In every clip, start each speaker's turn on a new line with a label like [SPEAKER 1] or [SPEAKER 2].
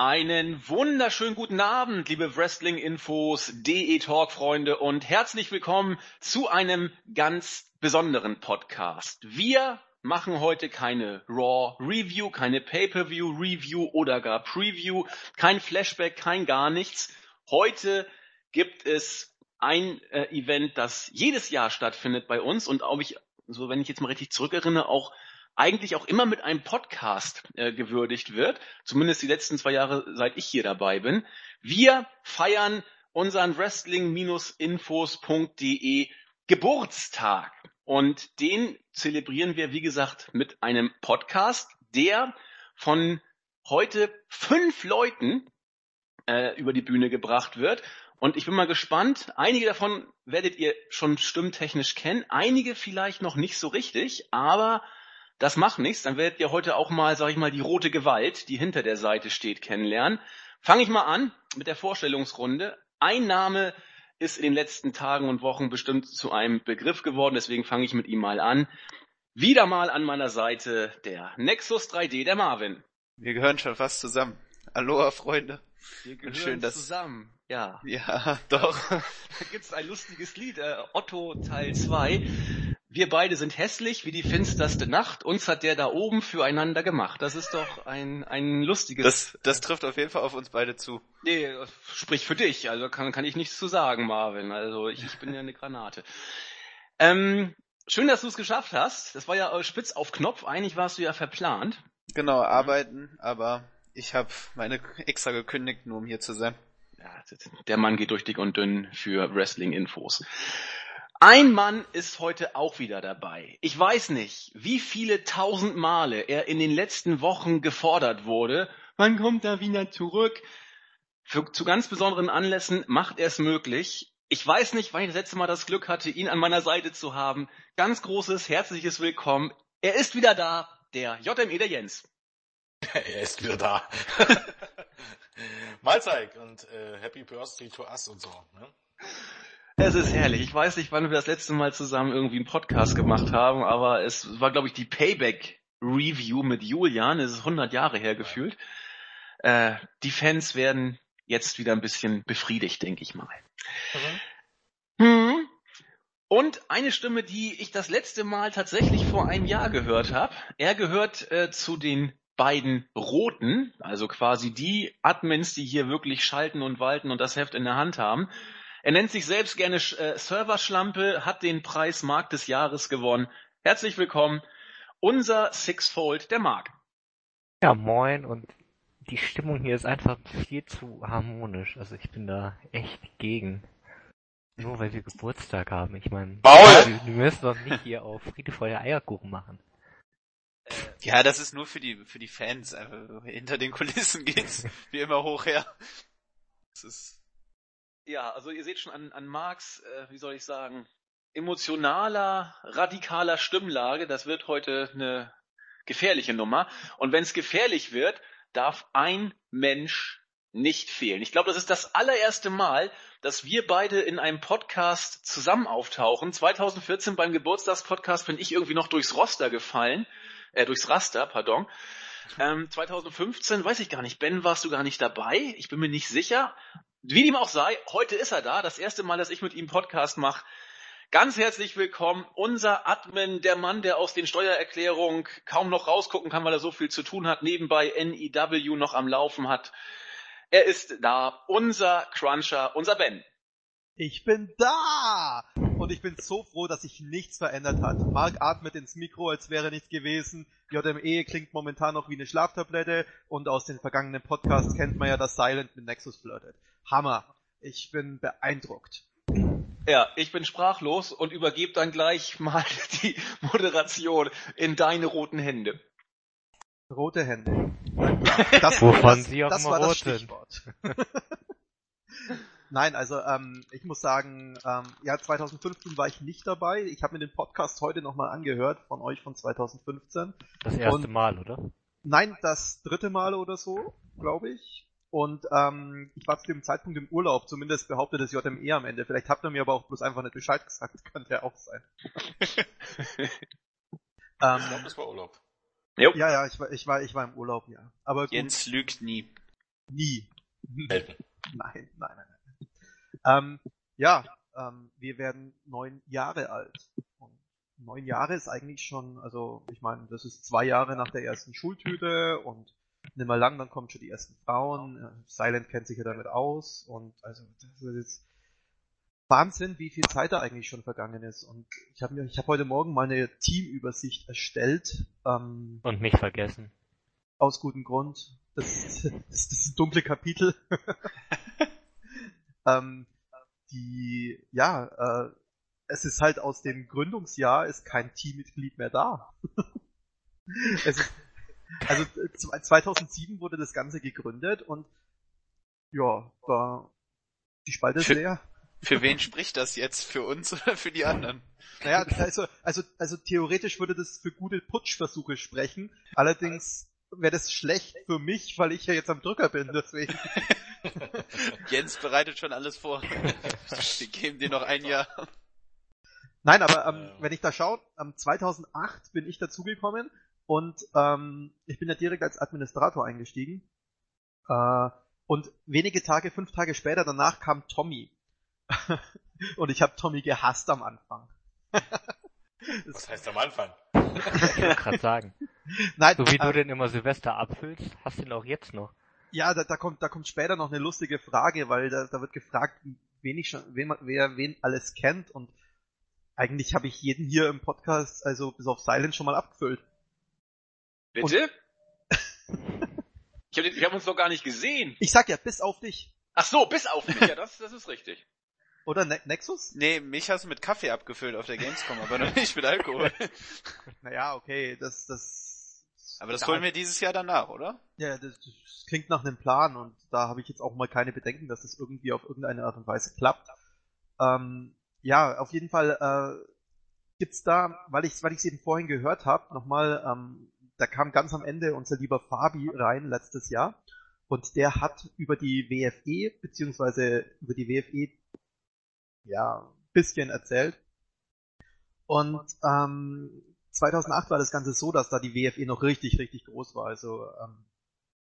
[SPEAKER 1] Einen wunderschönen guten Abend, liebe Wrestling-Infos, DE-Talk-Freunde und herzlich willkommen zu einem ganz besonderen Podcast. Wir machen heute keine Raw Review, keine Pay-Per-View Review oder gar Preview, kein Flashback, kein gar nichts. Heute gibt es ein äh, Event, das jedes Jahr stattfindet bei uns und auch ich, so wenn ich jetzt mal richtig zurückerinnere, auch eigentlich auch immer mit einem Podcast äh, gewürdigt wird, zumindest die letzten zwei Jahre, seit ich hier dabei bin. Wir feiern unseren Wrestling-Infos.de Geburtstag und den zelebrieren wir, wie gesagt, mit einem Podcast, der von heute fünf Leuten äh, über die Bühne gebracht wird. Und ich bin mal gespannt. Einige davon werdet ihr schon stimmtechnisch kennen, einige vielleicht noch nicht so richtig, aber das macht nichts, dann werdet ihr heute auch mal, sag ich mal, die rote Gewalt, die hinter der Seite steht, kennenlernen. Fange ich mal an mit der Vorstellungsrunde. Ein Name ist in den letzten Tagen und Wochen bestimmt zu einem Begriff geworden, deswegen fange ich mit ihm mal an. Wieder mal an meiner Seite der Nexus 3D, der Marvin.
[SPEAKER 2] Wir gehören schon fast zusammen. Aloha, Freunde.
[SPEAKER 1] Wir gehören Schön, dass... zusammen. Ja.
[SPEAKER 2] Ja, doch.
[SPEAKER 1] da gibt's ein lustiges Lied, äh, Otto Teil 2. Wir beide sind hässlich wie die finsterste Nacht. Uns hat der da oben füreinander gemacht. Das ist doch ein, ein lustiges.
[SPEAKER 2] Das, das trifft auf jeden Fall auf uns beide zu.
[SPEAKER 1] Nee, sprich für dich. Also kann, kann ich nichts zu sagen, Marvin. Also ich, ich bin ja eine Granate. Ähm, schön, dass du es geschafft hast. Das war ja spitz auf Knopf. Eigentlich warst du ja verplant.
[SPEAKER 2] Genau, arbeiten, aber ich habe meine extra gekündigt, nur um hier zu sein.
[SPEAKER 1] Ja, der Mann geht durch dick und dünn für Wrestling-Infos. Ein Mann ist heute auch wieder dabei. Ich weiß nicht, wie viele tausend Male er in den letzten Wochen gefordert wurde. Wann kommt er wieder zurück? Für, zu ganz besonderen Anlässen macht er es möglich. Ich weiß nicht, wann ich das letzte Mal das Glück hatte, ihn an meiner Seite zu haben. Ganz großes, herzliches Willkommen. Er ist wieder da, der JME der Jens.
[SPEAKER 3] er ist wieder da. Mahlzeit und äh, Happy Birthday to us und so. Ne?
[SPEAKER 1] Es ist herrlich. Ich weiß nicht, wann wir das letzte Mal zusammen irgendwie einen Podcast gemacht haben, aber es war, glaube ich, die Payback-Review mit Julian. Es ist 100 Jahre her gefühlt. Äh, die Fans werden jetzt wieder ein bisschen befriedigt, denke ich mal. Mhm. Hm. Und eine Stimme, die ich das letzte Mal tatsächlich vor einem Jahr gehört habe. Er gehört äh, zu den beiden Roten, also quasi die Admins, die hier wirklich schalten und walten und das Heft in der Hand haben. Er nennt sich selbst gerne äh, Serverschlampe, hat den Preis Markt des Jahres gewonnen. Herzlich willkommen, unser Sixfold, der Mark.
[SPEAKER 4] Ja, moin und die Stimmung hier ist einfach viel zu harmonisch. Also ich bin da echt gegen. Nur weil wir Geburtstag haben. Ich meine, wir, wir müssen doch nicht hier auf Friede, Freude, Eierkuchen machen.
[SPEAKER 2] Ja, das ist nur für die, für die Fans. Also, hinter den Kulissen geht's wie immer hoch her.
[SPEAKER 1] Das ist ja, also ihr seht schon an, an Marx, äh, wie soll ich sagen, emotionaler, radikaler Stimmlage. Das wird heute eine gefährliche Nummer. Und wenn es gefährlich wird, darf ein Mensch nicht fehlen. Ich glaube, das ist das allererste Mal, dass wir beide in einem Podcast zusammen auftauchen. 2014 beim Geburtstagspodcast bin ich irgendwie noch durchs Roster gefallen, äh, durchs Raster, pardon. Ähm, 2015 weiß ich gar nicht. Ben, warst du gar nicht dabei? Ich bin mir nicht sicher. Wie dem auch sei, heute ist er da. Das erste Mal, dass ich mit ihm Podcast mache. Ganz herzlich willkommen, unser Admin, der Mann, der aus den Steuererklärungen kaum noch rausgucken kann, weil er so viel zu tun hat, nebenbei NEW noch am Laufen hat. Er ist da, unser Cruncher, unser Ben.
[SPEAKER 5] Ich bin da! Und ich bin so froh, dass sich nichts verändert hat. Mark atmet ins Mikro, als wäre nichts gewesen. JME klingt momentan noch wie eine Schlaftablette. Und aus den vergangenen Podcasts kennt man ja, dass Silent mit Nexus flirtet. Hammer. Ich bin beeindruckt.
[SPEAKER 1] Ja, ich bin sprachlos und übergebe dann gleich mal die Moderation in deine roten Hände.
[SPEAKER 5] Rote Hände.
[SPEAKER 4] Das, Wovon das, sie auch das war das
[SPEAKER 5] Stichwort. Nein, also ähm, ich muss sagen, ähm, ja, 2015 war ich nicht dabei. Ich habe mir den Podcast heute nochmal angehört von euch von 2015.
[SPEAKER 4] Das erste und, Mal, oder?
[SPEAKER 5] Nein, das dritte Mal oder so, glaube ich. Und ähm, ich war zu dem Zeitpunkt im Urlaub, zumindest behauptet das JME am Ende. Vielleicht habt ihr mir aber auch bloß einfach nicht Bescheid gesagt, das könnte ja auch sein.
[SPEAKER 3] ähm, ich glaube, das war Urlaub.
[SPEAKER 5] Jo. Ja, ja, ich war, ich war, ich war im Urlaub, ja.
[SPEAKER 2] Aber gut. Jens lügt nie.
[SPEAKER 5] Nie.
[SPEAKER 3] Selten.
[SPEAKER 5] Nein, nein, nein, nein. Ähm, ja, ähm, wir werden neun Jahre alt. Und neun Jahre ist eigentlich schon, also ich meine, das ist zwei Jahre nach der ersten Schultüte und nimmer lang, dann kommen schon die ersten Frauen. Äh, Silent kennt sich ja damit aus und also das ist jetzt Wahnsinn, wie viel Zeit da eigentlich schon vergangen ist. Und ich habe mir, ich habe heute Morgen mal eine Teamübersicht erstellt. Ähm,
[SPEAKER 4] Und mich vergessen.
[SPEAKER 5] aus gutem Grund. Das, das, das ist ein dunkle Kapitel. ähm, die, ja, äh, es ist halt aus dem Gründungsjahr ist kein Teammitglied mehr da. ist, also äh, 2007 wurde das Ganze gegründet und ja, da die Spalte ist
[SPEAKER 2] Für-
[SPEAKER 5] leer.
[SPEAKER 2] Für wen spricht das jetzt? Für uns oder für die anderen?
[SPEAKER 5] Naja, also, also, also theoretisch würde das für gute Putschversuche sprechen. Allerdings wäre das schlecht für mich, weil ich ja jetzt am Drücker bin, deswegen.
[SPEAKER 2] Jens bereitet schon alles vor. Wir geben dir noch ein Jahr.
[SPEAKER 5] Nein, aber ähm,
[SPEAKER 3] Ja.
[SPEAKER 5] wenn ich da schaue, ähm, 2008 bin ich dazugekommen und ähm, ich bin ja direkt als Administrator eingestiegen. Äh, und wenige Tage, fünf Tage später danach kam Tommy. und ich habe Tommy gehasst am Anfang.
[SPEAKER 3] Was heißt am Anfang?
[SPEAKER 4] Ich wollte gerade sagen.
[SPEAKER 5] Nein,
[SPEAKER 4] So wie
[SPEAKER 5] äh,
[SPEAKER 4] du den immer Silvester abfüllst, hast du ihn auch jetzt noch.
[SPEAKER 5] Ja, da, da kommt da kommt später noch eine lustige Frage, weil da, da wird gefragt, wen ich schon, wen, wer wen alles kennt und eigentlich habe ich jeden hier im Podcast, also bis auf Silent schon mal abgefüllt.
[SPEAKER 1] Bitte? Ich hab, wir haben uns doch gar nicht gesehen.
[SPEAKER 5] Ich sag ja, bis auf dich.
[SPEAKER 1] Ach so, bis auf mich. Ja, das, das ist richtig.
[SPEAKER 5] Oder ne Nexus?
[SPEAKER 2] Nee, mich hast du mit Kaffee abgefüllt auf der Gamescom, aber noch nicht mit Alkohol.
[SPEAKER 5] Naja, okay, das, das.
[SPEAKER 2] Aber das holen wir dieses Jahr danach, oder?
[SPEAKER 5] Ja, das, das klingt nach einem Plan und da habe ich jetzt auch mal keine Bedenken, dass das irgendwie auf irgendeine Art und Weise klappt. Ähm, ja, auf jeden Fall äh, gibt's da, weil ich weil ich eben vorhin gehört habe, nochmal, ähm, da kam ganz am Ende unser lieber Fabi rein letztes Jahr und der hat über die WFE beziehungsweise über die WFE ja ein bisschen erzählt und ähm, 2008 war das Ganze so, dass da die WFE noch richtig richtig groß war, also ähm,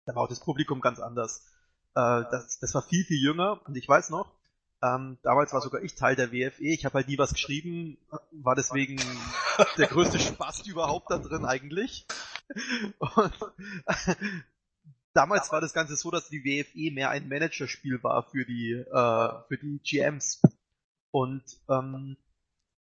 [SPEAKER 5] da war auch das Publikum ganz anders. Äh, das, das war viel, viel jünger und ich weiß noch, ähm, damals war sogar ich Teil der WFE, ich habe halt nie was geschrieben, war deswegen der größte Spaß überhaupt da drin eigentlich. Und damals war das Ganze so, dass die WFE mehr ein Managerspiel war für die, äh, für die GMs. Und ähm,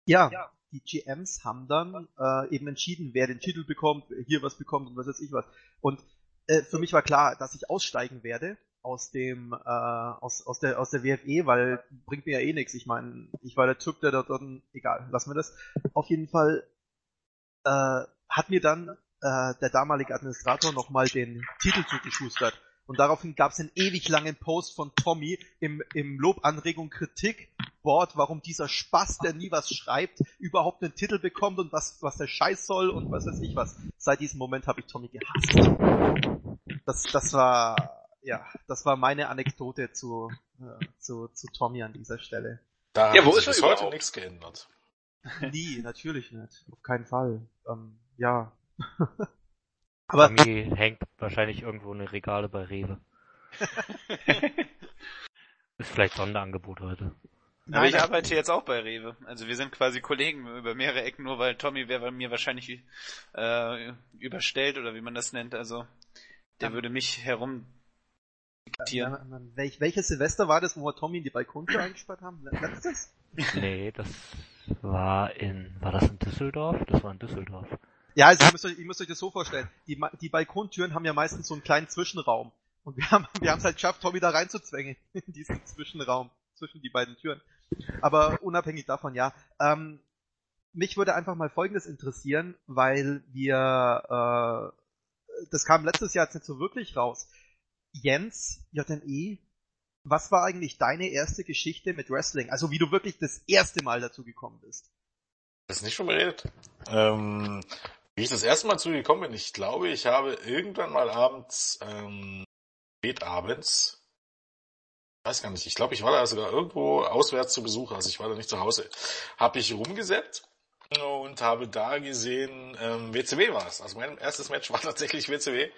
[SPEAKER 5] ja, die GMs haben dann äh, eben entschieden, wer den Titel bekommt, hier was bekommt und was weiß ich was. Und äh, für mich war klar, dass ich aussteigen werde aus dem äh, aus aus der aus der WFE, weil bringt mir ja eh nichts. Ich meine, ich war der Typ, der dann egal, lassen wir das. Auf jeden Fall äh, hat mir dann äh, der damalige Administrator nochmal den Titel zugeschustert. Und daraufhin gab es einen ewig langen Post von Tommy im, im Lob, Anregung, Kritik, Board, warum dieser Spaß, der nie was schreibt, überhaupt einen Titel bekommt und was, was der Scheiß soll und was weiß ich was. Seit diesem Moment habe ich Tommy gehasst. Das, das war, ja, das war meine Anekdote zu, äh, zu, zu Tommy an dieser Stelle.
[SPEAKER 3] Da
[SPEAKER 1] Ja,
[SPEAKER 3] hat
[SPEAKER 1] wo
[SPEAKER 3] sich
[SPEAKER 1] ist er
[SPEAKER 3] bis heute
[SPEAKER 1] überhaupt?
[SPEAKER 3] nichts geändert.
[SPEAKER 5] Nie, natürlich nicht. Auf keinen Fall. Ähm, ja. Aber
[SPEAKER 4] Tommy hängt wahrscheinlich irgendwo in den Regale bei Rewe. Ist vielleicht Sonderangebot heute.
[SPEAKER 2] Aber
[SPEAKER 5] Nein,
[SPEAKER 2] ich arbeite jetzt auch bei Rewe. Also wir sind quasi Kollegen über mehrere Ecken, nur weil Tommy wäre mir wahrscheinlich äh, überstellt oder wie man das nennt. Also der
[SPEAKER 5] Ja.
[SPEAKER 2] würde mich herum diktieren.
[SPEAKER 5] Mann, Mann, welch, welches Silvester war das, wo wir Tommy in die Balkontür eingesperrt haben? Letztes?
[SPEAKER 4] Nee, das war in, war das in Düsseldorf? Das war in Düsseldorf.
[SPEAKER 5] Ja, also ihr müsst euch, ihr müsst euch das so vorstellen. Die, Ma- die Balkontüren haben ja meistens so einen kleinen Zwischenraum. Und wir haben wir haben es halt geschafft, Tommy da reinzuzwängen in diesen Zwischenraum zwischen die beiden Türen. Aber unabhängig davon, ja. Ähm, mich würde einfach mal Folgendes interessieren, weil wir, äh, das kam letztes Jahr jetzt nicht so wirklich raus. Jens, JME, was war eigentlich deine erste Geschichte mit Wrestling? Also wie du wirklich das erste Mal dazu gekommen bist.
[SPEAKER 3] Das ist nicht schon beredet. Ähm, wie ich das erste Mal zugekommen bin, ich glaube, ich habe irgendwann mal abends, ähm, abends, weiß gar nicht, ich glaube, ich war da sogar irgendwo auswärts zu Besuch, also ich war da nicht zu Hause, habe ich rumgesetzt und habe da gesehen, ähm, WCW war es. Also mein erstes Match war tatsächlich WCW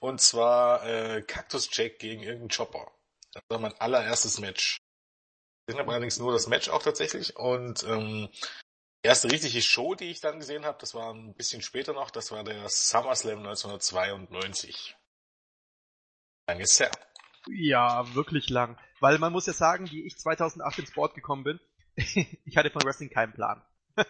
[SPEAKER 3] Und zwar äh, Cactus Jack gegen irgendeinen Chopper. Das war mein allererstes Match. Ich habe allerdings nur das Match auch tatsächlich. Und ähm, erste richtige Show, die ich dann gesehen habe, das war ein bisschen später noch, das war der SummerSlam 1992. Lang ist her.
[SPEAKER 5] Ja, wirklich lang. Weil man muss ja sagen, wie ich 2008 ins Sport gekommen bin, ich hatte von Wrestling keinen Plan.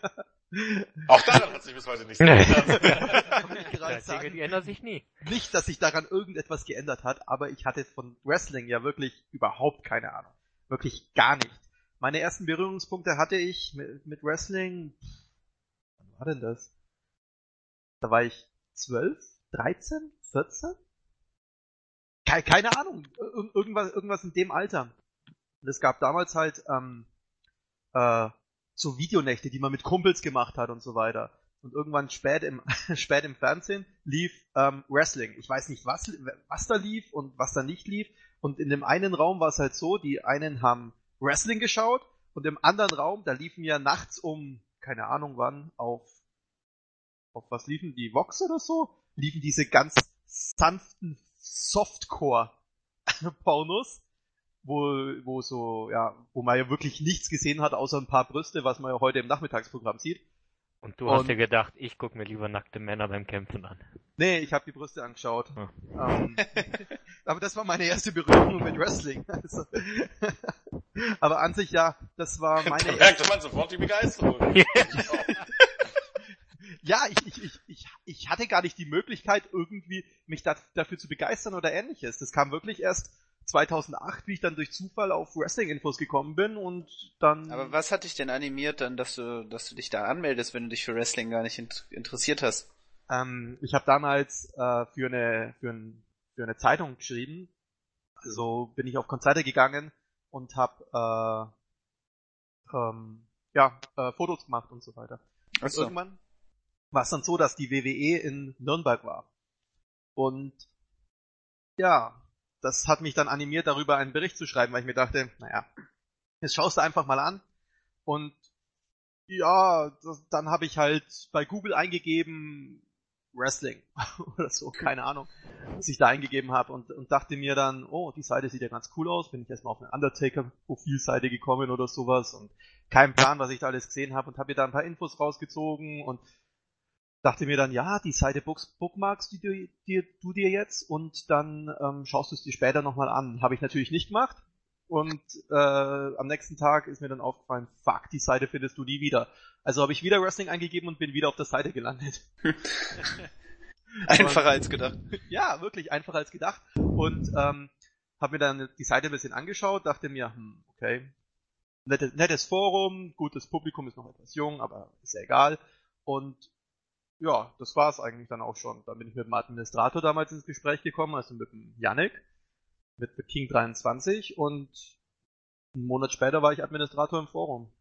[SPEAKER 3] Auch daran hat sich bis heute nichts geändert.
[SPEAKER 4] Dinge, die ändern sich nie.
[SPEAKER 5] Nicht, dass sich daran irgendetwas geändert hat, aber ich hatte von Wrestling ja wirklich überhaupt keine Ahnung. Wirklich gar nicht. Meine ersten Berührungspunkte hatte ich mit, mit Wrestling. Wann war denn das? Da war ich 12, 13, 14? Keine, keine Ahnung. Ir irgendwas, irgendwas in dem Alter. Und es gab damals halt ähm, äh, so Videonächte, die man mit Kumpels gemacht hat und so weiter. Und irgendwann spät im, spät im Fernsehen lief ähm, Wrestling. Ich weiß nicht, was, was da lief und was da nicht lief. Und in dem einen Raum war es halt so, die einen haben Wrestling geschaut und im anderen Raum, da liefen ja nachts um, keine Ahnung wann, auf, auf was liefen die, Vox oder so, liefen diese ganz sanften Softcore-Pornos, wo, wo so, ja, wo man ja wirklich nichts gesehen hat, außer ein paar Brüste, was man ja heute im Nachmittagsprogramm sieht.
[SPEAKER 4] Und du hast dir gedacht, ich guck mir lieber nackte Männer beim Kämpfen an.
[SPEAKER 5] Nee, ich habe die Brüste angeschaut.
[SPEAKER 4] Hm.
[SPEAKER 5] Ähm, aber das war meine erste Berührung mit Wrestling. Also, aber an sich ja, das war meine
[SPEAKER 3] Da merkte man sofort die Begeisterung.
[SPEAKER 5] Ja, ich, ich, ich, ich, ich hatte gar nicht die Möglichkeit, irgendwie mich da, dafür zu begeistern oder ähnliches. Das kam wirklich erst 2008, wie ich dann durch Zufall auf Wrestling-Infos gekommen bin und dann...
[SPEAKER 2] Aber was hat dich denn animiert dann, dass du, dass du dich da anmeldest, wenn du dich für Wrestling gar nicht int interessiert hast?
[SPEAKER 5] Ähm, ich habe damals äh, für, eine, für, ein, für eine Zeitung geschrieben. Also bin ich auf Konzerte gegangen und habe äh, ähm, ja, äh, Fotos gemacht und so weiter. Und
[SPEAKER 2] so.
[SPEAKER 5] irgendwann war es dann so, dass die WWE in Nürnberg war. Und ja, das hat mich dann animiert, darüber einen Bericht zu schreiben, weil ich mir dachte, naja, jetzt schaust du einfach mal an. Und ja, das, dann habe ich halt bei Google eingegeben Wrestling oder so, keine Ahnung, was ich da eingegeben habe. Und, und dachte mir dann, oh, die Seite sieht ja ganz cool aus, bin ich erstmal auf eine Undertaker-Profilseite gekommen oder sowas. Und kein Plan, was ich da alles gesehen habe. Und habe mir da ein paar Infos rausgezogen. Und dachte mir dann, ja, die Seite bookmarkst du dir, dir, du dir jetzt und dann ähm, schaust du es dir später nochmal an. Habe ich natürlich nicht gemacht. Und äh, am nächsten Tag ist mir dann aufgefallen, fuck, die Seite findest du nie wieder. Also habe ich wieder Wrestling eingegeben und bin wieder auf der Seite gelandet.
[SPEAKER 2] Einfacher als gedacht.
[SPEAKER 5] Ja, wirklich einfacher als gedacht. Und ähm, habe mir dann die Seite ein bisschen angeschaut, dachte mir, hm, okay, nettes, nettes Forum, gut, das Publikum ist noch etwas jung, aber ist ja egal. Und ja, das war's eigentlich dann auch schon. Dann bin ich mit dem Administrator damals ins Gespräch gekommen, also mit dem Yannick, mit The King 23 und einen Monat später war ich Administrator im Forum.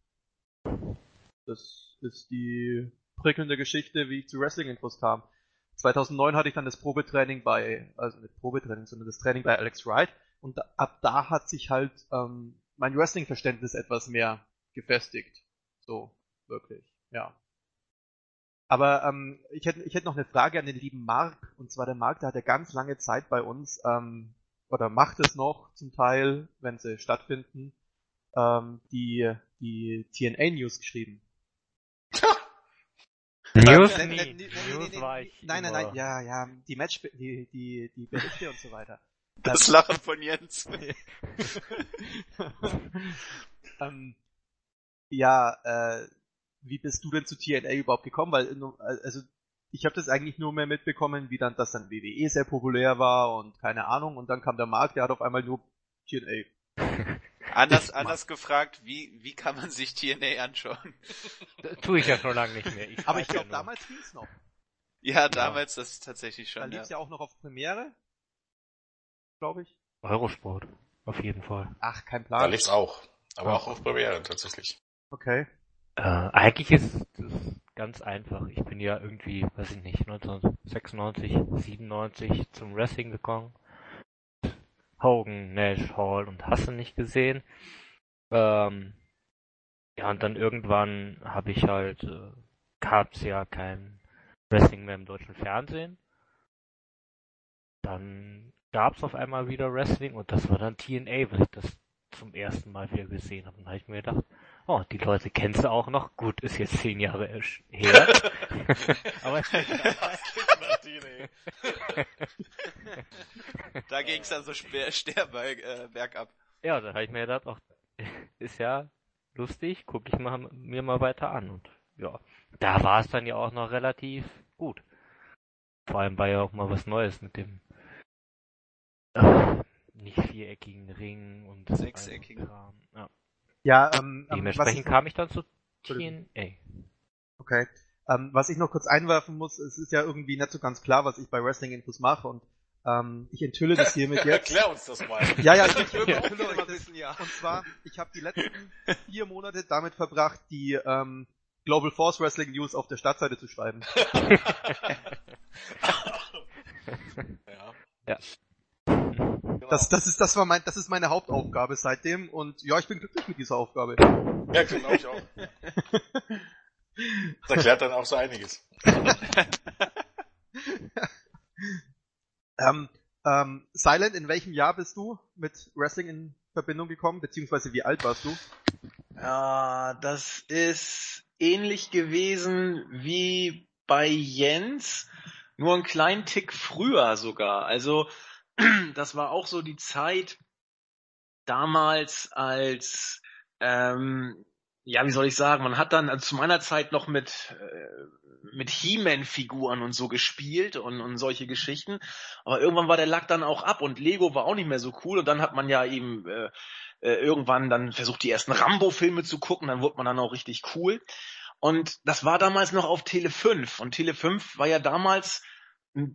[SPEAKER 5] Das ist die prickelnde Geschichte, wie ich zu Wrestling-Infos kam. 2009 hatte ich dann das Probetraining bei, also nicht Probetraining, sondern das Training bei Alex Wright und ab da hat sich halt ähm, mein Wrestling-Verständnis etwas mehr gefestigt. So, wirklich, ja. Aber ähm, ich hätte ich hätte noch eine Frage an den lieben Mark. Und zwar der Mark, der hat ja ganz lange Zeit bei uns, ähm, oder macht es noch zum Teil, wenn sie stattfinden, ähm, die, die TNA News geschrieben.
[SPEAKER 4] News News
[SPEAKER 5] nee,
[SPEAKER 4] war ich
[SPEAKER 5] Nein, nein,
[SPEAKER 4] immer.
[SPEAKER 5] nein, ja, ja, die Match, die, die, die Berichte und so weiter.
[SPEAKER 2] Das Lachen von Jens.
[SPEAKER 5] ähm, ja, äh, wie bist du denn zu TNA überhaupt gekommen? Weil, also, ich habe das eigentlich nur mehr mitbekommen, wie dann, dass dann WWE sehr populär war und keine Ahnung. Und dann kam der Markt, der hat auf einmal nur TNA.
[SPEAKER 2] Anders, anders gefragt, wie, wie kann man sich TNA anschauen?
[SPEAKER 4] Das tue ich ja schon lange nicht mehr. Ich
[SPEAKER 5] Aber ich
[SPEAKER 4] ja
[SPEAKER 5] glaube,
[SPEAKER 4] nur.
[SPEAKER 5] damals ging's noch.
[SPEAKER 2] Ja, damals das ist tatsächlich
[SPEAKER 5] Da
[SPEAKER 2] schon.
[SPEAKER 5] lief's
[SPEAKER 2] Ja.
[SPEAKER 5] ja auch noch auf Premiere. Glaube ich.
[SPEAKER 4] Eurosport. Auf jeden Fall.
[SPEAKER 5] Ach, kein
[SPEAKER 3] Da
[SPEAKER 5] Plan.
[SPEAKER 3] lief's auch. Aber auch auf Premiere tatsächlich.
[SPEAKER 5] Okay.
[SPEAKER 4] Äh, eigentlich ist es ganz einfach. Ich bin ja irgendwie, weiß ich nicht, 1996, 97 zum Wrestling gekommen. Hogan, Nash, Hall und Hasse nicht gesehen. Ähm, ja, und dann irgendwann habe ich halt, äh, gab's ja kein Wrestling mehr im deutschen Fernsehen. dann gab's auf einmal wieder Wrestling und das war dann TNA, was ich das zum ersten Mal wieder gesehen habe. Und da habe ich mir gedacht, oh, die Leute kennst du auch noch. Gut, ist jetzt zehn Jahre her. Aber
[SPEAKER 2] da ging's dann so sterber äh, bergab.
[SPEAKER 4] Ja, da habe ich mir gedacht, ach, ist ja lustig, gucke ich mal, mir mal weiter an. Und ja, da war es dann ja auch noch relativ gut. Vor allem war ja auch mal was Neues mit dem äh, nicht viereckigen Ring und
[SPEAKER 2] sechseckigen
[SPEAKER 4] Kram. Ja.
[SPEAKER 5] Ja, ähm, ähm,
[SPEAKER 4] Dementsprechend kam ich dann zu TNA.
[SPEAKER 5] Okay. Ähm, was ich noch kurz einwerfen muss, es ist ja irgendwie nicht so ganz klar, was ich bei Wrestling Infos mache und ähm, ich enthülle das hiermit jetzt.
[SPEAKER 3] Erklär uns das mal.
[SPEAKER 5] Ja, ja, ich, ich ja. enthülle euch das. Wissen, ja. Und zwar, ich habe die letzten vier Monate damit verbracht, die ähm, Global Force Wrestling News auf der Startseite zu schreiben.
[SPEAKER 3] ja.
[SPEAKER 4] Ja.
[SPEAKER 5] Das, das ist, das war mein, das ist meine Hauptaufgabe seitdem und ja, ich bin glücklich mit dieser Aufgabe.
[SPEAKER 3] Ja, glaube ich auch. Das erklärt dann auch so einiges.
[SPEAKER 5] ähm, ähm, Silent, in welchem Jahr bist du mit Wrestling in Verbindung gekommen, beziehungsweise wie alt warst du?
[SPEAKER 1] Ja, das ist ähnlich gewesen wie bei Jens, nur einen kleinen Tick früher sogar. Also das war auch so die Zeit damals als ähm, ja, wie soll ich sagen, man hat dann also zu meiner Zeit noch mit äh, mit He-Man-Figuren und so gespielt und, und solche Geschichten. Aber irgendwann war der Lack dann auch ab und Lego war auch nicht mehr so cool und dann hat man ja eben äh, äh, irgendwann dann versucht, die ersten Rambo-Filme zu gucken, dann wurde man dann auch richtig cool. Und das war damals noch auf Tele 5 und Tele 5 war ja damals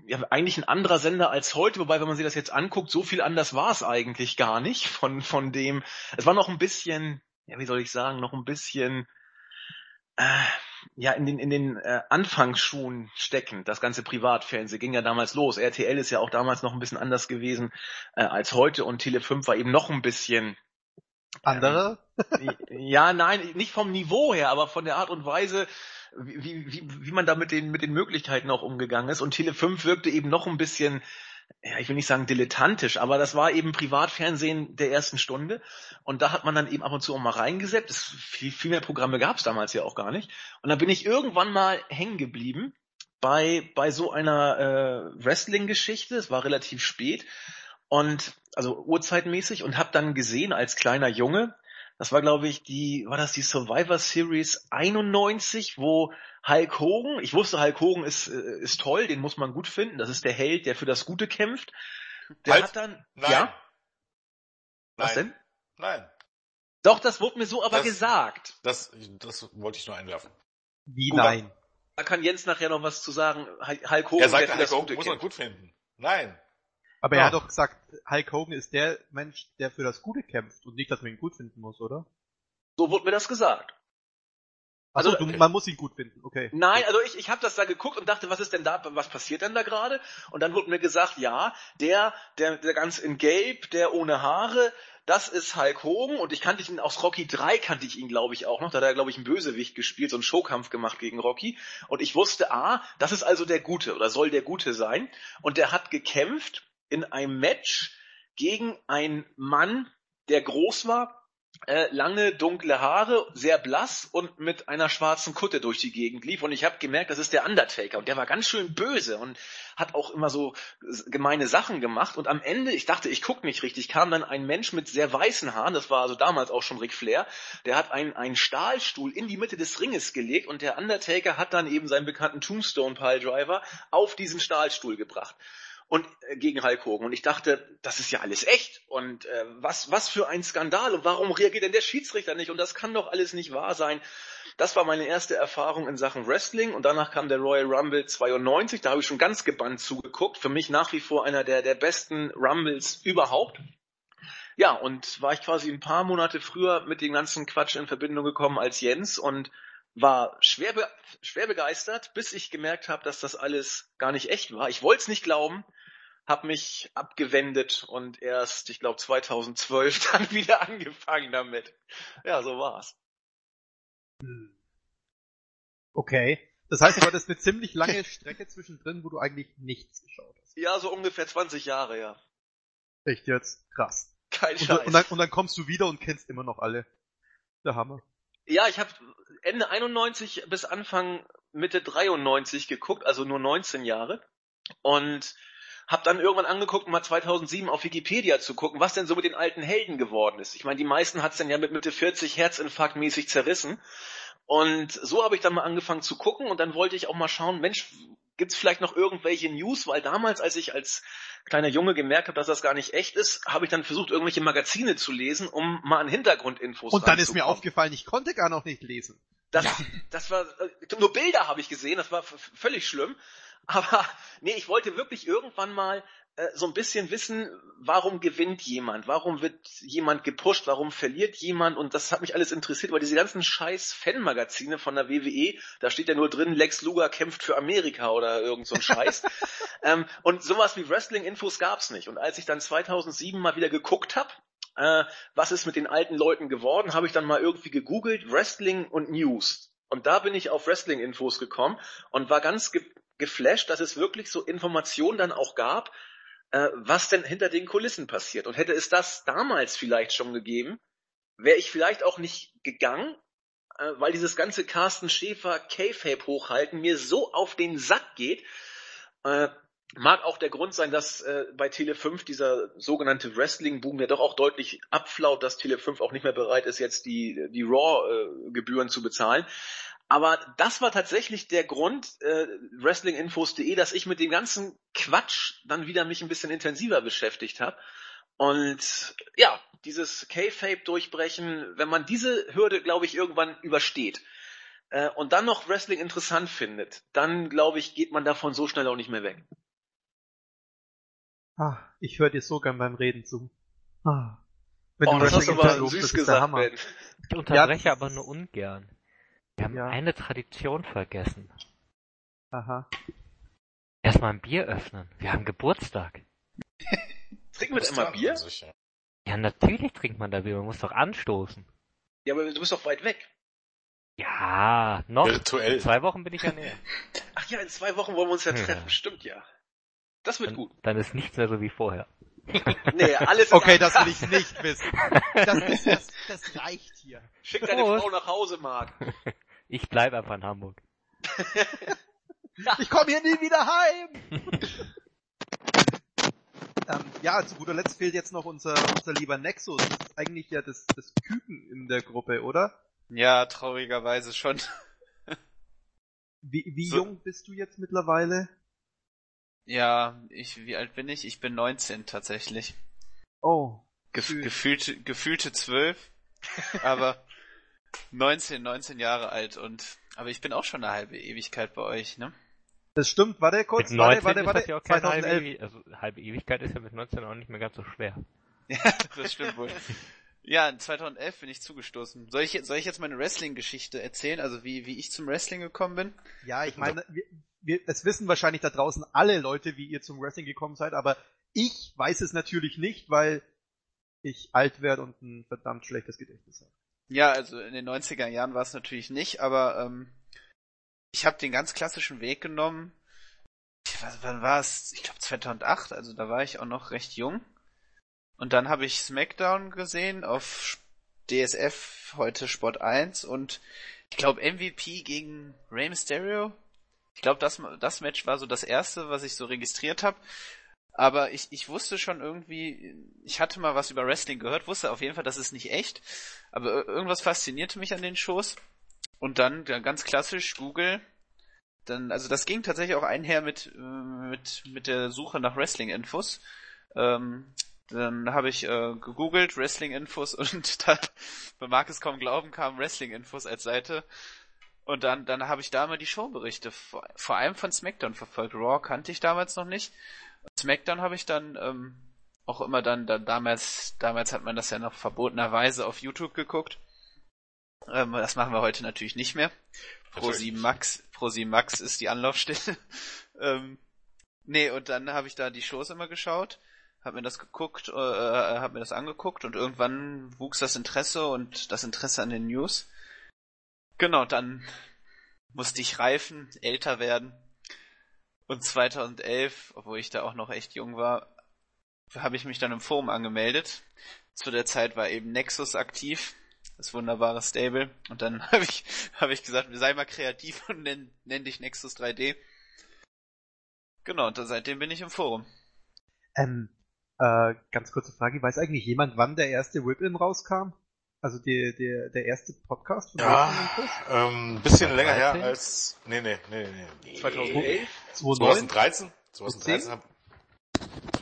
[SPEAKER 1] ja, eigentlich ein anderer Sender als heute, wobei, wenn man sich das jetzt anguckt, so viel anders war es eigentlich gar nicht von, von dem, es war noch ein bisschen, ja, wie soll ich sagen, noch ein bisschen, äh, ja, in den, in den äh, Anfangsschuhen stecken, das ganze Privatfernsehen ging ja damals los. RTL ist ja auch damals noch ein bisschen anders gewesen äh, als heute und Tele 5 war eben noch ein bisschen
[SPEAKER 5] andere?
[SPEAKER 1] Ähm, ja, nein, nicht vom Niveau her, aber von der Art und Weise, wie, wie, wie man da mit den, mit den Möglichkeiten auch umgegangen ist. Und Tele 5 wirkte eben noch ein bisschen, ja, ich will nicht sagen dilettantisch, aber das war eben Privatfernsehen der ersten Stunde. Und da hat man dann eben ab und zu auch mal reingesetzt. Viel, viel mehr Programme gab es damals ja auch gar nicht. Und da bin ich irgendwann mal hängen geblieben bei, bei so einer äh, Wrestling-Geschichte. Es war relativ spät. Und also urzeitmäßig und habe dann gesehen als kleiner Junge, das war, glaube ich, die, war das die Survivor Series 91, wo Hulk Hogan, ich wusste, Hulk Hogan ist, äh, ist toll, den muss man gut finden, das ist der Held, der für das Gute kämpft. Der
[SPEAKER 3] halt,
[SPEAKER 1] hat dann,
[SPEAKER 3] nein.
[SPEAKER 1] ja?
[SPEAKER 3] Nein.
[SPEAKER 1] Was denn?
[SPEAKER 3] Nein.
[SPEAKER 1] Doch, das wurde mir so aber
[SPEAKER 3] Das-
[SPEAKER 1] gesagt.
[SPEAKER 3] Das, das wollte ich nur einwerfen.
[SPEAKER 5] Wie
[SPEAKER 3] Guter.
[SPEAKER 5] nein?
[SPEAKER 1] Da kann Jens nachher noch was zu sagen. Hulk Hogan,
[SPEAKER 3] Er
[SPEAKER 1] der
[SPEAKER 3] sagt, Hulk Hogan muss man gut finden. Nein.
[SPEAKER 5] Aber er hat doch gesagt, Hulk Hogan ist der Mensch, der für das Gute kämpft und nicht, dass man ihn gut finden muss, oder?
[SPEAKER 1] So wurde mir das gesagt.
[SPEAKER 5] Also,
[SPEAKER 1] Also-
[SPEAKER 5] du, man muss ihn gut finden, okay.
[SPEAKER 1] Nein, also ich, ich habe das da geguckt und dachte, was ist denn da, was passiert denn da gerade? Und dann wurde mir gesagt, ja, der, der, der ganz in Gelb, der ohne Haare, das ist Hulk Hogan und ich kannte ihn aus Rocky 3 kannte ich ihn, glaube ich, auch noch. Da hat er, glaube ich, einen Bösewicht gespielt, so einen Showkampf gemacht gegen Rocky. Und ich wusste, ah, das ist also der Gute oder soll der Gute sein. Und der hat gekämpft in einem Match gegen einen Mann, der groß war, äh, lange dunkle Haare, sehr blass und mit einer schwarzen Kutte durch die Gegend lief. Und ich habe gemerkt, das ist der Undertaker. Und der war ganz schön böse und hat auch immer so gemeine Sachen gemacht. Und am Ende, ich dachte, ich guck nicht richtig, kam dann ein Mensch mit sehr weißen Haaren, das war also damals auch schon Ric Flair, der hat einen, einen Stahlstuhl in die Mitte des Ringes gelegt und der Undertaker hat dann eben seinen bekannten Tombstone Piledriver auf diesen Stahlstuhl gebracht und äh, gegen Hulk Hogan. Und ich dachte, das ist ja alles echt. Und äh, was, was für ein Skandal. Und warum reagiert denn der Schiedsrichter nicht? Und das kann doch alles nicht wahr sein. Das war meine erste Erfahrung in Sachen Wrestling. Und danach kam der Royal Rumble 92. Da habe ich schon ganz gebannt zugeguckt. Für mich nach wie vor einer der, der besten Rumbles überhaupt. Ja, und war ich quasi ein paar Monate früher mit dem ganzen Quatsch in Verbindung gekommen als Jens und war schwer, be schwer begeistert, bis ich gemerkt habe, dass das alles gar nicht echt war. Ich wollte es nicht glauben, habe mich abgewendet und erst, ich glaube, 2012 dann wieder angefangen damit. Ja, so war's.
[SPEAKER 5] Hm. Okay. Das heißt, du hattest eine ziemlich lange Strecke zwischendrin, wo du eigentlich nichts geschaut hast.
[SPEAKER 1] Ja, so ungefähr 20 Jahre, ja.
[SPEAKER 5] Echt jetzt? Krass.
[SPEAKER 1] Kein
[SPEAKER 5] Und,
[SPEAKER 1] Scheiß.
[SPEAKER 5] dann- und, dann, und dann kommst du wieder und kennst immer noch alle. Der Hammer.
[SPEAKER 1] Ja, ich habe Ende 91 bis Anfang Mitte 93 geguckt, also nur 19 Jahre. Und habe dann irgendwann angeguckt, mal 2007 auf Wikipedia zu gucken, was denn so mit den alten Helden geworden ist. Ich meine, die meisten hat's dann ja mit Mitte 40 Herzinfarktmäßig zerrissen. Und so habe ich dann mal angefangen zu gucken und dann wollte ich auch mal schauen, Mensch, gibt's vielleicht noch irgendwelche News? Weil damals, als ich als kleiner Junge gemerkt habe, dass das gar nicht echt ist, habe ich dann versucht, irgendwelche Magazine zu lesen, um mal an Hintergrundinfos
[SPEAKER 5] Und dann ist mir aufgefallen, ich konnte gar noch nicht lesen.
[SPEAKER 1] Das, das war, äh, nur Bilder habe ich gesehen, das war völlig schlimm. Aber nee, ich wollte wirklich irgendwann mal äh, so ein bisschen wissen, warum gewinnt jemand, warum wird jemand gepusht, warum verliert jemand und das hat mich alles interessiert, weil diese ganzen scheiß Fanmagazine von der WWE, da steht ja nur drin, Lex Luger kämpft für Amerika oder irgend so ein Scheiß. ähm, und sowas wie Wrestling-Infos gab's nicht. Und als ich dann 2007 mal wieder geguckt habe, äh, was ist mit den alten Leuten geworden, habe ich dann mal irgendwie gegoogelt, Wrestling und News. Und da bin ich auf Wrestling-Infos gekommen und war ganz ge geflasht, dass es wirklich so Informationen dann auch gab, äh, was denn hinter den Kulissen passiert. Und hätte es das damals vielleicht schon gegeben, wäre ich vielleicht auch nicht gegangen, äh, weil dieses ganze Carsten Schäfer K-Fape hochhalten mir so auf den Sack geht. Äh, mag auch der Grund sein, dass äh, bei Tele5 dieser sogenannte Wrestling-Boom ja doch auch deutlich abflaut, dass Tele5 auch nicht mehr bereit ist, jetzt die, die Raw-Gebühren zu bezahlen. Aber das war tatsächlich der Grund, äh, wrestlinginfos.de, dass ich mit dem ganzen Quatsch dann wieder mich ein bisschen intensiver beschäftigt habe. Und ja, dieses K-Fape durchbrechen, wenn man diese Hürde, glaube ich, irgendwann übersteht äh, und dann noch Wrestling interessant findet, dann glaube ich, geht man davon so schnell auch nicht mehr weg.
[SPEAKER 5] Ah, ich höre dir so gern beim Reden zu. Ah. Wenn
[SPEAKER 1] Oh, das hast du
[SPEAKER 5] Wrestling
[SPEAKER 1] aber süß gesagt. Ben.
[SPEAKER 4] Ich unterbreche aber nur ungern. Wir haben
[SPEAKER 5] Ja.
[SPEAKER 4] eine Tradition vergessen.
[SPEAKER 5] Aha.
[SPEAKER 4] Erstmal ein Bier öffnen. Wir haben Geburtstag.
[SPEAKER 1] Trinken wir denn immer Bier?
[SPEAKER 3] Sicher.
[SPEAKER 4] Ja, natürlich trinkt man da Bier. Man muss doch anstoßen.
[SPEAKER 1] Ja, aber du bist doch weit weg.
[SPEAKER 4] Ja, noch.
[SPEAKER 3] Virtuell.
[SPEAKER 4] In zwei Wochen bin ich ja näher.
[SPEAKER 1] Ach ja, in zwei Wochen wollen wir uns ja
[SPEAKER 4] Ja.
[SPEAKER 1] treffen, stimmt ja. Das wird
[SPEAKER 4] Dann,
[SPEAKER 1] gut.
[SPEAKER 4] dann ist nichts mehr so wie vorher.
[SPEAKER 1] Nee, alles
[SPEAKER 5] Okay, das will ich nicht wissen. Das, ist, das, das reicht hier.
[SPEAKER 1] Schick deine
[SPEAKER 4] Prost.
[SPEAKER 1] Frau nach Hause, Marc.
[SPEAKER 4] Ich bleibe einfach in Hamburg.
[SPEAKER 5] Ich komme hier nie wieder heim. ähm, ja, zu guter Letzt fehlt jetzt noch unser, unser lieber Nexus. Das ist eigentlich ja das, das Küken in der Gruppe, oder?
[SPEAKER 2] Ja, traurigerweise schon.
[SPEAKER 5] Wie, wie
[SPEAKER 2] So-
[SPEAKER 5] jung bist du jetzt mittlerweile?
[SPEAKER 2] Ja, ich, wie alt bin ich? Ich bin 19 tatsächlich.
[SPEAKER 5] Oh,
[SPEAKER 2] Gef gefühlte, gefühlte 12, aber 19, 19 Jahre alt und, aber ich bin auch schon eine halbe Ewigkeit bei euch, ne?
[SPEAKER 5] das stimmt. Warte kurz.
[SPEAKER 4] mit
[SPEAKER 5] warte,
[SPEAKER 4] 19
[SPEAKER 5] warte,
[SPEAKER 4] ist
[SPEAKER 5] warte.
[SPEAKER 4] das ja auch keine halbe,
[SPEAKER 5] 2011.
[SPEAKER 4] Ewi also halbe Ewigkeit ist ja mit 19 auch nicht mehr ganz so schwer.
[SPEAKER 2] Ja, das stimmt wohl. Ja, in 2011 bin ich zugestoßen. Soll ich, soll ich jetzt meine Wrestling-Geschichte erzählen, also wie, wie ich zum Wrestling gekommen bin?
[SPEAKER 5] Ja, ich meine, wir, wir, es wissen wahrscheinlich da draußen alle Leute, wie ihr zum Wrestling gekommen seid, aber ich weiß es natürlich nicht, weil ich alt werde und ein verdammt schlechtes Gedächtnis habe.
[SPEAKER 2] Ja, also in den 90er Jahren war es natürlich nicht, aber ähm, ich habe den ganz klassischen Weg genommen. Was, wann war es? Ich glaube 2008, also da war ich auch noch recht jung. Und dann habe ich SmackDown gesehen auf DSF, heute Sport 1 und ich glaube MVP gegen Rey Mysterio. Ich glaube, das, das Match war so das erste, was ich so registriert habe. Aber ich, ich wusste schon irgendwie, ich hatte mal was über Wrestling gehört, wusste auf jeden Fall, das ist nicht echt. Aber ir- irgendwas faszinierte mich an den Shows. Und dann ganz klassisch Google. Dann, also das ging tatsächlich auch einher mit, äh, mit, mit der Suche nach Wrestling-Infos. Ähm, dann habe ich äh, gegoogelt Wrestling-Infos und da, man mag es kaum glauben, kam Wrestling-Infos als Seite. Und dann, dann habe ich da mal die Showberichte, vor, vor allem von SmackDown verfolgt. Raw kannte ich damals noch nicht. SmackDown habe ich dann ähm, auch immer dann, dann damals, damals hat man das ja noch verbotenerweise auf YouTube geguckt. Ähm, das machen wir heute natürlich nicht mehr. Pro7 Max, Pro7 Max ist die Anlaufstelle. ähm, nee, und dann habe ich da die Shows immer geschaut, habe mir das geguckt, äh, habe mir das angeguckt und irgendwann wuchs das Interesse und das Interesse an den News. Genau, dann musste ich reifen, älter werden Und 2011, obwohl ich da auch noch echt jung war, habe ich mich dann im Forum angemeldet. Zu der Zeit war eben Nexus aktiv, das wunderbare Stable. Und dann habe ich, hab ich gesagt, sei mal kreativ und nenn, nenn dich Nexus 3D. Genau, und dann seitdem bin ich im Forum.
[SPEAKER 5] Ähm, äh, ganz kurze Frage, weiß eigentlich jemand, wann der erste Whip-In rauskam? Also der, der, der erste Podcast von
[SPEAKER 3] Ja, ähm, bisschen länger her
[SPEAKER 4] 13?
[SPEAKER 3] als, nee, nee, nee, nee.
[SPEAKER 1] 2011?
[SPEAKER 5] 2009?
[SPEAKER 3] 2013? 2013, haben,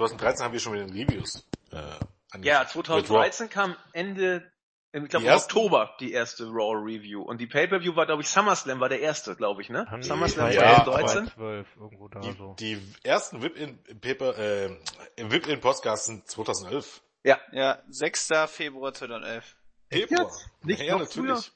[SPEAKER 3] 2013 haben wir schon mit den Reviews, äh, angefangen.
[SPEAKER 1] Ja,
[SPEAKER 3] Mit
[SPEAKER 1] 2013 kam Ende, ich glaube im? Oktober die erste Raw Review. Und die Pay-Per-View war, glaube ich, SummerSlam war der erste, glaube ich, ne?
[SPEAKER 4] Die
[SPEAKER 1] SummerSlam
[SPEAKER 3] Ja,
[SPEAKER 1] 2013?
[SPEAKER 4] 12, irgendwo da
[SPEAKER 3] Die,
[SPEAKER 4] so.
[SPEAKER 3] die ersten Whip-In Paper, äh, sind 2011.
[SPEAKER 2] Ja, 6. Februar 2011.
[SPEAKER 5] Echt
[SPEAKER 3] Februar.
[SPEAKER 5] jetzt? Nicht
[SPEAKER 3] ja,
[SPEAKER 5] noch
[SPEAKER 3] natürlich.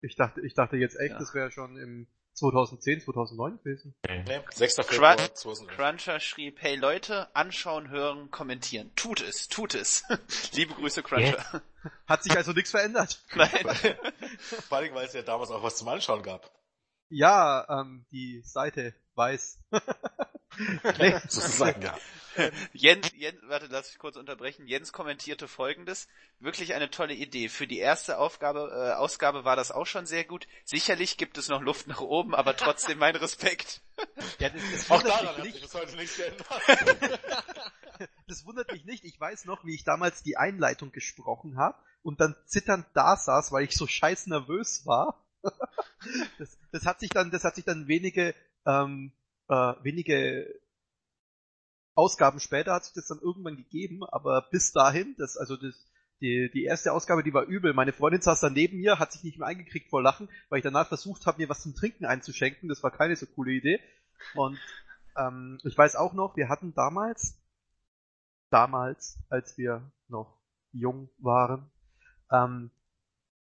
[SPEAKER 5] Ich dachte, ich dachte jetzt echt,
[SPEAKER 2] Ja.
[SPEAKER 5] das wäre schon im 2010, 2009 gewesen.
[SPEAKER 3] Nee, 6. Februar 2011.
[SPEAKER 2] Cruncher schrieb, hey Leute, anschauen, hören, kommentieren. Tut es, tut es. Liebe Grüße, Cruncher.
[SPEAKER 5] Hat sich also nichts verändert.
[SPEAKER 2] Nein.
[SPEAKER 3] Vor allem, weil es ja damals auch was zum Anschauen gab.
[SPEAKER 5] Ja, ähm, die Seite weiß. nee,
[SPEAKER 3] Sozusagen, ja.
[SPEAKER 2] Jens, Jens, warte, lass ich kurz unterbrechen. Jens kommentierte folgendes. Wirklich eine tolle Idee. Für die erste Aufgabe, äh, Ausgabe war das auch schon sehr gut. Sicherlich gibt es noch Luft nach oben, aber trotzdem mein Respekt.
[SPEAKER 5] ja, das, das
[SPEAKER 3] Auch
[SPEAKER 5] wundert
[SPEAKER 3] daran
[SPEAKER 5] mich
[SPEAKER 3] hat
[SPEAKER 5] nicht.
[SPEAKER 3] sich bis heute nichts geändert.
[SPEAKER 5] Das wundert mich nicht. Ich weiß noch, wie ich damals die Einleitung gesprochen habe und dann zitternd da saß, weil ich so scheiß nervös war. Das, das hat sich dann, das hat sich dann wenige, ähm, äh, wenige Ausgaben später hat sich das dann irgendwann gegeben, aber bis dahin, das, also das, die, die erste Ausgabe, die war übel. Meine Freundin saß da neben mir, hat sich nicht mehr eingekriegt vor Lachen, weil ich danach versucht habe, mir was zum Trinken einzuschenken. Das war keine so coole Idee. Und ähm, ich weiß auch noch, wir hatten damals, damals, als wir noch jung waren, ähm,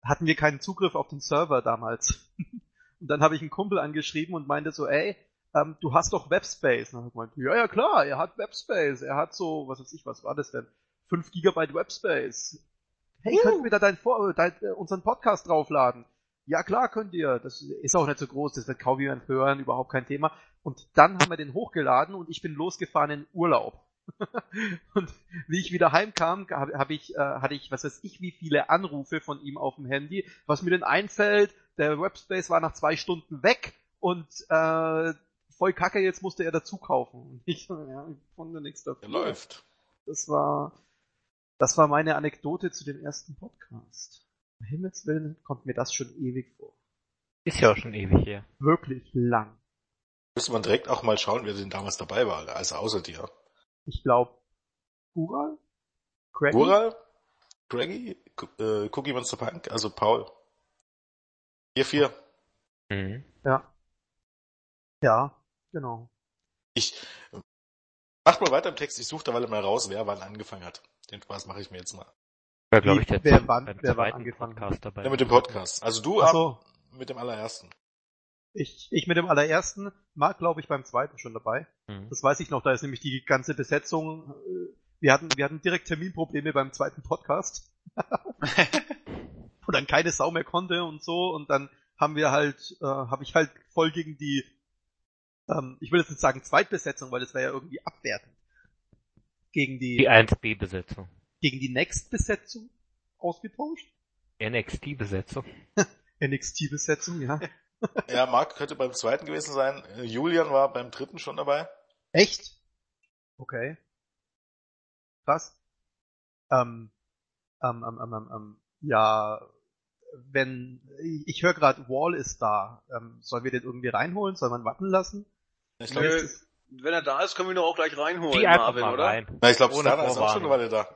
[SPEAKER 5] hatten wir keinen Zugriff auf den Server damals. und dann habe ich einen Kumpel angeschrieben und meinte so, ey, ähm, du hast doch Webspace. Und dann hat ja, ja klar, er hat Webspace. Er hat so, was weiß ich, was war das denn? 5 Gigabyte Webspace. Hey, könnt ihr da dein, Vor- dein, äh, unseren Podcast draufladen? Ja, klar könnt ihr. Das ist auch nicht so groß, das wird kaum jemand hören, überhaupt kein Thema. Und dann haben wir den hochgeladen und ich bin losgefahren in Urlaub. und wie ich wieder heimkam, hab, hab ich, äh, hatte ich, was weiß ich, wie viele Anrufe von ihm auf dem Handy. Was mir denn einfällt, der Webspace war nach zwei Stunden weg und äh, voll kacke, jetzt musste er dazu kaufen. Und ich ja, ich konnte nichts dafür.
[SPEAKER 3] Läuft.
[SPEAKER 5] Das war, das war meine Anekdote zu dem ersten Podcast. Um Himmels Willen kommt mir das schon ewig vor.
[SPEAKER 4] Ist ja auch schon ewig her.
[SPEAKER 5] Wirklich lang.
[SPEAKER 3] Müsste man direkt auch mal schauen, wer denn damals dabei war, also außer dir.
[SPEAKER 5] Ich glaube, Ural? Craig?
[SPEAKER 3] Gural, Greggy, Gu- äh, Cookie Monster Punk, also Paul. Ihr vier.
[SPEAKER 4] Mhm.
[SPEAKER 5] Ja. Ja, genau.
[SPEAKER 3] Ich macht mal weiter im Text, ich suche da mal raus, wer wann angefangen hat. Den Spaß mache ich mir jetzt mal.
[SPEAKER 4] War, glaube ich, der
[SPEAKER 5] wer wann-
[SPEAKER 4] beim
[SPEAKER 5] wer wann
[SPEAKER 4] zweiten
[SPEAKER 5] angefangen?
[SPEAKER 4] Podcast dabei.
[SPEAKER 3] Ja, mit dem Podcast. Also du
[SPEAKER 5] Ach so,
[SPEAKER 3] mit dem allerersten.
[SPEAKER 5] ich, ich mit dem allerersten, Marc glaube ich beim zweiten schon dabei.
[SPEAKER 4] Mhm.
[SPEAKER 5] Das weiß ich noch, da ist nämlich die ganze Besetzung, äh, wir hatten, wir hatten direkt Terminprobleme beim zweiten Podcast. Wo dann keine Sau mehr konnte und so und dann haben wir halt, äh, habe ich halt voll gegen die, ähm, ich will jetzt nicht sagen Zweitbesetzung, weil das wäre ja irgendwie abwertend. Gegen die,
[SPEAKER 4] Die 1B-Besetzung.
[SPEAKER 5] gegen die Next-Besetzung ausgetauscht.
[SPEAKER 4] NXT-Besetzung.
[SPEAKER 5] NXT-Besetzung, ja.
[SPEAKER 3] Ja, Marc könnte beim zweiten gewesen sein. Äh, Julian war beim dritten schon dabei.
[SPEAKER 5] Echt? Okay. Krass. Ähm, ähm, ähm, ähm, ähm, ähm, ja, wenn, ich höre gerade, Wall ist da. Ähm, sollen wir den irgendwie reinholen? Soll man warten lassen?
[SPEAKER 3] Ich
[SPEAKER 1] Nö.
[SPEAKER 3] glaube,
[SPEAKER 1] Wenn er da ist, können wir ihn auch gleich reinholen,
[SPEAKER 4] Die
[SPEAKER 1] Marvin,
[SPEAKER 4] mal
[SPEAKER 1] oder?
[SPEAKER 4] rein.
[SPEAKER 3] na, ich glaub,
[SPEAKER 4] Ohne
[SPEAKER 3] Stana ist auch schon eine
[SPEAKER 4] Vorwarnung.
[SPEAKER 3] Weile da.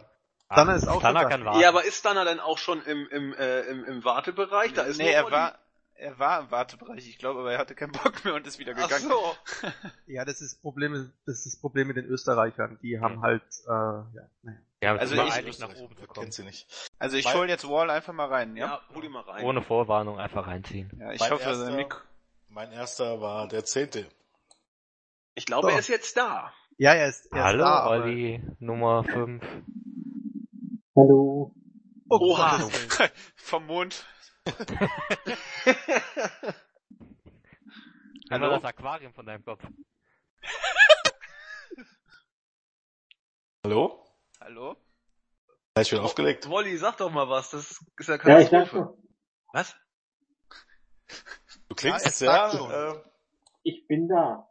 [SPEAKER 5] Stunner ist auch
[SPEAKER 4] Stunner
[SPEAKER 5] schon da.
[SPEAKER 4] kann warten.
[SPEAKER 1] Ja, aber ist Dana denn auch schon im, im, äh, im, im Wartebereich? Da ist
[SPEAKER 2] nee, er war, er war im Wartebereich, ich glaube, aber er hatte keinen Bock mehr und ist wieder
[SPEAKER 1] Ach
[SPEAKER 2] gegangen.
[SPEAKER 1] so.
[SPEAKER 5] Ja, das ist Problem, das ist das Problem mit den Österreichern. Die haben halt, äh, ja, naja.
[SPEAKER 4] Ja,
[SPEAKER 2] Also ich-
[SPEAKER 4] eilig nach oben zu kommen.
[SPEAKER 3] Sie nicht.
[SPEAKER 2] Also ich hole jetzt Wall einfach mal rein, ja?
[SPEAKER 1] Ja, hol ihn mal rein.
[SPEAKER 4] Ohne Vorwarnung einfach reinziehen.
[SPEAKER 2] Ja, ich
[SPEAKER 3] Mein
[SPEAKER 2] hoffe,
[SPEAKER 3] erster-. Mein erster war der zehnte.
[SPEAKER 1] Ich glaube,
[SPEAKER 5] So.
[SPEAKER 1] er ist jetzt da.
[SPEAKER 5] Ja, er ist, er ist
[SPEAKER 4] Hallo,
[SPEAKER 5] da, aber-
[SPEAKER 4] Olli, Nummer 5.
[SPEAKER 5] Hallo. Oh,
[SPEAKER 1] Oha.
[SPEAKER 2] Vom Mond.
[SPEAKER 4] Einmal
[SPEAKER 1] Hallo?
[SPEAKER 4] das Aquarium von deinem Kopf.
[SPEAKER 3] Hallo?
[SPEAKER 2] Hallo?
[SPEAKER 3] Ja, ich bin aufgelegt.
[SPEAKER 1] Wolli, sag doch mal was, das ist ja
[SPEAKER 6] Ja, ich schon,
[SPEAKER 1] was?
[SPEAKER 3] Du klingst
[SPEAKER 5] Ja,
[SPEAKER 3] sehr, äh,
[SPEAKER 6] ich bin da.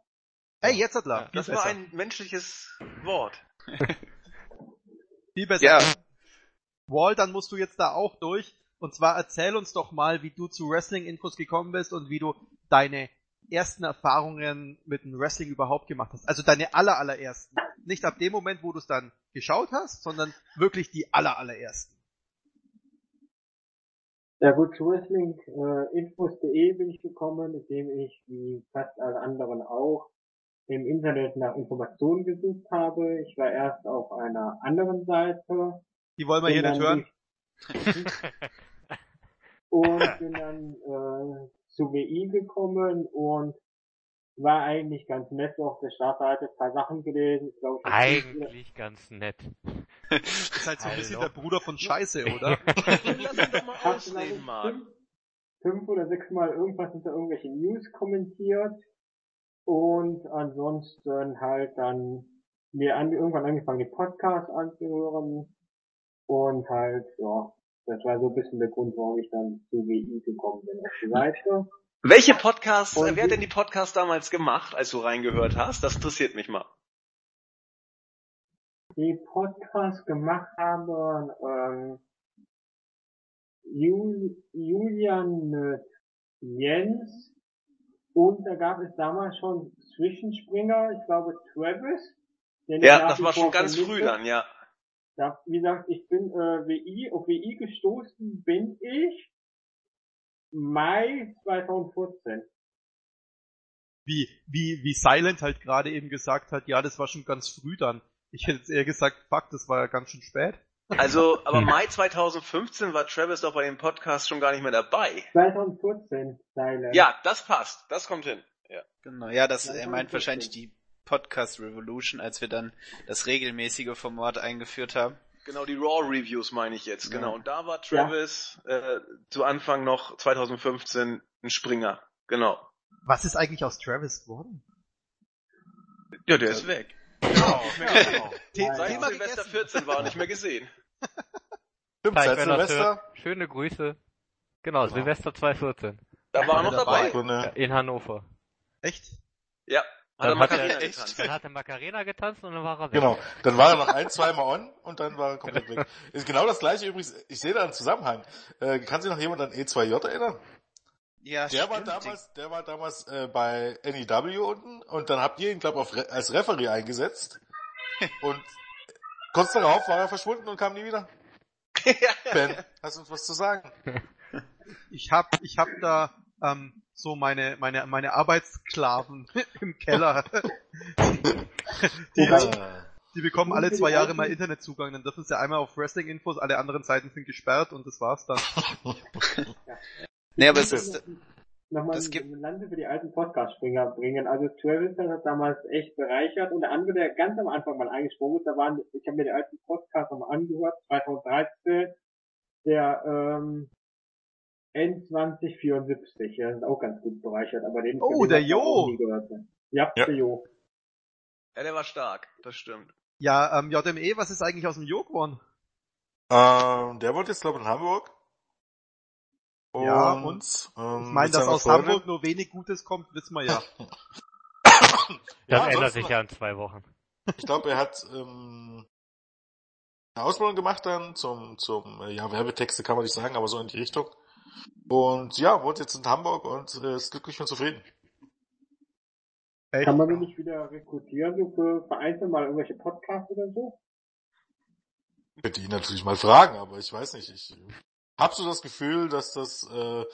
[SPEAKER 5] Hey, jetzt hat er.
[SPEAKER 1] Das war ein menschliches Wort.
[SPEAKER 5] Viel besser.
[SPEAKER 2] Ja,
[SPEAKER 5] Wall, dann musst du jetzt da auch durch. Und zwar erzähl uns doch mal, wie du zu Wrestling-Infos gekommen bist und wie du deine ersten Erfahrungen mit dem Wrestling überhaupt gemacht hast. Also deine aller, allerersten. Nicht ab dem Moment, wo du es dann geschaut hast, sondern wirklich die aller, allerersten.
[SPEAKER 6] Ja gut, zu Wrestling äh, Infos.de bin ich gekommen, indem ich, wie fast alle anderen auch, im Internet nach Informationen gesucht habe. Ich war erst auf einer anderen Seite.
[SPEAKER 5] Die wollen wir hier nicht hören.
[SPEAKER 6] und bin dann äh, zu WI gekommen und war eigentlich ganz nett auf der Startseite, ein paar Sachen gelesen. Ich glaube, ich
[SPEAKER 4] Eigentlich ganz nett.
[SPEAKER 5] ist halt so ein bisschen der Bruder von Scheiße, oder?
[SPEAKER 1] Lass ihn doch mal ausreden,
[SPEAKER 6] glaub
[SPEAKER 1] Marc.
[SPEAKER 6] fünf, fünf oder sechs Mal irgendwas unter irgendwelche News kommentiert und ansonsten halt dann mir an, irgendwann angefangen, die Podcasts anzuhören und halt, ja, das war so ein bisschen der Grund, warum ich dann zu WI gekommen bin auf die Seite.
[SPEAKER 1] Welche Podcasts,
[SPEAKER 6] Und
[SPEAKER 1] äh, wer hat denn die Podcasts damals gemacht, als du reingehört hast? Das interessiert mich mal.
[SPEAKER 6] die Podcast gemacht haben, ähm, Jul Julian mit Jens und da gab es damals schon Zwischenspringer, ich glaube Travis.
[SPEAKER 1] Ja, das war schon ganz früh dann, ja.
[SPEAKER 6] Da, wie gesagt, ich bin äh, WI, auf WI gestoßen bin ich Mai 2014.
[SPEAKER 5] Wie, wie, wie Silent halt gerade eben gesagt hat, ja, das war schon ganz früh dann. Ich hätte jetzt eher gesagt, fuck, das war ja ganz schön spät.
[SPEAKER 1] Also, aber
[SPEAKER 4] Hm.
[SPEAKER 1] Mai 2015 war Travis doch bei dem Podcast schon gar nicht mehr dabei.
[SPEAKER 6] 2014, Silent.
[SPEAKER 1] Ja, das passt. Das kommt hin. Ja.
[SPEAKER 2] genau. Ja, das,
[SPEAKER 6] Ja,
[SPEAKER 2] er meint wahrscheinlich die Podcast Revolution, als wir dann das regelmäßige Format eingeführt haben.
[SPEAKER 1] Genau, die Raw Reviews meine ich jetzt,
[SPEAKER 2] Ja.
[SPEAKER 1] genau. Und da war Travis äh, zu Anfang noch 2015 ein Springer. Genau.
[SPEAKER 5] Was ist eigentlich aus Travis geworden?
[SPEAKER 1] Ja, der ist weg.
[SPEAKER 6] Ja,
[SPEAKER 1] Seit
[SPEAKER 5] Thema
[SPEAKER 1] Silvester
[SPEAKER 5] gegessen.
[SPEAKER 1] 14 war er nicht mehr gesehen.
[SPEAKER 3] Stimmt, seit Silvester.
[SPEAKER 4] Schöne Grüße. Genau, Silvester 2014.
[SPEAKER 1] Da war er noch
[SPEAKER 5] dabei.
[SPEAKER 1] dabei.
[SPEAKER 4] Ja, in Hannover.
[SPEAKER 5] Echt?
[SPEAKER 1] er
[SPEAKER 4] Dann hat
[SPEAKER 1] Macarena
[SPEAKER 4] er-
[SPEAKER 1] getanzt.
[SPEAKER 4] Dann hat er Macarena getanzt und dann war er weg.
[SPEAKER 3] Genau. Dann war er noch ein, zweimal on und dann war er komplett weg. Ist genau das gleiche übrigens. Ich sehe da einen Zusammenhang. Äh, kann sich noch jemand an E2J erinnern?
[SPEAKER 2] Ja,
[SPEAKER 3] Der war
[SPEAKER 2] stimmt.
[SPEAKER 3] damals, der war damals äh, bei NEW unten und dann habt ihr ihn, glaube ich, Re als Referee eingesetzt. Und kurz darauf war er verschwunden und kam nie wieder. Ben, hast du uns was zu sagen?
[SPEAKER 5] Ich hab, ich hab da ähm, so meine, meine, meine Arbeitssklaven im Keller. die, die bekommen alle zwei Jahre mal Internetzugang, dann dürfen sie einmal auf Wrestling-Infos, alle anderen Seiten sind gesperrt und das war's dann.
[SPEAKER 2] Nee, aber es ist,
[SPEAKER 6] nochmal
[SPEAKER 2] Das gibt-
[SPEAKER 6] eine Lanze für die alten Podcast-Springer bringen. Also Travis hat damals echt bereichert und der andere, der ganz am Anfang mal eingesprungen ist, da waren, ich habe mir die alten Podcasts nochmal angehört, 2013, der ähm, N2074, ja, ist auch ganz gut bereichert, aber den
[SPEAKER 5] Oh,
[SPEAKER 6] den
[SPEAKER 5] der Jo.
[SPEAKER 6] nie gehört. Ja,
[SPEAKER 3] Ja.
[SPEAKER 6] der Jo.
[SPEAKER 1] Ja, der war stark. Das stimmt.
[SPEAKER 5] Ja, ähm, JME, was ist eigentlich aus dem Jo geworden?
[SPEAKER 3] ähm, der wohnt jetzt, glaube ich, in Hamburg.
[SPEAKER 5] Ja,
[SPEAKER 3] und,
[SPEAKER 5] und?
[SPEAKER 3] ähm,
[SPEAKER 5] Ich meine, dass aus
[SPEAKER 3] Freundin.
[SPEAKER 5] Hamburg nur wenig Gutes kommt, wissen wir ja.
[SPEAKER 4] Das
[SPEAKER 3] Ja,
[SPEAKER 4] ändert sich ja in zwei Wochen.
[SPEAKER 3] Ich glaube, er hat ähm, eine Ausbildung gemacht dann zum, zum äh, ja, Werbetexte kann man nicht sagen, aber so in die Richtung. Und ja, wohnt jetzt in Hamburg und äh, ist glücklich und zufrieden.
[SPEAKER 5] Echt?
[SPEAKER 6] Kann man den nicht wieder rekrutieren, so für vereinzelt mal irgendwelche Podcasts oder so?
[SPEAKER 3] Ich Hätte ihn natürlich mal fragen, aber ich weiß nicht. Ich habe so das Gefühl, dass das äh,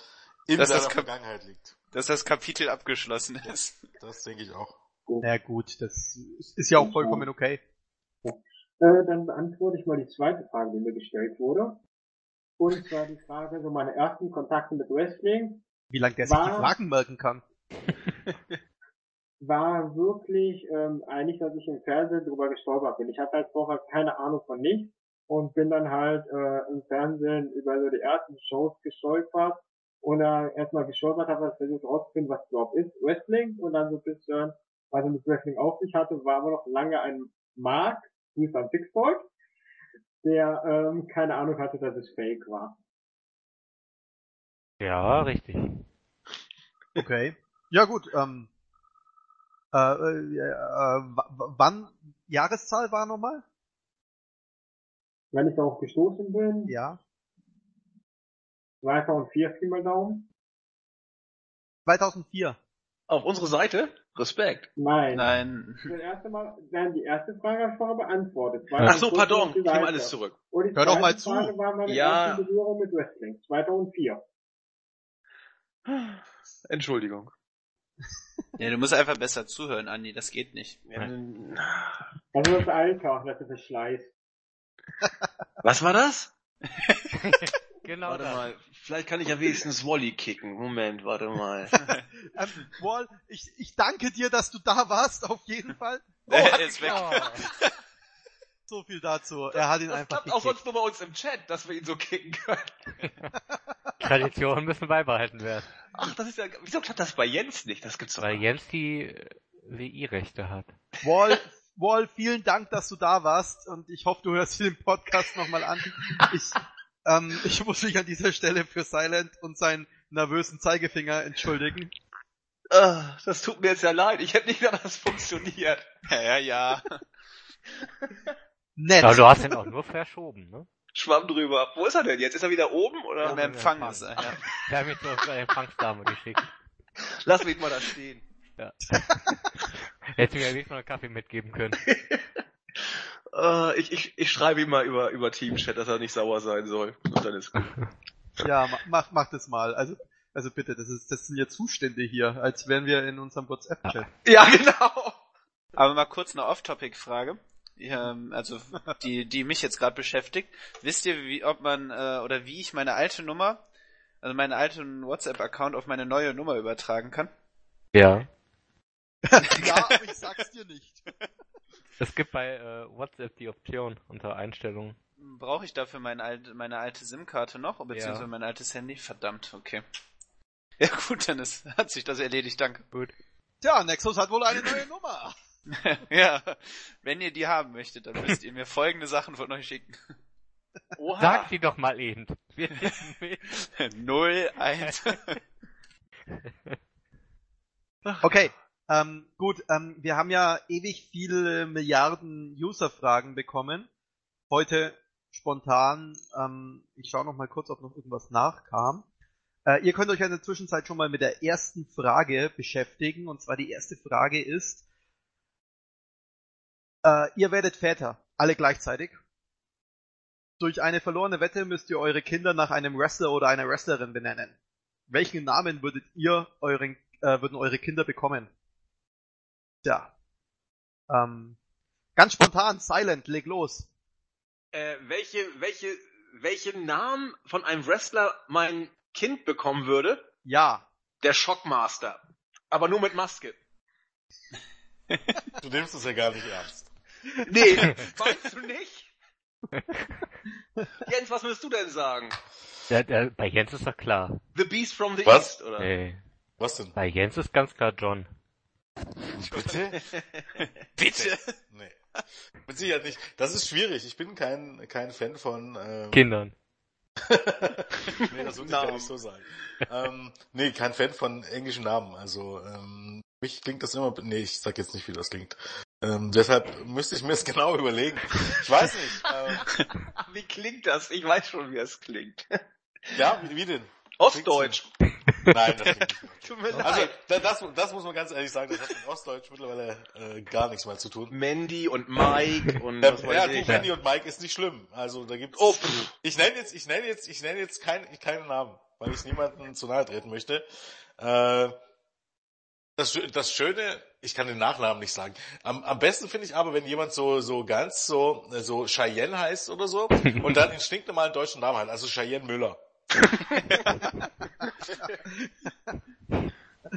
[SPEAKER 3] in
[SPEAKER 2] Dass
[SPEAKER 6] Also
[SPEAKER 3] seiner
[SPEAKER 2] das
[SPEAKER 3] Vergangenheit liegt.
[SPEAKER 2] dass das Kapitel abgeschlossen ist.
[SPEAKER 3] Das denke ich auch.
[SPEAKER 5] Na gut, das ist ja auch vollkommen okay.
[SPEAKER 6] Äh, dann beantworte ich mal die zweite Frage, die mir gestellt wurde. Und zwar die Frage, so meine ersten Kontakte mit Wrestling
[SPEAKER 5] Wie lange der sich die
[SPEAKER 6] War-
[SPEAKER 5] Fragen merken kann.
[SPEAKER 6] war wirklich ähm, eigentlich, dass ich im Fernsehen drüber gestolpert bin. Ich hatte halt vorher keine Ahnung von nichts und bin dann halt äh, im Fernsehen über so die ersten Shows gestolpert und er erstmal hat er versucht rauszufinden, was überhaupt ist, Wrestling und dann so ein bisschen, was er mit Wrestling auf sich hatte, war aber noch lange ein Mark, Grüß an Sixfold, der ähm, keine Ahnung hatte, dass es fake war.
[SPEAKER 4] Ja, richtig.
[SPEAKER 5] Okay. Ja gut, ähm, äh, äh, äh, wann, Jahreszahl war nochmal?
[SPEAKER 6] Wenn ich darauf gestoßen bin,
[SPEAKER 5] Ja.
[SPEAKER 6] 2004 Pi mal Daumen.
[SPEAKER 5] 2004.
[SPEAKER 1] Auf unsere Seite? Respekt.
[SPEAKER 6] Nein.
[SPEAKER 2] Nein.
[SPEAKER 6] Das erste Mal, nein, die erste Frage habe ich vorher beantwortet.
[SPEAKER 1] Ach so,
[SPEAKER 6] 2004
[SPEAKER 1] pardon. Ich nehme alles zurück.
[SPEAKER 6] Und die
[SPEAKER 5] Hör doch mal zu.
[SPEAKER 6] Frage war meine
[SPEAKER 1] Ja.
[SPEAKER 6] erste Berührung mit Wrestling. 2004.
[SPEAKER 1] Entschuldigung.
[SPEAKER 2] Ja, du musst einfach besser zuhören, Andi, das geht nicht.
[SPEAKER 6] Das ist das Alter, das ist Verschleiß.
[SPEAKER 1] Was war das?
[SPEAKER 4] Genau
[SPEAKER 1] Warte
[SPEAKER 4] das.
[SPEAKER 1] mal, vielleicht kann ich ja wenigstens Wally kicken. Moment, warte mal.
[SPEAKER 5] Ähm, Wall, ich, ich danke dir, dass du da warst, auf jeden Fall.
[SPEAKER 2] er ist weg.
[SPEAKER 4] Oh.
[SPEAKER 5] So viel dazu. Er hat ihn
[SPEAKER 1] Das
[SPEAKER 5] einfach
[SPEAKER 1] klappt auch sonst nur bei uns im Chat, dass wir ihn so kicken können.
[SPEAKER 4] Traditionen müssen beibehalten werden.
[SPEAKER 1] Ach, das ist ja, wieso klappt das bei Jens nicht? Das gibt's doch
[SPEAKER 4] Weil Jens die äh, WI-Rechte hat.
[SPEAKER 5] Wall, Wall, vielen Dank, dass du da warst und ich hoffe, du hörst dir den Podcast nochmal an. Ich, ähm, ich muss mich an dieser Stelle für Silent und seinen nervösen Zeigefinger entschuldigen.
[SPEAKER 1] Ah, das tut mir jetzt ja leid. Ich hätte nicht gedacht, dass das funktioniert.
[SPEAKER 2] Ja, ja, ja.
[SPEAKER 5] Nett.
[SPEAKER 4] Aber du hast ihn auch nur verschoben, ne?
[SPEAKER 1] Schwamm drüber. Wo ist er denn jetzt? Ist er wieder oben oder?
[SPEAKER 2] Im Empfang ist er, ja.
[SPEAKER 4] Wir haben ihn zur Empfangsdame geschickt.
[SPEAKER 1] Lass mich mal da stehen.
[SPEAKER 4] Hätte mir ja nicht mal einen Kaffee mitgeben können.
[SPEAKER 1] Äh, ich, ich, ich schreibe ihm mal über, über Teamchat, dass er nicht sauer sein soll. Und dann ist gut.
[SPEAKER 5] Ja, ma- mach, mach das mal. Also, also bitte, das ist, das sind ja Zustände hier, als wären wir in unserem WhatsApp-Chat.
[SPEAKER 1] Ja, genau.
[SPEAKER 2] Aber mal kurz eine Off-Topic-Frage. Ähm, also die, die mich jetzt gerade beschäftigt. Wisst ihr, wie ob man äh, oder wie ich meine alte Nummer, also meinen alten WhatsApp-Account auf meine neue Nummer übertragen kann?
[SPEAKER 4] Ja.
[SPEAKER 5] ja, aber ich sag's dir nicht.
[SPEAKER 4] Es gibt bei äh, WhatsApp die Option unter Einstellungen.
[SPEAKER 2] Brauche ich dafür meine alte, meine alte SIM-Karte noch, beziehungsweise
[SPEAKER 4] Ja.
[SPEAKER 2] mein altes Handy? Verdammt, okay. Ja gut, dann ist, hat sich das erledigt, danke.
[SPEAKER 4] Gut.
[SPEAKER 5] Tja, Nexus hat wohl eine neue Nummer.
[SPEAKER 2] ja, wenn ihr die haben möchtet, dann müsst ihr mir folgende Sachen von euch schicken.
[SPEAKER 1] Oha.
[SPEAKER 4] Sag sie doch mal eben. Wir wissen mit.
[SPEAKER 2] 0, 1.
[SPEAKER 5] Okay, ähm, gut, ähm, wir haben ja ewig viele Milliarden User-Fragen bekommen. Heute spontan, ähm, ich schaue noch mal kurz, ob noch irgendwas nachkam. Äh, ihr könnt euch in der Zwischenzeit schon mal mit der ersten Frage beschäftigen. Und zwar die erste Frage ist, äh, ihr werdet Väter, alle gleichzeitig. Durch eine verlorene Wette müsst ihr eure Kinder nach einem Wrestler oder einer Wrestlerin benennen. Welchen Namen würdet ihr euren, äh, würden eure Kinder bekommen? Tja. Ähm, ganz spontan, Silent, leg los.
[SPEAKER 1] Äh, welche, welche, welchen Namen von einem Wrestler mein Kind bekommen würde?
[SPEAKER 5] Ja.
[SPEAKER 1] Der Shockmaster. Aber nur mit Maske.
[SPEAKER 3] Du nimmst es ja gar nicht ernst.
[SPEAKER 1] Nee, weißt du nicht? Jens, was würdest du denn sagen?
[SPEAKER 4] Der, der, bei Jens ist doch klar.
[SPEAKER 1] The Beast from the
[SPEAKER 3] Was?
[SPEAKER 1] East, oder?
[SPEAKER 4] Nee.
[SPEAKER 3] Was denn?
[SPEAKER 4] Bei Jens ist ganz klar John.
[SPEAKER 3] Bitte?
[SPEAKER 2] Bitte.
[SPEAKER 3] Nee. Mit Sicherheit nicht. Das ist schwierig. Ich bin kein, kein Fan von, ähm,
[SPEAKER 4] Kindern.
[SPEAKER 3] nee, das würde ich ja nicht so sagen. ähm, nee, kein Fan von englischen Namen. Also, ähm, mich klingt das immer, nee, ich sag jetzt nicht, wie das klingt. Ähm, deshalb müsste ich mir das genau überlegen. Ich weiß nicht. Ähm,
[SPEAKER 1] wie klingt das? Ich weiß schon, wie es klingt.
[SPEAKER 3] ja, wie, wie denn?
[SPEAKER 1] Ostdeutsch.
[SPEAKER 3] Nein, das.
[SPEAKER 1] Tut mir
[SPEAKER 3] Also,
[SPEAKER 1] leid.
[SPEAKER 3] da- das, das muss man ganz ehrlich sagen, das hat mit Ostdeutsch mittlerweile äh, gar nichts mehr zu tun.
[SPEAKER 1] Mandy und Mike und
[SPEAKER 3] Ja,
[SPEAKER 1] was
[SPEAKER 3] ja
[SPEAKER 1] weiß
[SPEAKER 3] du,
[SPEAKER 1] ich.
[SPEAKER 3] Mandy und Mike ist nicht schlimm. Also da gibt's.
[SPEAKER 1] Oh, pff.
[SPEAKER 3] ich nenne jetzt, ich nenne jetzt, ich nenne jetzt keinen, keinen Namen, weil ich niemanden zu nahe treten möchte. Äh, das, das Schöne, ich kann den Nachnamen nicht sagen. Am, am besten finde ich aber, wenn jemand so, so ganz so, so Cheyenne heißt oder so und dann den stinknormalen deutschen Namen hat, also Cheyenne Müller.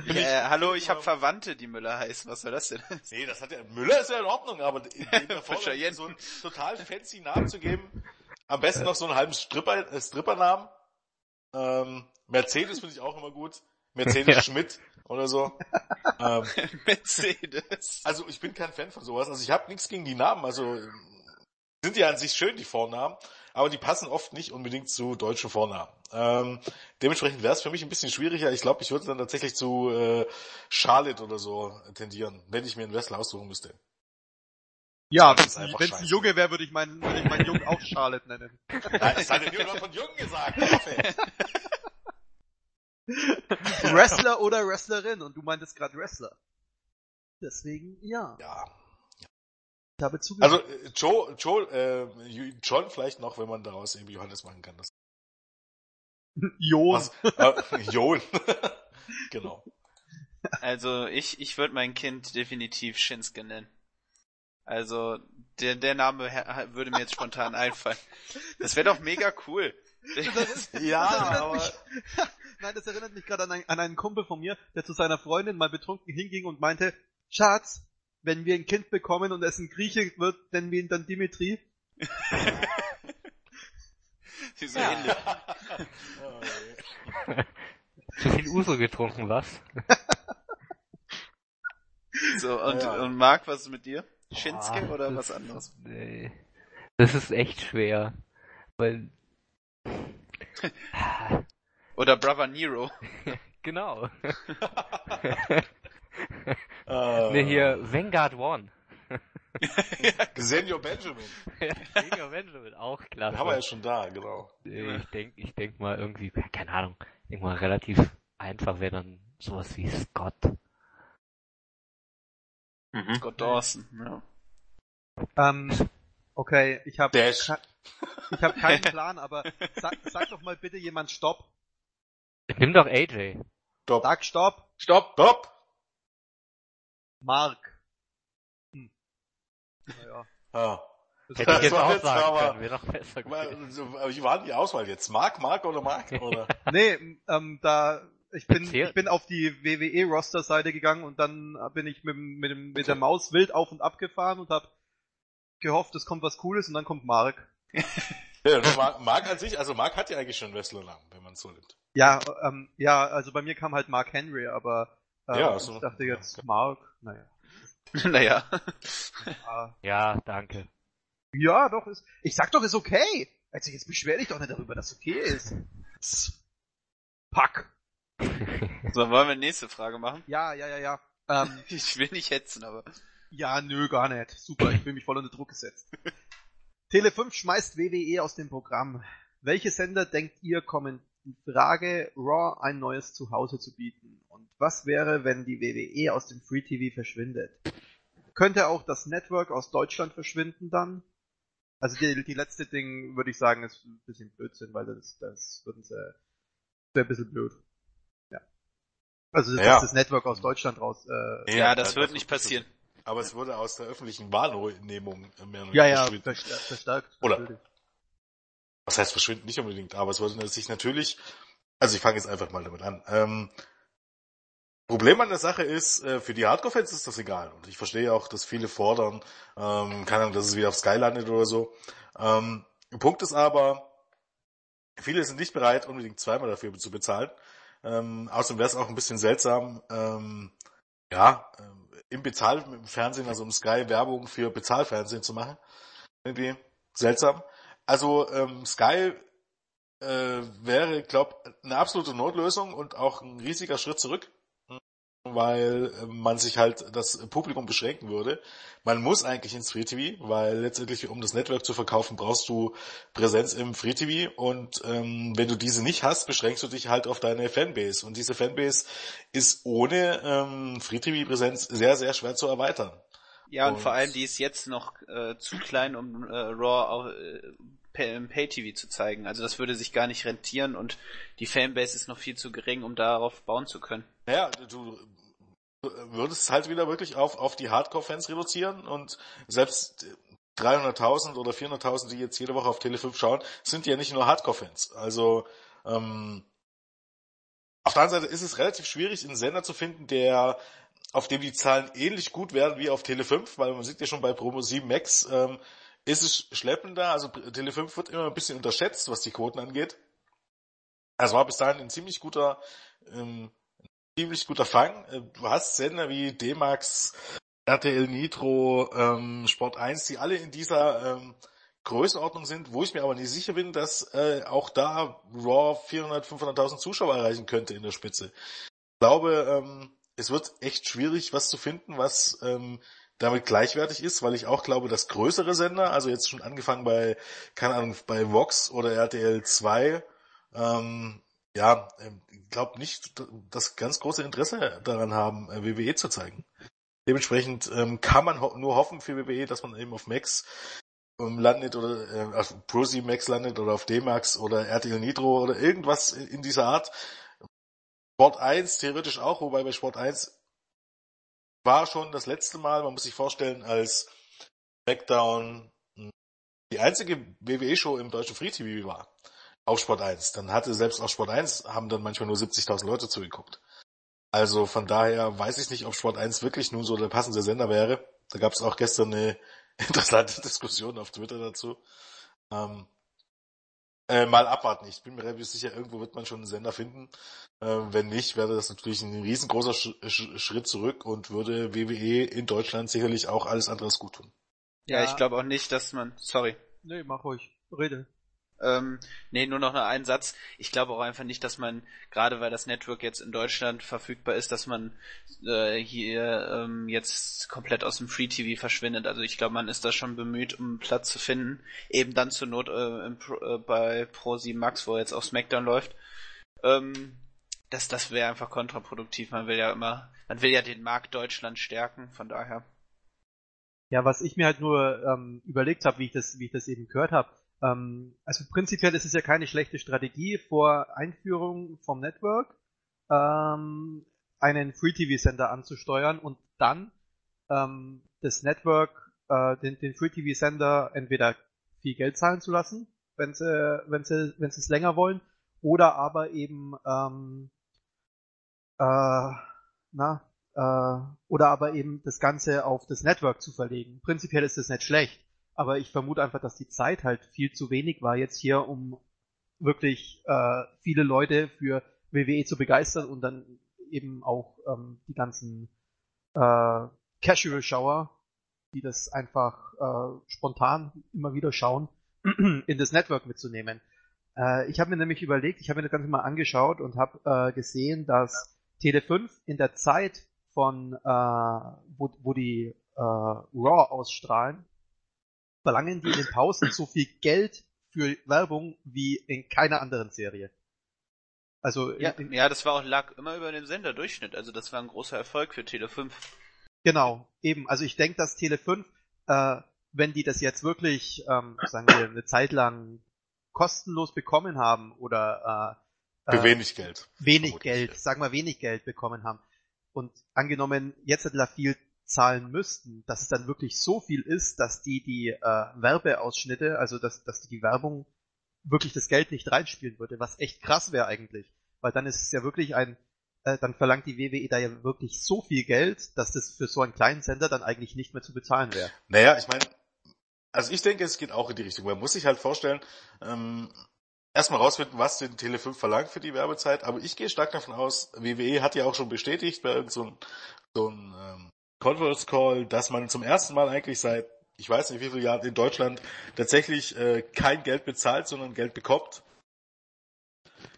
[SPEAKER 2] Ja, äh, hallo, ich habe Verwandte, die Müller heißen. Was soll das denn?
[SPEAKER 3] Nee, das hat ja, Müller ist ja in Ordnung, aber in, Form,
[SPEAKER 2] Cheyenne.
[SPEAKER 3] so einen total fancy Namen zu geben, am besten noch so einen halben Stripper, äh, Strippernamen. Ähm, Mercedes finde ich auch immer gut. Mercedes
[SPEAKER 4] Ja.
[SPEAKER 3] Schmidt oder so. ähm,
[SPEAKER 2] Mercedes.
[SPEAKER 3] also ich bin kein Fan von sowas. Also ich habe nichts gegen die Namen. Also sind ja an sich schön die Vornamen, aber die passen oft nicht unbedingt zu deutschen Vornamen. Ähm, dementsprechend wäre es für mich ein bisschen schwieriger. Ich glaube, ich würde dann tatsächlich zu äh, Charlotte oder so tendieren, wenn ich mir einen Wrestler aussuchen müsste.
[SPEAKER 5] Ja, wenn es ein. Junge wäre, würde ich meinen, würde ich meinen Jungen auch Charlotte nennen.
[SPEAKER 3] Nein, das hat niemand von Jungen gesagt.
[SPEAKER 5] Wrestler oder Wrestlerin und du meintest gerade Wrestler. Deswegen, ja,
[SPEAKER 3] ja.
[SPEAKER 5] ich habe zugehört.
[SPEAKER 3] Also äh, Joe, Joe, äh, John vielleicht noch, wenn man daraus irgendwie Johannes machen kann. Das,
[SPEAKER 5] Jon.
[SPEAKER 3] äh, Jon. genau.
[SPEAKER 2] Also ich, ich würde mein Kind definitiv Shinsuke nennen. Also der, der Name würde mir jetzt spontan einfallen. Das wäre doch mega cool.
[SPEAKER 3] Ja,
[SPEAKER 5] das erinnert
[SPEAKER 3] aber
[SPEAKER 5] mich, Nein, das erinnert mich gerade an, ein, an einen Kumpel von mir, der zu seiner Freundin mal betrunken hinging und meinte, Schatz, wenn wir ein Kind bekommen und es ein Grieche wird, nennen wir ihn dann Dimitri.
[SPEAKER 2] so ähnlich.
[SPEAKER 3] Oh, je.
[SPEAKER 4] Zu viel Uso getrunken, was?
[SPEAKER 2] So, und,
[SPEAKER 3] Ja.
[SPEAKER 2] und Marc, was ist mit dir? Shinsuke
[SPEAKER 4] Boah,
[SPEAKER 2] oder was anderes?
[SPEAKER 4] Nee. Das ist echt schwer. Weil.
[SPEAKER 2] Oder Brother Nero?
[SPEAKER 4] genau.
[SPEAKER 3] Äh,
[SPEAKER 4] ne, hier, Vanguard One.
[SPEAKER 3] Senior Benjamin.
[SPEAKER 4] Mega Benjamin, auch klasse.
[SPEAKER 3] Den haben wir ja schon da, genau.
[SPEAKER 4] Ich denk, ich denk mal irgendwie, ja, keine Ahnung, mal relativ einfach wäre dann sowas wie Scott.
[SPEAKER 1] Mhm.
[SPEAKER 2] Scott Dawson, ja.
[SPEAKER 5] Ähm, okay, ich habe ich hab keinen Plan, aber sag, sag doch mal bitte jemand Stopp.
[SPEAKER 4] Nimm doch AJ.
[SPEAKER 3] Stopp.
[SPEAKER 5] Sag Stopp.
[SPEAKER 1] Stopp!
[SPEAKER 3] Stopp.
[SPEAKER 5] Mark. Naja.
[SPEAKER 3] Ah.
[SPEAKER 5] Das
[SPEAKER 4] Hätte ich jetzt auch
[SPEAKER 3] jetzt
[SPEAKER 4] sagen
[SPEAKER 3] aber-
[SPEAKER 4] können, wäre noch besser gewesen.
[SPEAKER 3] Wie war denn die Auswahl jetzt? Mark, Mark oder Mark? Oder?
[SPEAKER 5] Nee, ähm, da ich bin
[SPEAKER 4] Erzähl.
[SPEAKER 5] ich bin auf die WWE Roster Seite gegangen und dann bin ich mit, dem- mit, dem, mit der Maus wild auf und ab gefahren und habe gehofft, es kommt was Cooles und dann kommt Mark.
[SPEAKER 3] Ja, Mark, Mark an sich, also Mark hat ja eigentlich schon Wrestlernamen, wenn man es so nimmt.
[SPEAKER 5] Ja, ähm, ja, also bei mir kam halt Mark Henry, aber ähm,
[SPEAKER 3] Ja, so.
[SPEAKER 5] ich dachte jetzt Mark, naja.
[SPEAKER 2] naja.
[SPEAKER 5] Ja,
[SPEAKER 4] Ja, danke.
[SPEAKER 5] ja, doch ist. Ich sag doch, ist okay. Also jetzt beschwer dich doch nicht darüber, dass okay ist. Psst. Pack.
[SPEAKER 2] So, wollen wir nächste Frage machen?
[SPEAKER 5] Ja, ja, ja, ja. Ähm,
[SPEAKER 2] Ich will nicht hetzen, aber.
[SPEAKER 5] Ja, nö, gar nicht. Super, ich fühle mich voll unter Druck gesetzt. Tele5 schmeißt WWE aus dem Programm. Welche Sender denkt ihr kommen in Frage, Raw ein neues Zuhause zu bieten? Und was wäre, wenn die WWE aus dem Free TV verschwindet? Könnte auch das Network aus Deutschland verschwinden dann? Also die, die letzte Ding würde ich sagen, ist ein bisschen Blödsinn, weil das, das würden sie, wäre ein bisschen blöd. Ja. Also das
[SPEAKER 3] Ja.
[SPEAKER 5] ist das Network aus Deutschland raus. Äh,
[SPEAKER 2] Ja, das wird nicht passieren.
[SPEAKER 3] Aber es wurde aus der öffentlichen Wahrnehmung mehr oder
[SPEAKER 5] Ja,
[SPEAKER 3] weniger
[SPEAKER 5] ja,
[SPEAKER 3] verschwinden.
[SPEAKER 5] verstärkt. verstärkt
[SPEAKER 3] Oder-
[SPEAKER 5] natürlich.
[SPEAKER 3] Was heißt verschwinden? Nicht unbedingt, aber es wurde sich natürlich, also ich fange jetzt einfach mal damit an. Ähm, Problem an der Sache ist, äh, für die Hardcore-Fans ist das egal. Und ich verstehe auch, dass viele fordern, ähm, keine Ahnung, dass es wieder auf Sky landet oder so. Ähm, Punkt ist aber, viele sind nicht bereit, unbedingt zweimal dafür zu bezahlen. Ähm, außerdem wäre es auch ein bisschen seltsam, ähm, ja, ähm, im Bezahlfernsehen, also im Sky Werbung für Bezahlfernsehen zu machen. Irgendwie seltsam. Also ähm, Sky äh, wäre, glaube eine absolute Notlösung und auch ein riesiger Schritt zurück, weil äh, man sich halt das Publikum beschränken würde. Man muss eigentlich ins Free TV, weil letztendlich, um das Network zu verkaufen, brauchst du Präsenz im Free TV und ähm, wenn du diese nicht hast, beschränkst du dich halt auf deine Fanbase und diese Fanbase ist ohne ähm, Free TV Präsenz sehr, sehr schwer zu erweitern.
[SPEAKER 2] Ja, und,
[SPEAKER 3] Und-
[SPEAKER 2] vor allem, die ist jetzt noch äh, zu klein, um äh, Raw äh, Pay-TV zu zeigen. Also das würde sich gar nicht rentieren und die Fanbase ist noch viel zu gering, um darauf bauen zu können.
[SPEAKER 3] Naja, du würdest halt wieder wirklich auf, auf die Hardcore-Fans reduzieren und selbst 300.000 oder 400.000, die jetzt jede Woche auf Tele5 schauen, sind ja nicht nur Hardcore-Fans. Also ähm, auf der anderen Seite ist es relativ schwierig, einen Sender zu finden, der auf dem die Zahlen ähnlich gut werden wie auf Tele5, weil man sieht ja schon bei Promo 7 Max, ähm, ist es schleppender, also Tele5 wird immer ein bisschen unterschätzt, was die Quoten angeht. Es war bis dahin ein ziemlich guter, ähm, ziemlich guter Fang. Äh, du hast Sender wie D-Max, RTL Nitro, ähm, Sport 1, die alle in dieser ähm, Größenordnung sind, wo ich mir aber nicht sicher bin, dass äh, auch da Raw 400, 500.000 Zuschauer erreichen könnte in der Spitze. Ich glaube, ähm, es wird echt schwierig, was zu finden, was ähm, damit gleichwertig ist, weil ich auch glaube, dass größere Sender, also jetzt schon angefangen bei, keine Ahnung, bei Vox oder RTL 2, ähm, ja, ähm, ich glaube nicht, dass ganz große Interesse daran haben, äh, WWE zu zeigen. Dementsprechend ähm, kann man ho nur hoffen für WWE, dass man eben auf Max ähm, landet oder äh, auf Prosi Max landet oder auf D-Max oder RTL Nitro oder irgendwas in dieser Art. Sport 1 theoretisch auch, wobei bei Sport 1 war schon das letzte Mal, man muss sich vorstellen, als SmackDown hm, die einzige WWE-Show im deutschen Free TV war. Auf Sport 1. Dann hatte selbst auf Sport 1 haben dann manchmal nur 70.000 Leute zugeguckt. Also von daher weiß ich nicht, ob Sport 1 wirklich nun so der passende Sender wäre. Da gab es auch gestern eine interessante Diskussion auf Twitter dazu. Ähm, äh, mal abwarten. Ich bin mir relativ sicher, irgendwo wird man schon einen Sender finden. Äh, wenn nicht, wäre das natürlich ein riesengroßer Sch Sch Schritt zurück und würde WWE in Deutschland sicherlich auch alles andere als gut tun.
[SPEAKER 2] Ja, ja. ich glaube auch nicht, dass man, sorry.
[SPEAKER 5] Nee, mach ruhig. Rede.
[SPEAKER 2] Ähm, nee, nur noch einen Satz. Ich glaube auch einfach nicht, dass man, gerade weil das Network jetzt in Deutschland verfügbar ist, dass man äh, hier ähm, jetzt komplett aus dem Free TV verschwindet. Also ich glaube, man ist da schon bemüht, um Platz zu finden. Eben dann zur Not äh, im, äh, bei Pro 7 Max, wo jetzt auch SmackDown läuft. Ähm, das das wäre einfach kontraproduktiv. Man will ja immer, man will ja den Markt Deutschland stärken, von daher.
[SPEAKER 5] Ja, was ich mir halt nur ähm, überlegt habe, wie ich das, wie ich das eben gehört habe, ähm, also prinzipiell ist es ja keine schlechte Strategie vor Einführung vom Network, ähm, einen Free TV Sender anzusteuern und dann ähm, das Network, äh, den, den Free TV Sender entweder viel Geld zahlen zu lassen, wenn sie, wenn sie, wenn sie es länger wollen, oder aber eben, ähm, äh, na, äh, oder aber eben das Ganze auf das Network zu verlegen. Prinzipiell ist das nicht schlecht aber ich vermute einfach, dass die Zeit halt viel zu wenig war jetzt hier, um wirklich äh, viele Leute für WWE zu begeistern und dann eben auch ähm, die ganzen äh, Casual-Schauer, die das einfach äh, spontan immer wieder schauen, in das Network mitzunehmen. Äh, ich habe mir nämlich überlegt, ich habe mir das Ganze mal angeschaut und habe äh, gesehen, dass Tele5 in der Zeit von, äh, wo, wo die äh, Raw ausstrahlen, verlangen die in den Pausen so viel Geld für Werbung wie in keiner anderen Serie.
[SPEAKER 2] Also ja, in, ja, das war auch lag immer über dem Senderdurchschnitt. Also das war ein großer Erfolg für Tele5.
[SPEAKER 5] Genau, eben. Also ich denke, dass Tele5, äh, wenn die das jetzt wirklich, ähm, sagen wir, eine Zeit lang kostenlos bekommen haben oder
[SPEAKER 3] äh, für wenig Geld.
[SPEAKER 5] Wenig Geld, sagen wir wenig Geld bekommen haben. Und angenommen, jetzt hat La viel zahlen müssten, dass es dann wirklich so viel ist, dass die die äh, Werbeausschnitte, also dass, dass die Werbung wirklich das Geld nicht reinspielen würde, was echt krass wäre eigentlich. Weil dann ist es ja wirklich ein, äh, dann verlangt die WWE da ja wirklich so viel Geld, dass das für so einen kleinen Sender dann eigentlich nicht mehr zu bezahlen wäre.
[SPEAKER 3] Naja, ich meine, also ich denke, es geht auch in die Richtung. Man muss sich halt vorstellen, ähm, erstmal rausfinden, was den Tele5 verlangt für die Werbezeit, aber ich gehe stark davon aus, WWE hat ja auch schon bestätigt bei irgendeinem so, so ein ähm, Conference Call, dass man zum ersten Mal eigentlich seit, ich weiß nicht wie viele Jahren in Deutschland tatsächlich äh, kein Geld bezahlt, sondern Geld bekommt.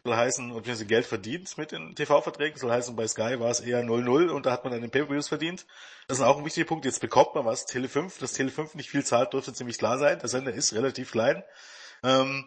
[SPEAKER 3] Soll heißen, und wir Geld verdient mit den TV-Verträgen, soll heißen, bei Sky war es eher 0-0 und da hat man dann den Pay-Per-Views verdient. Das ist auch ein wichtiger Punkt. Jetzt bekommt man was. Tele 5, dass Tele 5 nicht viel zahlt, dürfte ziemlich klar sein. Der Sender ist relativ klein. Ähm,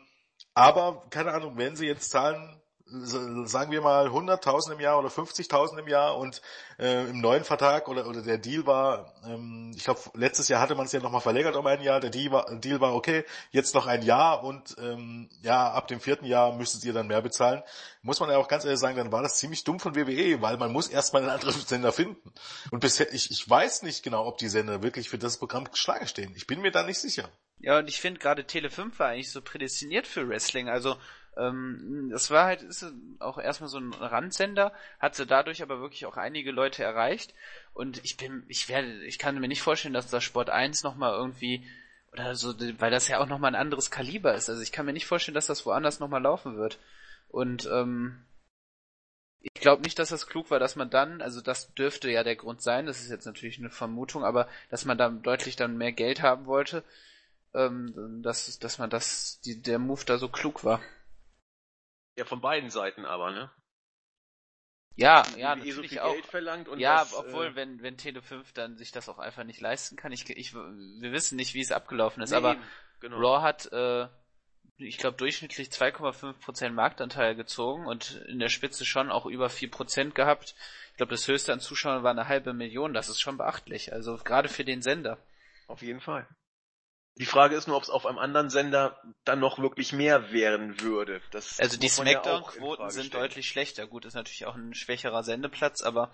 [SPEAKER 3] aber, keine Ahnung, wenn sie jetzt zahlen sagen wir mal 100.000 im Jahr oder 50.000 im Jahr und äh, im neuen Vertrag oder, oder der Deal war, ähm, ich glaube letztes Jahr hatte man es ja nochmal verlängert um ein Jahr, der Deal war, Deal war okay, jetzt noch ein Jahr und ähm, ja, ab dem vierten Jahr müsstet ihr dann mehr bezahlen. Muss man ja auch ganz ehrlich sagen, dann war das ziemlich dumm von WWE, weil man muss erstmal einen anderen Sender finden. Und bisher, ich, ich weiß nicht genau, ob die Sender wirklich für das Programm Schlange stehen. Ich bin mir da nicht sicher.
[SPEAKER 2] Ja, und ich finde gerade Tele5 war eigentlich so prädestiniert für Wrestling. Also ähm, das war halt ist auch erstmal so ein Randsender, hat sie dadurch aber wirklich auch einige Leute erreicht. Und ich bin, ich werde, ich kann mir nicht vorstellen, dass das Sport 1 nochmal irgendwie oder so, weil das ja auch nochmal ein anderes Kaliber ist. Also ich kann mir nicht vorstellen, dass das woanders nochmal laufen wird. Und ähm, ich glaube nicht, dass das klug war, dass man dann, also das dürfte ja der Grund sein, das ist jetzt natürlich eine Vermutung, aber dass man dann deutlich dann mehr Geld haben wollte, ähm, dass, dass man das, die, der Move da so klug war.
[SPEAKER 1] Ja, von beiden Seiten aber, ne?
[SPEAKER 2] Ja, ja,
[SPEAKER 1] so
[SPEAKER 2] natürlich
[SPEAKER 1] viel
[SPEAKER 2] auch. Ja,
[SPEAKER 1] das,
[SPEAKER 2] obwohl,
[SPEAKER 1] äh,
[SPEAKER 2] wenn, wenn Tele 5 dann sich das auch einfach nicht leisten kann, ich, ich, wir wissen nicht, wie es abgelaufen ist,
[SPEAKER 1] nee,
[SPEAKER 2] aber
[SPEAKER 1] genau.
[SPEAKER 2] Raw hat, äh, ich glaube, durchschnittlich 2,5% Marktanteil gezogen und in der Spitze schon auch über 4% gehabt. Ich glaube, das höchste an Zuschauern war eine halbe Million, das ist schon beachtlich, also gerade für den Sender.
[SPEAKER 1] Auf jeden Fall. Die Frage ist nur, ob es auf einem anderen Sender dann noch wirklich mehr werden würde. Das
[SPEAKER 2] Also die
[SPEAKER 1] ja
[SPEAKER 2] Smackdown-Quoten
[SPEAKER 1] Frage
[SPEAKER 2] sind
[SPEAKER 1] stellen.
[SPEAKER 2] deutlich schlechter. Gut, ist natürlich auch ein schwächerer Sendeplatz, aber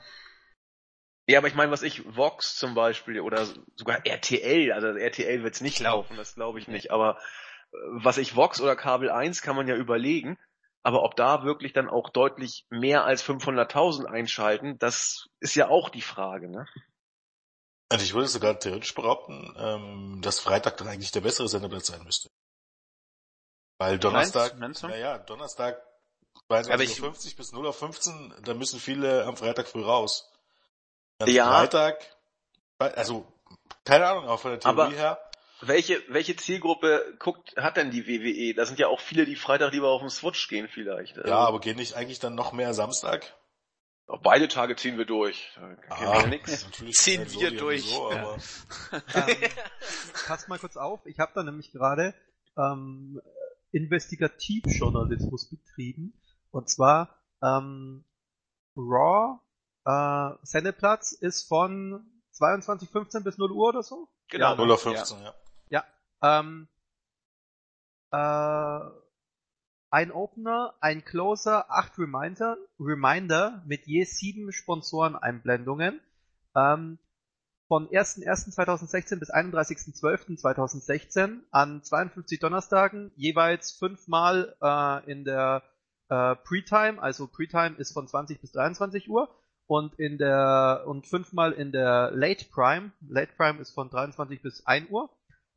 [SPEAKER 1] Ja, aber ich meine, was ich, Vox zum Beispiel oder sogar RTL, also RTL wird's nicht laufen, das glaube ich nicht, aber äh, was ich Vox oder Kabel 1 kann man ja überlegen, aber ob da wirklich dann auch deutlich mehr als 500.000 einschalten, das ist ja auch die Frage, ne?
[SPEAKER 3] Also ich würde sogar theoretisch behaupten, ähm, dass Freitag dann eigentlich der bessere Sendeplatz sein müsste. Weil Donnerstag, ja, Donnerstag
[SPEAKER 2] Aber
[SPEAKER 3] 22.50 Uhr bis 0 Uhr 15, da müssen viele am Freitag früh raus. Am
[SPEAKER 1] Ja.
[SPEAKER 3] Freitag, also, keine Ahnung, auch von der Theorie
[SPEAKER 1] Aber-
[SPEAKER 3] her,
[SPEAKER 1] Welche, welche Zielgruppe guckt, hat denn die WWE? Da sind ja auch viele, die Freitag lieber auf den Switch gehen vielleicht. Also,
[SPEAKER 3] ja, aber gehen nicht eigentlich dann noch mehr Samstag?
[SPEAKER 1] Auch beide Tage ziehen wir durch. Ja nix.
[SPEAKER 3] natürlich
[SPEAKER 2] Ziehen wir durch.
[SPEAKER 3] So, aber
[SPEAKER 5] Ähm, passt mal kurz auf, ich habe da nämlich gerade ähm, Investigativjournalismus betrieben. Und zwar ähm, Raw äh, Sendeplatz ist von 22.15 bis 0 Uhr oder so.
[SPEAKER 1] Genau.
[SPEAKER 3] 0 Uhr 15, ja.
[SPEAKER 5] Ähm, äh, ein Opener, ein Closer, acht Reminder, Reminder mit je sieben Sponsoreneinblendungen. Ähm, von 1.1.2016 bis 31.12.2016 an 52 Donnerstagen jeweils fünfmal äh, in der äh, Pre-Time, also Pre-Time ist von 20 bis 23 Uhr und in der und fünfmal in der Late Prime. Late Prime ist von 23 bis 1 Uhr.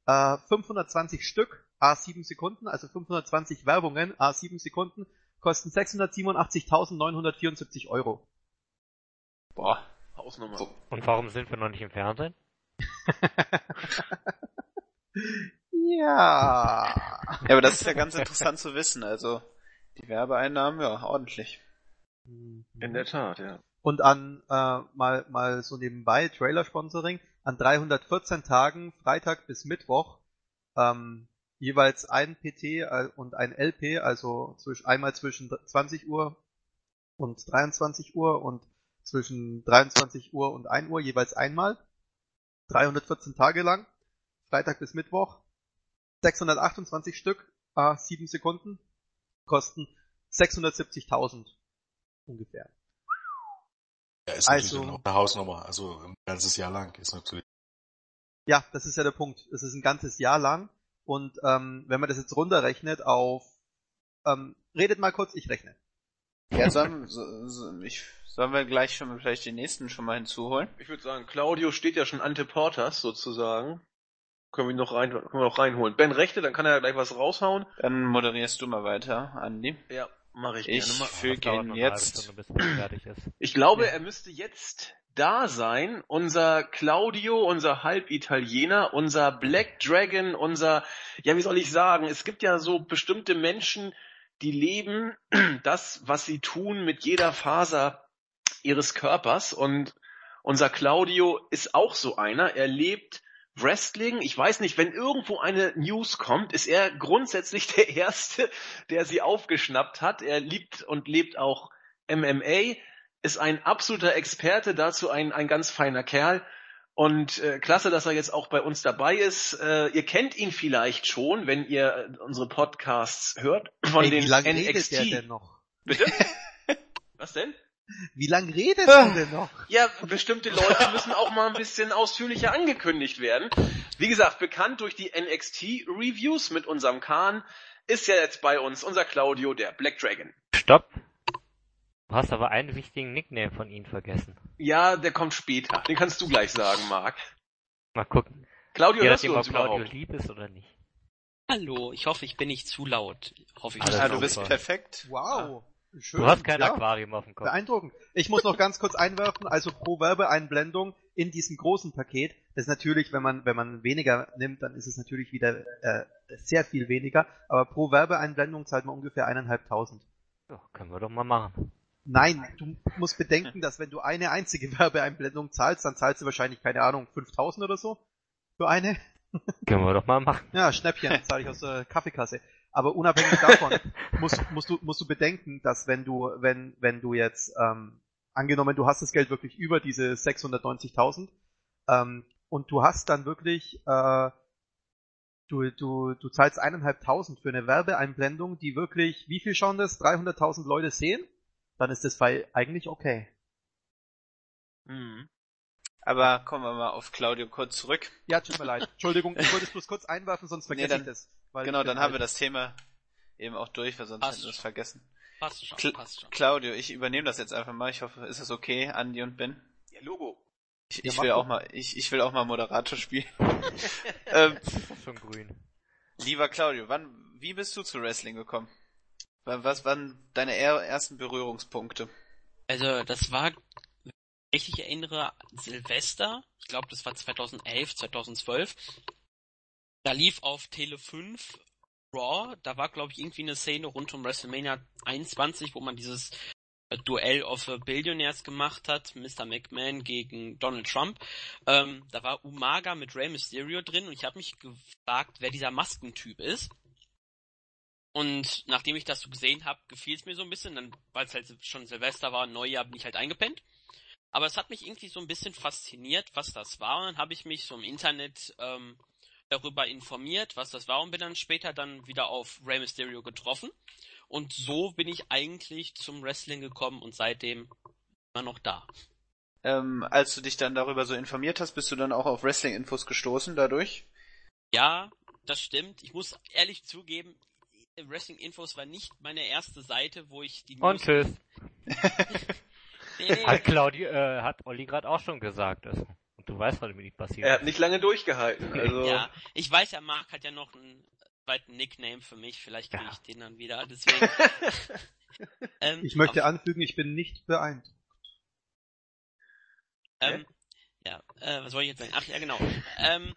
[SPEAKER 5] Äh, 520 Stück, A7 Sekunden, also 520 Werbungen, A7 Sekunden, kosten 687.974 Euro.
[SPEAKER 2] boah.
[SPEAKER 1] Hausnummer.
[SPEAKER 4] Und warum sind wir noch nicht im Fernsehen?
[SPEAKER 5] Ja.
[SPEAKER 2] Ja, aber das ist ja ganz interessant zu wissen, also die Werbeeinnahmen, ja, ordentlich.
[SPEAKER 1] In der Tat, ja.
[SPEAKER 5] Und an äh, mal mal so nebenbei Trailer-Sponsoring an 314 Tagen Freitag bis Mittwoch ähm, jeweils ein PT äh, und ein LP, also einmal zwischen 20 Uhr und 23 Uhr und zwischen 23 Uhr und 1 Uhr jeweils einmal. 314 Tage lang, Freitag bis Mittwoch. 628 Stück, äh, 7 Sekunden, kosten 670.000 ungefähr.
[SPEAKER 3] Ja, ist
[SPEAKER 5] Also-
[SPEAKER 3] natürlich eine Hausnummer, also ein ganzes Jahr lang ist natürlich.
[SPEAKER 5] Ja, das ist ja der Punkt. Es ist ein ganzes Jahr lang und ähm, wenn man das jetzt runterrechnet auf ähm, redet mal kurz, ich rechne.
[SPEAKER 2] Ja, sollen, so, so, ich, sollen wir gleich schon vielleicht den nächsten schon mal hinzuholen?
[SPEAKER 1] Ich würde sagen, Claudio steht ja schon ante portas sozusagen. Können wir ihn noch rein, können wir noch reinholen. Ben Rechte, dann kann er gleich was raushauen.
[SPEAKER 2] Dann moderierst du mal weiter, Andi.
[SPEAKER 1] Ja, mache ich,
[SPEAKER 2] Ich
[SPEAKER 1] gerne mal.
[SPEAKER 2] füge ihn jetzt.
[SPEAKER 4] Stunde, bis man fertig ist.
[SPEAKER 1] Ich glaube, er müsste jetzt da sein. Unser Claudio, unser Halbitaliener, unser Black Dragon, unser, ja, wie soll ich sagen, es gibt ja so bestimmte Menschen, die leben das, was sie tun, mit jeder Faser ihres Körpers. Und unser Claudio ist auch so einer. Er lebt Wrestling. Ich weiß nicht, wenn irgendwo eine News kommt, ist er grundsätzlich der Erste, der sie aufgeschnappt hat. Er liebt und lebt auch MMA ist ein absoluter Experte, dazu ein, ein ganz feiner Kerl. Und äh, klasse, dass er jetzt auch bei uns dabei ist. Äh, ihr kennt ihn vielleicht schon, wenn ihr äh, unsere Podcasts hört von
[SPEAKER 5] Ey,
[SPEAKER 1] den
[SPEAKER 5] wie lange redet
[SPEAKER 1] NXT.
[SPEAKER 5] der denn noch?
[SPEAKER 1] Bitte? Was denn?
[SPEAKER 5] Wie lange redet der denn noch?
[SPEAKER 1] Ja, bestimmte Leute müssen auch mal ein bisschen ausführlicher angekündigt werden. Wie gesagt, bekannt durch die NXT Reviews mit unserem Kahn ist ja jetzt bei uns unser Claudio, der Black Dragon.
[SPEAKER 4] Stopp! Du hast aber einen wichtigen Nickname von ihnen vergessen.
[SPEAKER 1] Ja, der kommt später. Den kannst du gleich sagen, Marc.
[SPEAKER 4] Mal gucken.
[SPEAKER 1] Claudio,
[SPEAKER 4] Je
[SPEAKER 1] hörst du uns
[SPEAKER 4] Claudio
[SPEAKER 1] überhaupt?
[SPEAKER 4] lieb ist oder nicht.
[SPEAKER 7] Hallo, ich hoffe, ich bin nicht zu laut. Hoffe ich.
[SPEAKER 2] Ah,
[SPEAKER 4] super.
[SPEAKER 2] du bist perfekt.
[SPEAKER 5] Wow. Schön.
[SPEAKER 4] Du hast kein
[SPEAKER 5] ja,
[SPEAKER 4] Aquarium auf dem Kopf.
[SPEAKER 5] Beeindruckend. Ich muss noch ganz kurz einwerfen, also pro Werbeeinblendung in diesem großen Paket, das ist natürlich, wenn man, wenn man weniger nimmt, dann ist es natürlich wieder äh, sehr viel weniger, aber pro Werbeeinblendung zahlt man ungefähr eineinhalbtausend.
[SPEAKER 4] Ja, können wir doch mal machen.
[SPEAKER 5] Nein, du musst bedenken, dass wenn du eine einzige Werbeeinblendung zahlst, dann zahlst du wahrscheinlich, keine Ahnung, 5000 oder so für eine.
[SPEAKER 4] Können wir doch mal machen.
[SPEAKER 5] Ja, Schnäppchen, zahle ich aus der Kaffeekasse. Aber unabhängig davon musst, musst, du, musst du bedenken, dass wenn du, wenn, wenn du jetzt, ähm, angenommen, du hast das Geld wirklich über diese 690.000 ähm, und du hast dann wirklich, äh, du, du, du zahlst eineinhalbtausend für eine Werbeeinblendung, die wirklich, wie viel schauen das? 300.000 Leute sehen? Dann ist das Fall eigentlich okay.
[SPEAKER 1] Mhm.
[SPEAKER 2] Aber kommen wir mal auf Claudio kurz zurück.
[SPEAKER 5] Ja, tut mir leid. Entschuldigung, ich wollte es bloß kurz einwerfen, sonst vergesse
[SPEAKER 2] Nee, dann-
[SPEAKER 5] ich das. weil
[SPEAKER 2] Genau, dann haben wir das Thema eben auch durch, weil sonst
[SPEAKER 7] Passt
[SPEAKER 2] hätten wir es vergessen.
[SPEAKER 7] Passt schon,
[SPEAKER 2] Kl-
[SPEAKER 7] passt schon.
[SPEAKER 2] Claudio, ich übernehme das jetzt einfach mal. Ich hoffe, ist es okay, Andi und Ben?
[SPEAKER 1] Ja, Logo.
[SPEAKER 2] Ich,
[SPEAKER 5] Ja,
[SPEAKER 2] ich
[SPEAKER 5] mach
[SPEAKER 2] will auch mal, ich, ich will auch mal Moderator spielen. ähm,
[SPEAKER 4] schon grün?
[SPEAKER 2] lieber Claudio, wann, wie bist du zu Wrestling gekommen? Wa- Was waren deine er- ersten Berührungspunkte?
[SPEAKER 7] Also, das war, wenn ich richtig erinnere, Silvester. Ich glaube, das war 2011, 2012. Da lief auf Tele 5 Raw. Da war, glaube ich, irgendwie eine Szene rund um WrestleMania 21, wo man dieses äh, Duell of Billionaires gemacht hat. Mr. McMahon gegen Donald Trump. Ähm, da war Umaga mit Rey Mysterio drin und ich habe mich gefragt, wer dieser Maskentyp ist. Und nachdem ich das so gesehen habe, gefiel es mir so ein bisschen. Dann, weil es halt schon Silvester war, Neujahr, bin ich halt eingepennt. Aber es hat mich irgendwie so ein bisschen fasziniert, was das war. Und dann habe ich mich so im Internet ähm, darüber informiert, was das war und bin dann später dann wieder auf Rey Mysterio getroffen. Und so bin ich eigentlich zum Wrestling gekommen und seitdem immer noch da.
[SPEAKER 2] Ähm, als du dich dann darüber so informiert hast, bist du dann auch auf Wrestling-Infos gestoßen dadurch?
[SPEAKER 7] Ja, das stimmt. Ich muss ehrlich zugeben, Wrestling Infos war nicht meine erste Seite, wo ich die
[SPEAKER 4] Und tschüss.
[SPEAKER 7] Nee,
[SPEAKER 4] Hat Claudia, äh, hat Olli gerade auch schon gesagt. Das. Und du weißt, was mit ihm passiert.
[SPEAKER 1] Er hat nicht lange durchgehalten. Also
[SPEAKER 7] Ja, ich weiß ja, Marc hat ja noch einen zweiten Nickname für mich, vielleicht kriege
[SPEAKER 4] Ja.
[SPEAKER 7] ich den dann wieder, deswegen. ähm,
[SPEAKER 5] Ich möchte
[SPEAKER 7] auf,
[SPEAKER 5] anfügen, ich bin nicht beeindruckt.
[SPEAKER 7] ähm, ja, äh, was soll ich jetzt sagen? Ach ja, genau. Ähm,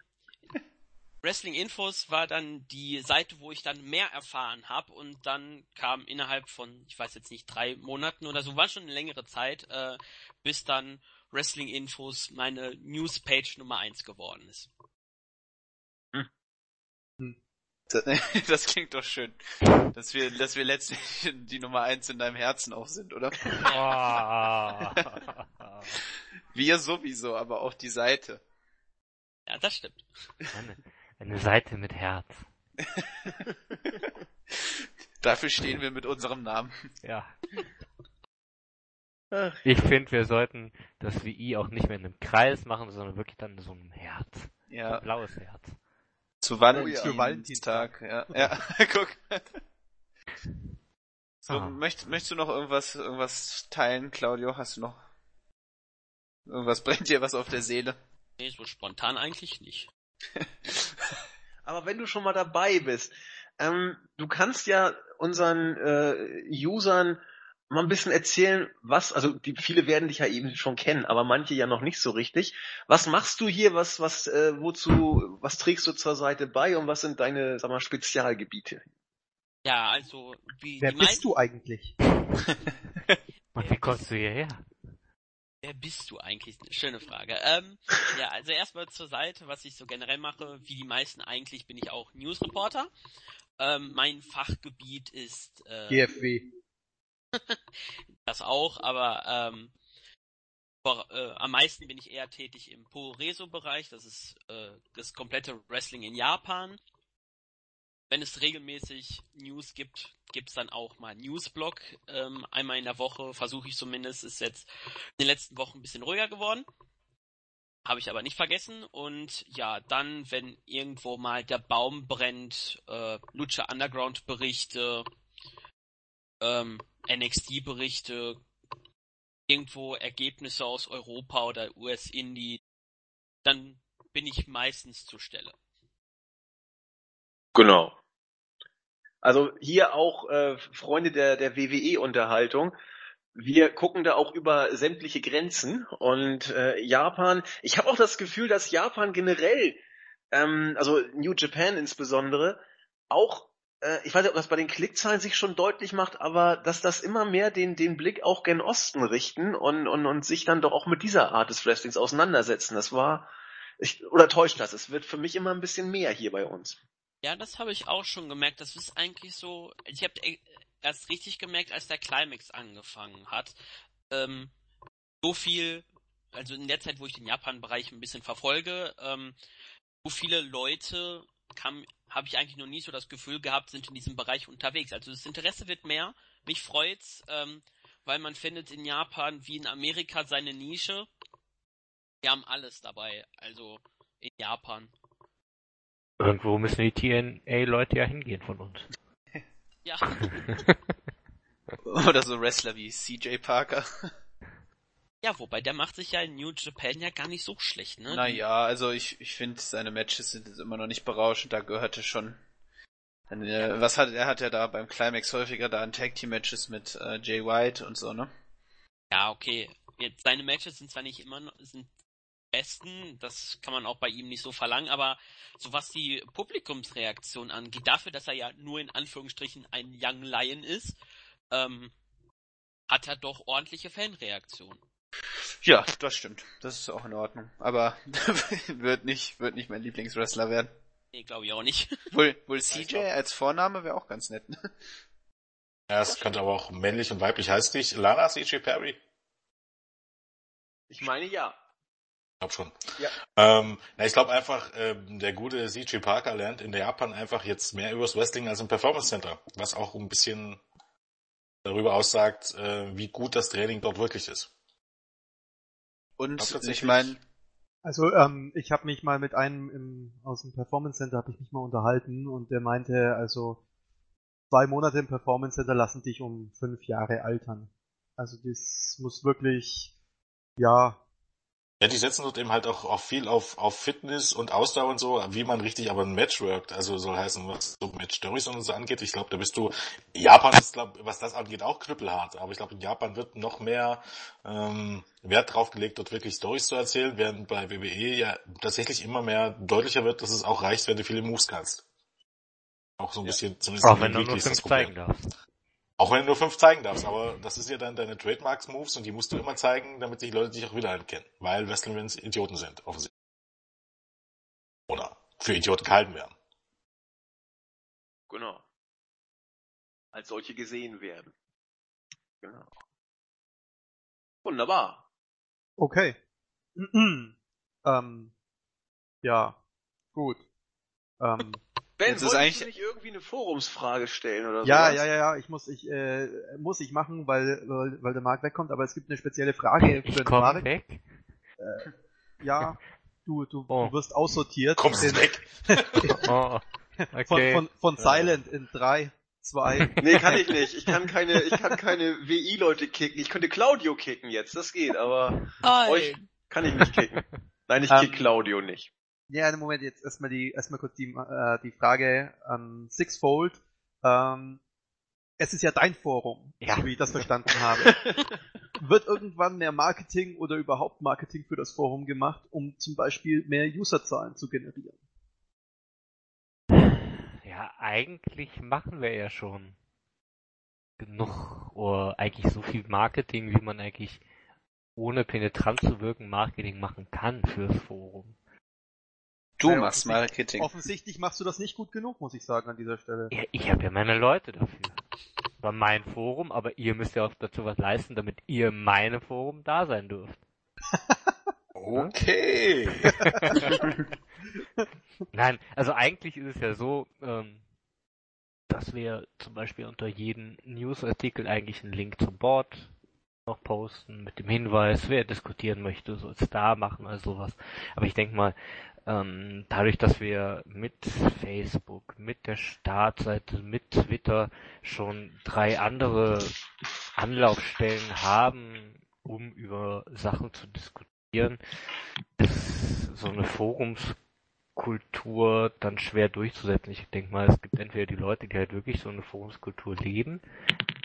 [SPEAKER 7] Wrestling Infos war dann die Seite, wo ich dann mehr erfahren habe und dann kam innerhalb von, ich weiß jetzt nicht, drei Monaten oder so, war schon eine längere Zeit, äh, bis dann Wrestling Infos meine Newspage Nummer eins geworden ist.
[SPEAKER 2] Das, das klingt doch schön. Dass wir, dass wir letztlich die Nummer eins in deinem Herzen auch sind, oder?
[SPEAKER 4] Oh.
[SPEAKER 2] Wir sowieso, aber auch die Seite.
[SPEAKER 7] Ja, das stimmt.
[SPEAKER 4] Eine, Seite mit Herz.
[SPEAKER 2] Dafür stehen wir mit unserem Namen.
[SPEAKER 4] Ja.
[SPEAKER 1] Ach.
[SPEAKER 4] Ich finde, wir sollten das WI auch nicht mehr in einem Kreis machen, sondern wirklich dann in so einem Herz.
[SPEAKER 2] Ja,
[SPEAKER 4] Ein blaues Herz.
[SPEAKER 2] zu
[SPEAKER 5] Zu
[SPEAKER 2] Valentinstag.
[SPEAKER 5] Valentinstag.
[SPEAKER 2] Ja, ja. guck. So,
[SPEAKER 4] Ah.
[SPEAKER 2] möcht, möchtest du noch irgendwas, irgendwas teilen, Claudio? Hast du noch irgendwas brennt dir was auf der Seele?
[SPEAKER 7] Nee, so spontan eigentlich nicht.
[SPEAKER 1] Aber wenn du schon mal dabei bist, ähm, du kannst ja unseren äh, Usern mal ein bisschen erzählen, was, also die viele werden dich ja eben schon kennen, aber manche ja noch nicht so richtig. Was machst du hier? Was, was, äh, wozu, was trägst du zur Seite bei und was sind deine, sag mal, Spezialgebiete?
[SPEAKER 7] Ja, also, wie
[SPEAKER 5] Wer
[SPEAKER 7] die
[SPEAKER 5] bist du eigentlich?
[SPEAKER 4] Und wie kommst du hierher?
[SPEAKER 7] Wer bist du eigentlich? Schöne Frage. Ähm, ja, also erstmal zur Seite, was ich so generell mache. Wie die meisten eigentlich bin ich auch Newsreporter. Ähm, mein Fachgebiet ist äh,
[SPEAKER 5] GFW.
[SPEAKER 7] das auch, aber ähm, vor, äh, am meisten bin ich eher tätig im Pureso-Bereich. Das ist äh, das komplette Wrestling in Japan. Wenn es regelmäßig News gibt, gibt's dann auch mal Newsblog. Ähm, einmal in der Woche versuche ich zumindest. Ist jetzt in den letzten Wochen ein bisschen ruhiger geworden. Habe ich aber nicht vergessen. Und ja, dann, wenn irgendwo mal der Baum brennt, äh, Lucha Underground Berichte, ähm, NXT Berichte, irgendwo Ergebnisse aus Europa oder US-Indie, dann bin ich meistens zur Stelle.
[SPEAKER 1] Genau. Also hier auch äh, Freunde der, der WWE-Unterhaltung. Wir gucken da auch über sämtliche Grenzen und äh, Japan. Ich habe auch das Gefühl, dass Japan generell, ähm, also New Japan insbesondere, auch äh, ich weiß nicht, ob das bei den Klickzahlen sich schon deutlich macht, aber dass das immer mehr den, den Blick auch gen Osten richten und, und, und sich dann doch auch mit dieser Art des Wrestlings auseinandersetzen. Das war, ich, oder täuscht das? Es wird für mich immer ein bisschen mehr hier bei uns.
[SPEAKER 7] Ja, das habe ich auch schon gemerkt. Das ist eigentlich so, ich habe erst richtig gemerkt, als der Climax angefangen hat. Ähm, so viel, also in der Zeit, wo ich den Japan-Bereich ein bisschen verfolge, ähm, so viele Leute habe ich eigentlich noch nie so das Gefühl gehabt, sind in diesem Bereich unterwegs. Also das Interesse wird mehr. Mich freut's, ähm, weil man findet in Japan wie in Amerika seine Nische. Wir haben alles dabei, also in Japan.
[SPEAKER 4] Irgendwo müssen die TNA-Leute ja hingehen von uns.
[SPEAKER 7] Ja.
[SPEAKER 2] Oder so Wrestler wie CJ Parker.
[SPEAKER 7] Ja, wobei der macht sich ja in New Japan ja gar nicht so schlecht, ne?
[SPEAKER 2] Naja, also ich, ich finde seine Matches sind immer noch nicht berauschend, da gehörte schon. Dann, äh, was hat er hat ja da beim Climax häufiger da ein Tag Team Matches mit äh, Jay White und so, ne?
[SPEAKER 7] Ja, okay. Jetzt seine Matches sind zwar nicht immer sind besten, das kann man auch bei ihm nicht so verlangen, aber so was die Publikumsreaktion angeht, dafür, dass er ja nur in Anführungsstrichen ein Young Lion ist, ähm, hat er doch ordentliche Fanreaktionen.
[SPEAKER 2] Ja, das stimmt. Das ist auch in Ordnung. Aber wird nicht, wird nicht mein Lieblingswrestler werden.
[SPEAKER 7] Nee, glaube ich auch nicht.
[SPEAKER 2] Wohl, wohl CJ als Vorname wäre auch ganz nett. Ne?
[SPEAKER 3] Ja, es könnte aber auch männlich und weiblich heißt nicht. Lana CJ Perry?
[SPEAKER 1] Ich meine ja.
[SPEAKER 3] Ich glaube schon.
[SPEAKER 1] Ja.
[SPEAKER 3] Ähm, na, ich glaube einfach, ähm, der gute CJ Parker lernt in Japan einfach jetzt mehr übers Wrestling als im Performance Center, was auch ein bisschen darüber aussagt, äh, wie gut das Training dort wirklich ist.
[SPEAKER 2] Und ich meine,
[SPEAKER 5] also ähm, ich habe mich mal mit einem im, aus dem Performance Center habe ich mich mal unterhalten und der meinte, also zwei Monate im Performance Center lassen dich um fünf Jahre altern. Also das muss wirklich, ja,
[SPEAKER 3] ja, die setzen dort eben halt auch, auch viel auf, auf Fitness und Ausdauer und so, wie man richtig aber ein Match workt. Also soll heißen, was so Match Stories und so angeht. Ich glaube, da bist du, Japan ist, glaub, was das angeht, auch knüppelhart. Aber ich glaube, in Japan wird noch mehr ähm, Wert drauf gelegt, dort wirklich Stories zu erzählen, während bei WWE ja tatsächlich immer mehr deutlicher wird, dass es auch reicht, wenn du viele Moves kannst. Auch so ein bisschen, zumindest
[SPEAKER 4] Auch wenn du nur fünf zeigen darfst.
[SPEAKER 3] Auch wenn du nur fünf zeigen darfst, aber das ist ja dann deine Trademarks-Moves und die musst du immer zeigen, damit die Leute dich auch wieder kennen. Weil Wrestling-Fans Idioten sind, offensichtlich. Oder für Idioten gehalten werden.
[SPEAKER 1] Genau. Als solche gesehen werden. Genau. Wunderbar.
[SPEAKER 5] Okay. ähm, ja, gut. Ähm,
[SPEAKER 1] Ben,
[SPEAKER 2] Jetzt ist eigentlich-
[SPEAKER 1] du nicht irgendwie eine Forumsfrage stellen oder
[SPEAKER 5] ja,
[SPEAKER 1] sowas?
[SPEAKER 5] ja, ja, ja, ich muss, ich, äh, muss ich machen, weil, weil, weil der Marc wegkommt, aber es gibt eine spezielle Frage für
[SPEAKER 4] Ich
[SPEAKER 5] den
[SPEAKER 4] komme
[SPEAKER 5] Marc.
[SPEAKER 4] weg.
[SPEAKER 5] Ja, du, du,
[SPEAKER 4] Oh.
[SPEAKER 5] du wirst aussortiert.
[SPEAKER 3] Kommst
[SPEAKER 5] in,
[SPEAKER 3] weg.
[SPEAKER 4] Oh,
[SPEAKER 5] Von,
[SPEAKER 4] okay.
[SPEAKER 5] von, von Silent in drei, zwei.
[SPEAKER 1] Nee, kann ich nicht. Ich kann keine, ich kann keine WI-Leute kicken. Ich könnte Claudio kicken jetzt, das geht, aber euch kann ich nicht kicken. Nein, ich
[SPEAKER 5] Ähm,
[SPEAKER 1] kick Claudio nicht.
[SPEAKER 5] Ja, im Moment jetzt erstmal die, erstmal kurz die, äh, die Frage an Sixfold. Ähm, es ist ja dein Forum,
[SPEAKER 4] Ja.
[SPEAKER 5] so wie ich das verstanden habe. Wird irgendwann mehr Marketing oder überhaupt Marketing für das Forum gemacht, um zum Beispiel mehr Userzahlen zu generieren?
[SPEAKER 4] Ja, eigentlich machen wir ja schon genug oder eigentlich so viel Marketing, wie man eigentlich ohne penetrant zu wirken Marketing machen kann fürs Forum.
[SPEAKER 2] Du
[SPEAKER 5] Ja,
[SPEAKER 2] machst Marketing.
[SPEAKER 5] Offensichtlich machst du das nicht gut genug, muss ich sagen, an dieser Stelle.
[SPEAKER 4] Ja, ich habe ja meine Leute dafür. War mein Forum, aber ihr müsst ja auch dazu was leisten, damit ihr in meinem Forum da sein dürft.
[SPEAKER 3] Okay.
[SPEAKER 4] Nein, also eigentlich ist es ja so, ähm, dass wir zum Beispiel unter jedem Newsartikel eigentlich einen Link zum Board noch posten mit dem Hinweis, wer diskutieren möchte, soll es da machen oder sowas. Aber ich denke mal, ähm, dadurch, dass wir mit Facebook, mit der Startseite, mit Twitter schon drei andere Anlaufstellen haben, um über Sachen zu diskutieren, ist so eine Forums Forumskultur dann schwer durchzusetzen. Ich denke mal, es gibt entweder die Leute, die halt wirklich so eine Forumskultur leben,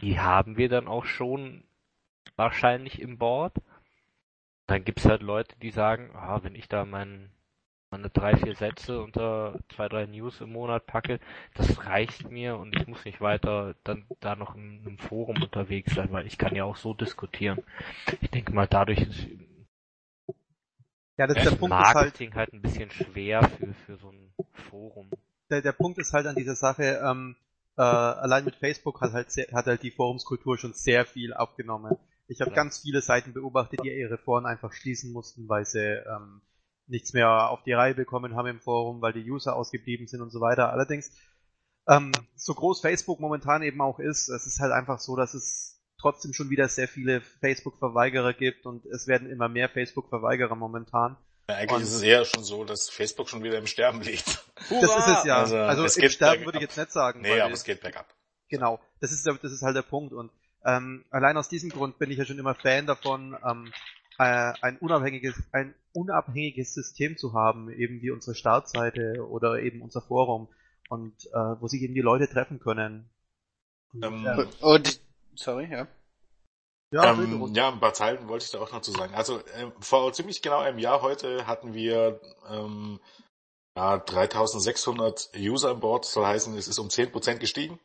[SPEAKER 4] die haben wir dann auch schon wahrscheinlich im Board. Dann gibt's halt Leute, die sagen, ah, wenn ich da mein, meine drei, vier Sätze unter zwei, drei News im Monat packe, das reicht mir und ich muss nicht weiter dann da noch in einem Forum unterwegs sein, weil ich kann ja auch so diskutieren. Ich denke mal, dadurch ist
[SPEAKER 5] Ja, das, der
[SPEAKER 4] das
[SPEAKER 5] Punkt ist halt,
[SPEAKER 4] Marketing halt ein bisschen schwer für, für so ein Forum.
[SPEAKER 5] der, der Punkt ist halt an dieser Sache, ähm, äh, allein mit Facebook hat halt, sehr, hat halt die Forumskultur schon sehr viel abgenommen. Ich habe
[SPEAKER 4] Ja.
[SPEAKER 5] ganz viele Seiten beobachtet, die ihre Foren einfach schließen mussten, weil sie ähm, nichts mehr auf die Reihe bekommen haben im Forum, weil die User ausgeblieben sind und so weiter. Allerdings, ähm, so groß Facebook momentan eben auch ist, es ist halt einfach so, dass es trotzdem schon wieder sehr viele Facebook-Verweigerer gibt und es werden immer mehr Facebook-Verweigerer momentan.
[SPEAKER 3] Ja, eigentlich
[SPEAKER 5] Und-
[SPEAKER 3] ist es eher schon so, dass Facebook schon wieder im Sterben liegt.
[SPEAKER 5] Das ist es ja.
[SPEAKER 3] Also,
[SPEAKER 5] Also,
[SPEAKER 3] es
[SPEAKER 5] im
[SPEAKER 3] geht
[SPEAKER 5] Sterben würde ich jetzt nicht sagen.
[SPEAKER 3] Nee, aber es geht bergab.
[SPEAKER 5] Genau, das ist, das ist halt der Punkt. Und ähm, allein aus diesem Grund bin ich ja schon immer Fan davon, ähm, äh, ein unabhängiges, ein unabhängiges System zu haben, eben wie unsere Startseite oder eben unser Forum und äh, wo sich eben die Leute treffen können. Und,
[SPEAKER 3] Ähm,
[SPEAKER 5] ähm,
[SPEAKER 2] Und, sorry, ja.
[SPEAKER 5] ja,
[SPEAKER 3] ähm, ja, ein paar Zeilen wollte ich da auch noch zu sagen. Also ähm, vor ziemlich genau einem Jahr heute hatten wir ähm, ja, 3600 User an Bord. Soll heißen, es ist um 10% gestiegen.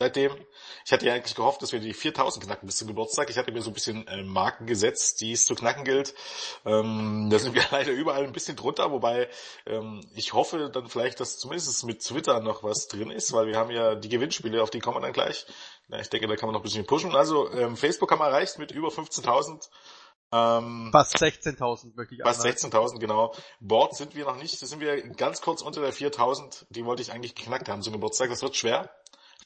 [SPEAKER 3] Seitdem. Ich hatte ja eigentlich gehofft, dass wir die 4000 knacken bis zum Geburtstag. Ich hatte mir so ein bisschen äh, Marken gesetzt, die es zu knacken gilt. Ähm, da sind wir leider überall ein bisschen drunter, wobei ähm, ich hoffe dann vielleicht, dass zumindest mit Twitter noch was drin ist, weil wir haben ja die Gewinnspiele, auf die kommen wir dann gleich. Ja, ich denke, da kann man noch ein bisschen pushen. Also ähm, Facebook haben wir erreicht mit über 15.000. Ähm,
[SPEAKER 5] Fast 16.000 möchte ich
[SPEAKER 3] Fast
[SPEAKER 5] anmerken.
[SPEAKER 3] 16.000, genau. Board sind wir noch nicht. Da sind wir ganz kurz unter der 4.000. Die wollte ich eigentlich geknackt haben zum Geburtstag. Das wird schwer.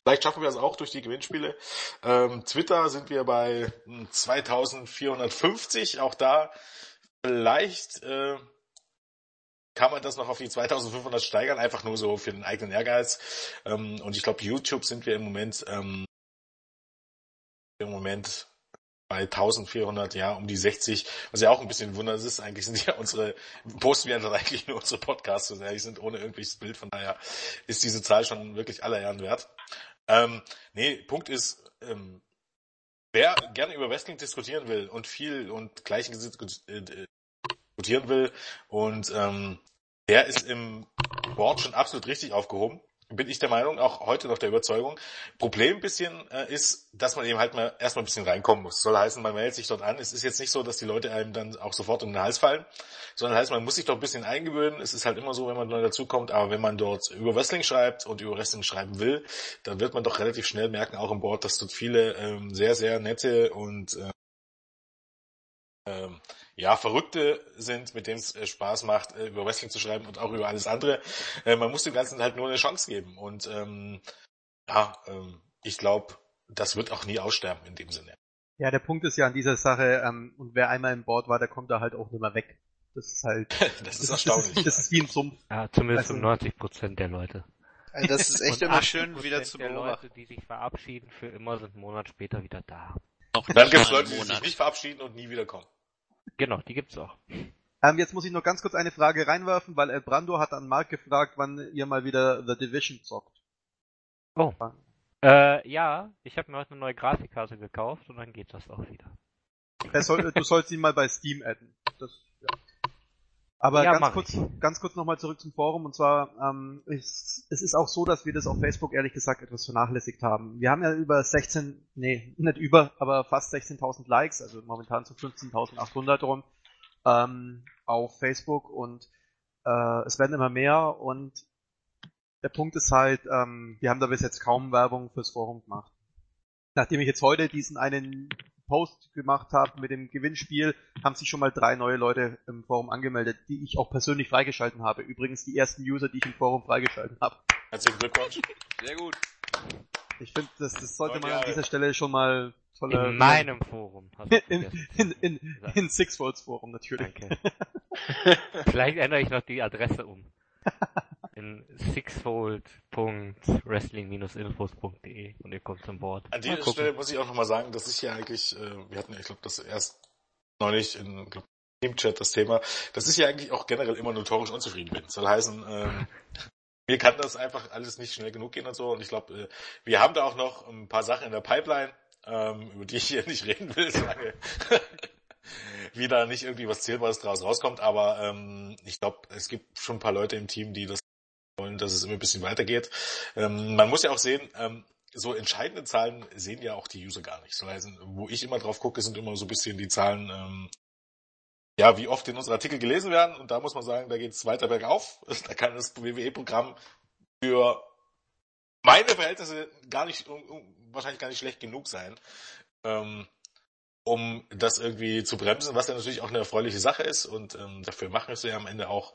[SPEAKER 3] Vielleicht schaffen wir es auch durch die Gewinnspiele. Ähm, Twitter sind wir bei hm, 2.450. Auch da vielleicht äh, kann man das noch auf die 2.500 steigern. Einfach nur so für den eigenen Ehrgeiz. Ähm, und ich glaube, YouTube sind wir im Moment ähm, im Moment bei 1400, ja, um die 60, was ja auch ein bisschen wundert ist. Eigentlich sind ja unsere, posten wir dann eigentlich nur unsere Podcasts, so ehrlich sind, ohne irgendwelches Bild. Von daher ist diese Zahl schon wirklich aller Ehren wert. Ähm, nee, Punkt ist, ähm, wer gerne über Wrestling diskutieren will und viel und Gleiches äh, diskutieren will und ähm, der ist im Board schon absolut richtig aufgehoben bin ich der Meinung, auch heute noch der Überzeugung. Problem bisschen äh, ist, dass man eben halt mal erstmal ein bisschen reinkommen muss. Soll heißen, man meldet sich dort an. Es ist jetzt nicht so, dass die Leute einem dann auch sofort um den Hals fallen, sondern heißt, man muss sich doch ein bisschen eingewöhnen. Es ist halt immer so, wenn man neu dazukommt, aber wenn man dort über Wrestling schreibt und über Wrestling schreiben will, dann wird man doch relativ schnell merken, auch im Board, dass dort viele ähm, sehr, sehr nette und äh, ähm, ja, Verrückte sind, mit denen es äh, Spaß macht, äh, über Wrestling zu schreiben und auch über alles andere. Äh, man muss dem Ganzen halt nur eine Chance geben. Und ähm, ja, ähm, ich glaube, das wird auch nie aussterben in dem Sinne.
[SPEAKER 5] Ja, der Punkt ist ja an dieser Sache, ähm, und wer einmal im Board war, der kommt da halt auch nicht mehr weg. Das ist halt,
[SPEAKER 3] Das ist
[SPEAKER 5] das
[SPEAKER 3] erstaunlich.
[SPEAKER 5] ist, das ist wie ein Sumpf.
[SPEAKER 4] Ja, zumindest
[SPEAKER 5] Also-
[SPEAKER 4] 90 Prozent der Leute.
[SPEAKER 2] Also das ist echt
[SPEAKER 4] Und
[SPEAKER 2] immer
[SPEAKER 4] 80%
[SPEAKER 2] schön wieder zu
[SPEAKER 4] der
[SPEAKER 2] beobachten.
[SPEAKER 4] Leute, die sich verabschieden für immer, sind einen Monat später wieder da.
[SPEAKER 7] Auch
[SPEAKER 3] dann gibt es Leute, die sich nicht verabschieden und nie wiederkommen.
[SPEAKER 4] Genau, die gibt's auch.
[SPEAKER 5] Ähm, jetzt muss ich noch ganz kurz eine Frage reinwerfen, weil El Brando hat an Marc gefragt, wann ihr mal wieder The Division zockt.
[SPEAKER 4] Oh. Äh, ja, ich habe mir heute eine neue Grafikkarte gekauft und dann geht das auch wieder.
[SPEAKER 5] Er soll, du sollst ihn mal bei Steam adden. Das. Aber
[SPEAKER 4] Ja,
[SPEAKER 5] ganz kurz,
[SPEAKER 4] ich.
[SPEAKER 5] ganz kurz nochmal zurück zum Forum und zwar, ähm, es, es ist auch so, dass wir das auf Facebook ehrlich gesagt etwas vernachlässigt haben. Wir haben ja über 16, nee, nicht über, aber fast 16.000 Likes, also momentan so 15.800 rum, ähm, auf Facebook und äh, es werden immer mehr und der Punkt ist halt, ähm, wir haben da bis jetzt kaum Werbung fürs Forum gemacht. Nachdem ich jetzt heute diesen einen Post gemacht habe mit dem Gewinnspiel, haben sich schon mal drei neue Leute im Forum angemeldet, die ich auch persönlich freigeschalten habe. Übrigens die ersten User, die ich im Forum freigeschalten habe.
[SPEAKER 3] Herzlichen Glückwunsch.
[SPEAKER 1] Sehr gut.
[SPEAKER 5] Ich finde, das, das sollte man an dieser Stelle schon mal tolle
[SPEAKER 4] In meinem Forum.
[SPEAKER 5] In, in, in, in Six Worlds Forum natürlich.
[SPEAKER 4] Danke. Vielleicht ändere ich noch die Adresse um. In sixfold.wrestling-infos.de und ihr kommt zum Board.
[SPEAKER 3] An dieser. Stelle muss ich auch nochmal sagen, dass ich hier eigentlich, äh, wir hatten, ich glaube, das erst neulich in glaub, Teamchat das Thema, dass ich ja eigentlich auch generell immer notorisch unzufrieden bin. Soll heißen, ähm, mir kann das einfach alles nicht schnell genug gehen und so. Und ich glaube, äh, wir haben da auch noch ein paar Sachen in der Pipeline, ähm, über die ich hier nicht reden will, solange wieder nicht irgendwie was Zählbares draus rauskommt. Aber ähm, ich glaube, es gibt schon ein paar Leute im Team, die das wollen, dass es immer ein bisschen weitergeht. Ähm, man muss ja auch sehen, ähm, so entscheidende Zahlen sehen ja auch die User gar nicht. Heißt, wo ich immer drauf gucke, sind immer so ein bisschen die Zahlen, ähm, ja, wie oft in unsere Artikel gelesen werden. Und da muss man sagen, da geht es weiter bergauf. Da kann das WWE-Programm für meine Verhältnisse gar nicht, wahrscheinlich gar nicht schlecht genug sein, ähm, um das irgendwie zu bremsen, was ja natürlich auch eine erfreuliche Sache ist. Und ähm, dafür machen wir es ja am Ende auch.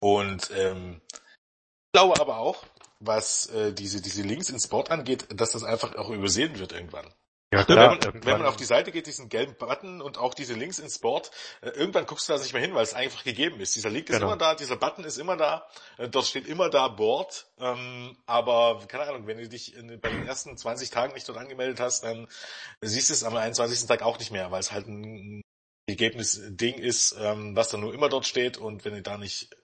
[SPEAKER 3] Und ähm, ich glaube aber auch, was äh, diese, diese Links ins Sport angeht, dass das einfach auch übersehen wird irgendwann. Ja, klar, wenn, man, wenn man auf die Seite geht, diesen gelben Button und auch diese Links ins Board, äh, irgendwann guckst du da nicht mehr hin, weil es einfach gegeben ist. Dieser Link ist genau. immer da, dieser Button ist immer da, äh, dort steht immer da Board, ähm, aber keine Ahnung, wenn du dich in, bei den ersten 20 Tagen nicht dort angemeldet hast, dann siehst du es am 21. Tag auch nicht mehr, weil es halt ein Ergebnis-Ding ist, ähm, was dann nur immer dort steht und wenn du da nicht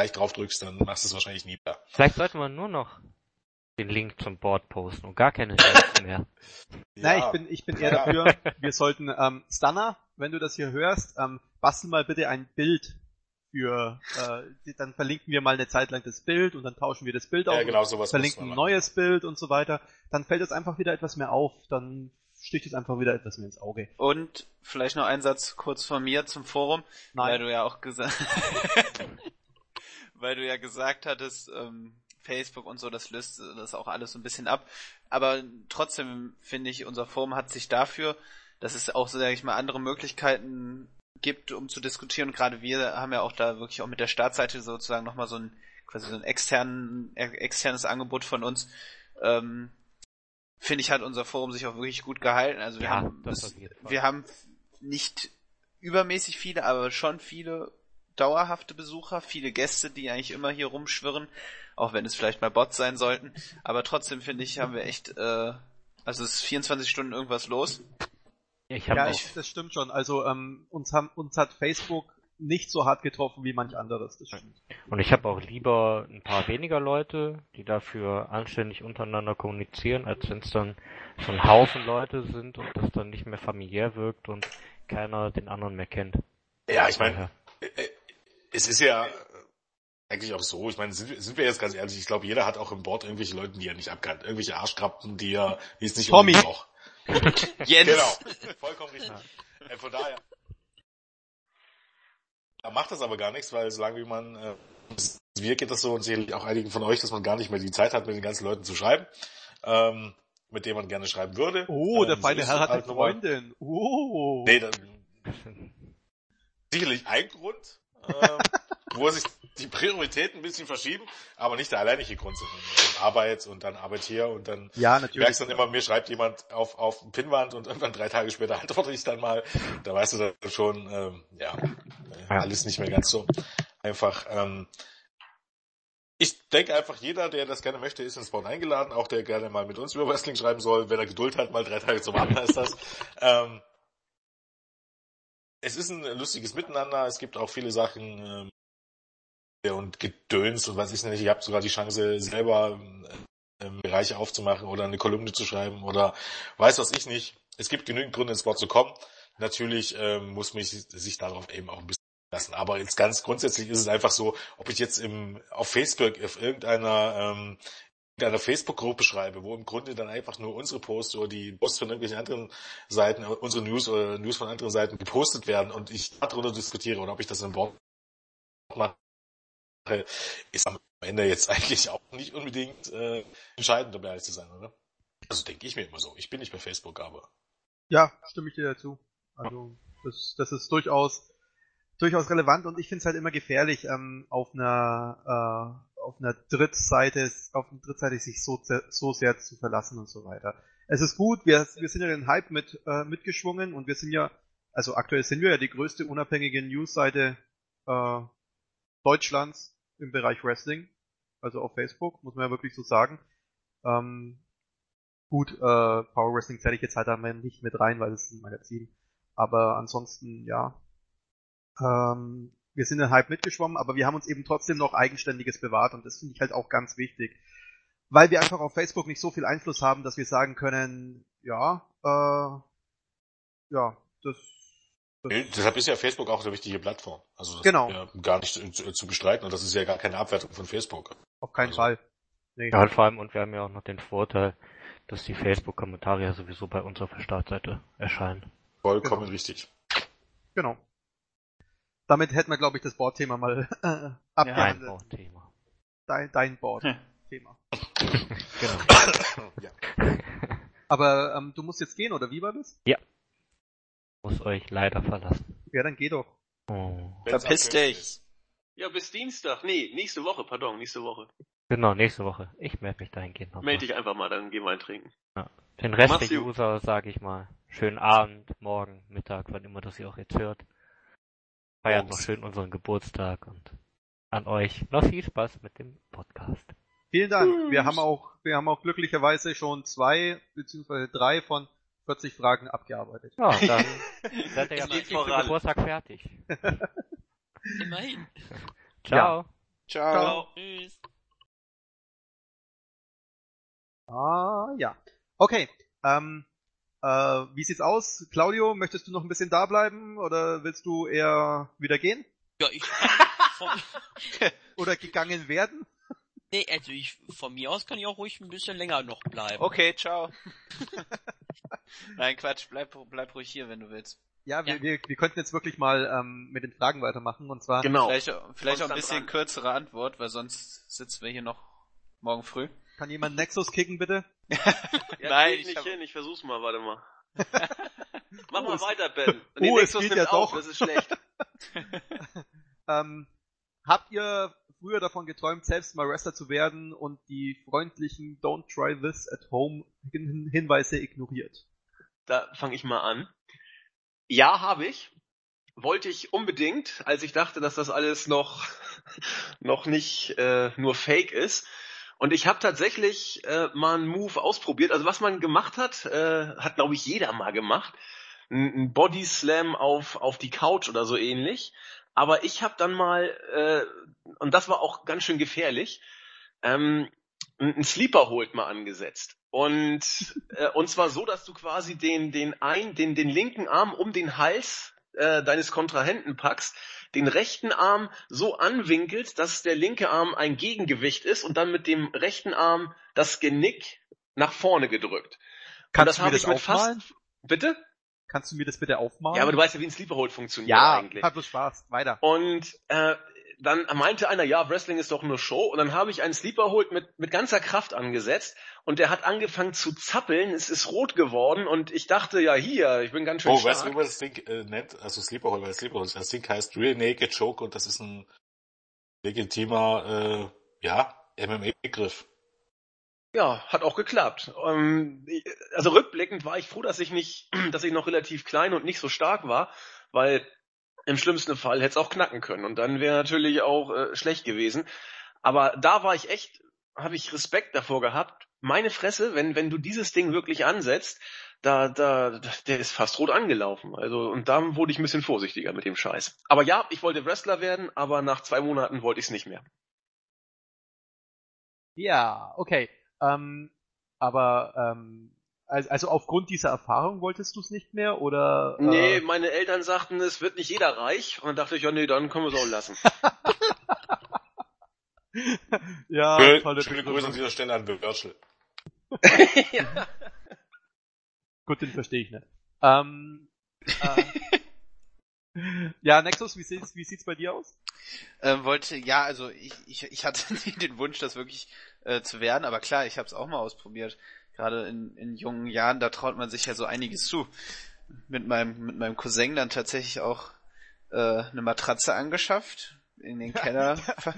[SPEAKER 3] gleich drauf drückst, dann machst du es wahrscheinlich nie mehr.
[SPEAKER 4] Vielleicht sollte man nur noch den Link zum Board posten und gar keine Links mehr.
[SPEAKER 5] Nein, ich bin, ich bin eher dafür, wir sollten, ähm, Stunner, wenn du das hier hörst, ähm, bastel mal bitte ein Bild für, äh, dann verlinken wir mal eine Zeit lang das Bild und dann tauschen wir das Bild
[SPEAKER 3] auf.
[SPEAKER 5] Ja,
[SPEAKER 3] genau, sowas
[SPEAKER 5] verlinken ein neues Bild und so weiter. Dann fällt es einfach wieder etwas mehr auf, dann sticht es einfach wieder etwas mehr ins Auge.
[SPEAKER 2] Und vielleicht noch ein Satz kurz von mir zum Forum, Nein. weil du ja auch gesagt, weil du ja gesagt hattest, ähm, Facebook und so, das löst das auch alles so ein bisschen ab. Aber trotzdem finde ich, unser Forum hat sich dafür, dass es auch, sage ich mal, andere Möglichkeiten gibt, um zu diskutieren. Und gerade wir haben ja auch da wirklich auch mit der Startseite sozusagen nochmal so ein quasi so ein externen, externes Angebot von uns. Ähm, finde ich, hat unser Forum sich auch wirklich gut gehalten. Also wir ja, haben das, wir haben nicht übermäßig viele, aber schon viele dauerhafte Besucher, viele Gäste, die eigentlich immer hier rumschwirren auch wenn es vielleicht mal Bots sein sollten. Aber trotzdem finde ich, haben wir echt, äh, also es ist 24 Stunden irgendwas los.
[SPEAKER 5] Ich ja, ich, das stimmt schon. Also ähm, uns, haben, uns hat Facebook nicht so hart getroffen wie manch anderes. Das stimmt.
[SPEAKER 4] Und ich habe auch lieber ein paar weniger Leute, die dafür anständig untereinander kommunizieren, als wenn es dann so ein Haufen Leute sind und das dann nicht mehr familiär wirkt und keiner den anderen mehr kennt.
[SPEAKER 3] Ja, ich meine, es ist ja eigentlich auch so. Ich meine, sind, sind wir jetzt ganz ehrlich, ich glaube, jeder hat auch im Board irgendwelche Leute, die er nicht abkannt. Irgendwelche Arschkrabben, die er, die es nicht
[SPEAKER 5] Tommy.
[SPEAKER 3] braucht.
[SPEAKER 2] Jens.
[SPEAKER 3] Genau. Vollkommen richtig. Ja. Äh, von daher. Da macht das aber gar nichts, weil solange wie man, äh, wir geht das so und sicherlich auch einigen von euch, dass man gar nicht mehr die Zeit hat, mit den ganzen Leuten zu schreiben, ähm, mit denen man gerne schreiben würde.
[SPEAKER 5] Oh, der ähm, feine so Herr hat halt eine Freundin. Oh.
[SPEAKER 3] Nee, dann, sicherlich ein Grund, ähm, wo sich die Prioritäten ein bisschen verschieben, aber nicht der alleinige Grund, sondern Arbeit und dann Arbeit hier und dann
[SPEAKER 5] ja, natürlich.
[SPEAKER 3] merkst dann immer, mir schreibt jemand auf, auf Pinnwand und irgendwann drei Tage später antworte ich dann mal. Da weißt du dann schon, ähm, ja, alles nicht mehr ganz so einfach. Ähm, ich denke einfach, jeder, der das gerne möchte, ist ins Spawn eingeladen, auch der gerne mal mit uns über Wrestling schreiben soll, wenn er Geduld hat, mal drei Tage zu warten, ist das. Ähm, es ist ein lustiges Miteinander, es gibt auch viele Sachen, ähm, und Gedöns und was ich nicht. Ich habe sogar die Chance, selber ähm, Bereiche aufzumachen oder eine Kolumne zu schreiben oder weiß was ich nicht. Es gibt genügend Gründe, ins Wort zu kommen. Natürlich ähm, muss mich sich darauf eben auch ein bisschen lassen. Aber jetzt ganz grundsätzlich ist es einfach so, ob ich jetzt im, auf Facebook, auf irgendeiner, ähm, einer Facebook-Gruppe schreibe, wo im Grunde dann einfach nur unsere Posts oder die Posts von irgendwelchen anderen Seiten, unsere News oder News von anderen Seiten gepostet werden und ich darüber diskutiere oder ob ich das im Wort mache, ist am Ende jetzt eigentlich auch nicht unbedingt äh, entscheidend, um ehrlich zu sein, oder? Also denke ich mir immer so. Ich bin nicht bei Facebook, aber.
[SPEAKER 5] Ja, stimme ich dir dazu. Also das, das ist durchaus durchaus relevant und ich finde es halt immer gefährlich, ähm, auf einer äh, auf einer Drittseite auf einer Drittseite sich so, so sehr zu verlassen und so weiter. Es ist gut, wir, wir sind ja den Hype mit äh, mitgeschwungen und wir sind ja, also aktuell sind wir ja die größte unabhängige Newsseite äh, Deutschlands im Bereich Wrestling, also auf Facebook, muss man ja wirklich so sagen. Ähm, gut, äh, Power Wrestling zähle ich jetzt halt einmal nicht mit rein, weil es ist ein Magazin. Aber ansonsten, ja. Ähm, wir sind den Hype mitgeschwommen, aber wir haben uns eben trotzdem noch Eigenständiges bewahrt und das finde ich halt auch ganz wichtig. Weil wir einfach auf Facebook nicht so viel Einfluss haben, dass wir sagen können, ja, äh, ja, das
[SPEAKER 3] Nee, deshalb ist ja Facebook auch eine wichtige Plattform. Also das
[SPEAKER 5] Genau.
[SPEAKER 3] ist ja gar nicht zu, zu bestreiten und das ist ja gar keine Abwertung von Facebook.
[SPEAKER 5] auf keinen
[SPEAKER 3] Also-
[SPEAKER 5] Fall. Nee.
[SPEAKER 4] Ja, und vor allem, und wir haben ja auch noch den Vorteil, dass die Facebook-Kommentare ja sowieso bei uns auf der Startseite erscheinen.
[SPEAKER 3] Vollkommen
[SPEAKER 5] Genau.
[SPEAKER 3] richtig.
[SPEAKER 5] Genau. Damit hätten wir, glaube ich, das Boardthema mal äh, abgehandelt.
[SPEAKER 4] Bauthema.
[SPEAKER 5] Dein, dein Board-Thema.
[SPEAKER 4] Genau.
[SPEAKER 3] ja.
[SPEAKER 5] Aber ähm, du musst jetzt gehen, oder wie war das?
[SPEAKER 4] Muss euch leider verlassen.
[SPEAKER 5] Ja, dann geh doch.
[SPEAKER 4] Oh.
[SPEAKER 2] Verpiss dich.
[SPEAKER 1] Ja, bis Dienstag. Nee, nächste Woche, pardon, nächste Woche.
[SPEAKER 4] Genau, nächste Woche. Ich melde mich dahingehend nochmal.
[SPEAKER 1] Meld dich einfach mal, dann gehen wir ein trinken.
[SPEAKER 4] Den Rest
[SPEAKER 1] Mach's
[SPEAKER 4] der. User sage ich mal. Schönen Abend, morgen, Mittag, wann immer das ihr auch jetzt hört. Feiert
[SPEAKER 3] Morgens.
[SPEAKER 4] noch schön unseren Geburtstag und an euch noch viel Spaß mit dem Podcast.
[SPEAKER 5] Vielen Dank. Wir haben auch, wir haben auch glücklicherweise schon zwei beziehungsweise drei von 40 Fragen abgearbeitet.
[SPEAKER 4] Ja, dann seid ihr ja
[SPEAKER 1] voran.
[SPEAKER 4] Geburtstag fertig.
[SPEAKER 7] Immerhin.
[SPEAKER 4] Ciao.
[SPEAKER 2] Ciao.
[SPEAKER 7] Tschüss.
[SPEAKER 5] Ah, ja. Okay. Ähm, äh, wie sieht's aus? Claudio, möchtest du noch ein bisschen da bleiben oder willst du eher wieder gehen?
[SPEAKER 7] Ja, ich.
[SPEAKER 5] Oder gegangen werden?
[SPEAKER 7] nee, also ich, von mir aus kann ich auch ruhig ein bisschen länger noch bleiben.
[SPEAKER 2] Okay, ciao. Nein, Quatsch, bleib, bleib ruhig hier, wenn du willst.
[SPEAKER 5] Ja, wir,
[SPEAKER 7] Ja.
[SPEAKER 5] wir, wir könnten jetzt wirklich mal ähm, mit den Fragen weitermachen und zwar
[SPEAKER 1] Genau.
[SPEAKER 2] Vielleicht, vielleicht auch ein bisschen
[SPEAKER 1] dran.
[SPEAKER 2] kürzere Antwort, weil sonst sitzen wir hier noch morgen früh.
[SPEAKER 5] Kann jemand Nexus kicken bitte?
[SPEAKER 1] Ja,
[SPEAKER 2] Nein, ich
[SPEAKER 1] nicht
[SPEAKER 2] hab-
[SPEAKER 1] hin, ich versuch's mal, warte mal. Mach
[SPEAKER 5] Oh,
[SPEAKER 1] mal
[SPEAKER 5] es-
[SPEAKER 1] weiter, Ben.
[SPEAKER 5] Oh, es
[SPEAKER 1] Nexus
[SPEAKER 5] geht
[SPEAKER 1] nimmt
[SPEAKER 5] ja
[SPEAKER 1] auf,
[SPEAKER 5] doch.
[SPEAKER 1] das ist schlecht.
[SPEAKER 5] Ähm, habt ihr früher davon geträumt, selbst mal Wrestler zu werden und die freundlichen Don't try this at home Hin Hinweise ignoriert?
[SPEAKER 1] Da fange ich mal an. Ja, habe ich. Wollte ich unbedingt, als ich dachte, dass das alles noch, noch nicht äh, nur Fake ist. Und ich habe tatsächlich äh, mal einen Move ausprobiert. Also was man gemacht hat, äh, hat glaube ich jeder mal gemacht. Ein, Body Slam auf, auf die Couch oder so ähnlich. Aber ich habe dann mal, äh, und das war auch ganz schön gefährlich, ähm, ein Sleeper Hold mal angesetzt. Und, äh, und zwar so, dass du quasi den, den ein, den, den linken Arm um den Hals äh, deines Kontrahenten packst, den rechten Arm so anwinkelst, dass der linke Arm ein Gegengewicht ist und dann mit dem rechten Arm das Genick nach vorne gedrückt.
[SPEAKER 5] Kannst du mir das aufmalen?
[SPEAKER 1] fast. Bitte?
[SPEAKER 5] Kannst du mir das bitte aufmalen?
[SPEAKER 1] Ja, aber du weißt ja, wie ein Sleeper Hold funktioniert
[SPEAKER 5] ja,
[SPEAKER 1] eigentlich.
[SPEAKER 5] hat bloß Spaß. Weiter.
[SPEAKER 1] Und äh, dann meinte einer, ja, Wrestling ist doch nur Show. Und dann habe ich einen Sleeper Hold mit, mit ganzer Kraft angesetzt. Und der hat angefangen zu zappeln. Es ist rot geworden. Und ich dachte, ja, hier, ich bin ganz schön
[SPEAKER 3] Oh,
[SPEAKER 1] stark.
[SPEAKER 3] weißt du, wie man das Ding äh, nennt? Also Sleeper Hole, weil Sleeper Hole, das Ding heißt Real Naked Choke und das ist ein legitimer, äh, ja, MMA-Begriff.
[SPEAKER 1] Ja, hat auch geklappt. Ähm, also rückblickend war ich froh, dass ich nicht, dass ich noch relativ klein und nicht so stark war, weil im schlimmsten Fall hätte es auch knacken können und dann wäre natürlich auch äh, schlecht gewesen. Aber da war ich echt, habe ich Respekt davor gehabt. Meine Fresse, wenn wenn du dieses Ding wirklich ansetzt, da da der ist fast rot angelaufen. Also und da wurde ich ein bisschen vorsichtiger mit dem Scheiß. Aber ja, ich wollte Wrestler werden, aber nach zwei Monaten wollte ich es nicht mehr.
[SPEAKER 5] Ja, okay. Ähm, aber ähm, also, aufgrund dieser Erfahrung wolltest du es nicht mehr oder? äh,
[SPEAKER 1] Nee, meine Eltern sagten, es wird nicht jeder reich. Und dann dachte ich, ja, nee, dann können wir es auch lassen.
[SPEAKER 5] ja,
[SPEAKER 3] Schön,
[SPEAKER 5] tolle
[SPEAKER 3] schöne. Grüße an dieser Stelle an Virgil.
[SPEAKER 1] ja.
[SPEAKER 5] Gut, den verstehe ich nicht. Ähm, äh, ja, Nexus, wie sieht's, wie sieht's bei dir aus?
[SPEAKER 2] Ähm, wollte, ja, also ich, ich, ich hatte nie den Wunsch, das wirklich äh, zu werden, aber klar, ich habe es auch mal ausprobiert. Gerade in, in jungen Jahren, da traut man sich ja so einiges zu. Mit meinem, mit meinem Cousin dann tatsächlich auch äh, eine Matratze angeschafft, in den Keller.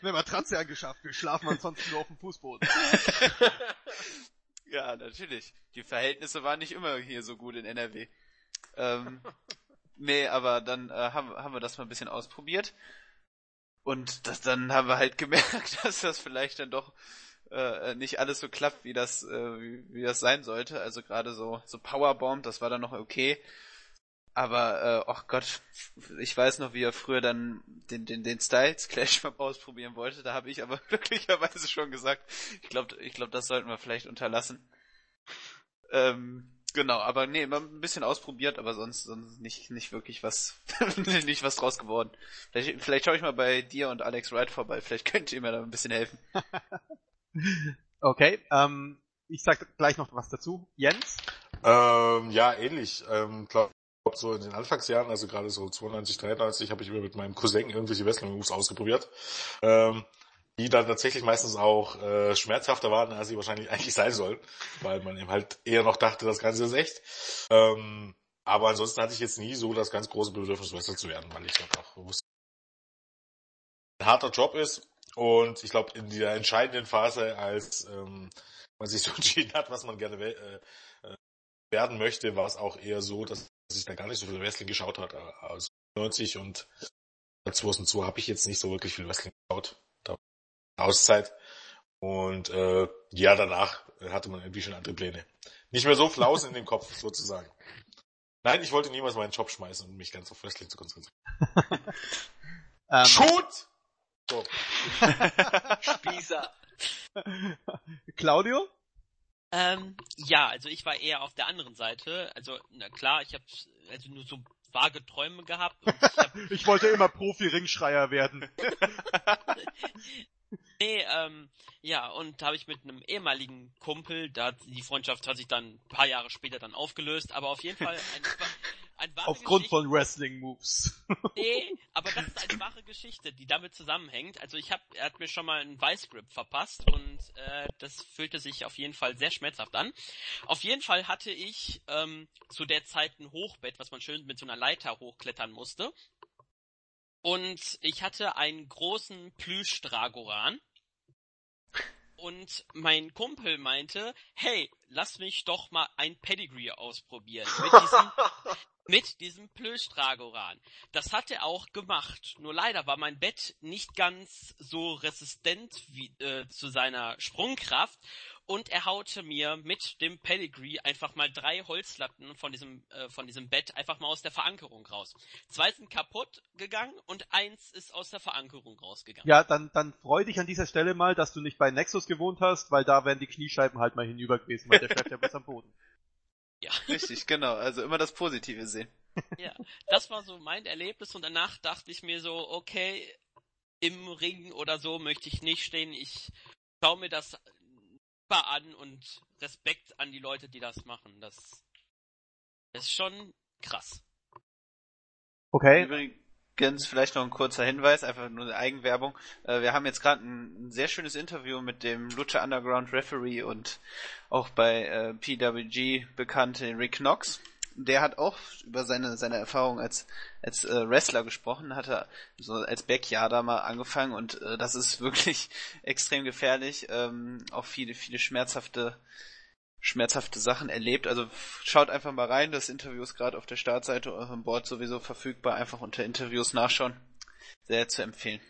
[SPEAKER 5] Eine Matratze angeschafft, wir schlafen ansonsten nur auf dem Fußboden.
[SPEAKER 2] ja, natürlich. Die Verhältnisse waren nicht immer hier so gut in NRW. Ähm, nee, aber dann äh, haben, haben wir das mal ein bisschen ausprobiert. Und das, dann haben wir halt gemerkt, dass das vielleicht dann doch äh, nicht alles so klappt, wie das, äh, wie, wie das sein sollte. Also gerade so, so Powerbomb, das war dann noch okay. Aber, äh, ach Gott, ich weiß noch, wie er früher dann den, den, den Styles Clash Map ausprobieren wollte. Da habe ich aber glücklicherweise schon gesagt, ich glaube, ich glaub, das sollten wir vielleicht unterlassen. Ähm, genau, aber nee, immer ein bisschen ausprobiert, aber sonst, sonst nicht, nicht wirklich was, nicht was draus geworden. Vielleicht, vielleicht schaue ich mal bei dir und Alex Wright vorbei, vielleicht könnt ihr mir da ein bisschen helfen.
[SPEAKER 5] okay, ähm, ich sag gleich noch was dazu. Jens?
[SPEAKER 3] Ähm, ja, ähnlich. Ähm, glaub, so in den Anfangsjahren, also gerade so 92, 93, habe ich immer mit meinem Cousin irgendwelche Wrestling-Moves ausprobiert. Ähm, die dann tatsächlich meistens auch äh, schmerzhafter waren, als sie wahrscheinlich eigentlich sein sollen, weil man eben halt eher noch dachte, das Ganze ist echt. Ähm, aber ansonsten hatte ich jetzt nie so das ganz große Bedürfnis, Wrestler zu werden, weil ich glaube auch wusste, ein harter Job ist und ich glaube in der entscheidenden Phase, als ähm, man sich so entschieden hat, was man gerne äh, äh, werden möchte, war es auch eher so, dass ich da gar nicht so viel Wrestling geschaut hat. Also 90 und 2002 habe ich jetzt nicht so wirklich viel Wrestling geschaut. Auszeit. Und äh, ja, danach hatte man irgendwie schon andere Pläne. Nicht mehr so Flausen in dem Kopf, sozusagen. Nein, ich wollte niemals meinen Job schmeißen und mich ganz auf Wrestling zu konzentrieren.
[SPEAKER 5] ähm,
[SPEAKER 3] Shoot! So.
[SPEAKER 1] Spießer.
[SPEAKER 5] Claudio?
[SPEAKER 7] Ähm, ja, also ich war eher auf der anderen Seite. Also, na klar, ich habe also nur so vage Träume gehabt. Und ich, hab,
[SPEAKER 5] ich wollte immer Profi-Ringschreier werden.
[SPEAKER 7] nee, ähm, ja, und da habe ich mit einem ehemaligen Kumpel, da die Freundschaft hat sich dann ein paar Jahre später dann aufgelöst, aber auf jeden Fall ein, ein wahre
[SPEAKER 5] Aufgrund
[SPEAKER 7] Geschichte.
[SPEAKER 5] von Wrestling-Moves.
[SPEAKER 7] Nee, aber das ist eine wahre Geschichte, die damit zusammenhängt. Also ich hab, er hat mir schon mal einen Vice-Grip verpasst und äh, das fühlte sich auf jeden Fall sehr schmerzhaft an. Auf jeden Fall hatte ich ähm, zu der Zeit ein Hochbett, was man schön mit so einer Leiter hochklettern musste. Und ich hatte einen großen Plüsch-Dragoran. Und mein Kumpel meinte, hey, lass mich doch mal ein Pedigree ausprobieren. Mit diesem, mit diesem Plüsch-Dragoran. Das hat er auch gemacht. Nur leider war mein Bett nicht ganz so resistent wie, äh, zu seiner Sprungkraft. Und er haute mir mit dem Pedigree einfach mal drei Holzlatten von diesem, äh, von diesem Bett einfach mal aus der Verankerung raus. Zwei sind kaputt gegangen und eins ist aus der Verankerung rausgegangen.
[SPEAKER 5] Ja, dann, dann freu dich an dieser Stelle mal, dass du nicht bei Nexus gewohnt hast, weil da wären die Kniescheiben halt mal hinüber gewesen, weil der schläft ja bis am Boden.
[SPEAKER 7] Ja.
[SPEAKER 2] Richtig, genau. Also immer das Positive sehen.
[SPEAKER 7] Ja, das war so mein Erlebnis und danach dachte ich mir so, okay, im Ring oder so möchte ich nicht stehen. Ich schaue mir das lieber an und Respekt an die Leute, die das machen. Das, ist schon krass.
[SPEAKER 5] Okay,
[SPEAKER 2] Übrigens vielleicht noch ein kurzer Hinweis, einfach nur eine Eigenwerbung. Äh, Wir haben jetzt gerade ein, sehr schönes Interview mit dem Lucha Underground Referee und auch bei äh, PWG bekannte Rick Knox. Der hat auch über seine seine Erfahrung als als äh, Wrestler gesprochen, hatte so als Backyarder mal angefangen und äh, das ist wirklich extrem gefährlich, ähm, auch viele viele schmerzhafte schmerzhafte Sachen erlebt. Also schaut einfach mal rein, das Interview ist gerade auf der Startseite eurem Board sowieso verfügbar, einfach unter Interviews nachschauen. Sehr zu empfehlen.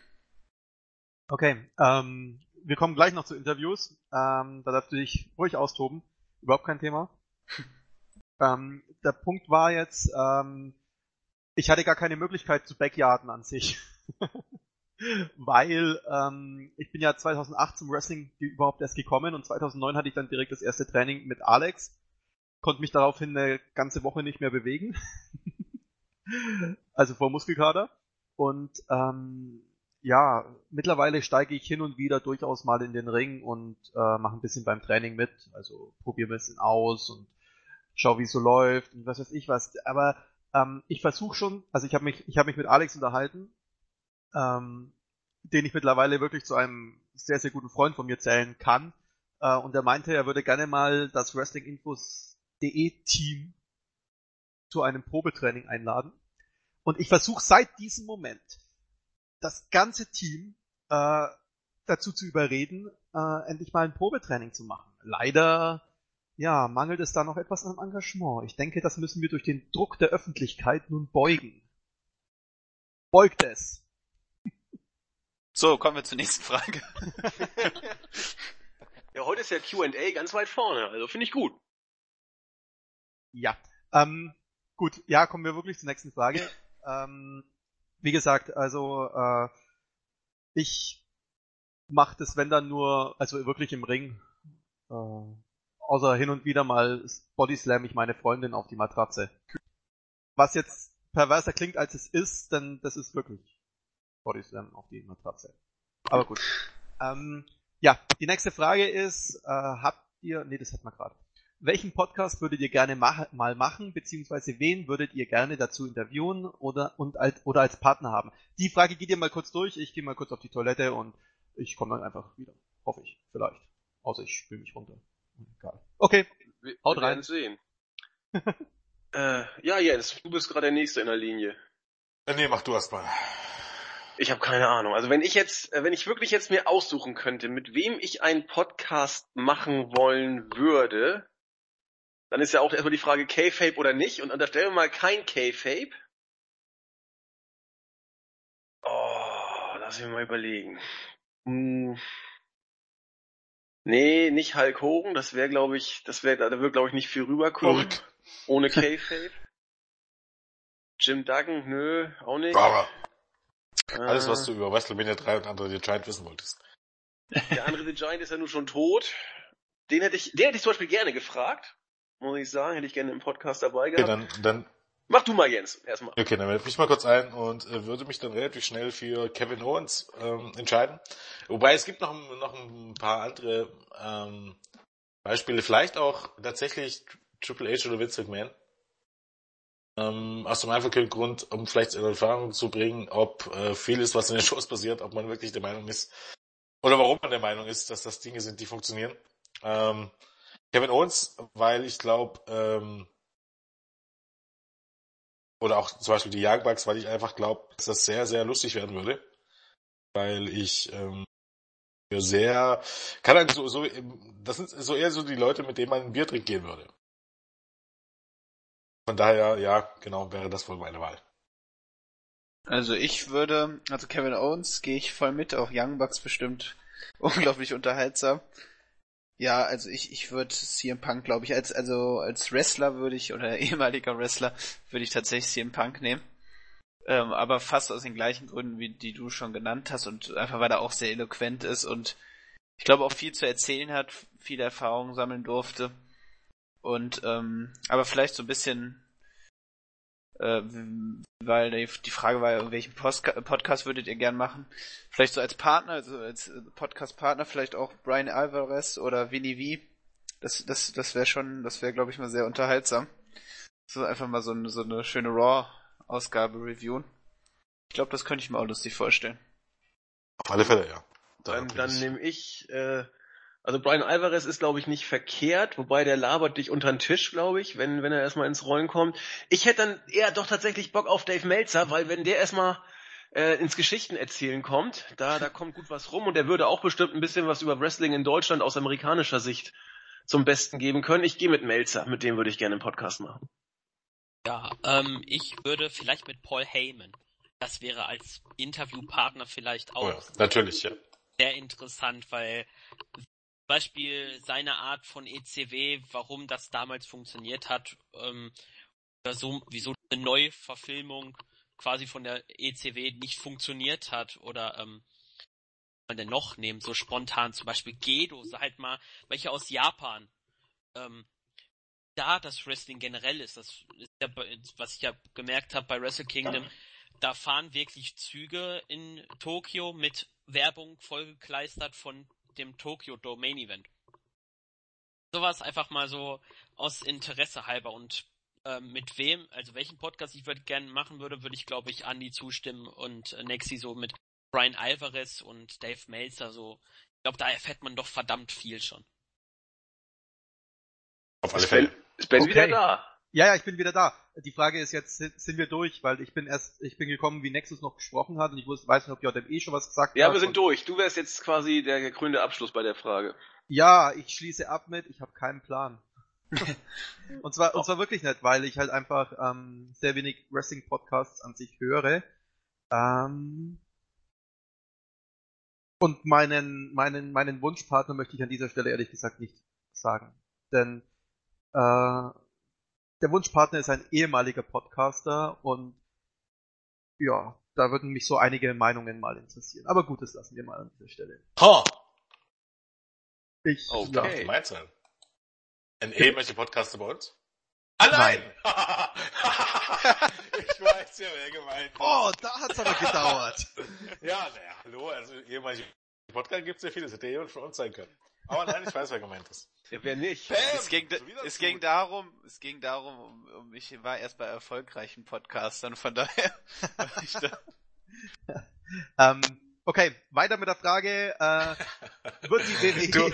[SPEAKER 5] okay. Ähm, wir kommen gleich noch zu Interviews. Ähm, da darfst du dich ruhig austoben. Überhaupt kein Thema. ähm, der Punkt war jetzt, ähm, ich hatte gar keine Möglichkeit zu Backyarden an sich. Weil ähm, ich bin ja 2008 zum Wrestling überhaupt erst gekommen und 2009 hatte ich dann direkt das erste Training mit Alex. Konnte mich daraufhin eine ganze Woche nicht mehr bewegen. also vor Muskelkater. Und ähm, ja, mittlerweile steige ich hin und wieder durchaus mal in den Ring und äh, mache ein bisschen beim Training mit. Also probiere ein bisschen aus und schau, wie es so läuft und was weiß ich was. Aber ähm, ich versuche schon, also ich habe mich, ich habe mich mit Alex unterhalten, ähm, den ich mittlerweile wirklich zu einem sehr, sehr guten Freund von mir zählen kann. Äh, und er meinte, er würde gerne mal das WrestlingInfos.de Team zu einem Probetraining einladen. Und ich versuche seit diesem Moment das ganze Team äh, dazu zu überreden, äh, endlich mal ein Probetraining zu machen. Leider ja, mangelt es da noch etwas an Engagement. Ich denke, das müssen wir durch den Druck der Öffentlichkeit nun beugen. Beugt es.
[SPEAKER 2] So, kommen wir zur nächsten Frage.
[SPEAKER 1] Ja, heute ist ja Q&A ganz weit vorne, also finde ich gut.
[SPEAKER 5] Ja. Ähm, Gut, ja, kommen wir wirklich zur nächsten Frage. ähm, wie gesagt, also äh, ich mache das, wenn dann nur, also wirklich im Ring. Äh, außer hin und wieder mal Bodyslam ich meine Freundin auf die Matratze. Was jetzt perverser klingt, als es ist, denn das ist wirklich Bodyslam auf die Matratze. Aber gut. Ähm, ja, die nächste Frage ist, äh, habt ihr, nee, das hat man gerade. Welchen Podcast würdet ihr gerne mach, mal machen, beziehungsweise wen würdet ihr gerne dazu interviewen oder, und als, oder als Partner haben? Die Frage geht ihr mal kurz durch, ich gehe mal kurz auf die Toilette und ich komme dann einfach wieder. Hoffe ich, vielleicht. Außer ich spüle mich runter. Egal. Okay,
[SPEAKER 1] Wir,
[SPEAKER 5] Haut
[SPEAKER 1] wir
[SPEAKER 5] rein.
[SPEAKER 1] werden sehen. äh, ja, Jens, du bist gerade der Nächste in der Linie.
[SPEAKER 3] Äh, nee, mach du erst mal.
[SPEAKER 1] Ich habe keine Ahnung. Also wenn ich jetzt, äh, wenn ich wirklich jetzt mir aussuchen könnte, mit wem ich einen Podcast machen wollen würde, dann ist ja auch erstmal die Frage K-Fape oder nicht. Und unterstellen wir mal kein K-Fape. Oh, lass mich mal überlegen. Hm. Nee, nicht Hulk Hogan. Das wäre, glaube ich, das wäre, da wird, glaube ich, nicht viel rüberkommen.
[SPEAKER 3] Gut.
[SPEAKER 1] Ohne K-Fape. Jim Duggan, nö, auch nicht.
[SPEAKER 3] Aber alles, was
[SPEAKER 1] Äh,
[SPEAKER 3] du über WrestleMania 3 und andere the Giant wissen wolltest.
[SPEAKER 1] Der andere The Giant ist ja nun schon tot. Den hätte ich, den hätte ich zum Beispiel gerne gefragt. Muss ich sagen, hätte ich gerne im Podcast dabei
[SPEAKER 3] Okay,
[SPEAKER 1] gehabt.
[SPEAKER 3] dann, dann,
[SPEAKER 1] Mach du mal, Jens, erstmal.
[SPEAKER 3] okay, dann werfe ich mal kurz ein und äh, würde mich dann relativ schnell für Kevin Owens ähm, entscheiden. Wobei es gibt noch, noch ein paar andere ähm, Beispiele, vielleicht auch tatsächlich Triple H oder Vince McMahon. Ähm, aus dem einfachen Grund, um vielleicht in Erfahrung zu bringen, ob äh, vieles, was in den Shows passiert, ob man wirklich der Meinung ist, oder warum man der Meinung ist, dass das Dinge sind, die funktionieren. Ähm, Kevin Owens, weil ich glaube, ähm, oder auch zum Beispiel die Young Bucks, weil ich einfach glaube, dass das sehr, sehr lustig werden würde. Weil ich ähm, sehr, kann halt so, so, das sind so eher so die Leute, mit denen man ein Bier trinken gehen würde. Von daher, ja, genau, wäre das wohl meine Wahl.
[SPEAKER 2] Also ich würde, also Kevin Owens gehe ich voll mit, auch Young Bucks bestimmt unglaublich unterhaltsam. Ja, also ich, ich würde CM Punk, glaube ich, als, also als Wrestler würde ich, oder ehemaliger Wrestler, würde ich tatsächlich CM Punk nehmen. Ähm, aber fast aus den gleichen Gründen, wie die du schon genannt hast und einfach weil er auch sehr eloquent ist und ich glaube auch viel zu erzählen hat, viel Erfahrung sammeln durfte. Und ähm, aber vielleicht so ein bisschen äh, weil die Frage war ja, welchen Postka Podcast würdet ihr gern machen? Vielleicht so als Partner, also als Podcast-Partner, vielleicht auch Brian Alvarez oder Vinny V. Das, das, das wäre schon, das wäre, glaube ich, mal sehr unterhaltsam. So einfach mal so eine, so eine schöne Raw-Ausgabe reviewen. Ich glaube, das könnte ich mir auch lustig vorstellen.
[SPEAKER 3] Auf alle Fälle, ja. Da
[SPEAKER 1] Dann, dann nehme ich, äh, also Brian Alvarez ist, glaube ich, nicht verkehrt, wobei der labert dich unter den Tisch, glaube ich, wenn, wenn er erstmal ins Rollen kommt. Ich hätte dann eher doch tatsächlich Bock auf Dave Meltzer, weil wenn der erstmal äh, ins Geschichtenerzählen kommt, da, da kommt gut was rum und der würde auch bestimmt ein bisschen was über Wrestling in Deutschland aus amerikanischer Sicht zum Besten geben können. Ich gehe mit Meltzer, mit dem würde ich gerne einen Podcast machen.
[SPEAKER 7] Ja, ähm, ich würde vielleicht mit Paul Heyman. Das wäre als Interviewpartner vielleicht auch
[SPEAKER 3] Oh ja, natürlich, ja.
[SPEAKER 7] sehr interessant, weil Beispiel seine Art von ECW, warum das damals funktioniert hat, ähm, so, wieso eine Neuverfilmung quasi von der ECW nicht funktioniert hat oder ähm, man denn noch nehmen, so spontan zum Beispiel Gedo, halt mal welche aus Japan. Ähm, da das Wrestling generell ist, das ist ja, was ich ja gemerkt habe bei Wrestle Kingdom, da fahren wirklich Züge in Tokio mit Werbung vollgekleistert von dem Tokyo Domain Event. Sowas einfach mal so aus Interesse halber und ähm, mit wem, also welchen Podcast ich würde gerne machen würde, würde ich glaube ich Andy zustimmen und äh, Nexi so mit Brian Alvarez und Dave Meltzer so. Ich glaube, da erfährt man doch verdammt viel schon.
[SPEAKER 3] Auf alle Fälle.
[SPEAKER 1] ist ben
[SPEAKER 5] Okay.
[SPEAKER 1] wieder da?
[SPEAKER 5] Ja, ja, ich bin wieder da. Die Frage ist jetzt, sind, wir durch, weil ich bin erst, ich bin gekommen, wie Nexus noch gesprochen hat und ich wusste, weiß nicht, ob JME schon was gesagt
[SPEAKER 1] Ja,
[SPEAKER 5] hat.
[SPEAKER 1] wir sind durch. Du wärst jetzt quasi der gekrönte Abschluss bei der Frage.
[SPEAKER 5] Ja, ich schließe ab mit, ich habe keinen Plan. und zwar, und zwar wirklich nicht, weil ich halt einfach ähm, sehr wenig Wrestling-Podcasts an sich höre. Ähm, und meinen, meinen, meinen Wunschpartner möchte ich an dieser Stelle ehrlich gesagt nicht sagen. Denn äh, der Wunschpartner ist ein ehemaliger Podcaster und ja, da würden mich so einige Meinungen mal interessieren. Aber gut, das lassen wir mal an dieser Stelle.
[SPEAKER 3] Ha!
[SPEAKER 5] Ich,
[SPEAKER 3] Oh,
[SPEAKER 5] ja.
[SPEAKER 3] okay. meinst du? Ein ehemaliger Podcaster bei uns? Allein! ich weiß ja, wer gemeint ist.
[SPEAKER 5] Oh, da hat's aber gedauert.
[SPEAKER 3] Ja, naja, hallo, also ehemalige Podcast gibt's ja viele, das hätte jemand von uns sein können. Aber nein, ich weiß, wer gemeint ist.
[SPEAKER 8] Ja, wer nicht?
[SPEAKER 3] Bam!
[SPEAKER 2] Es ging, es ging darum, es ging darum, um, um ich war erst bei erfolgreichen Podcastern, von daher war ich da,
[SPEAKER 5] ähm, okay, weiter mit der Frage, äh, wird die WWE...
[SPEAKER 3] Du,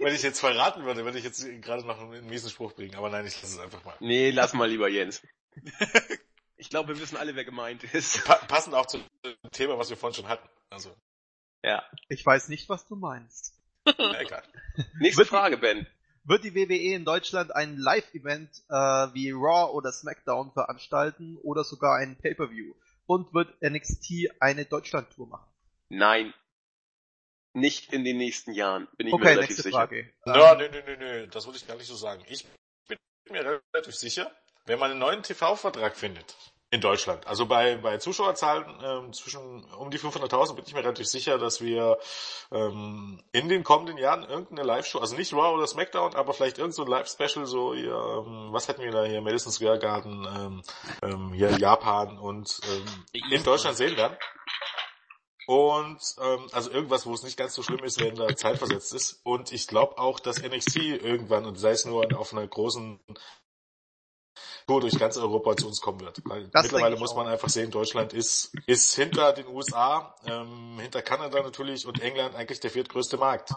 [SPEAKER 3] wenn ich jetzt verraten würde, würde ich jetzt gerade noch einen miesen Spruch bringen, aber nein, ich lasse es einfach mal.
[SPEAKER 8] Nee, lass mal lieber Jens. Ich glaube, wir wissen alle, wer gemeint ist.
[SPEAKER 3] Pa passend auch zum Thema, was wir vorhin schon hatten. Also,
[SPEAKER 8] Ja.
[SPEAKER 5] Ich weiß nicht, was du meinst.
[SPEAKER 3] Na, egal.
[SPEAKER 8] Nächste
[SPEAKER 5] Wird-
[SPEAKER 8] Frage, Ben.
[SPEAKER 5] Wird die WWE in Deutschland ein Live-Event äh, wie Raw oder SmackDown veranstalten oder sogar ein Pay-Per-View? Und wird NXT eine Deutschland-Tour machen?
[SPEAKER 8] Nein. Nicht in den nächsten Jahren, bin ich mir
[SPEAKER 5] Okay,
[SPEAKER 8] relativ
[SPEAKER 5] nächste
[SPEAKER 8] sicher.
[SPEAKER 5] Frage.
[SPEAKER 3] Ja,
[SPEAKER 5] Ähm,
[SPEAKER 3] nö, nö, nö, nö, das würde ich gar nicht so sagen. Ich bin mir relativ sicher, wenn man einen neuen TV-Vertrag findet in Deutschland, also bei, bei Zuschauerzahlen ähm, zwischen um die 500.000 bin ich mir relativ sicher, dass wir ähm, in den kommenden Jahren irgendeine Live-Show, also nicht Raw oder SmackDown, aber vielleicht irgendein so Live-Special, so hier, ähm, was hatten wir da hier, Madison Square Garden, ähm, ähm, hier Japan und ähm, in Deutschland sehen werden. Und ähm, also irgendwas, wo es nicht ganz so schlimm ist, wenn da Zeit versetzt ist. Und ich glaube auch, dass NXT irgendwann, und sei es nur auf einer großen Tour durch ganz Europa zu uns kommen wird. Weil
[SPEAKER 5] Das
[SPEAKER 3] mittlerweile muss man einfach sehen, Deutschland ist, ist hinter den USA, ähm, hinter Kanada natürlich und England eigentlich der viertgrößte Markt,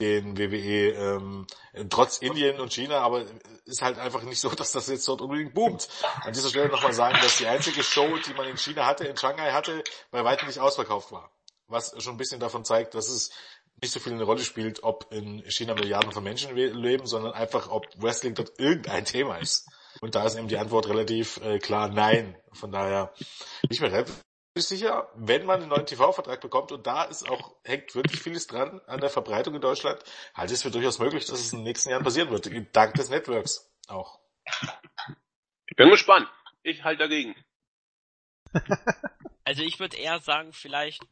[SPEAKER 3] den WWE, ähm, trotz Indien und China, aber ist halt einfach nicht so, dass das jetzt dort unbedingt boomt. An dieser Stelle nochmal sagen, dass die einzige Show, die man in China hatte, in Shanghai hatte, bei weitem nicht ausverkauft war. Was schon ein bisschen davon zeigt, dass es nicht so viel eine Rolle spielt, ob in China Milliarden von Menschen leben, sondern einfach, ob Wrestling dort irgendein Thema ist. Und da ist eben die Antwort relativ äh, klar nein. Von daher bin ich mir relativ sicher, wenn man einen neuen TV-Vertrag bekommt, und da ist auch, hängt wirklich vieles dran an der Verbreitung in Deutschland, halte ich es für durchaus möglich, dass es in den nächsten Jahren passieren wird. Dank des Networks auch.
[SPEAKER 8] Ich bin gespannt. Ich halte dagegen.
[SPEAKER 7] Also ich würde eher sagen, vielleicht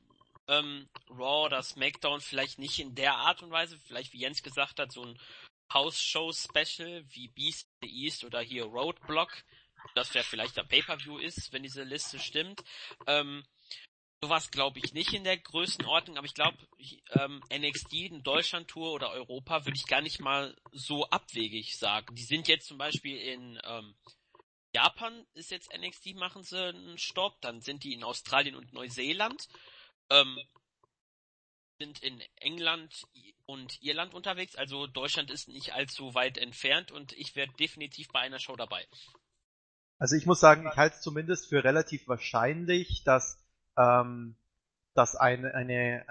[SPEAKER 7] ähm, Raw oder SmackDown vielleicht nicht in der Art und Weise, vielleicht wie Jens gesagt hat, so ein House-Show-Special wie Beast the East oder hier Roadblock, das ja vielleicht ein Pay-Per-View ist, wenn diese Liste stimmt. Ähm, sowas glaube ich nicht in der Größenordnung, aber ich glaube, ähm, NXT, in Deutschland-Tour oder Europa würde ich gar nicht mal so abwegig sagen. Die sind jetzt zum Beispiel in ähm, Japan ist jetzt NXT, machen sie einen Stopp, dann sind die in Australien und Neuseeland, ähm, sind in England und Irland unterwegs, also Deutschland ist nicht allzu weit entfernt und ich werde definitiv bei einer Show dabei.
[SPEAKER 5] Also ich muss sagen, ich halte es zumindest für relativ wahrscheinlich, dass, ähm, dass eine, eine äh,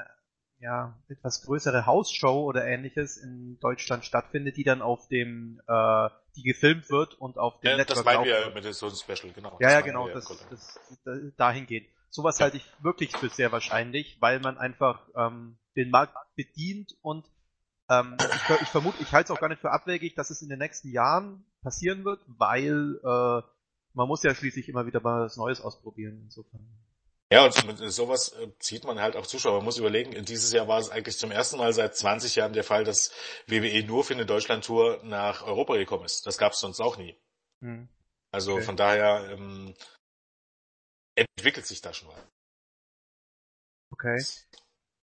[SPEAKER 5] ja, etwas größere Hausshow oder ähnliches in Deutschland stattfindet, die dann auf dem, äh, die gefilmt wird und auf dem
[SPEAKER 3] Ja,
[SPEAKER 5] Network
[SPEAKER 3] das meinen wir mit so einem Special, genau.
[SPEAKER 5] Ja, ja, genau, das, das, das dahin geht. Sowas halte ich wirklich für sehr wahrscheinlich, weil man einfach ähm, den Markt bedient und ähm, ich, ich vermute, ich halte es auch gar nicht für abwegig, dass es in den nächsten Jahren passieren wird, weil äh, man muss ja schließlich immer wieder mal was Neues ausprobieren. Insofern.
[SPEAKER 3] Ja, und sowas äh, zieht man halt auch Zuschauer. Man muss überlegen, dieses Jahr war es eigentlich zum ersten Mal seit 20 Jahren der Fall, dass WWE nur für eine Deutschland-Tour nach Europa gekommen ist. Das gab es sonst auch nie.
[SPEAKER 5] Hm.
[SPEAKER 3] Also
[SPEAKER 5] Okay.
[SPEAKER 3] von daher ähm, entwickelt sich da schon was.
[SPEAKER 5] Okay.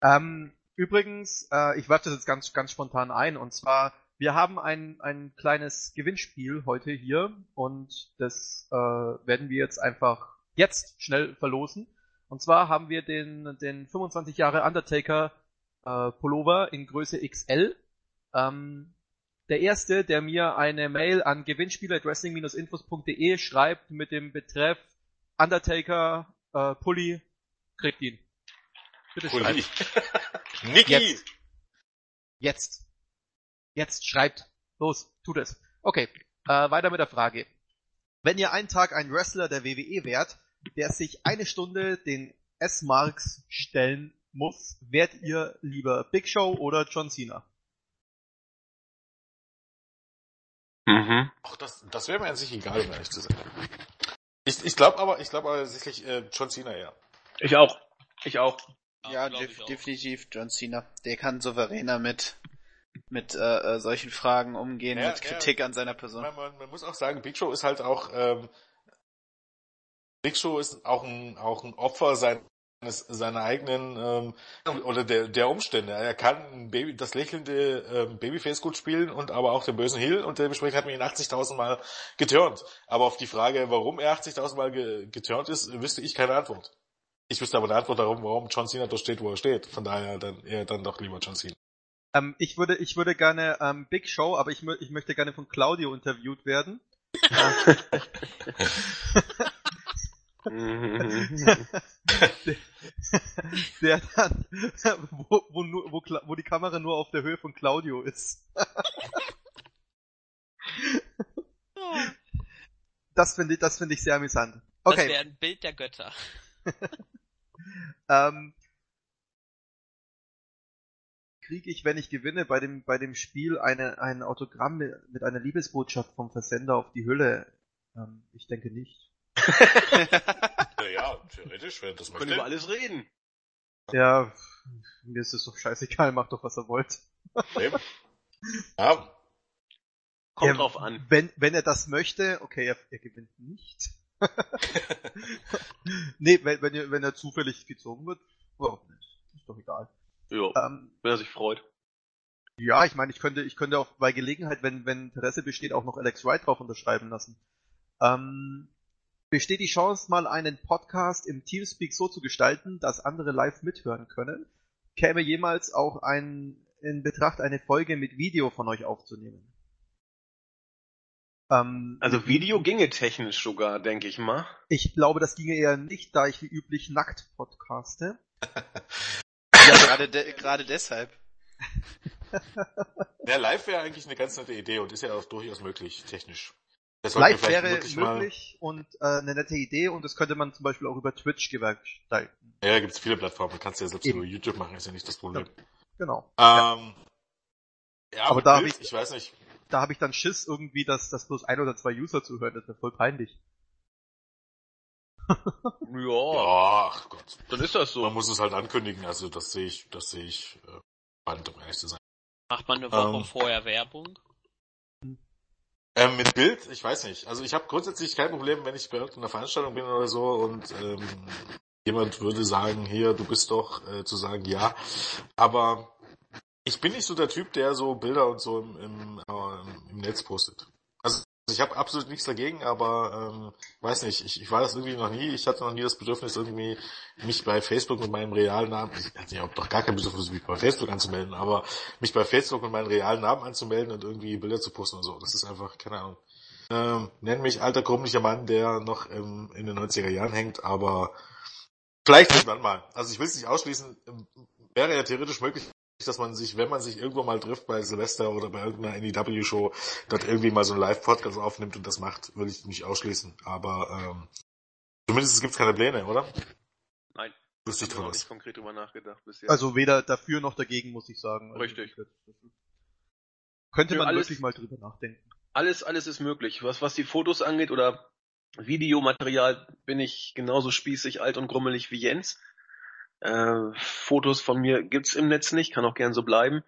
[SPEAKER 5] Ähm, übrigens, äh, ich werfe das jetzt ganz, ganz spontan ein, und zwar, wir haben ein, ein kleines Gewinnspiel heute hier und das äh, werden wir jetzt einfach jetzt schnell verlosen. Und zwar haben wir den, den 25 Jahre Undertaker äh, Pullover in Größe XL. Ähm, der erste, der mir eine Mail an gewinnspiel.wrestling-infos.de schreibt mit dem Betreff Undertaker äh, Pulli, kriegt ihn. Bitte
[SPEAKER 3] Pulli.
[SPEAKER 5] schreibt.
[SPEAKER 3] Niki!
[SPEAKER 5] Jetzt. Jetzt. Jetzt schreibt. Los, tut es. Okay, äh, weiter mit der Frage. Wenn ihr einen Tag ein Wrestler der WWE wärt, der sich eine Stunde den S-Marks stellen muss, wärt ihr lieber Big Show oder John Cena?
[SPEAKER 8] Mhm.
[SPEAKER 1] Mhm.
[SPEAKER 3] Ach, das, das wäre mir an sich egal, um ehrlich zu sein. Ich, ich glaube aber, ich glaube aber tatsächlich äh, John Cena eher.
[SPEAKER 1] Ich auch. Ich auch.
[SPEAKER 2] Ja,
[SPEAKER 7] glaub
[SPEAKER 2] def
[SPEAKER 7] ich auch.
[SPEAKER 2] definitiv John Cena. Der kann souveräner mit mit äh, äh, solchen Fragen umgehen,
[SPEAKER 3] Ja,
[SPEAKER 2] mit
[SPEAKER 3] ja.
[SPEAKER 2] Kritik an seiner Person.
[SPEAKER 3] Man, man, man muss auch sagen, Big Show ist halt auch, ähm, Big Show ist auch ein, auch ein Opfer seines, seiner eigenen, ähm, oder der, der Umstände. Er kann ein Baby, das lächelnde ähm, Babyface gut spielen und aber auch den bösen Heel und dementsprechend hat man ihn 80.000 Mal geturnt. Aber auf die Frage, warum er 80.000 Mal ge geturnt ist, wüsste ich keine Antwort. Ich wüsste aber eine Antwort darum, warum John Cena dort steht, wo er steht. Von daher dann eher dann doch lieber John Cena.
[SPEAKER 5] Ähm, ich würde, ich würde gerne ähm, Big Show, aber ich, ich möchte gerne von Claudio interviewt werden. der dann, wo, wo, wo, wo die Kamera nur auf der Höhe von Claudio ist. Das finde ich, das finde ich sehr amüsant.
[SPEAKER 7] Das
[SPEAKER 5] Okay,
[SPEAKER 7] wäre ein Bild der Götter.
[SPEAKER 5] ähm, kriege ich, wenn ich gewinne, bei dem, bei dem Spiel eine, ein Autogramm mit, mit einer Liebesbotschaft vom Versender auf die Hülle? Ähm, ich denke nicht.
[SPEAKER 3] Ja, theoretisch, wenn das
[SPEAKER 1] Können über alles reden.
[SPEAKER 5] Ja, mir ist es doch scheißegal, macht doch was er wollt.
[SPEAKER 3] Eben. Ja,
[SPEAKER 1] Kommt
[SPEAKER 5] Ja,
[SPEAKER 1] drauf an.
[SPEAKER 5] Wenn, wenn er das möchte, okay, er, er gewinnt nicht. nee, wenn, wenn, er, wenn er zufällig gezogen wird, warum nicht? Ist doch egal.
[SPEAKER 1] Ja,
[SPEAKER 5] Ähm,
[SPEAKER 1] wenn er sich freut.
[SPEAKER 5] ja, ich meine, ich könnte, ich könnte auch bei Gelegenheit, wenn, wenn Interesse besteht, auch noch Alex Wright drauf unterschreiben lassen. Ähm, besteht die Chance, mal einen Podcast im Teamspeak so zu gestalten, dass andere live mithören können? Käme jemals auch ein, in Betracht, eine Folge mit Video von euch aufzunehmen? Ähm,
[SPEAKER 1] Also Video ginge technisch sogar, denke ich mal.
[SPEAKER 5] Ich glaube, das ginge eher nicht, da ich wie üblich nackt podcaste.
[SPEAKER 2] Ja, gerade, de gerade deshalb.
[SPEAKER 3] Ja, live wäre eigentlich eine ganz nette Idee und ist ja auch durchaus möglich, technisch. Das
[SPEAKER 5] Live wäre möglich und äh, eine nette Idee und das könnte man zum Beispiel auch über Twitch gestalten.
[SPEAKER 3] Ja, da gibt's viele Plattformen, kannst du ja selbst
[SPEAKER 5] Eben.
[SPEAKER 3] über YouTube machen, ist ja nicht das Problem.
[SPEAKER 5] Genau.
[SPEAKER 3] Ähm, ja,
[SPEAKER 5] Aber da hab
[SPEAKER 3] Bild,
[SPEAKER 5] ich-
[SPEAKER 3] ich weiß nicht.
[SPEAKER 5] Da habe ich dann Schiss irgendwie, dass, dass bloß ein oder zwei User zuhören. Das wäre voll peinlich.
[SPEAKER 1] Ja,
[SPEAKER 3] Ja, ach Gott.
[SPEAKER 1] dann ist das
[SPEAKER 3] Man
[SPEAKER 1] so.
[SPEAKER 3] muss es halt ankündigen, also das sehe ich, das sehe ich äh, spannend, um ehrlich zu sein.
[SPEAKER 7] Macht man eine Woche
[SPEAKER 3] Ähm.
[SPEAKER 7] vorher Werbung?
[SPEAKER 3] Ähm, mit Bild, ich weiß nicht. Also ich habe grundsätzlich kein Problem, wenn ich bei irgendeiner Veranstaltung bin oder so und ähm, jemand würde sagen, hier, du bist doch, äh, zu sagen, ja. Aber ich bin nicht so der Typ, der so Bilder und so im, im, äh, im Netz postet. Also ich habe absolut nichts dagegen, aber ähm, weiß nicht, ich, ich war das irgendwie noch nie, ich hatte noch nie das Bedürfnis, irgendwie mich bei Facebook mit meinem realen Namen, ich hatte ja doch gar kein Bedürfnis, mich bei Facebook anzumelden, aber mich bei Facebook mit meinem realen Namen anzumelden und irgendwie Bilder zu posten und so. Das ist einfach, keine Ahnung. Ähm, nenn mich alter krummlicher Mann, der noch ähm, in den 90er Jahren hängt, aber vielleicht irgendwann mal. Also ich will es nicht ausschließen, ähm, wäre ja theoretisch möglich, dass man sich, wenn man sich irgendwo mal trifft bei Silvester oder bei irgendeiner NEW-Show, dort irgendwie mal so einen Live-Podcast aufnimmt und das macht, würde ich nicht ausschließen. Aber ähm, zumindest gibt's keine Pläne, oder?
[SPEAKER 1] Nein.
[SPEAKER 3] Wüsste ich
[SPEAKER 1] noch
[SPEAKER 3] was.
[SPEAKER 1] nicht konkret drüber nachgedacht bisher.
[SPEAKER 5] Also weder dafür noch dagegen, muss ich sagen. Also
[SPEAKER 1] Richtig.
[SPEAKER 5] das- Könnte
[SPEAKER 1] Für
[SPEAKER 5] man
[SPEAKER 1] alles-
[SPEAKER 5] wirklich mal drüber nachdenken.
[SPEAKER 1] alles, alles ist möglich. Was, was die Fotos angeht oder Videomaterial bin ich genauso spießig, alt und grummelig wie Jens. Äh, Fotos von mir gibt's im Netz nicht, kann auch gern so bleiben.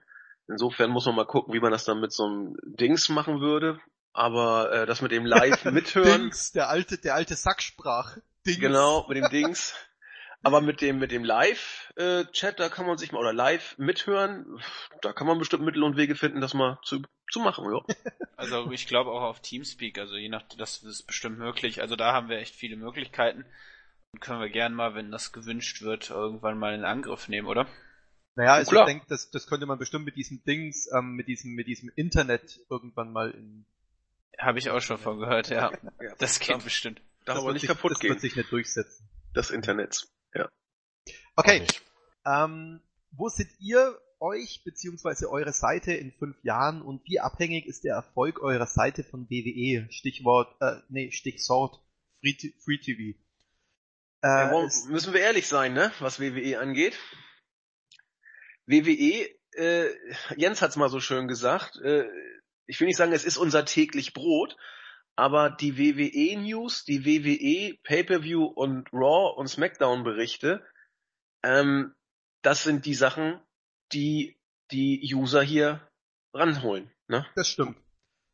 [SPEAKER 1] Insofern muss man mal gucken, wie man das dann mit so einem Dings machen würde. Aber äh, das mit dem Live mithören,
[SPEAKER 5] Dings, der alte, der alte Sack sprach. Dings.
[SPEAKER 1] genau, mit dem Dings. Aber mit dem mit dem Live-Chat, da kann man sich mal oder live mithören, da kann man bestimmt Mittel und Wege finden, das mal zu, zu machen. Ja.
[SPEAKER 2] Also ich glaube auch auf Teamspeak, also je nach, das ist bestimmt möglich. Also da haben wir echt viele Möglichkeiten. Können wir gern mal, wenn das gewünscht wird, irgendwann mal in Angriff nehmen, oder?
[SPEAKER 5] Naja, also
[SPEAKER 1] Klar.
[SPEAKER 5] ich denke, das, das könnte man bestimmt mit diesem Dings, ähm, mit diesem, mit diesem Internet irgendwann mal in.
[SPEAKER 2] Habe ich auch schon von gehört, ja.
[SPEAKER 1] Ja,
[SPEAKER 2] Das geht
[SPEAKER 1] darf,
[SPEAKER 2] bestimmt.
[SPEAKER 1] darf
[SPEAKER 5] das
[SPEAKER 1] aber
[SPEAKER 5] wird
[SPEAKER 1] nicht
[SPEAKER 5] sich,
[SPEAKER 1] kaputt
[SPEAKER 5] das
[SPEAKER 1] gehen,
[SPEAKER 5] wird sich nicht durchsetzen.
[SPEAKER 1] das Internet.
[SPEAKER 5] Okay,
[SPEAKER 3] Nicht.
[SPEAKER 5] ähm, wo seht ihr euch beziehungsweise eure Seite in fünf Jahren und wie abhängig ist der Erfolg eurer Seite von WWE? Stichwort, äh, nee, Stichwort Free, Free TV. Äh,
[SPEAKER 1] Ja, wollen-
[SPEAKER 5] es-
[SPEAKER 1] müssen wir ehrlich sein, ne, was WWE angeht. WWE, äh, Jens hat's mal so schön gesagt, äh,
[SPEAKER 8] ich will nicht sagen, es ist unser täglich Brot, aber die WWE News, die WWE Pay-per-View und Raw und SmackDown Berichte, ähm, das sind die Sachen, die die User hier ranholen. Ne?
[SPEAKER 5] Das stimmt.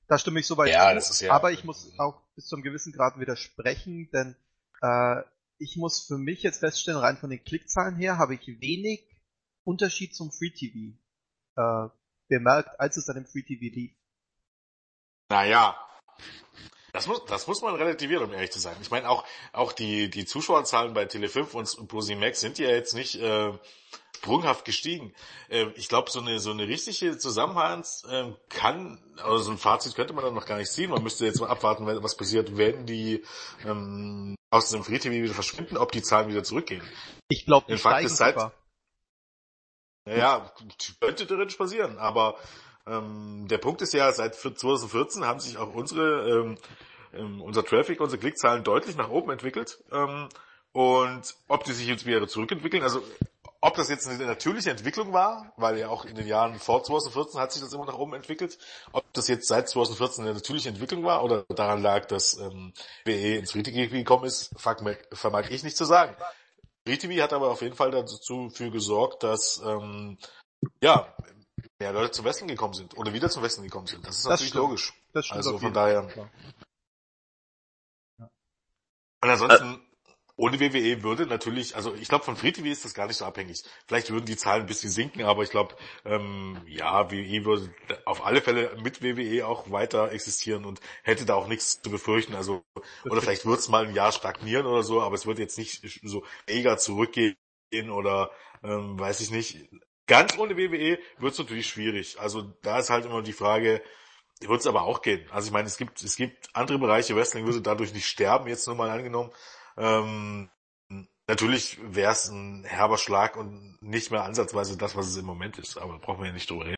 [SPEAKER 5] Da stimme ich soweit
[SPEAKER 3] Ja,
[SPEAKER 5] zu,
[SPEAKER 3] das ist ja-
[SPEAKER 5] aber ich muss auch bis zum gewissen Grad widersprechen, denn äh, ich muss für mich jetzt feststellen, rein von den Klickzahlen her habe ich wenig Unterschied zum Free TV äh, bemerkt, als es dann im Free TV lief.
[SPEAKER 3] Naja. Das muss, das muss man relativieren, um ehrlich zu sein. Ich meine, auch, auch die, die Zuschauerzahlen bei Tele5 und ProSimax sind ja jetzt nicht äh, sprunghaft gestiegen. Äh, ich glaube, so eine, so eine richtige Zusammenhang äh, kann, also so ein Fazit könnte man dann noch gar nicht ziehen. Man müsste jetzt mal abwarten, was passiert, wenn die ähm, aus dem Free TV wieder verschwinden, ob die Zahlen wieder zurückgehen.
[SPEAKER 5] Ich glaube, die steigen
[SPEAKER 3] ist seit-. Naja, könnte theoretisch passieren, aber ähm, der Punkt ist ja, seit 2014 haben sich auch unsere, ähm, ähm, unser Traffic, unsere Klickzahlen deutlich nach oben entwickelt. Ähm, und ob die sich jetzt wieder zurückentwickeln, also ob das jetzt eine natürliche Entwicklung war, weil ja auch in den Jahren vor 2014 hat sich das immer nach oben entwickelt, ob das jetzt seit 2014 eine natürliche Entwicklung war oder daran lag, dass ähm, WE ins Free TV gekommen ist, vermag, ich nicht zu sagen. Free TV hat aber auf jeden Fall dazu für gesorgt, dass ähm, ja mehr Leute zum Wrestling gekommen sind oder wieder zum Wrestling gekommen sind. Das ist
[SPEAKER 5] Das
[SPEAKER 3] natürlich
[SPEAKER 5] stimmt.
[SPEAKER 3] logisch. Also von daher. Und ansonsten, ohne WWE würde natürlich, also ich glaube von Free TV ist das gar nicht so abhängig. Vielleicht würden die Zahlen ein bisschen sinken, aber ich glaube, ähm, ja, WWE würde auf alle Fälle mit WWE auch weiter existieren und hätte da auch nichts zu befürchten. Also oder vielleicht wird es mal ein Jahr stagnieren oder so, aber es wird jetzt nicht so mega zurückgehen oder ähm, weiß ich nicht. Ganz ohne WWE wird es natürlich schwierig. Also da ist halt immer die Frage, wird es aber auch gehen. Also ich meine, es gibt, es gibt andere Bereiche, Wrestling würde dadurch nicht sterben, jetzt nur mal angenommen. Ähm, natürlich wäre es ein herber Schlag und nicht mehr ansatzweise das, was es im Moment ist. Aber da brauchen wir ja nicht drüber reden.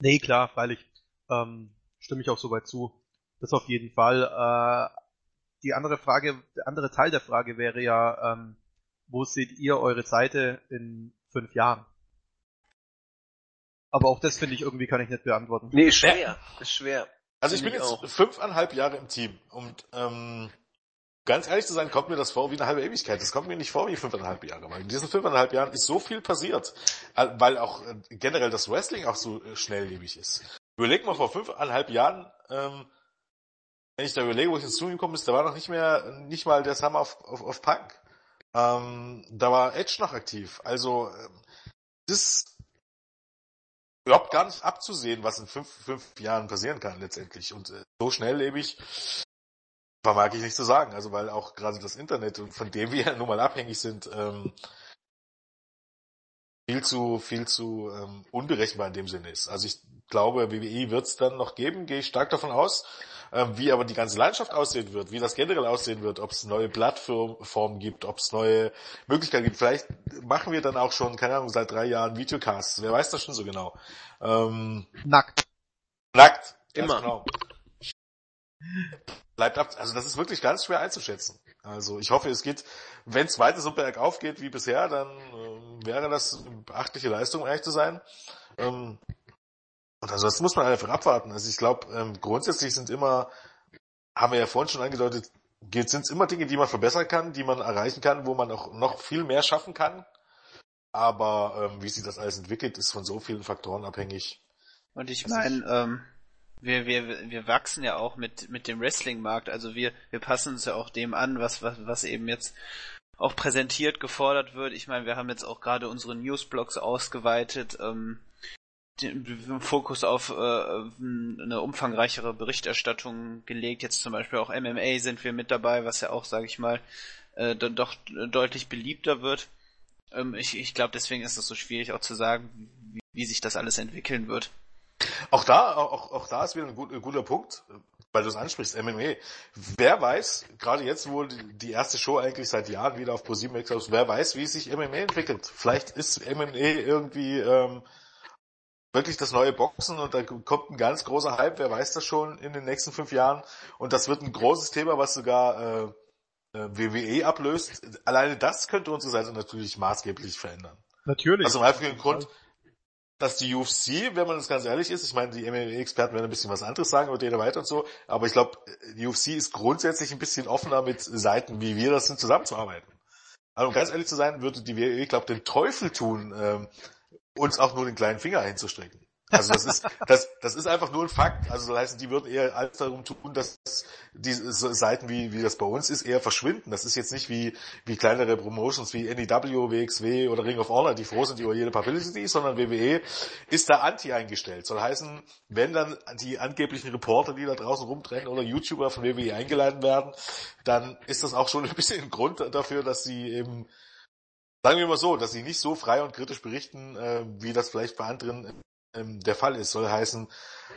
[SPEAKER 5] Nee, klar, freilich. Ähm, stimme ich auch soweit zu. Das auf jeden Fall. Äh, die andere Frage, der andere Teil der Frage wäre ja, ähm, wo seht ihr eure Seite in fünf Jahren? Aber auch das finde ich irgendwie kann ich nicht beantworten.
[SPEAKER 8] Nee, ist schwer. Ist schwer.
[SPEAKER 3] Also ich bin
[SPEAKER 8] ich
[SPEAKER 3] jetzt
[SPEAKER 8] auch.
[SPEAKER 3] fünfeinhalb Jahre im Team und ähm, ganz ehrlich zu sein, kommt mir das vor wie eine halbe Ewigkeit. Das kommt mir nicht vor wie fünfeinhalb Jahre, weil in diesen fünfeinhalb Jahren ist so viel passiert, äh, weil auch äh, generell das Wrestling auch so äh, schnelllebig ist. Überleg mal vor fünfeinhalb Jahren, ähm, wenn ich da überlege, wo ich ins Studio gekommen ist, da war noch nicht mehr, nicht mal der Summer of, of, of Punk. Ähm, da war Edge noch aktiv. Also ähm, das ist überhaupt gar nicht abzusehen, was in fünf, fünf Jahren passieren kann letztendlich. Und äh, so schnelllebig vermag ich nicht zu sagen. Also weil auch gerade das Internet, von dem wir ja nun mal abhängig sind, ähm, viel zu, viel zu ähm, unberechenbar in dem Sinne ist. Also ich glaube, WWE wird es dann noch geben, gehe ich stark davon aus. Ähm, wie aber die ganze Landschaft aussehen wird, wie das generell aussehen wird, ob es neue Plattformen gibt, ob es neue Möglichkeiten gibt. Vielleicht machen wir dann auch schon, keine Ahnung, seit drei Jahren Videocasts. Wer weiß das schon so genau. Ähm,
[SPEAKER 5] Nackt.
[SPEAKER 3] nackt.
[SPEAKER 8] Immer.
[SPEAKER 3] Genau. Bleibt ab. Also das ist wirklich ganz schwer einzuschätzen. Also ich hoffe, es geht, wenn es weiter so bergauf geht wie bisher, dann ähm, wäre das eine beachtliche Leistung, um ehrlich zu sein. Ähm, und ansonsten muss man einfach abwarten. Also ich glaube, ähm, grundsätzlich sind immer, haben wir ja vorhin schon angedeutet, sind es immer Dinge, die man verbessern kann, die man erreichen kann, wo man auch noch viel mehr schaffen kann. Aber ähm, wie sich das alles entwickelt, ist von so vielen Faktoren abhängig.
[SPEAKER 2] Und ich meine, ähm, wir, wir, wir wachsen ja auch mit, mit dem Wrestling-Markt. Also wir, wir passen uns ja auch dem an, was, was, was eben jetzt auch präsentiert, gefordert wird. Ich meine, wir haben jetzt auch gerade unsere Newsblogs ausgeweitet, ähm, den, den Fokus auf äh, eine umfangreichere Berichterstattung gelegt. Jetzt zum Beispiel auch MMA sind wir mit dabei, was ja auch, sage ich mal, äh, dann doch deutlich beliebter wird. Ähm, ich ich glaube, deswegen ist es so schwierig auch zu sagen, wie, wie sich das alles entwickeln wird.
[SPEAKER 3] Auch da, auch, auch da ist wieder ein, gut, ein guter Punkt, weil du es ansprichst, MMA. Wer weiß, gerade jetzt, wo die erste Show eigentlich seit Jahren wieder auf ProSieben ist, wer weiß, wie sich MMA entwickelt. Vielleicht ist MMA irgendwie ähm, wirklich das neue Boxen und da kommt ein ganz großer Hype, wer weiß das schon in den nächsten fünf Jahren. Und das wird ein großes Thema, was sogar äh, äh, WWE ablöst. Alleine das könnte unsere Seite natürlich maßgeblich verändern.
[SPEAKER 5] Natürlich.
[SPEAKER 3] Also im einfachen Grund, dass die UFC, wenn man das ganz ehrlich ist, ich meine, die MMA-Experten werden ein bisschen was anderes sagen über Dana weiter und so, aber ich glaube, die UFC ist grundsätzlich ein bisschen offener mit Seiten, wie wir das sind, zusammenzuarbeiten. Also um ganz ehrlich zu sein, würde die WWE, glaube den Teufel tun, ähm, uns auch nur den kleinen Finger hinzustrecken. Also das ist, das, das ist einfach nur ein Fakt. Also das heißt, die würden eher alles darum tun, dass diese Seiten, wie, wie das bei uns ist, eher verschwinden. Das ist jetzt nicht wie, wie kleinere Promotions wie NEW, WXW oder Ring of Honor, die froh sind über jede Publicity, sondern WWE ist da anti eingestellt. Soll heißen, wenn dann die angeblichen Reporter, die da draußen rumdrängen oder YouTuber von WWE eingeladen werden, dann ist das auch schon ein bisschen ein Grund dafür, dass sie eben Sagen wir mal so, dass sie nicht so frei und kritisch berichten, äh, wie das vielleicht bei anderen ähm, der Fall ist. Soll heißen,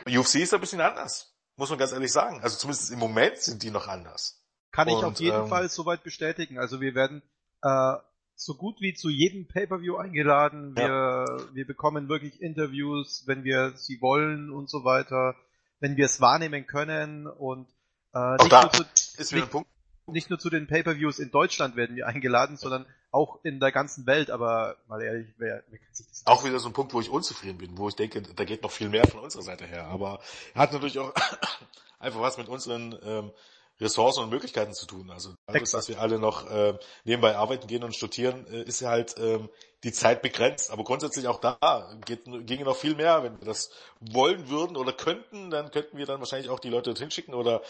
[SPEAKER 3] UFC ist ein bisschen anders. Muss man ganz ehrlich sagen. Also zumindest im Moment sind die noch anders.
[SPEAKER 5] Kann ich
[SPEAKER 3] Und,
[SPEAKER 5] auf jeden
[SPEAKER 3] ähm,
[SPEAKER 5] Fall soweit bestätigen. Also wir werden äh, so gut wie zu jedem Pay-Per-View eingeladen. Wir, wir bekommen wirklich Interviews, wenn wir sie wollen und so weiter, wenn wir es wahrnehmen können und äh,
[SPEAKER 3] Auch
[SPEAKER 5] nicht,
[SPEAKER 3] da
[SPEAKER 5] nur zu,
[SPEAKER 3] ist wieder ein Punkt.
[SPEAKER 5] Nicht nur zu den Pay-Per-Views in Deutschland werden wir eingeladen, sondern auch in der ganzen Welt. Aber mal ehrlich, wer, wer kann sich das
[SPEAKER 3] Auch wieder so ein Punkt, wo ich unzufrieden bin, wo ich denke, da geht noch viel mehr von unserer Seite her. Aber hat natürlich auch einfach was mit unseren ähm, Ressourcen und Möglichkeiten zu tun. Also dadurch, dass wir alle noch ähm, nebenbei arbeiten gehen und studieren, äh, ist ja halt ähm, die Zeit begrenzt. Aber grundsätzlich auch da geht, ginge noch viel mehr. Wenn wir das wollen würden oder könnten, dann könnten wir dann wahrscheinlich auch die Leute dorthin schicken oder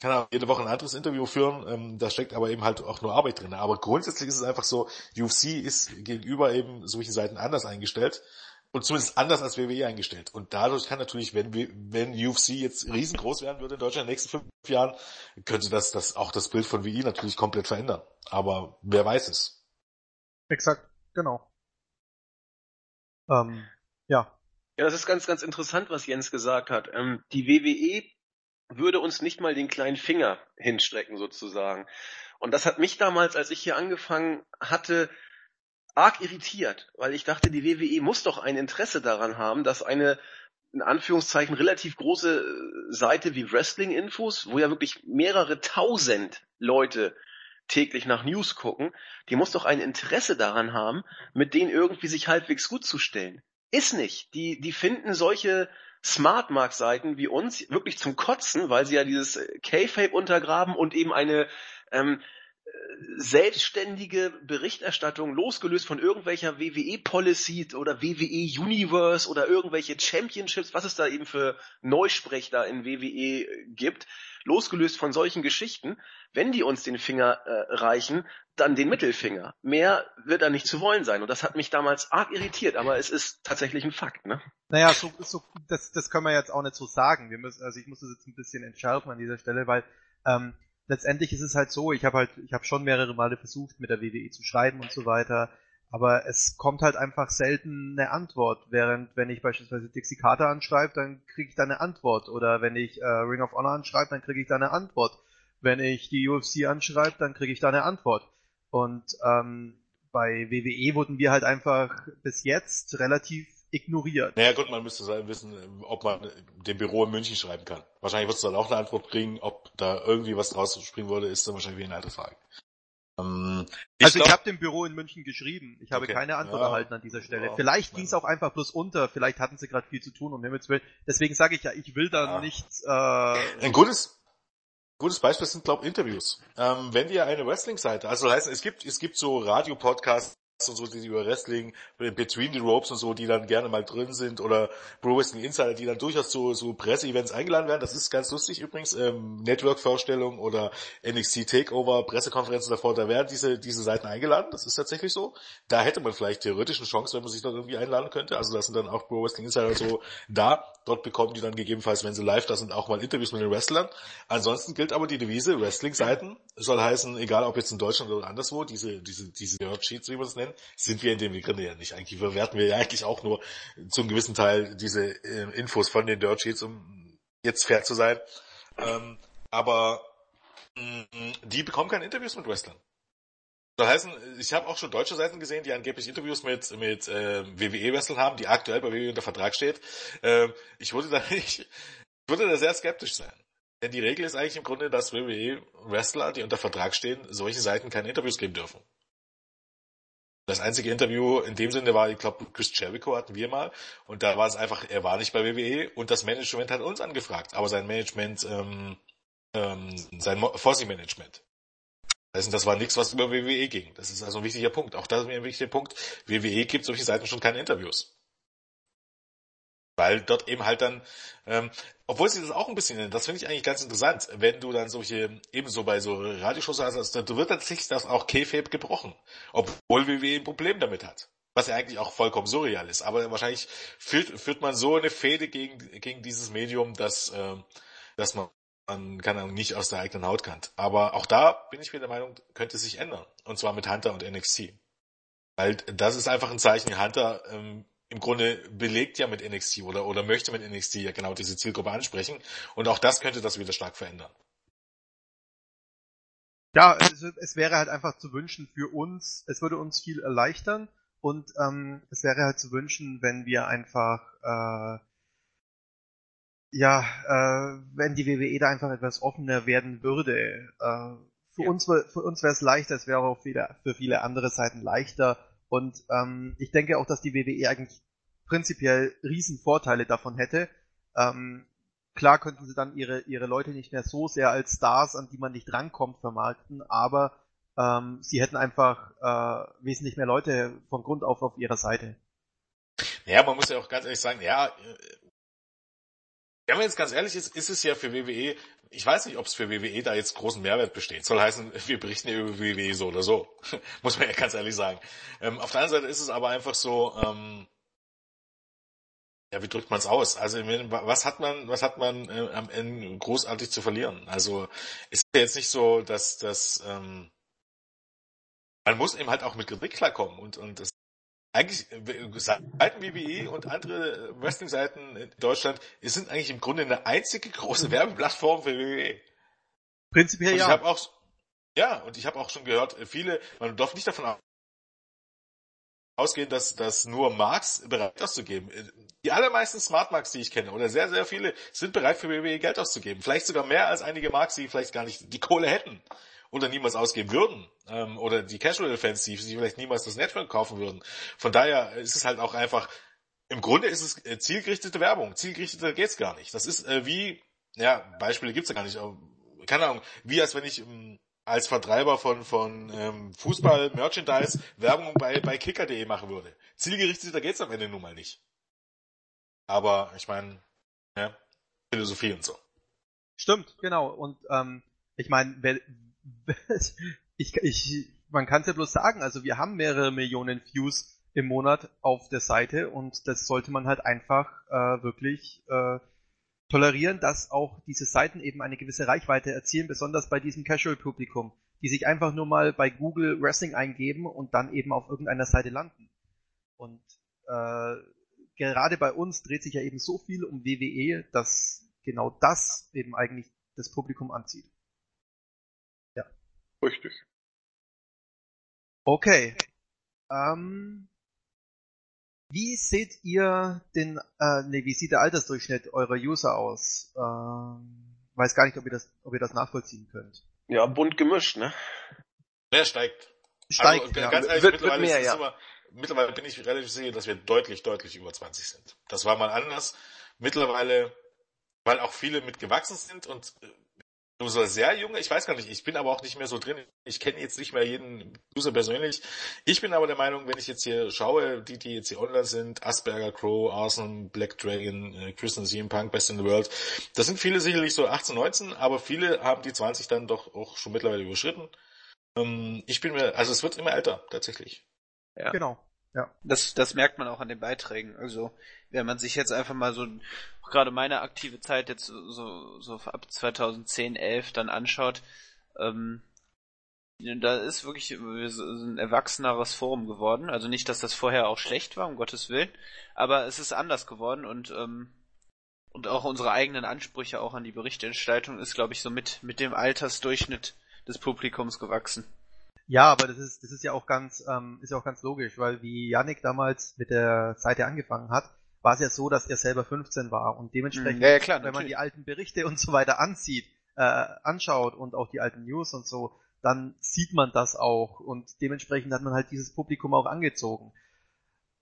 [SPEAKER 3] kann auch jede Woche ein anderes Interview führen. Ähm, da steckt aber eben halt auch nur Arbeit drin. Aber grundsätzlich ist es einfach so, UFC ist gegenüber eben solchen Seiten anders eingestellt. Und zumindest anders als WWE eingestellt. Und dadurch kann natürlich, wenn, wenn UFC jetzt riesengroß werden würde in Deutschland in den nächsten fünf Jahren, könnte das, das auch das Bild von WI natürlich komplett verändern. Aber wer weiß es.
[SPEAKER 5] Exakt, genau. Ähm, ja.
[SPEAKER 1] Ja, das ist ganz, ganz interessant, was Jens gesagt hat. Ähm, die WWE würde uns nicht mal den kleinen Finger hinstrecken, sozusagen. Und das hat mich damals, als ich hier angefangen hatte, arg irritiert, weil ich dachte, die WWE muss doch ein Interesse daran haben, dass eine in Anführungszeichen relativ große äh, Seite wie Wrestling Infos, wo ja wirklich mehrere tausend Leute täglich nach News gucken, die muss doch ein Interesse daran haben, mit denen irgendwie sich halbwegs gut zu stellen. Ist nicht. Die, die finden solche Smartmark-Seiten wie uns wirklich zum Kotzen, weil sie ja dieses K-Fape untergraben und eben eine ähm, selbstständige Berichterstattung, losgelöst von irgendwelcher WWE-Policy oder WWE-Universe oder irgendwelche Championships, was es da eben für Neusprech in WWE gibt, losgelöst von solchen Geschichten, wenn die uns den Finger äh, reichen, dann den Mittelfinger. Mehr wird da nicht zu wollen sein. Und das hat mich damals arg irritiert, aber es ist tatsächlich ein Fakt, ne?
[SPEAKER 5] Naja, so, so, das, das können wir jetzt auch nicht so sagen. Wir müssen, also ich muss das jetzt ein bisschen entschärfen an dieser Stelle, weil ähm, letztendlich ist es halt so, ich habe halt, ich habe schon mehrere Male versucht, mit der WWE zu schreiben und so weiter, aber es kommt halt einfach selten eine Antwort, während wenn ich beispielsweise Dixie Carter anschreibe, dann kriege ich da eine Antwort oder wenn ich äh, Ring of Honor anschreibe, dann kriege ich da eine Antwort. Wenn ich die UFC anschreibe, dann kriege ich da eine Antwort. Und ähm, bei WWE wurden wir halt einfach bis jetzt relativ ignoriert.
[SPEAKER 3] Naja gut, man müsste wissen, ob man dem Büro in München schreiben kann. Wahrscheinlich wirst du dann auch eine Antwort kriegen, ob da irgendwie was draus springen würde, ist dann wahrscheinlich wie eine alte Frage. Ähm,
[SPEAKER 5] ich also
[SPEAKER 3] glaub-
[SPEAKER 5] ich habe dem Büro in München geschrieben. Ich habe
[SPEAKER 3] Okay.
[SPEAKER 5] keine Antwort
[SPEAKER 3] Ja.
[SPEAKER 5] erhalten an dieser Stelle.
[SPEAKER 3] Ja.
[SPEAKER 5] Vielleicht ging es auch einfach bloß unter. Vielleicht hatten sie gerade viel zu tun, um Himmels Willen. Deswegen sage ich ja, ich will da
[SPEAKER 3] Ja.
[SPEAKER 5] nicht... Äh,
[SPEAKER 3] Ein gutes, gutes Beispiel sind, glaube Interviews. Ähm, wenn ihr eine Wrestling-Seite, also heißt, es gibt, es gibt so Radio-Podcasts und so, die über Wrestling, Between the Ropes und so, die dann gerne mal drin sind oder Pro Wrestling Insider, die dann durchaus zu so Presseevents eingeladen werden. Das ist ganz lustig übrigens. Ähm, Network-Vorstellung oder NXT Takeover, Pressekonferenzen davor, da werden diese, diese Seiten eingeladen. Das ist tatsächlich so. Da hätte man vielleicht theoretisch eine Chance, wenn man sich dort irgendwie einladen könnte. Also da sind dann auch Pro Wrestling Insider so da. Dort bekommen die dann gegebenenfalls, wenn sie live da sind, auch mal Interviews mit den Wrestlern. Ansonsten gilt aber die Devise, Wrestling-Seiten, soll heißen, egal ob jetzt in Deutschland oder anderswo, diese, diese, diese Dirt Sheets, wie wir es nennen, sind wir in dem Sinne ja nicht. Eigentlich verwerten wir ja eigentlich auch nur zum gewissen Teil diese äh, Infos von den Dirt Sheets, um jetzt fair zu sein. Ähm, aber mh, die bekommen keine Interviews mit Wrestlern. Das heißt, ich habe auch schon deutsche Seiten gesehen, die angeblich Interviews mit, mit äh, WWE-Wrestlern haben, die aktuell bei WWE unter Vertrag steht. Ähm, ich würde da nicht, ich würde da sehr skeptisch sein. Denn die Regel ist eigentlich im Grunde, dass WWE-Wrestler, die unter Vertrag stehen, solche Seiten keine Interviews geben dürfen. Das einzige Interview in dem Sinne war, ich glaube, Chris Jericho hatten wir mal und da war es einfach, er war nicht bei WWE und das Management hat uns angefragt, aber sein Management, ähm, ähm, sein Fossi-Management. Das, war nichts, was über WWE ging. Das ist also ein wichtiger Punkt. Auch das ist mir ein wichtiger Punkt. WWE gibt solche Seiten schon keine Interviews. Weil dort eben halt dann, ähm, obwohl sie das auch ein bisschen, das finde ich eigentlich ganz interessant, wenn du dann solche, ebenso bei so Radioshows hast, dann wird tatsächlich das auch K-Fape gebrochen. Obwohl WWE ein Problem damit hat. Was ja eigentlich auch vollkommen surreal ist. Aber wahrscheinlich führt, führt man so eine Fehde gegen, gegen dieses Medium, dass, äh, dass man man kann auch nicht aus der eigenen Haut kann. Aber auch da bin ich mir der Meinung, könnte sich ändern. Und zwar mit Hunter und NXT. Weil das ist einfach ein Zeichen, Hunter ähm, im Grunde belegt ja mit NXT oder, oder möchte mit NXT ja genau diese Zielgruppe ansprechen. Und auch das könnte das wieder stark verändern.
[SPEAKER 5] Ja, es, es wäre halt einfach zu wünschen für uns, es würde uns viel erleichtern und ähm, es wäre halt zu wünschen, wenn wir einfach äh, ja, äh, wenn die WWE da einfach etwas offener werden würde. Äh, für, ja. uns, für uns wäre es leichter, es wäre auch für, für viele andere Seiten leichter. Und ähm, ich denke auch, dass die WWE eigentlich prinzipiell riesen Vorteile davon hätte. Ähm, klar könnten sie dann ihre, ihre Leute nicht mehr so sehr als Stars, an die man nicht rankommt, vermarkten, aber ähm, sie hätten einfach äh, wesentlich mehr Leute von Grund auf auf ihrer Seite.
[SPEAKER 3] Ja, man muss ja auch ganz ehrlich sagen, ja, wenn man jetzt ganz ehrlich ist, ist es ja für WWE, ich weiß nicht, ob es für WWE da jetzt großen Mehrwert besteht. Soll heißen, wir berichten ja über WWE so oder so. Muss man ja ganz ehrlich sagen. Ähm, auf der anderen Seite ist es aber einfach so, ähm, ja, wie drückt man es aus? Also was hat man, was hat man äh, am Ende großartig zu verlieren? Also ist ja jetzt nicht so, dass das ähm, man muss eben halt auch mit Kritik klarkommen und und das eigentlich Seiten WWE und andere Wrestling-Seiten in Deutschland es sind eigentlich im Grunde eine einzige große Werbeplattform für WWE.
[SPEAKER 5] Prinzipiell
[SPEAKER 3] und
[SPEAKER 5] ja.
[SPEAKER 3] Ich habe auch ja und ich habe auch schon gehört, viele man darf nicht davon ausgehen, dass, dass nur Marks bereit auszugeben. Die allermeisten Smart Marks, die ich kenne, oder sehr, sehr viele, sind bereit für WWE Geld auszugeben. Vielleicht sogar mehr als einige Marks, die vielleicht gar nicht die Kohle hätten oder niemals ausgeben würden. Ähm, oder die Casual-Fans, die sich vielleicht niemals das Network kaufen würden. Von daher ist es halt auch einfach, im Grunde ist es äh, zielgerichtete Werbung. Zielgerichteter geht's gar nicht. Das ist äh, wie, ja, Beispiele gibt's ja gar nicht. Keine Ahnung, wie als wenn ich ähm, als Vertreiber von, von ähm, Fußball, Merchandise, Werbung bei, bei kicker.de machen würde. Zielgerichteter geht's am Ende nun mal nicht. Aber ich meine, ja, Philosophie und so.
[SPEAKER 5] Stimmt, genau. Und ähm, ich meine, ich, ich, man kann es ja bloß sagen, also wir haben mehrere Millionen Views im Monat auf der Seite und das sollte man halt einfach äh, wirklich äh, tolerieren, dass auch diese Seiten eben eine gewisse Reichweite erzielen, besonders bei diesem Casual-Publikum, die sich einfach nur mal bei Google Wrestling eingeben und dann eben auf irgendeiner Seite landen. Und äh, gerade bei uns dreht sich ja eben so viel um WWE, dass genau das eben eigentlich das Publikum anzieht.
[SPEAKER 8] Richtig.
[SPEAKER 5] Okay. Ähm, wie seht ihr den, äh, nee, wie sieht der Altersdurchschnitt eurer User aus? Ähm, weiß gar nicht, ob ihr das, ob ihr das nachvollziehen könnt.
[SPEAKER 8] Ja, bunt gemischt, ne?
[SPEAKER 3] Der steigt.
[SPEAKER 5] Steigt,
[SPEAKER 3] also,
[SPEAKER 5] ja.
[SPEAKER 3] ganz ehrlich,
[SPEAKER 8] Wird-
[SPEAKER 3] mittlerweile,
[SPEAKER 8] wird mehr,
[SPEAKER 3] ist es
[SPEAKER 8] ja.
[SPEAKER 3] immer, mittlerweile bin ich relativ sicher, dass wir deutlich, deutlich über 20 sind. Das war mal anders. Mittlerweile, weil auch viele mitgewachsen sind und äh, nur so sehr junge, ich weiß gar nicht, ich bin aber auch nicht mehr so drin. Ich kenne jetzt nicht mehr jeden User persönlich. Ich bin aber der Meinung, wenn ich jetzt hier schaue, die, die jetzt hier online sind, Asperger, Crow, Arson, Black Dragon, äh, Christian CM Punk, Best in the World, das sind viele sicherlich so 18, 19, aber viele haben die 20 dann doch auch schon mittlerweile überschritten. Ähm, ich bin mir, also es wird immer älter, tatsächlich.
[SPEAKER 8] Ja.
[SPEAKER 5] Genau.
[SPEAKER 2] Das, das merkt man auch an den Beiträgen. Also, wenn man sich jetzt einfach mal so, gerade meine aktive Zeit jetzt so, so ab 2010, 11 dann anschaut, ähm, da ist wirklich ein erwachseneres Forum geworden. Also nicht, dass das vorher auch schlecht war, um Gottes Willen, aber es ist anders geworden und, ähm, und auch unsere eigenen Ansprüche auch an die Berichterstattung ist, glaube ich, so mit, mit dem Altersdurchschnitt des Publikums gewachsen.
[SPEAKER 5] Ja, aber das ist, das ist ja auch ganz, ähm, ist ja auch ganz logisch, weil wie Yannick damals mit der Seite angefangen hat, war es ja so, dass er selber 15 war und dementsprechend,
[SPEAKER 2] Mhm. Ja, ja, klar,
[SPEAKER 5] wenn man
[SPEAKER 2] natürlich.
[SPEAKER 5] die alten Berichte und so weiter ansieht, äh, anschaut und auch die alten News und so, dann sieht man das auch und dementsprechend hat man halt dieses Publikum auch angezogen.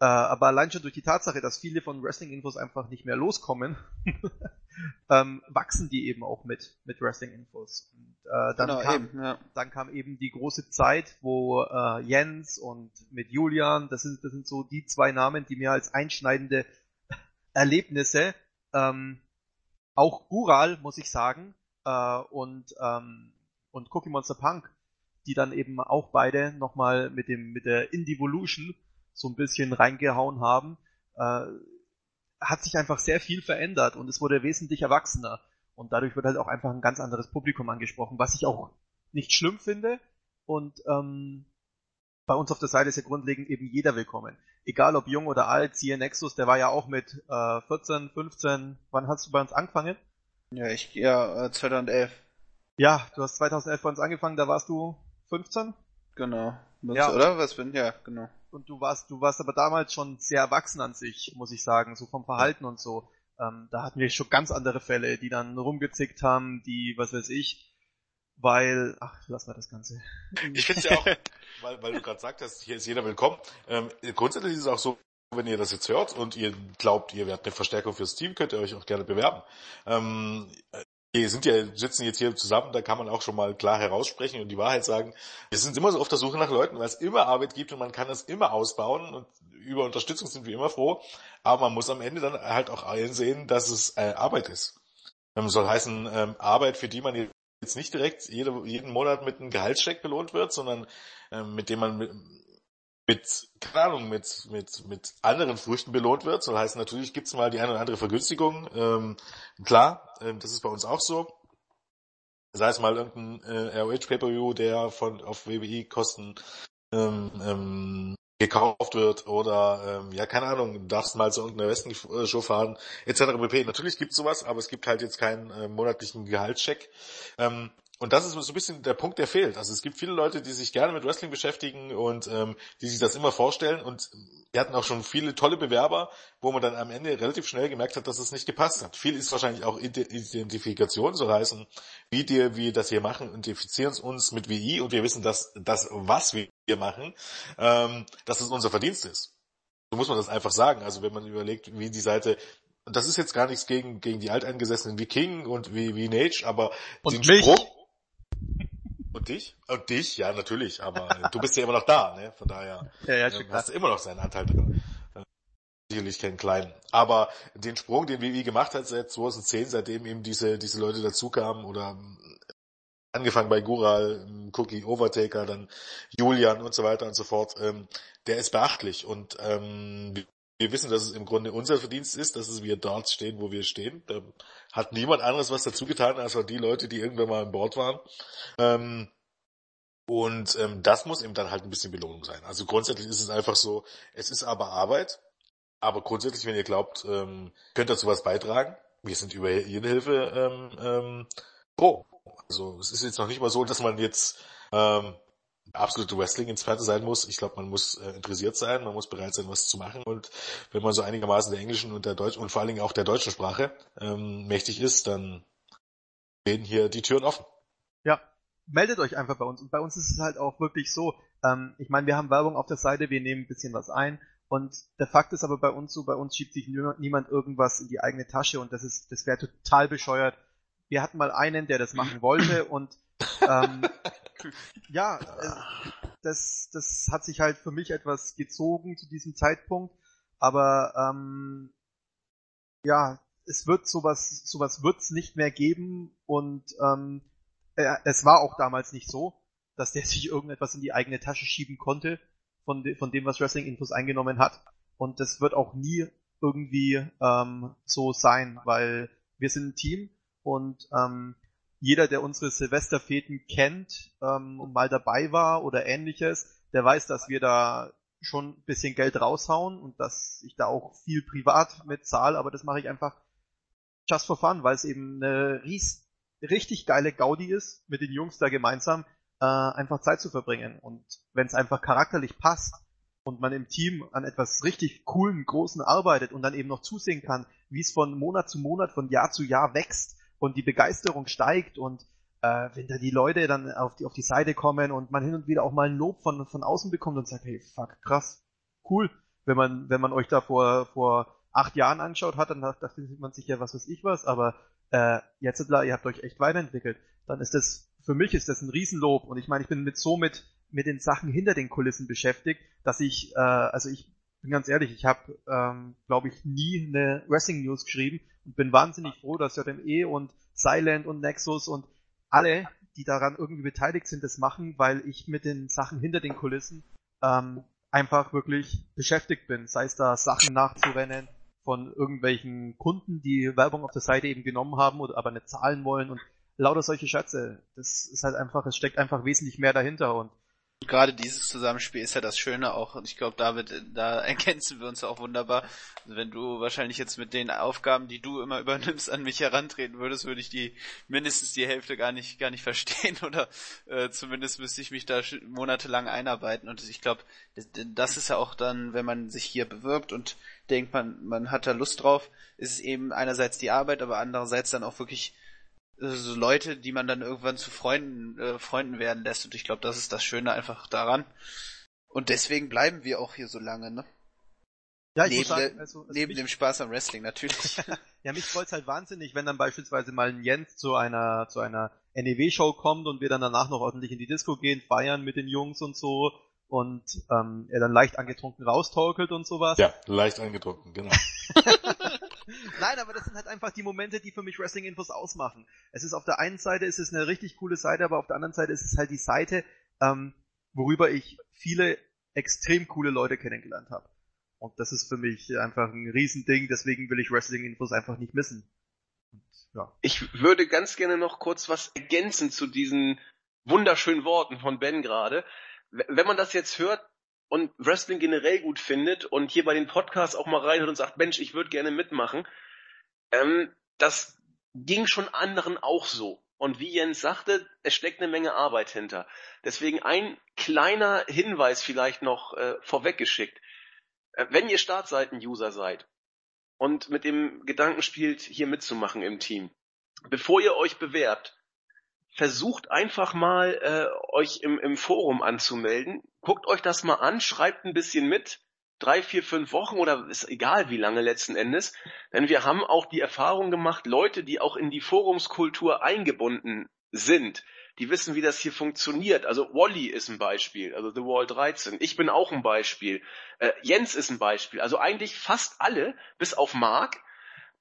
[SPEAKER 5] Äh, aber allein schon durch die Tatsache, dass viele von Wrestling-Infos einfach nicht mehr loskommen, ähm, wachsen die eben auch mit, mit Wrestling-Infos. Und äh, dann,
[SPEAKER 2] Genau,
[SPEAKER 5] kam,
[SPEAKER 2] eben, ja.
[SPEAKER 5] dann kam eben die große Zeit, wo äh, Jens und mit Julian, das sind, das sind so die zwei Namen, die mir als einschneidende Erlebnisse, ähm, auch Gural, muss ich sagen, äh, und, ähm, und Cookie Monster Punk, die dann eben auch beide nochmal mit dem, mit der Indevolution so ein bisschen reingehauen haben, äh, hat sich einfach sehr viel verändert und es wurde wesentlich erwachsener. Und dadurch wird halt auch einfach ein ganz anderes Publikum angesprochen, was ich auch nicht schlimm finde. Und ähm, bei uns auf der Seite ist ja grundlegend eben jeder willkommen. Egal ob jung oder alt, siehe Nexus, der war ja auch mit äh, 14, 15, wann hast du bei uns angefangen?
[SPEAKER 2] Ja, ich, ja, äh, 2011.
[SPEAKER 5] Ja, du hast 2011 bei uns angefangen, da warst du 15
[SPEAKER 2] Genau.
[SPEAKER 5] Ja.
[SPEAKER 2] Oder? Was bin? Ja, genau.
[SPEAKER 5] Und du warst, du warst aber damals schon sehr erwachsen an sich, muss ich sagen, so vom Verhalten und so. Ähm, da hatten wir schon ganz andere Fälle, die dann rumgezickt haben, die, was weiß ich, weil, ach, lass mal das Ganze.
[SPEAKER 3] Ich finde es ja auch, weil, weil du gerade sagtest, hier ist jeder willkommen. Ähm, grundsätzlich ist es auch so, wenn ihr das jetzt hört und ihr glaubt, ihr werdet eine Verstärkung fürs Team, könnt ihr euch auch gerne bewerben. Ähm, wir sind ja, sitzen jetzt hier zusammen, da kann man auch schon mal klar heraussprechen und die Wahrheit sagen. Wir sind immer so auf der Suche nach Leuten, weil es immer Arbeit gibt und man kann das immer ausbauen und über Unterstützung sind wir immer froh. Aber man muss am Ende dann halt auch einsehen, dass es äh, Arbeit ist. Ähm, soll heißen, ähm, Arbeit, für die man jetzt nicht direkt jede, jeden Monat mit einem Gehaltscheck belohnt wird, sondern ähm, mit dem man mit, mit, keine Ahnung, mit, mit, mit anderen Früchten belohnt wird. Soll heißen, natürlich gibt's mal die eine oder andere Vergünstigung. Ähm, klar, ähm, das ist bei uns auch so. Sei es mal irgendein äh, ROH Pay-Per-View, der von auf WBI-Kosten ähm, ähm, gekauft wird oder ähm, ja keine Ahnung, darfst mal zu irgendeiner Wrestling-Show fahren etc. pp. Natürlich gibt's sowas, aber es gibt halt jetzt keinen äh, monatlichen Gehaltscheck. Ähm, und das ist so ein bisschen der Punkt, der fehlt. Also es gibt viele Leute, die sich gerne mit Wrestling beschäftigen und ähm, die sich das immer vorstellen. Und wir hatten auch schon viele tolle Bewerber, wo man dann am Ende relativ schnell gemerkt hat, dass es nicht gepasst hat. Viel ist wahrscheinlich auch Ide- Identifikation, soll heißen, wie wir, wir das hier machen, identifizieren uns mit WI und wir wissen, dass das, was wir hier machen, ähm, dass es unser Verdienst ist. So muss man das einfach sagen. Also wenn man überlegt, wie die Seite und das ist jetzt gar nichts gegen, gegen die Alteingesessenen wie King und wie, wie Nage, aber
[SPEAKER 5] Und
[SPEAKER 3] den
[SPEAKER 5] mich.
[SPEAKER 3] Sprung. Und dich? Und dich, ja, natürlich, aber du bist ja immer noch da, ne? Von daher
[SPEAKER 5] Ja, ja,
[SPEAKER 3] ähm, hast du immer noch seinen Anteil drin. Äh, Sicherlich keinen kleinen. Aber den Sprung, den WWE gemacht hat seit 2010, seitdem eben diese, diese Leute dazukamen oder ähm, angefangen bei Gural, ähm, Cookie, Overtaker, dann Julian und so weiter und so fort, ähm, der ist beachtlich und ähm, wir- wissen, dass es im Grunde unser Verdienst ist, dass es wir dort stehen, wo wir stehen. Da hat niemand anderes was dazu getan, als die Leute, die irgendwann mal an Bord waren. Ähm, und ähm, das muss eben dann halt ein bisschen Belohnung sein. Also grundsätzlich ist es einfach so, es ist aber Arbeit, aber grundsätzlich, wenn ihr glaubt, ähm, könnt dazu was beitragen, wir sind über jede Hilfe ähm, ähm, froh. Also es ist jetzt noch nicht mal so, dass man jetzt ähm, absolute Wrestling-Experte sein muss. Ich glaube, man muss äh, interessiert sein, man muss bereit sein, was zu machen. Und wenn man so einigermaßen der englischen und der deutschen und vor allen Dingen auch der deutschen Sprache ähm, mächtig ist, dann stehen hier die Türen offen.
[SPEAKER 5] Ja, meldet euch einfach bei uns. Und bei uns ist es halt auch wirklich so, ähm, ich meine, wir haben Werbung auf der Seite, wir nehmen ein bisschen was ein. Und der Fakt ist aber bei uns so, bei uns schiebt sich niemand, irgendwas in die eigene Tasche und das ist, das wäre total bescheuert. Wir hatten mal einen, der das machen wollte und ähm, ja, äh, das, das hat sich halt für mich etwas gezogen zu diesem Zeitpunkt, aber ähm, ja, es wird sowas, sowas wird's nicht mehr geben. Und ähm, äh, es war auch damals nicht so, dass der sich irgendetwas in die eigene Tasche schieben konnte von, de von dem, was Wrestling Infos eingenommen hat. Und das wird auch nie irgendwie ähm, so sein, weil wir sind ein Team. Und ähm, jeder, der unsere Silvesterfeten kennt ähm, und mal dabei war oder ähnliches, der weiß, dass wir da schon ein bisschen Geld raushauen und dass ich da auch viel privat mit zahle, aber das mache ich einfach just for fun, weil es eben eine ries richtig geile Gaudi ist, mit den Jungs da gemeinsam äh, einfach Zeit zu verbringen. Und wenn es einfach charakterlich passt und man im Team an etwas richtig coolen, großen arbeitet und dann eben noch zusehen kann, wie es von Monat zu Monat, von Jahr zu Jahr wächst und die Begeisterung steigt und äh, wenn da die Leute dann auf die, auf die Seite kommen und man hin und wieder auch mal ein Lob von, von außen bekommt und sagt, hey, fuck, krass, cool. Wenn man, wenn man euch da vor, vor acht Jahren anschaut hat, dann dachte man sich ja, was weiß ich was, aber äh, jetzt, ihr habt euch echt weiterentwickelt. Dann ist das, für mich ist das ein Riesenlob und ich meine, ich bin mit so mit, mit den Sachen hinter den Kulissen beschäftigt, dass ich, äh, also ich bin ganz ehrlich, ich habe, ähm, glaube ich, nie eine Wrestling News geschrieben und bin wahnsinnig froh, dass JME und Silent und Nexus und alle, die daran irgendwie beteiligt sind, das machen, weil ich mit den Sachen hinter den Kulissen ähm, einfach wirklich beschäftigt bin. Sei es da Sachen nachzurennen von irgendwelchen Kunden, die Werbung auf der Seite eben genommen haben oder aber nicht zahlen wollen und lauter solche Schätze. Das ist halt einfach, es steckt einfach wesentlich mehr dahinter und
[SPEAKER 2] gerade dieses Zusammenspiel ist ja das Schöne auch, und ich glaube, David, da ergänzen wir uns auch wunderbar. Wenn du wahrscheinlich jetzt mit den Aufgaben, die du immer übernimmst, an mich herantreten würdest, würde ich die mindestens die Hälfte gar nicht, gar nicht verstehen oder äh, zumindest müsste ich mich da monatelang einarbeiten. Und ich glaube, das ist ja auch dann, wenn man sich hier bewirbt und denkt, man, man hat da Lust drauf, ist es eben einerseits die Arbeit, aber andererseits dann auch wirklich so Leute, die man dann irgendwann zu Freunden, äh, Freunden werden lässt. Und ich glaube, das ist das Schöne einfach daran. Und deswegen bleiben wir auch hier so lange, ne?
[SPEAKER 5] Ja, ich
[SPEAKER 2] neben,
[SPEAKER 5] muss sagen, also, also
[SPEAKER 2] neben
[SPEAKER 5] mich,
[SPEAKER 2] dem Spaß am Wrestling natürlich.
[SPEAKER 5] ja, mich freut's halt wahnsinnig, wenn dann beispielsweise mal ein Jens zu einer zu einer NEW-Show kommt und wir dann danach noch ordentlich in die Disco gehen, feiern mit den Jungs und so und ähm, er dann leicht angetrunken raustorkelt und sowas.
[SPEAKER 3] Ja, leicht angetrunken, genau.
[SPEAKER 5] Nein, aber das sind halt einfach die Momente, die für mich Wrestling-Infos ausmachen. Es ist auf der einen Seite ist es eine richtig coole Seite, aber auf der anderen Seite ist es halt die Seite, ähm, worüber ich viele extrem coole Leute kennengelernt habe. Und das ist für mich einfach ein Riesending, deswegen will ich Wrestling-Infos einfach nicht missen.
[SPEAKER 1] Und, ja. Ich würde ganz gerne noch kurz was ergänzen zu diesen wunderschönen Worten von Ben gerade. Wenn man das jetzt hört, und Wrestling generell gut findet und hier bei den Podcasts auch mal reinhört und sagt, Mensch, ich würde gerne mitmachen, ähm, das ging schon anderen auch so. Und wie Jens sagte, es steckt eine Menge Arbeit hinter. Deswegen ein kleiner Hinweis vielleicht noch äh, vorweggeschickt. Äh, wenn ihr Startseiten-User seid und mit dem Gedanken spielt, hier mitzumachen im Team, bevor ihr euch bewerbt, versucht einfach mal äh, euch im, im Forum anzumelden. Guckt euch das mal an, schreibt ein bisschen mit. Drei, vier, fünf Wochen oder ist egal wie lange letzten Endes. Denn wir haben auch die Erfahrung gemacht, Leute, die auch in die Forumskultur eingebunden sind, die wissen, wie das hier funktioniert. Also Wally ist ein Beispiel, also The Wall 13. Ich bin auch ein Beispiel. Äh, Jens ist ein Beispiel. Also eigentlich fast alle, bis auf Mark,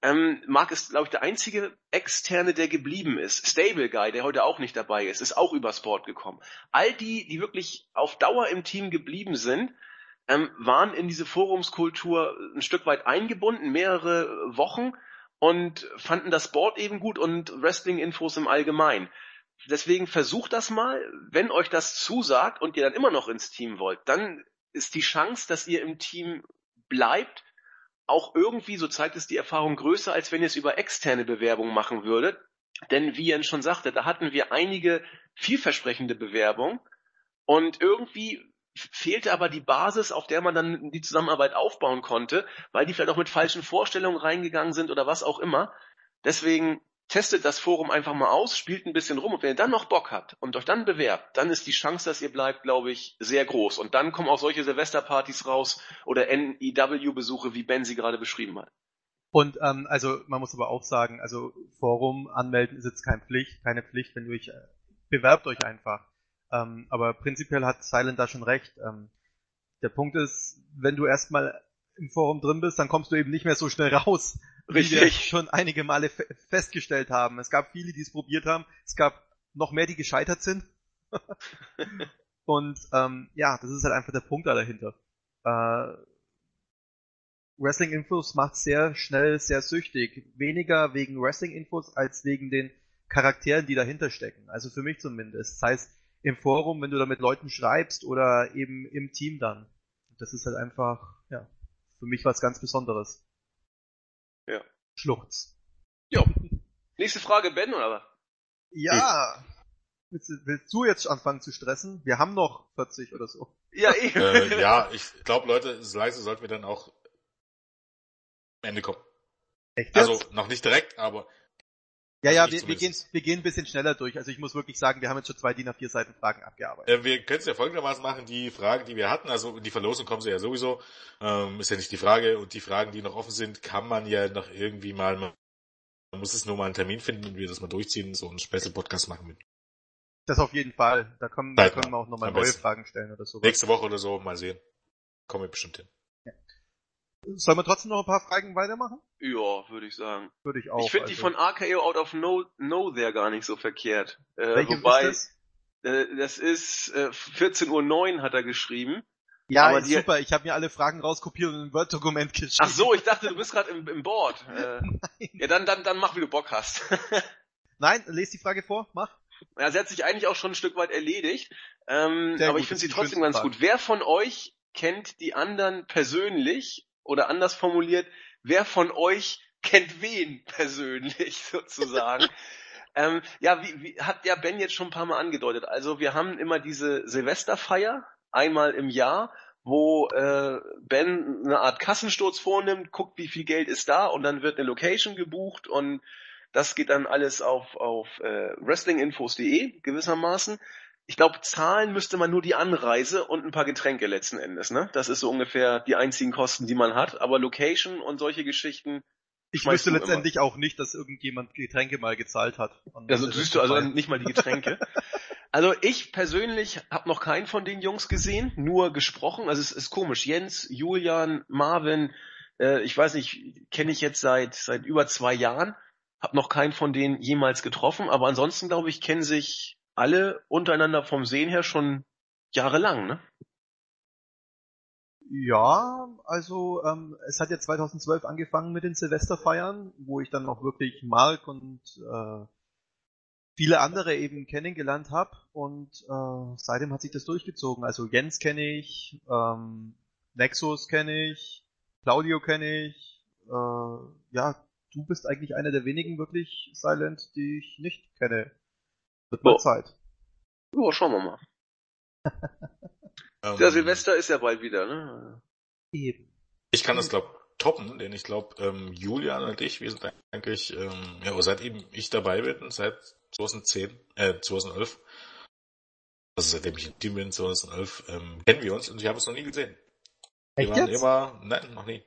[SPEAKER 1] ähm, Mark ist, glaube ich, der einzige Externe, der geblieben ist. Stable Guy, der heute auch nicht dabei ist, ist auch über Sport gekommen. All die, die wirklich auf Dauer im Team geblieben sind, ähm, waren in diese Forumskultur ein Stück weit eingebunden, mehrere Wochen und fanden das Sport eben gut und Wrestling-Infos im Allgemeinen. Deswegen versucht das mal. Wenn euch das zusagt und ihr dann immer noch ins Team wollt, dann ist die Chance, dass ihr im Team bleibt, auch irgendwie, so zeigt es die Erfahrung, größer, als wenn ihr es über externe Bewerbungen machen würdet. Denn wie Jens schon sagte, da hatten wir einige vielversprechende Bewerbungen und irgendwie fehlte aber die Basis, auf der man dann die Zusammenarbeit aufbauen konnte, weil die vielleicht auch mit falschen Vorstellungen reingegangen sind oder was auch immer. Deswegen testet das Forum einfach mal aus, spielt ein bisschen rum und wenn ihr dann noch Bock habt und euch dann bewerbt, dann ist die Chance, dass ihr bleibt, glaube ich, sehr groß. Und dann kommen auch solche Silvesterpartys raus oder NEW-Besuche, wie Ben sie gerade beschrieben hat.
[SPEAKER 5] Und ähm, also man muss aber auch sagen, also Forum anmelden ist jetzt keine Pflicht, keine Pflicht, wenn ihr euch äh, bewerbt euch einfach. Ähm, aber prinzipiell hat Silent da schon recht. Ähm, der Punkt ist, wenn du erstmal im Forum drin bist, dann kommst du eben nicht mehr so schnell raus. Richtig. Wie wir schon einige Male fe festgestellt haben. Es gab viele, die es probiert haben. Es gab noch mehr, die gescheitert sind. Und ähm, ja, das ist halt einfach der Punkt da dahinter. Äh, Wrestling-Infos macht sehr schnell sehr süchtig. Weniger wegen Wrestling-Infos als wegen den Charakteren, die dahinter stecken. Also für mich zumindest. Das heißt, im Forum, wenn du da mit Leuten schreibst oder eben im Team dann. Das ist halt einfach, ja, für mich was ganz Besonderes.
[SPEAKER 1] Ja.
[SPEAKER 5] Schluchz.
[SPEAKER 1] Jo. Nächste Frage, Ben, oder was?
[SPEAKER 5] Ja. Willst, willst, du jetzt anfangen zu stressen? Wir haben noch 40 oder so.
[SPEAKER 3] Ja, eh. äh, ja, ich glaube, Leute, leise sollten wir dann auch am Ende kommen. Echt jetzt? Also, noch nicht direkt, aber
[SPEAKER 5] Ja,
[SPEAKER 3] Also
[SPEAKER 5] ja, wir, wir, gehen, wir gehen ein bisschen schneller durch. Also ich muss wirklich sagen, wir haben jetzt schon zwei DIN A4 Seiten Fragen abgearbeitet.
[SPEAKER 3] Äh, wir können es ja folgendermaßen machen, die Fragen, die wir hatten, also die Verlosung kommen sie ja sowieso, ähm, ist ja nicht die Frage, und die Fragen, die noch offen sind, kann man ja noch irgendwie mal, man muss es nur mal einen Termin finden und wir das mal durchziehen, so einen Special-Podcast machen mit
[SPEAKER 5] Das auf jeden Fall. Da können, da können wir auch nochmal neue
[SPEAKER 3] besten.
[SPEAKER 5] Fragen stellen oder so.
[SPEAKER 3] nächste Woche oder so, mal sehen. Kommen wir bestimmt hin.
[SPEAKER 5] Sollen wir trotzdem noch ein paar Fragen weitermachen?
[SPEAKER 1] Ja, würde ich sagen.
[SPEAKER 5] Würde ich auch.
[SPEAKER 1] ich finde die
[SPEAKER 5] also.
[SPEAKER 1] von RKO Out of No, no There gar nicht so verkehrt. Äh,
[SPEAKER 5] Welches
[SPEAKER 1] wobei,
[SPEAKER 5] ist das?
[SPEAKER 1] Äh, das ist äh, 14.09 Uhr hat er geschrieben.
[SPEAKER 5] Ja,
[SPEAKER 1] aber die-
[SPEAKER 5] super. Ich habe mir alle Fragen rauskopiert und in ein Word-Dokument geschrieben.
[SPEAKER 1] Ach so, ich dachte, du bist gerade im, im Board. Äh, ja, dann, dann, dann mach, wie du Bock hast.
[SPEAKER 5] Nein, lese die Frage vor. Mach.
[SPEAKER 1] Ja, sie hat sich eigentlich auch schon ein Stück weit erledigt. Ähm,
[SPEAKER 5] Sehr
[SPEAKER 1] aber
[SPEAKER 5] gut,
[SPEAKER 1] ich finde sie
[SPEAKER 5] die
[SPEAKER 1] trotzdem ganz
[SPEAKER 5] Frage.
[SPEAKER 1] gut. Wer von euch kennt die anderen persönlich oder anders formuliert, wer von euch kennt wen persönlich sozusagen? ähm, ja, wie, wie hat ja Ben jetzt schon ein paar Mal angedeutet. Also wir haben immer diese Silvesterfeier einmal im Jahr, wo äh, Ben eine Art Kassensturz vornimmt, guckt, wie viel Geld ist da und dann wird eine Location gebucht und das geht dann alles auf, auf äh, wrestlinginfos.de gewissermaßen. Ich glaube, zahlen müsste man nur die Anreise und ein paar Getränke letzten Endes. Ne? Das ist so ungefähr die einzigen Kosten, die man hat. Aber Location und solche Geschichten,
[SPEAKER 5] Ich wüsste letztendlich auch nicht, dass irgendjemand Getränke mal gezahlt hat.
[SPEAKER 1] Also siehst du also nicht mal die Getränke. Also ich persönlich habe noch keinen von den Jungs gesehen, nur gesprochen. Also es ist komisch. Jens, Julian, Marvin, äh, ich weiß nicht, kenne ich jetzt seit seit über zwei Jahren, habe noch keinen von denen jemals getroffen. Aber ansonsten glaube ich, kennen sich alle untereinander vom Sehen her schon jahrelang. Ne?
[SPEAKER 5] Ja, also ähm, es hat ja 2012 angefangen mit den Silvesterfeiern, wo ich dann noch wirklich Mark und äh, viele andere eben kennengelernt habe und äh, seitdem hat sich das durchgezogen. Also Jens kenne ich, ähm, Nexus kenne ich, Claudio kenne ich, äh, ja, du bist eigentlich einer der wenigen wirklich Silent, die ich nicht kenne. Wird mal
[SPEAKER 1] Oh.
[SPEAKER 5] Zeit.
[SPEAKER 1] Ja, schauen wir mal.
[SPEAKER 3] Ähm,
[SPEAKER 1] Der Silvester ist ja bald wieder. Ne?
[SPEAKER 5] Eben.
[SPEAKER 3] Ich kann das, glaube toppen, denn ich glaube, ähm, Julian und ich, wir sind eigentlich, ähm, ja, seitdem ich dabei bin, seit 2010, äh, 2011, also seitdem ich im Team bin, 2011, ähm, kennen wir uns und ich habe es noch nie gesehen. Wir
[SPEAKER 5] Echt
[SPEAKER 3] waren
[SPEAKER 5] jetzt?
[SPEAKER 3] immer, nein, noch nie.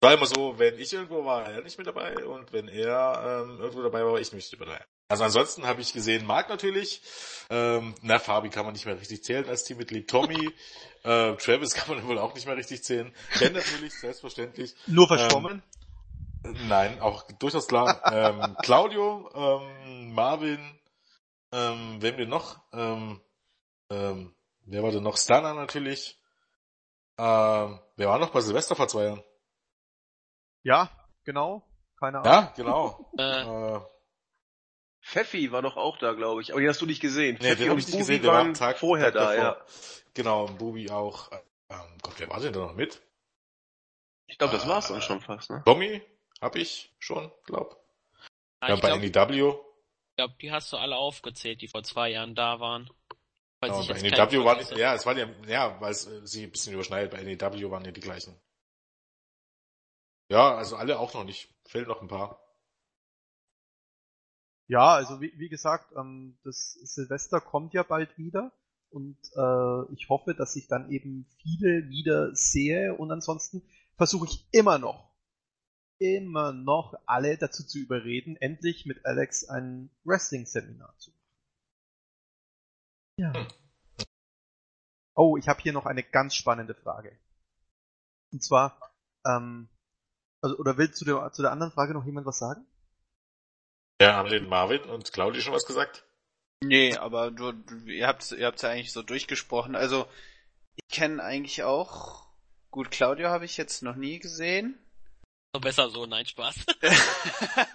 [SPEAKER 3] War immer so, wenn ich irgendwo war, war er nicht mit dabei und wenn er ähm, irgendwo dabei war, war ich nicht mit dabei. Also ansonsten habe ich gesehen, Marc natürlich, ähm, na, Fabi kann man nicht mehr richtig zählen als Teammitglied, Tommy, äh, Travis kann man wohl auch nicht mehr richtig zählen, Ben natürlich, selbstverständlich.
[SPEAKER 5] Nur verschwommen?
[SPEAKER 3] Nein, auch durchaus klar. ähm, Claudio, ähm, Marvin, ähm, wen wir noch? Ähm, ähm, wer war denn noch? Stana natürlich. Ähm, wer war noch bei Silvester vor zwei Jahren?
[SPEAKER 5] Ja, genau. Keine Ahnung.
[SPEAKER 3] Ja, genau.
[SPEAKER 7] Äh,
[SPEAKER 1] Pfeffi war doch auch da, glaube ich. Aber die hast du nicht gesehen.
[SPEAKER 3] nee,
[SPEAKER 1] Pfeffi
[SPEAKER 3] den habe ich nicht
[SPEAKER 1] Bubi
[SPEAKER 3] gesehen, der war am Tag
[SPEAKER 1] vorher
[SPEAKER 3] Tag
[SPEAKER 1] da,
[SPEAKER 3] davor.
[SPEAKER 1] ja.
[SPEAKER 3] Genau, und Bubi auch. Ähm, Gott, wer war denn da noch mit?
[SPEAKER 1] Ich glaube, das war's
[SPEAKER 3] Äh,
[SPEAKER 1] dann schon fast, ne?
[SPEAKER 3] Tommy hab ich schon, glaub.
[SPEAKER 7] ah,
[SPEAKER 3] Ja,
[SPEAKER 7] ich
[SPEAKER 3] bei
[SPEAKER 7] glaube,
[SPEAKER 3] NEW.
[SPEAKER 7] glaub, die hast du alle aufgezählt, die vor zwei Jahren da waren.
[SPEAKER 3] Genau,
[SPEAKER 7] ich
[SPEAKER 3] bei
[SPEAKER 7] keinen
[SPEAKER 3] NEW waren,
[SPEAKER 7] vergesse.
[SPEAKER 3] ja, es waren ja, ja, weil es äh, sie ein bisschen überschneidet, bei NEW waren ja die gleichen. Ja, also alle auch noch nicht. Fehlen noch ein paar.
[SPEAKER 5] Ja, also wie, wie gesagt, ähm, das Silvester kommt ja bald wieder und äh, ich hoffe, dass ich dann eben viele wieder sehe und ansonsten versuche ich immer noch, immer noch alle dazu zu überreden, endlich mit Alex ein Wrestling-Seminar zu machen. Ja. Oh, ich habe hier noch eine ganz spannende Frage. Und zwar, ähm, also, oder will zu der, zu der anderen Frage noch jemand was sagen?
[SPEAKER 3] Ja, haben den Marvin und Claudia schon was gesagt?
[SPEAKER 2] Nee, aber du, du ihr habt ihr habt's ja eigentlich so durchgesprochen. Also ich kenne eigentlich auch gut Claudio habe ich jetzt noch nie gesehen.
[SPEAKER 7] So besser so, nein, Spaß.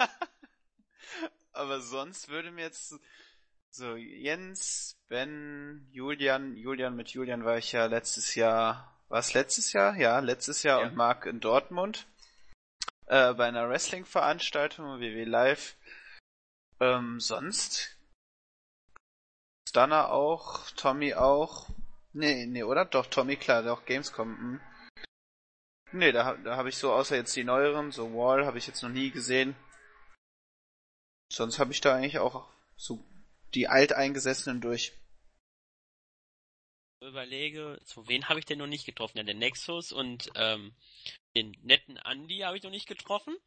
[SPEAKER 2] aber sonst würde mir jetzt so Jens, Ben, Julian, Julian mit Julian war ich ja letztes Jahr, war es letztes Jahr? Ja, letztes Jahr
[SPEAKER 7] Ja.
[SPEAKER 2] und Marc in Dortmund äh, bei einer Wrestling-Veranstaltung WW Live. Ähm, sonst Stunner auch, Tommy auch. Nee, nee, oder? Doch, Tommy, klar, doch, Gamescom. Hm. Nee, da, da habe ich so, außer jetzt die neueren, so Wall, habe ich jetzt noch nie gesehen. Sonst habe ich da eigentlich auch so die Alteingesessenen durch.
[SPEAKER 7] Überlege, so wen habe ich denn noch nicht getroffen? Ja, den Nexus und ähm, den netten Andy habe ich noch nicht getroffen.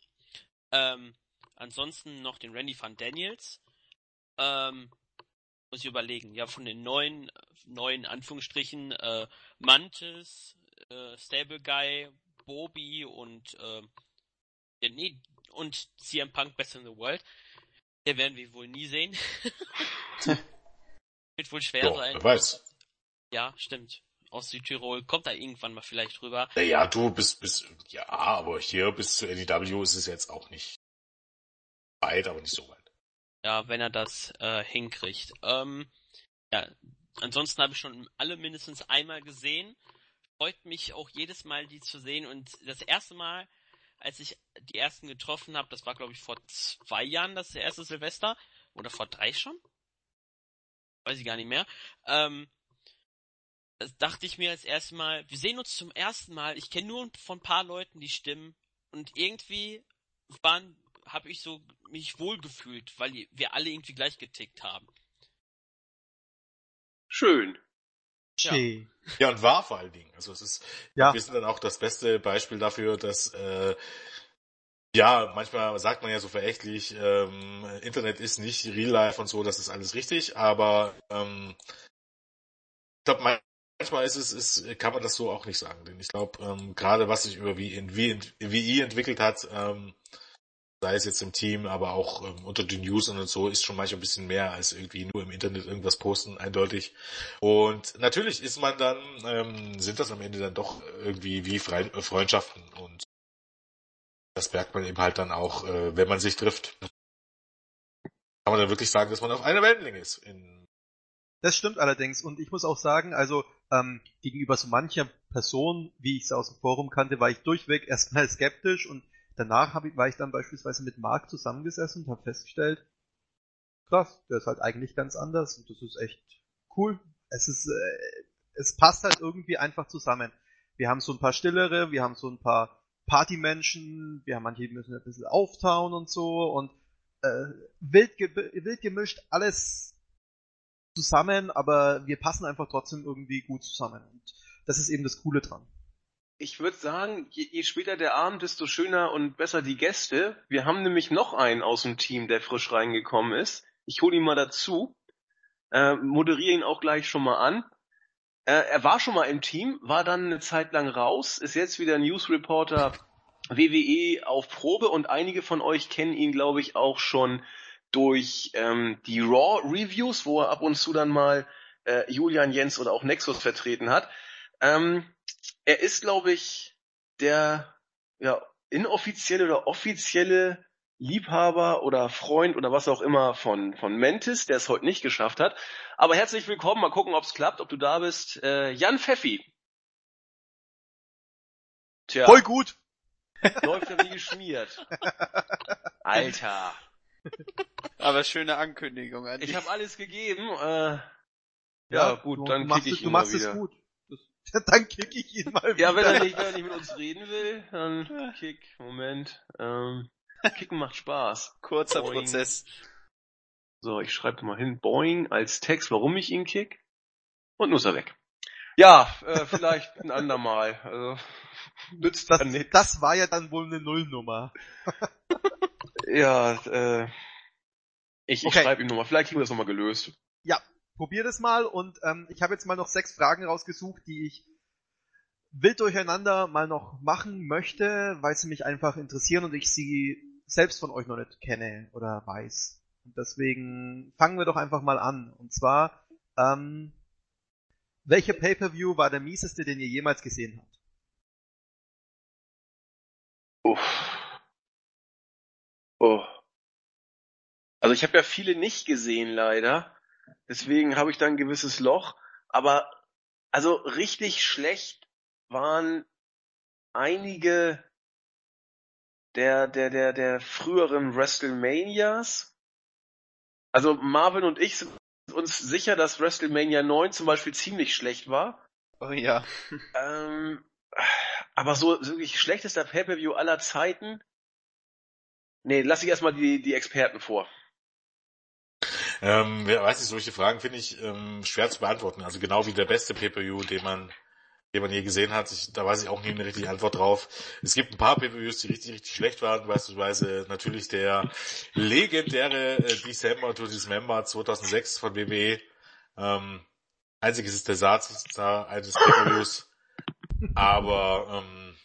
[SPEAKER 7] Ähm, ansonsten noch den Randy van Daniels. Ähm, muss ich überlegen. Ja, von den neuen, neuen Anführungsstrichen, äh, Mantis, äh, Stable Guy, Bobby und, äh, ja, nee, und CM Punk Best in the World. Der werden wir wohl nie sehen. Wird wohl schwer
[SPEAKER 3] Ja,
[SPEAKER 7] sein.
[SPEAKER 3] wer weiß.
[SPEAKER 7] Ja, stimmt. Aus Südtirol kommt da irgendwann mal vielleicht rüber.
[SPEAKER 3] Naja, du bist, bist, ja, aber hier bis zu NEW ist es jetzt auch nicht weit, aber nicht so weit.
[SPEAKER 7] Ja, wenn er das äh, hinkriegt. Ähm, ja, ansonsten habe ich schon alle mindestens einmal gesehen. Freut mich auch jedes Mal, die zu sehen. Und das erste Mal, als ich die ersten getroffen habe, das war glaube ich vor zwei Jahren das erste Silvester. Oder vor drei schon? Weiß ich gar nicht mehr. Ähm, das dachte ich mir als erstes Mal, wir sehen uns zum ersten Mal. Ich kenne nur von ein paar Leuten die Stimmen. Und irgendwie waren habe ich so mich wohlgefühlt, weil wir alle irgendwie gleich getickt haben.
[SPEAKER 1] Schön.
[SPEAKER 7] Ja.
[SPEAKER 3] Ja, und war vor allen Dingen. Also es ist,
[SPEAKER 5] Ja.
[SPEAKER 3] wir sind dann auch das beste Beispiel dafür, dass äh, ja, manchmal sagt man ja so verächtlich, ähm, Internet ist nicht Real Life und so, das ist alles richtig, aber ähm, ich glaube, manchmal ist es, ist, kann man das so auch nicht sagen. Denn ich glaube, ähm, gerade was sich über wie, wie, wie entwickelt hat, ähm, sei es jetzt im Team, aber auch ähm, unter den Usern und so, ist schon manchmal ein bisschen mehr als irgendwie nur im Internet irgendwas posten, eindeutig. Und natürlich ist man dann, ähm, sind das am Ende dann doch irgendwie wie Fre Freundschaften und das merkt man eben halt dann auch, äh, wenn man sich trifft. Kann man dann wirklich sagen, dass man auf einer Wellenlänge ist.
[SPEAKER 5] Das stimmt allerdings. Und ich muss auch sagen, also ähm, gegenüber so mancher Person, wie ich es aus dem Forum kannte, war ich durchweg erstmal skeptisch und danach hab ich, war ich dann beispielsweise mit Marc zusammengesessen und habe festgestellt, krass, der ist halt eigentlich ganz anders und das ist echt cool. Es ist, äh, es passt halt irgendwie einfach zusammen. Wir haben so ein paar stillere, wir haben so ein paar Partymenschen, wir haben manche, die müssen ein bisschen auftauen und so und äh, wild, ge wild gemischt, alles zusammen, aber wir passen einfach trotzdem irgendwie gut zusammen. Und das ist eben das Coole dran.
[SPEAKER 1] Ich würde sagen, je, je später der Abend, desto schöner und besser die Gäste. Wir haben nämlich noch einen aus dem Team, der frisch reingekommen ist. Ich hole ihn mal dazu, äh, moderiere ihn auch gleich schon mal an. Äh, er war schon mal im Team, war dann eine Zeit lang raus, ist jetzt wieder News Reporter WWE auf Probe und einige von euch kennen ihn, glaube ich, auch schon durch ähm, die Raw Reviews, wo er ab und zu dann mal äh, Julian Jens oder auch Nexus vertreten hat. Ähm, er ist, glaube ich, der ja, inoffizielle oder offizielle Liebhaber oder Freund oder was auch immer von, von Mentis, der es heute nicht geschafft hat. Aber herzlich willkommen, mal gucken, ob es klappt, ob du da bist. Äh, Jan Pfeffi. Tja,
[SPEAKER 5] Voll gut!
[SPEAKER 1] läuft ja wie geschmiert. Alter,
[SPEAKER 2] Aber schöne Ankündigung an
[SPEAKER 1] ich habe alles gegeben. Äh, ja, gut,
[SPEAKER 5] du,
[SPEAKER 1] dann
[SPEAKER 5] du machst
[SPEAKER 1] kick
[SPEAKER 5] es,
[SPEAKER 1] ich
[SPEAKER 5] du
[SPEAKER 1] ihn mal
[SPEAKER 5] machst es
[SPEAKER 1] wieder.
[SPEAKER 5] gut. Dann kick ich ihn mal
[SPEAKER 1] Ja, wenn
[SPEAKER 5] wieder.
[SPEAKER 1] er nicht, wenn er nicht mit uns reden will, dann kick. Moment. Ähm, Kicken macht Spaß.
[SPEAKER 2] Kurzer
[SPEAKER 1] Boing.
[SPEAKER 2] Prozess.
[SPEAKER 1] So, ich schreibe mal hin, Boing als Text, warum ich ihn kick. Und nun ist er weg. Ja, äh, vielleicht ein andermal. Also, nützt
[SPEAKER 5] Das,
[SPEAKER 1] dann nicht.
[SPEAKER 5] das war ja dann wohl eine Nullnummer.
[SPEAKER 1] Ja, äh, ich, ich
[SPEAKER 5] Okay.
[SPEAKER 1] schreibe ihm nochmal. Vielleicht kriegen wir das nochmal gelöst.
[SPEAKER 5] Probier das mal und ähm, ich habe jetzt mal noch sechs Fragen rausgesucht, die ich wild durcheinander mal noch machen möchte, weil sie mich einfach interessieren und ich sie selbst von euch noch nicht kenne oder weiß. Und deswegen fangen wir doch einfach mal an. Und zwar, ähm, welcher Pay-per-View war der mieseste, den ihr jemals gesehen habt?
[SPEAKER 1] Uff. Oh. Also ich habe ja viele nicht gesehen leider. Deswegen habe ich da ein gewisses Loch. Aber also richtig schlecht waren einige der, der, der, der früheren WrestleManias. Also Marvin und ich sind uns sicher, dass WrestleMania 9 zum Beispiel ziemlich schlecht war.
[SPEAKER 2] Oh ja.
[SPEAKER 1] Ähm, aber so wirklich schlechtester Pay-Per-View aller Zeiten. Nee, lass ich erstmal die, die Experten vor.
[SPEAKER 3] Ähm, weiß nicht, solche Fragen finde ich ähm, schwer zu beantworten. Also genau wie der beste Pay-Per-View, den man den man je gesehen hat. Ich, da weiß ich auch nie eine richtige Antwort drauf. Es gibt ein paar Pay-Per-Views, die richtig, richtig schlecht waren. Beispielsweise natürlich der legendäre äh, December to Dismember 2006 von WWE. Ähm, einziges ist der Satz eines Pay-Per-Views. Aber ähm,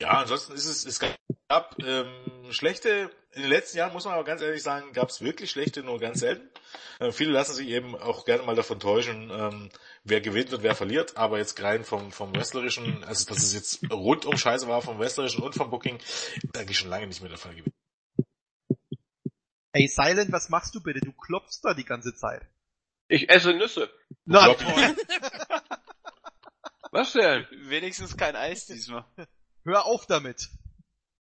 [SPEAKER 3] ja, ansonsten ist es, es gab ähm, schlechte, in den letzten Jahren muss man aber ganz ehrlich sagen, gab es wirklich schlechte, nur ganz selten. Äh, viele lassen sich eben auch gerne mal davon täuschen, ähm, wer gewinnt und wer verliert, aber jetzt rein vom, vom Wrestlerischen, also dass es jetzt rundum scheiße war vom Wrestlerischen und vom Booking, ist eigentlich schon lange nicht mehr der Fall gewesen.
[SPEAKER 5] Ey, Silent, was machst du bitte? Du klopfst da die ganze Zeit.
[SPEAKER 8] Ich esse Nüsse.
[SPEAKER 5] Na,
[SPEAKER 8] Was denn?
[SPEAKER 2] Wenigstens kein Eis diesmal.
[SPEAKER 5] hör auf damit.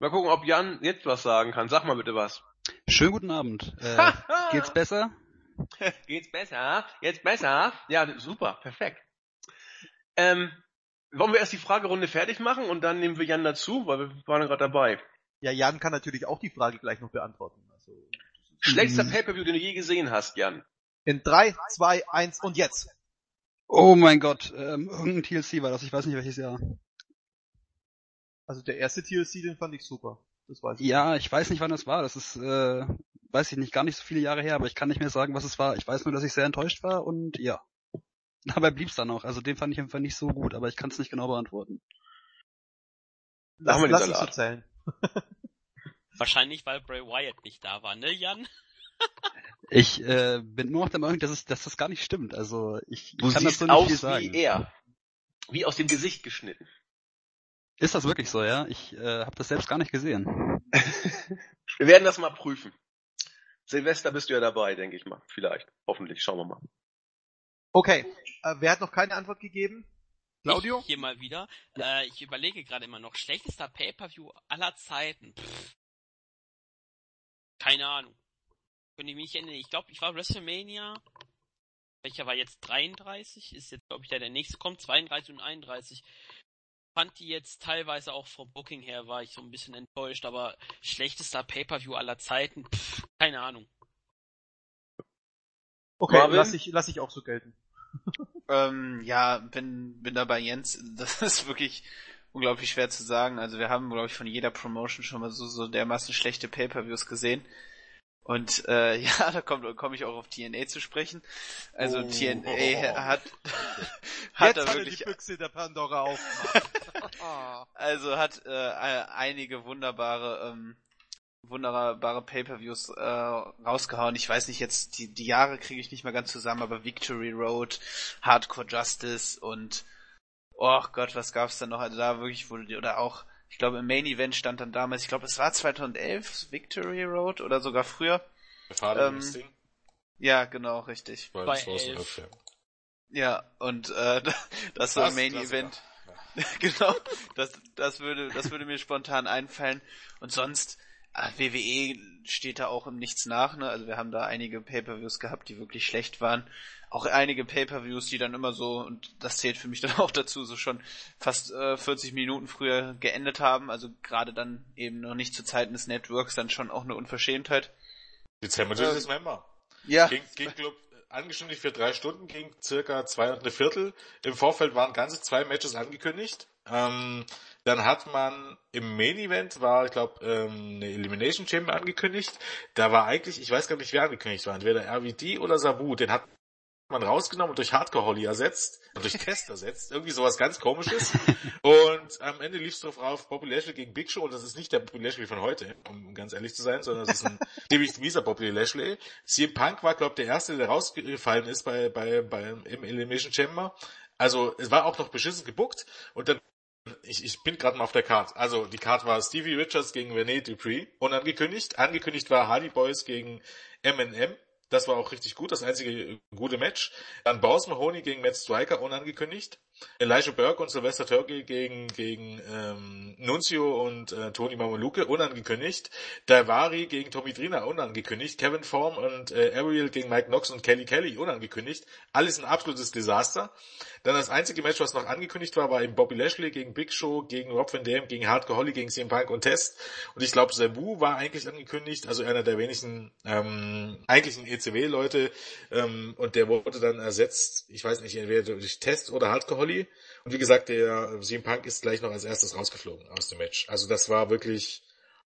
[SPEAKER 8] Mal gucken, ob Jan jetzt was sagen kann. Sag mal bitte was.
[SPEAKER 9] Schönen guten Abend. Äh, geht's besser?
[SPEAKER 8] Geht's besser? Jetzt besser? Ja, super, perfekt. Ähm, wollen wir erst die Fragerunde fertig machen und dann nehmen wir Jan dazu, weil wir waren gerade dabei.
[SPEAKER 5] Ja, Jan kann natürlich auch die Frage gleich noch beantworten. Also,
[SPEAKER 8] Schlechtester Pay-Per-View, den du je gesehen hast, Jan.
[SPEAKER 5] in drei, zwei, eins und jetzt.
[SPEAKER 9] Oh mein Gott, ähm, irgendein TLC war das, ich weiß nicht welches Jahr.
[SPEAKER 5] Also der erste TLC, den fand ich super. Das weiß ich.
[SPEAKER 9] Ja, ich weiß nicht wann das war, das ist, äh, weiß ich nicht, gar nicht so viele Jahre her, aber ich kann nicht mehr sagen, was es war. Ich weiß nur, dass ich sehr enttäuscht war und ja. Dabei blieb's dann auch, also den fand ich einfach nicht so gut, aber ich kann es nicht genau beantworten.
[SPEAKER 5] Lass,
[SPEAKER 8] haben wir
[SPEAKER 5] lass ich so
[SPEAKER 8] Salat.
[SPEAKER 5] zählen.
[SPEAKER 7] Wahrscheinlich, weil Bray Wyatt nicht da war, ne, Jan?
[SPEAKER 9] Ich äh, bin nur noch der Meinung, dass, es, dass das gar nicht stimmt. Also ich,
[SPEAKER 8] Du
[SPEAKER 9] ich kann das
[SPEAKER 8] siehst
[SPEAKER 9] so nicht viel
[SPEAKER 8] aus
[SPEAKER 9] sagen.
[SPEAKER 8] wie er. Wie aus dem Gesicht geschnitten.
[SPEAKER 9] Ist das wirklich so, ja? Ich äh, habe das selbst gar nicht gesehen.
[SPEAKER 8] Wir werden das mal prüfen. Silvester bist du ja dabei, denke ich mal. Vielleicht. Hoffentlich. Schauen wir mal.
[SPEAKER 5] Okay, äh, wer hat noch keine Antwort gegeben? Claudio?
[SPEAKER 7] Ich hier mal wieder. Äh, ich überlege gerade immer noch, schlechtester Pay-Per-View aller Zeiten. Pff. Keine Ahnung. Könnte ich mich nicht erinnern. Ich glaube, ich war WrestleMania. Welcher war jetzt 33? Ist jetzt, glaube ich, der, der nächste kommt. 32 und 31. Fand die jetzt teilweise auch vom Booking her, war ich so ein bisschen enttäuscht, aber schlechtester Pay-Per-View aller Zeiten. Pff, keine Ahnung.
[SPEAKER 5] Okay,
[SPEAKER 8] Marvin?
[SPEAKER 5] lass ich, lass ich auch so gelten.
[SPEAKER 2] Ähm, ja, bin, bin da bei Jens. Das ist wirklich unglaublich schwer zu sagen. Also wir haben, glaube ich, von jeder Promotion schon mal so, so dermaßen schlechte Pay-Per-Views gesehen. Und äh, ja, da komme komm ich auch auf TNA zu sprechen. Also
[SPEAKER 3] Oh.
[SPEAKER 2] TNA hat, hat
[SPEAKER 5] Jetzt
[SPEAKER 2] da
[SPEAKER 5] hat er
[SPEAKER 2] wirklich
[SPEAKER 5] die Büchse der Pandora aufgemacht.
[SPEAKER 2] Also hat äh, einige wunderbare, ähm, wunderbare Pay-per-Views äh, rausgehauen. Ich weiß nicht jetzt, die, die Jahre kriege ich nicht mehr ganz zusammen, aber Victory Road, Hardcore Justice und oh Gott, was gab's da noch? Also da wirklich wurde oder auch, ich glaube im Main Event stand dann damals, ich glaube es war 2011 Victory Road oder sogar früher. Ähm. Ja, genau, richtig.
[SPEAKER 7] Bei
[SPEAKER 3] das war so
[SPEAKER 7] elf.
[SPEAKER 3] ungefähr.
[SPEAKER 2] Ja, und äh, das war
[SPEAKER 3] Das-
[SPEAKER 2] im Main
[SPEAKER 3] das-
[SPEAKER 2] Event. genau, das, das würde, das würde mir spontan einfallen. Und sonst, ah, WWE steht da auch im Nichts nach, ne? Also wir haben da einige Pay-Per-Views gehabt, die wirklich schlecht waren. Auch einige Pay-Per-Views, die dann immer so, und das zählt für mich dann auch dazu, so schon fast äh, 40 Minuten früher geendet haben. Also gerade dann eben noch nicht zu Zeiten des Networks, dann schon auch eine Unverschämtheit.
[SPEAKER 3] Dezember ist Member.
[SPEAKER 2] Ja,
[SPEAKER 3] Ging, ging glaub, angekündigt für drei Stunden, ging circa zwei und eine Viertel. Im Vorfeld waren ganze zwei Matches angekündigt. Ähm, dann hat man im Main Event war, ich glaube, ähm, eine Elimination Chamber angekündigt. Da war eigentlich, ich weiß gar nicht, wer angekündigt war, entweder RVD oder Sabu. Den hat man rausgenommen und durch Hardcore Holly ersetzt und durch Test ersetzt. Irgendwie sowas ganz komisches. und am Ende lief es drauf auf Bobby Lashley gegen Big Show und das ist nicht der Bobby Lashley von heute, um ganz ehrlich zu sein, sondern das ist ein ziemlich mieser Bobby Lashley. CM Punk war, glaube ich, der erste, der rausgefallen ist bei, bei, bei, im Elimination Chamber. Also, es war auch noch beschissen gebuckt und dann ich, ich bin gerade mal auf der Card. Also die Card war Stevie Richards gegen René Dupree unangekündigt. Angekündigt war Hardy Boys gegen M&M. Das war auch richtig gut, das einzige gute Match. Dann Boss Mahoney gegen Matt Striker unangekündigt. Elijah Burke und Sylvester Turkey gegen, gegen ähm, Nunzio und äh, Tony Mameluke, unangekündigt. Daivari gegen Tommy Drina, unangekündigt. Kevin Form und äh, Ariel gegen Mike Knox und Kelly Kelly, unangekündigt. Alles ein absolutes Desaster. Dann das einzige Match, was noch angekündigt war, war eben Bobby Lashley gegen Big Show, gegen Rob Van Dam, gegen Hardcore Holly, gegen CM Punk und Test. Und ich glaube, Sabu war eigentlich angekündigt, also einer der wenigen ähm, eigentlichen ECW-Leute. Ähm, und der wurde dann ersetzt, ich weiß nicht, entweder durch Test oder Hardcore Holly. Und wie gesagt, der CM Punk ist gleich noch als erstes rausgeflogen aus dem Match. Also das war wirklich,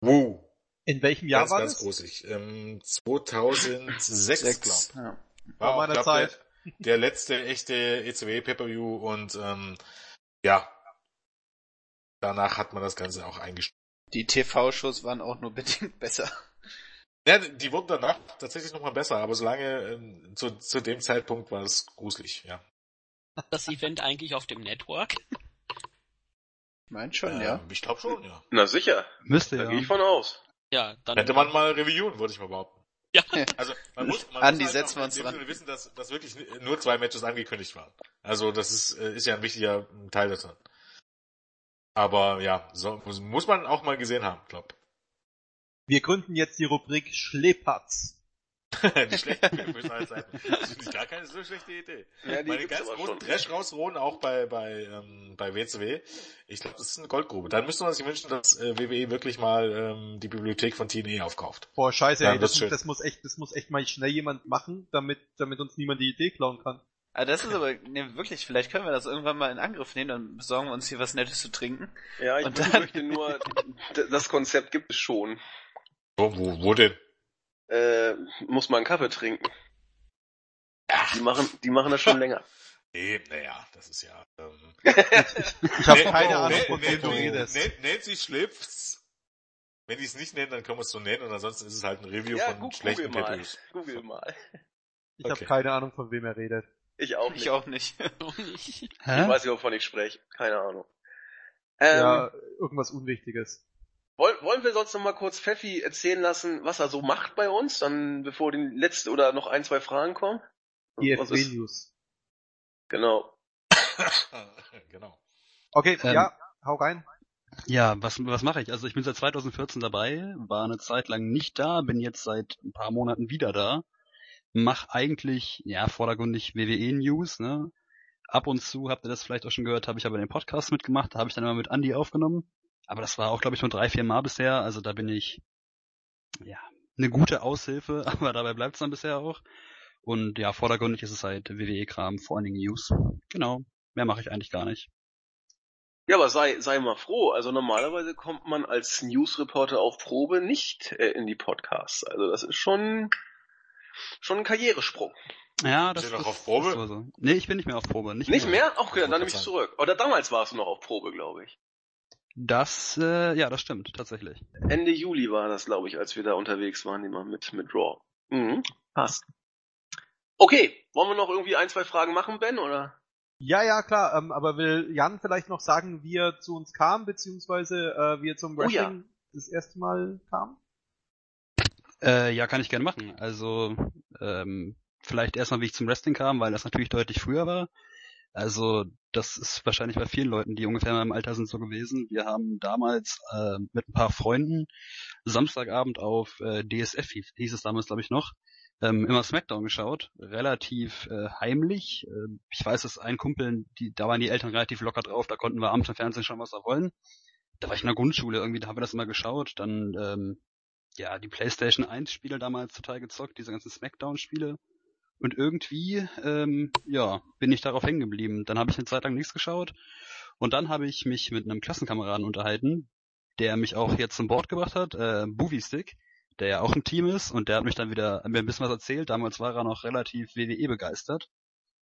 [SPEAKER 3] wuh.
[SPEAKER 5] In welchem Jahr
[SPEAKER 3] ganz,
[SPEAKER 5] war
[SPEAKER 3] ganz
[SPEAKER 5] das?
[SPEAKER 3] gruselig. Ähm, 2006,
[SPEAKER 2] Sechs.
[SPEAKER 3] glaub.
[SPEAKER 2] Ja.
[SPEAKER 5] Vor meiner
[SPEAKER 3] glaub,
[SPEAKER 5] Zeit.
[SPEAKER 3] Der, der letzte echte ECW Pay-Per-View und ähm, ja, danach hat man das Ganze auch eingestellt.
[SPEAKER 2] Die TV-Shows waren auch nur bedingt besser.
[SPEAKER 3] Ja, die wurden danach tatsächlich nochmal besser, aber solange ähm, zu, zu dem Zeitpunkt war es gruselig, ja.
[SPEAKER 7] Das Event eigentlich auf dem Network?
[SPEAKER 2] Ich mein schon,
[SPEAKER 3] Ähm,
[SPEAKER 2] ja.
[SPEAKER 3] Ich glaube schon, ja.
[SPEAKER 8] Na sicher,
[SPEAKER 9] Müsste
[SPEAKER 8] da
[SPEAKER 9] ja.
[SPEAKER 8] gehe ich von aus.
[SPEAKER 7] Ja, dann.
[SPEAKER 3] Hätte man mal reviewen, würde ich mal behaupten.
[SPEAKER 7] Ja.
[SPEAKER 3] Also man muss, man
[SPEAKER 2] Andi,
[SPEAKER 3] muss halt
[SPEAKER 2] setzen wir uns dran.
[SPEAKER 3] Wissen, dass, dass wirklich nur zwei Matches angekündigt waren. Also das ist, äh, ist ja ein wichtiger Teil davon. Aber ja, so, muss- muss man auch mal gesehen haben, glaub.
[SPEAKER 5] Wir gründen jetzt die Rubrik Schlepatz.
[SPEAKER 3] die schlechten aller Zeiten. Das finde ich gar keine so schlechte Idee.
[SPEAKER 8] Ja, die
[SPEAKER 3] Meine ganz großen. Trash rausruhen, auch bei, bei, ähm, bei WCW. Ich glaube, das ist eine Goldgrube. Dann müsste man sich wünschen, dass äh, WWE wirklich mal ähm, die Bibliothek von TNA aufkauft.
[SPEAKER 5] Boah, scheiße,
[SPEAKER 3] Ja,
[SPEAKER 5] ey,
[SPEAKER 3] das
[SPEAKER 5] das,
[SPEAKER 3] ist schön.
[SPEAKER 5] das muss echt, das muss echt mal schnell jemand machen, damit, damit uns niemand die Idee klauen kann.
[SPEAKER 2] Ah, das ist aber, ne, wirklich, vielleicht können wir das irgendwann mal in Angriff nehmen, dann besorgen wir uns hier was Nettes zu trinken.
[SPEAKER 8] Ja, ich
[SPEAKER 2] Und dann-
[SPEAKER 8] befürchte nur, das Konzept gibt es schon.
[SPEAKER 3] Wo, wo, wo denn?
[SPEAKER 8] Äh, muss man einen Kaffee trinken. Die machen, die machen das schon länger.
[SPEAKER 3] Nee, naja, das ist ja... Ähm,
[SPEAKER 5] Ich habe keine
[SPEAKER 3] oh,
[SPEAKER 5] Ahnung, von wem du redest.
[SPEAKER 3] Nancy Schlipfs. Wenn die es nicht nennen, dann können wir es so nennen und ansonsten ist es halt ein Review
[SPEAKER 8] Ja,
[SPEAKER 3] von
[SPEAKER 8] gu-
[SPEAKER 3] schlechten
[SPEAKER 8] google mal. Google mal.
[SPEAKER 5] Ich habe
[SPEAKER 3] Okay.
[SPEAKER 5] keine Ahnung, von wem er redet.
[SPEAKER 8] Ich auch nicht.
[SPEAKER 2] Ich auch nicht.
[SPEAKER 8] Ich weiß nicht, wovon ich spreche. Keine Ahnung. Ähm,
[SPEAKER 5] ja, irgendwas Unwichtiges.
[SPEAKER 8] Wollen, wollen wir sonst noch mal kurz Pfeffi erzählen lassen, was er so macht bei uns, dann bevor die letzte oder noch ein, zwei Fragen kommen?
[SPEAKER 5] EFW News.
[SPEAKER 8] Genau.
[SPEAKER 3] genau.
[SPEAKER 5] Okay,
[SPEAKER 9] Ähm,
[SPEAKER 5] ja, hau rein.
[SPEAKER 9] Ja, was, was mache ich? Also ich bin seit 2014 dabei, war eine Zeit lang nicht da, bin jetzt seit ein paar Monaten wieder da, mach eigentlich, ja, vordergründig WWE-News, ne? Ab und zu, habt ihr das vielleicht auch schon gehört, habe ich aber den Podcast mitgemacht, da habe ich dann immer mit Andy aufgenommen. Aber das war auch, glaube ich, nur drei, vier Mal bisher, also da bin ich, ja, eine gute Aushilfe, aber dabei bleibt's dann bisher auch. Und ja, vordergründig ist es halt WWE-Kram, vor allen Dingen News. Genau, mehr mache ich eigentlich gar nicht.
[SPEAKER 8] Ja, aber sei, sei mal froh. Also normalerweise kommt man als Newsreporter auf Probe nicht äh, in die Podcasts. Also das ist schon, schon ein Karrieresprung.
[SPEAKER 9] Ja, das
[SPEAKER 3] du noch
[SPEAKER 9] das
[SPEAKER 3] auf Probe?
[SPEAKER 9] ist so. Nee, ich bin nicht mehr auf Probe. Nicht,
[SPEAKER 8] Nicht
[SPEAKER 9] mehr.
[SPEAKER 8] mehr? Auch okay, dann nehme ich zurück. Oder damals warst du noch auf Probe, glaube ich.
[SPEAKER 9] Das, äh, ja, das stimmt, tatsächlich.
[SPEAKER 8] Ende Juli war das, glaube ich, als wir da unterwegs waren, immer mit, mit Raw. Mhm, passt. Okay, wollen wir noch irgendwie ein, zwei Fragen machen, Ben, oder?
[SPEAKER 5] Ja, ja, klar, ähm, aber will Jan vielleicht noch sagen, wie er zu uns kam, beziehungsweise äh, wie er zum
[SPEAKER 8] Oh ja.
[SPEAKER 5] Wrestling das erste Mal kam?
[SPEAKER 9] Äh, ja, kann ich gerne machen. Also, ähm, vielleicht erstmal, wie ich zum Wrestling kam, weil das natürlich deutlich früher war. Also, das ist wahrscheinlich bei vielen Leuten, die ungefähr in meinem Alter sind, so gewesen. Wir haben damals äh, mit ein paar Freunden Samstagabend auf äh, DSF, hieß, es damals, glaube ich, noch, ähm, immer Smackdown geschaut, relativ äh, heimlich. Äh, ich weiß, dass ein Kumpel, die, da waren die Eltern relativ locker drauf, da konnten wir abends im Fernsehen schauen, was wir wollen. Da war ich in der Grundschule, irgendwie, da haben wir das immer geschaut. Dann, ähm, ja, die PlayStation 1 Spiele damals total gezockt, diese ganzen Smackdown-Spiele. Und irgendwie, ähm, ja, bin ich darauf hängen geblieben. Dann habe ich eine Zeit lang nichts geschaut. Und dann habe ich mich mit einem Klassenkameraden unterhalten, der mich auch jetzt zum Board gebracht hat, äh, Movie Stick, der ja auch ein Team ist und der hat mich dann wieder mir ein bisschen was erzählt. Damals war er noch relativ WWE begeistert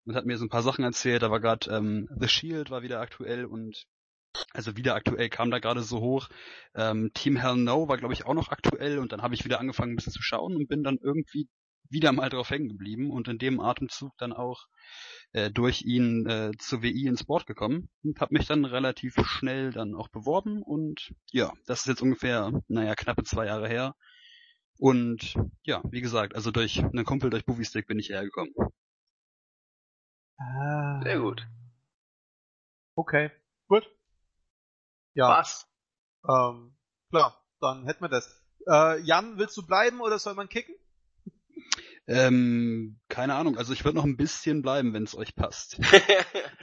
[SPEAKER 9] und hat mir so ein paar Sachen erzählt. Da war gerade ähm, The Shield war wieder aktuell und also wieder aktuell kam da gerade so hoch. Ähm, Team Hell No war glaube ich auch noch aktuell und dann habe ich wieder angefangen ein bisschen zu schauen und bin dann irgendwie wieder mal drauf hängen geblieben und in dem Atemzug dann auch äh, durch ihn äh, zur WI ins Board gekommen und habe mich dann relativ schnell dann auch beworben und ja, das ist jetzt ungefähr, naja, knappe zwei Jahre her. Und ja, wie gesagt, also durch einen Kumpel durch Movie Stick bin ich hergekommen.
[SPEAKER 5] Ah.
[SPEAKER 8] Sehr gut.
[SPEAKER 5] Okay, gut. Ja,
[SPEAKER 8] Was?
[SPEAKER 5] ähm, klar, dann hätten wir das. Äh, Jan, willst du bleiben oder soll man kicken?
[SPEAKER 9] Ähm, keine Ahnung, also ich würde noch ein bisschen bleiben, wenn es euch passt.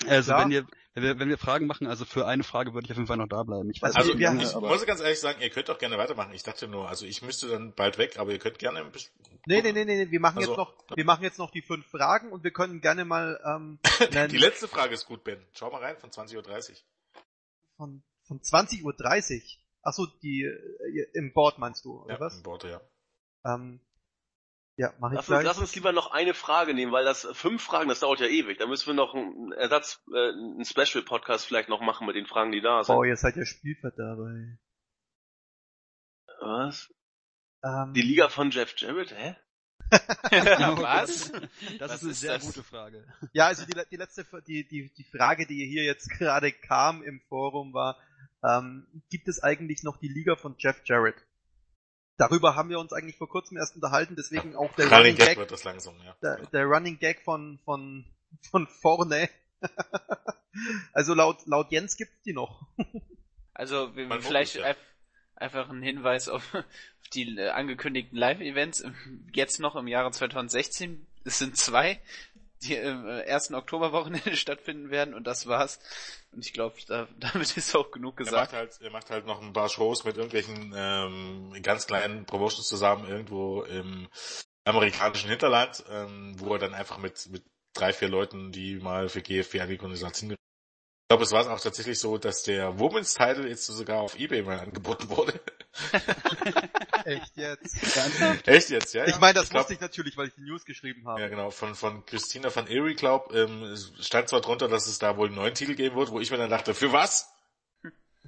[SPEAKER 9] Also
[SPEAKER 5] Klar.
[SPEAKER 9] wenn ihr, wenn wir, wenn wir Fragen machen, also für eine Frage würde ich auf jeden Fall noch da bleiben. Ich weiß
[SPEAKER 5] Also
[SPEAKER 9] nicht,
[SPEAKER 5] wir-
[SPEAKER 9] lange,
[SPEAKER 3] Ich
[SPEAKER 9] aber
[SPEAKER 3] muss ganz ehrlich sagen, ihr könnt auch gerne weitermachen. Ich dachte nur, also ich müsste dann bald weg, aber ihr könnt gerne ein bisschen.
[SPEAKER 5] Nee, nee, nee, nee, nee, wir machen
[SPEAKER 3] Also-
[SPEAKER 5] jetzt noch, wir machen jetzt noch die fünf Fragen und wir können gerne mal ähm, einen-
[SPEAKER 3] Die letzte Frage ist gut, Ben. Schau mal rein von 20.30 Uhr.
[SPEAKER 5] von, von 20.30 Uhr. Achso, die äh, im Board meinst du, oder
[SPEAKER 3] Ja,
[SPEAKER 5] was?
[SPEAKER 3] im Board, ja.
[SPEAKER 5] Ähm, ja, mach ich
[SPEAKER 8] Lass uns,
[SPEAKER 5] gleich.
[SPEAKER 8] lass uns lieber noch eine Frage nehmen, weil das fünf Fragen, das dauert ja ewig. Da müssen wir noch einen Ersatz, äh, einen Special-Podcast vielleicht noch machen mit den Fragen, die da sind.
[SPEAKER 5] Oh, ihr seid ja Spielverderber.
[SPEAKER 8] Was?
[SPEAKER 5] Ähm,
[SPEAKER 8] Die Liga von Jeff Jarrett, hä?
[SPEAKER 4] Was?
[SPEAKER 9] das
[SPEAKER 4] Was
[SPEAKER 9] ist eine
[SPEAKER 4] ist
[SPEAKER 9] sehr
[SPEAKER 4] das?
[SPEAKER 9] gute Frage.
[SPEAKER 5] Ja, also die, die letzte, die, die, die Frage, die hier jetzt gerade kam im Forum war, ähm, gibt es eigentlich noch die Liga von Jeff Jarrett? Darüber haben wir uns eigentlich vor kurzem erst unterhalten, deswegen auch der
[SPEAKER 3] Running
[SPEAKER 5] Running
[SPEAKER 3] Gag
[SPEAKER 5] Gag,
[SPEAKER 3] wird das langsam, ja.
[SPEAKER 5] der, der Running Gag von, von, von vorne. also laut, laut Jens gibt's die noch.
[SPEAKER 2] Also wir-
[SPEAKER 3] Man
[SPEAKER 2] vielleicht
[SPEAKER 3] ja.
[SPEAKER 2] einfach ein Hinweis auf, auf die äh, angekündigten Live-Events jetzt noch im Jahre 2016. Es sind zwei, die im äh, ersten Oktoberwochenende stattfinden werden und das war's. Und ich glaube, da, damit ist auch genug
[SPEAKER 3] Er macht
[SPEAKER 2] gesagt.
[SPEAKER 3] halt, er macht halt noch ein paar Shows mit irgendwelchen ähm, ganz kleinen Promotions zusammen irgendwo im amerikanischen Hinterland, ähm, wo er dann einfach mit, mit drei, vier Leuten, die mal für GFW angekündigt sind. Ich glaube, es war auch tatsächlich so, dass der Women's Title jetzt sogar auf Ebay mal angeboten wurde.
[SPEAKER 5] Echt jetzt?
[SPEAKER 3] Echt jetzt, ja?
[SPEAKER 5] Ich meine, das
[SPEAKER 3] glaub-
[SPEAKER 5] wusste ich natürlich, weil ich die News geschrieben habe.
[SPEAKER 3] Ja, genau, von, von Christina van Erie, glaub, ähm, es stand zwar drunter, dass es da wohl einen neuen Titel geben wird, wo ich mir dann dachte, für was?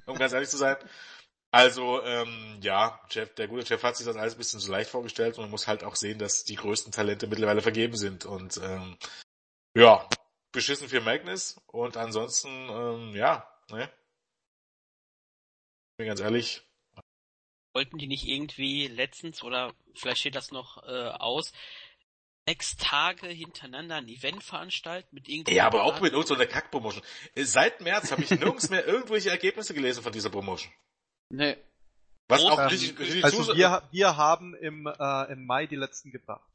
[SPEAKER 3] Um ganz ehrlich zu sein. Also, ähm, ja, Jeff, der gute Jeff hat sich das alles ein bisschen zu leicht vorgestellt und man muss halt auch sehen, dass die größten Talente mittlerweile vergeben sind und, ähm, ja, beschissen für Magnus und ansonsten, ähm, ja, ne? Bin ganz ehrlich,
[SPEAKER 7] Wollten die nicht irgendwie letztens, oder vielleicht steht das noch äh, aus, sechs Tage hintereinander ein Event veranstalten mit irgendwie...
[SPEAKER 3] ja, aber auch mit irgendeiner Kack-Promotion. Seit März habe ich nirgends mehr irgendwelche Ergebnisse gelesen von dieser Promotion.
[SPEAKER 2] Nee.
[SPEAKER 3] Was
[SPEAKER 7] Groß-
[SPEAKER 3] auch
[SPEAKER 5] Ähm,
[SPEAKER 3] richtig, richtig
[SPEAKER 5] Also wir, wir haben im, äh, im Mai die letzten gebracht.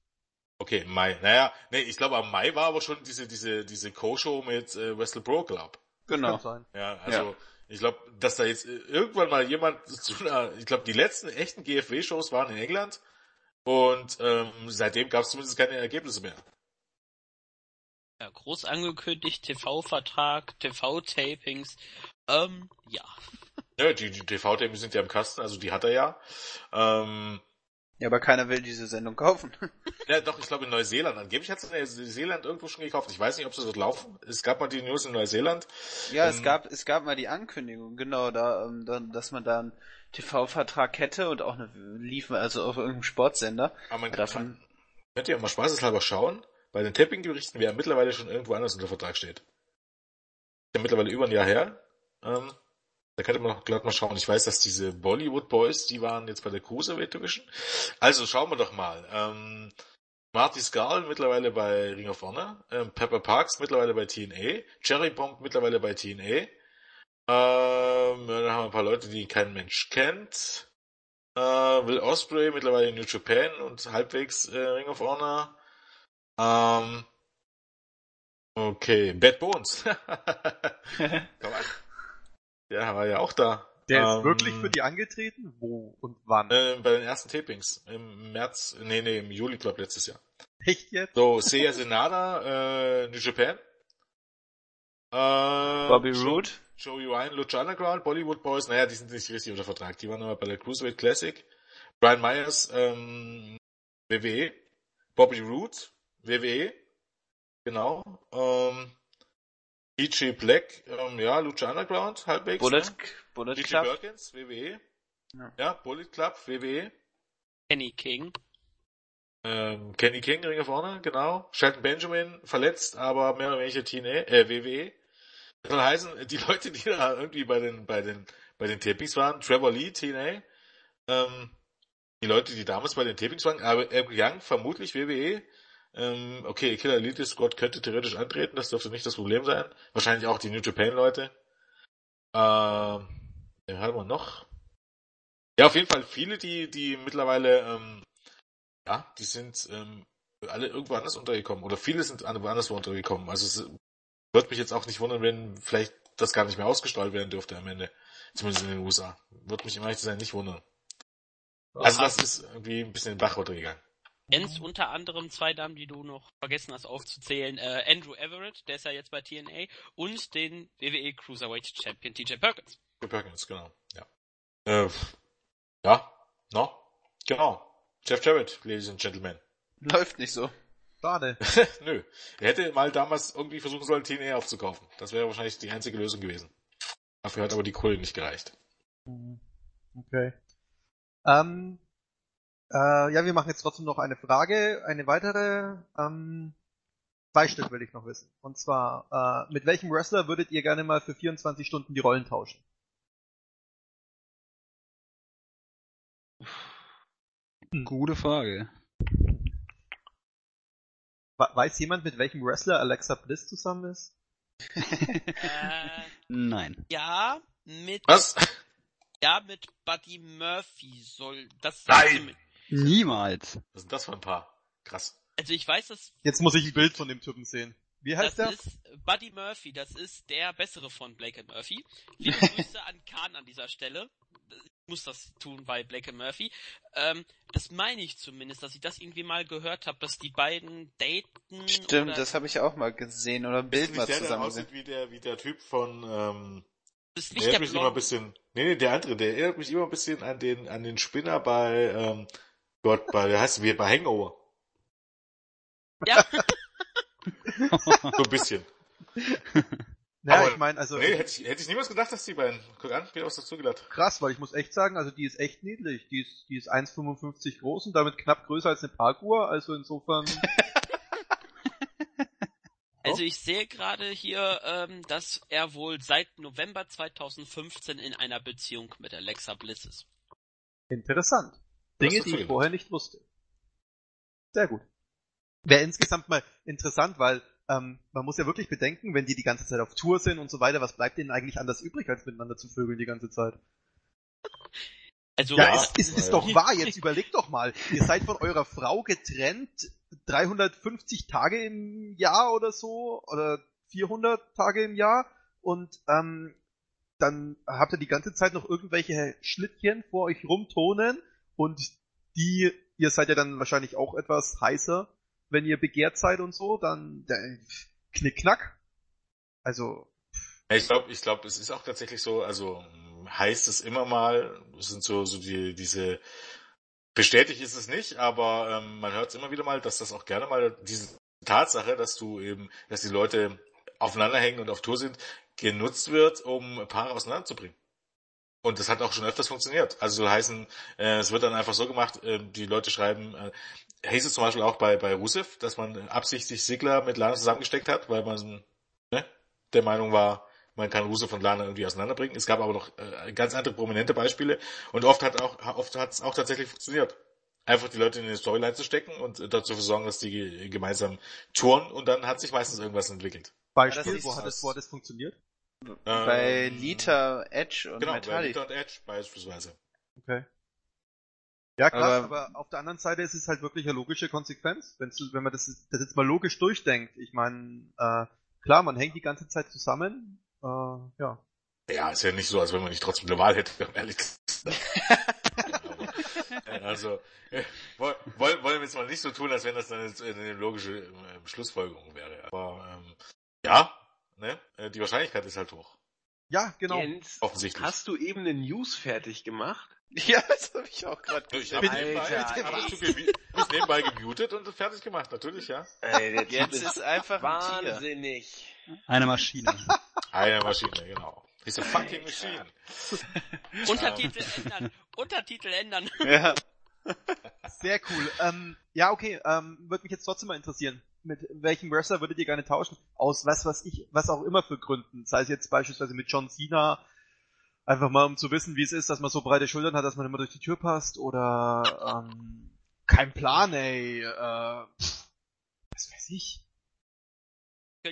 [SPEAKER 3] Okay, im Mai. Naja, nee, ich glaube am Mai war aber schon diese, diese, diese Co-Show mit äh, Wrestle Pro Club.
[SPEAKER 2] Genau.
[SPEAKER 5] Kann sein.
[SPEAKER 3] Ja, also ich glaube, dass da jetzt äh, irgendwann mal jemand zu einer, ich glaube, die letzten echten GFW-Shows waren in England und ähm, seitdem gab es zumindest keine Ergebnisse mehr.
[SPEAKER 7] Ja, groß angekündigt, TV-Vertrag, TV-Tapings. Ähm, ja.
[SPEAKER 3] Ja, die, die TV-Themen sind ja im Kasten, also die hat er ja. Ähm,
[SPEAKER 2] Ja, aber keiner will diese Sendung kaufen.
[SPEAKER 3] ja, doch, ich glaube in Neuseeland. Angeblich hat es in Neuseeland irgendwo schon gekauft. Ich weiß nicht, ob sie dort laufen. Es gab mal die News in Neuseeland.
[SPEAKER 2] Ja, es
[SPEAKER 3] Ähm,
[SPEAKER 2] gab, es gab mal die Ankündigung, genau, da, ähm, da dass man da einen TV-Vertrag hätte und auch eine, lief also auf irgendeinem Sportsender.
[SPEAKER 3] Aber man
[SPEAKER 2] Davon-
[SPEAKER 3] könnt ihr mal spaßeshalber schauen, bei den Tapping-Gerichten, wer mittlerweile schon irgendwo anders unter Vertrag steht. Ja, mittlerweile über ein Jahr her. Ähm, da könnte man auch glatt mal schauen. Ich weiß, dass diese Bollywood Boys, die waren jetzt bei der Cruiserweight Division. Also schauen wir doch mal. Ähm, Marty Scurll mittlerweile bei Ring of Honor, ähm, Pepper Parks mittlerweile bei TNA, Cherry Bomb mittlerweile bei TNA. Ähm, dann haben wir ein paar Leute, die kein Mensch kennt. Äh, Will Osprey mittlerweile in New Japan und halbwegs äh, Ring of Honor. Ähm, okay, Bad Bones. Komm an. Der war ja auch da.
[SPEAKER 5] Der ist
[SPEAKER 3] Ähm,
[SPEAKER 5] wirklich für die angetreten? Wo und wann?
[SPEAKER 3] Äh, bei den ersten Tapings. Im März, nee, nee, im Juli, glaub letztes Jahr.
[SPEAKER 5] Echt jetzt?
[SPEAKER 3] So, Seiya Senada, äh, New Japan. Äh,
[SPEAKER 2] Bobby Roode.
[SPEAKER 3] Joey Ryan, Lucha Underground, Bollywood Boys, naja, die sind nicht richtig unter Vertrag. Die waren aber bei der Cruiserweight Classic. Brian Myers, ähm, WWE. Bobby Roode, WWE. Genau. Ähm, E.G. Black, ähm, ja, Lucha Underground, halbwegs.
[SPEAKER 2] Bullet,
[SPEAKER 3] ne?
[SPEAKER 2] Bullet
[SPEAKER 3] E.G.
[SPEAKER 2] Club.
[SPEAKER 3] Perkins, WWE.
[SPEAKER 2] Ja.
[SPEAKER 3] Ja. Bullet Club, WWE.
[SPEAKER 7] Kenny King.
[SPEAKER 3] Ähm, Kenny King, Ring of Honor, genau. Shelton Benjamin, verletzt, aber mehr oder weniger TNA, äh, WWE. Das soll heißen, die Leute, die da irgendwie bei den, bei den, bei den Tapings waren, Trevor Lee, TNA, ähm, die Leute, die damals bei den Tapings waren, aber Eric Young, vermutlich WWE, ähm, okay, Killer Elite Squad könnte theoretisch antreten, das dürfte nicht das Problem sein. Wahrscheinlich auch die New Japan Leute. Ähm, wen haben wir noch? Ja, auf jeden Fall viele, die, die mittlerweile, ähm, ja, die sind ähm, alle irgendwo anders untergekommen. Oder viele sind woanders untergekommen. Also es würde mich jetzt auch nicht wundern, wenn vielleicht das gar nicht mehr ausgestrahlt werden dürfte am Ende. Zumindest in den USA. Würde mich im Ehrlich sein nicht wundern. Also das ist irgendwie ein bisschen in den Bach runtergegangen.
[SPEAKER 7] Jens unter anderem zwei Damen, die du noch vergessen hast aufzuzählen. Äh, Andrew Everett, der ist ja jetzt bei TNA, und den WWE Cruiserweight Champion TJ Perkins.
[SPEAKER 3] TJ Perkins, genau. Ja. Äh, ja, no, genau. Jeff Jarrett, Ladies and Gentlemen.
[SPEAKER 2] Läuft nicht so.
[SPEAKER 5] Schade.
[SPEAKER 3] Nö. Er hätte mal damals irgendwie versuchen sollen, TNA aufzukaufen. Das wäre wahrscheinlich die einzige Lösung gewesen. Dafür hat aber die Kohle nicht gereicht.
[SPEAKER 5] Okay. Ähm, äh, ja, wir machen jetzt trotzdem noch eine Frage, eine weitere. Ähm, zwei Stück will ich noch wissen. Und zwar, äh, mit welchem Wrestler würdet ihr gerne mal für 24 Stunden die Rollen tauschen?
[SPEAKER 9] Gute Frage.
[SPEAKER 5] Weiß jemand, mit welchem Wrestler Alexa Bliss zusammen ist?
[SPEAKER 7] Äh,
[SPEAKER 9] Nein.
[SPEAKER 7] ja, mit
[SPEAKER 3] Was?
[SPEAKER 7] ja mit Buddy Murphy soll das
[SPEAKER 3] Nein!
[SPEAKER 9] Niemals.
[SPEAKER 3] Was sind das für ein paar? Krass.
[SPEAKER 7] Also ich weiß, dass
[SPEAKER 5] Jetzt muss ich ein Bild von dem Typen sehen. Wie heißt
[SPEAKER 7] das
[SPEAKER 5] der?
[SPEAKER 7] ist Buddy Murphy, das ist der bessere von Blake and Murphy. Viele Grüße an Khan an dieser Stelle. Ich muss das tun bei Blake and Murphy. Ähm, das meine ich zumindest, dass ich das irgendwie mal gehört habe, dass die beiden daten.
[SPEAKER 2] Stimmt,
[SPEAKER 7] oder
[SPEAKER 2] das habe ich auch mal gesehen oder ein Bild
[SPEAKER 3] Ist
[SPEAKER 2] mal
[SPEAKER 3] der, der
[SPEAKER 2] zusammen
[SPEAKER 3] aussieht
[SPEAKER 2] gesehen.
[SPEAKER 3] wie der, wie der Typ von, ähm,
[SPEAKER 7] das ist
[SPEAKER 3] der
[SPEAKER 7] nicht der
[SPEAKER 3] erinnert mich immer ein bisschen, nee, nee, der andere, der erinnert mich immer ein bisschen an den, an den Spinner bei, ähm, Gott, bei, der heißt wie bei Hangover.
[SPEAKER 7] Ja,
[SPEAKER 3] So ein bisschen.
[SPEAKER 5] Ja,
[SPEAKER 3] Aber-
[SPEAKER 5] ich meine, also
[SPEAKER 3] Nee, hätte ich, hätte ich niemals gedacht, dass die beiden, guck an, geht aus dazu gelacht.
[SPEAKER 5] krass, weil ich muss echt sagen, also die ist echt niedlich. Die ist, die ist 1,55 groß und damit knapp größer als eine Parkuhr, also insofern.
[SPEAKER 7] also ich sehe gerade hier, ähm, dass er wohl seit November 2015 in einer Beziehung mit Alexa Bliss ist.
[SPEAKER 5] Interessant. Dinge, die ich vorher nicht wusste. Sehr gut. Wäre insgesamt mal interessant, weil ähm, man muss ja wirklich bedenken, wenn die die ganze Zeit auf Tour sind und so weiter, was bleibt denen eigentlich anders übrig, als miteinander zu vögeln die ganze Zeit?
[SPEAKER 7] Also
[SPEAKER 5] Ja, es ist
[SPEAKER 3] weil-
[SPEAKER 5] doch wahr, jetzt überlegt doch mal. Ihr seid von eurer Frau getrennt 350 Tage im Jahr oder so, oder 400 Tage im Jahr und ähm, dann habt ihr die ganze Zeit noch irgendwelche Schlittchen vor euch rumtonen und die, ihr seid ja dann wahrscheinlich auch etwas heißer, wenn ihr begehrt seid und so, dann der, knickknack. Also,
[SPEAKER 3] Ich glaube, ich glaube, es ist auch tatsächlich so, also heißt es immer mal, es sind so, so die, diese, bestätigt ist es nicht, aber ähm, man hört es immer wieder mal, dass das auch gerne mal diese Tatsache, dass du eben, dass die Leute aufeinander hängen und auf Tour sind, genutzt wird, um Paare auseinanderzubringen. Und das hat auch schon öfters funktioniert. Also heißen, äh, es wird dann einfach so gemacht, äh, die Leute schreiben, äh, hieß es zum Beispiel auch bei, bei Rusev, dass man absichtlich Sigler mit Lana zusammengesteckt hat, weil man ne, der Meinung war, man kann Rusev und Lana irgendwie auseinanderbringen. Es gab aber noch äh, ganz andere prominente Beispiele und oft hat auch oft hat es auch tatsächlich funktioniert. Einfach die Leute in eine Storyline zu stecken und äh, dazu sorgen, dass die ge- gemeinsam touren und dann hat sich meistens irgendwas entwickelt.
[SPEAKER 5] Beispiel,
[SPEAKER 2] das
[SPEAKER 5] wo hat, das, wo hat das funktioniert?
[SPEAKER 2] Bei
[SPEAKER 3] Ähm,
[SPEAKER 2] Lita, Edge und
[SPEAKER 3] Genau, bei
[SPEAKER 2] Metallic.
[SPEAKER 3] Lita und Edge beispielsweise.
[SPEAKER 5] Okay. Ja, krass,
[SPEAKER 2] Aber-
[SPEAKER 5] aber, auf der anderen Seite ist es halt wirklich eine logische Konsequenz, wenn's, wenn man das, das jetzt mal logisch durchdenkt. Ich meine, äh, klar, man hängt die ganze Zeit zusammen, äh, ja.
[SPEAKER 3] Ja, ist ja nicht so, als wenn man nicht trotzdem eine Wahl hätte, um ehrlich gesagt. Aber, also, äh, woll- wollen, wollen wir jetzt mal nicht so tun, als wenn das dann jetzt eine logische äh, Schlussfolgerung wäre. Aber ähm, ja, ne? äh, die Wahrscheinlichkeit ist halt hoch.
[SPEAKER 5] Ja, genau.
[SPEAKER 8] Jens,
[SPEAKER 3] Offensichtlich.
[SPEAKER 8] hast du eben eine News fertig gemacht?
[SPEAKER 2] Ja, das habe ich auch gerade
[SPEAKER 3] Ich habe hab ich zugebe- hab ich nebenbei gemutet und fertig gemacht, natürlich, ja.
[SPEAKER 8] Ey,
[SPEAKER 2] Jetzt ist einfach ein Tier.
[SPEAKER 8] wahnsinnig.
[SPEAKER 9] Eine Maschine.
[SPEAKER 3] Eine Maschine, genau. He's a fucking machine.
[SPEAKER 7] Untertitel ändern. Untertitel ändern.
[SPEAKER 2] Ja.
[SPEAKER 5] Sehr cool. Ähm, ja, okay, ähm, würde mich jetzt trotzdem mal interessieren. Mit welchem Wrestler würdet ihr gerne tauschen? Aus was, was ich, was auch immer für Gründen. Sei es jetzt beispielsweise mit John Cena, einfach mal um zu wissen, wie es ist, dass man so breite Schultern hat, dass man immer durch die Tür passt, oder ähm, kein Plan, ey. Äh, pff, was weiß ich.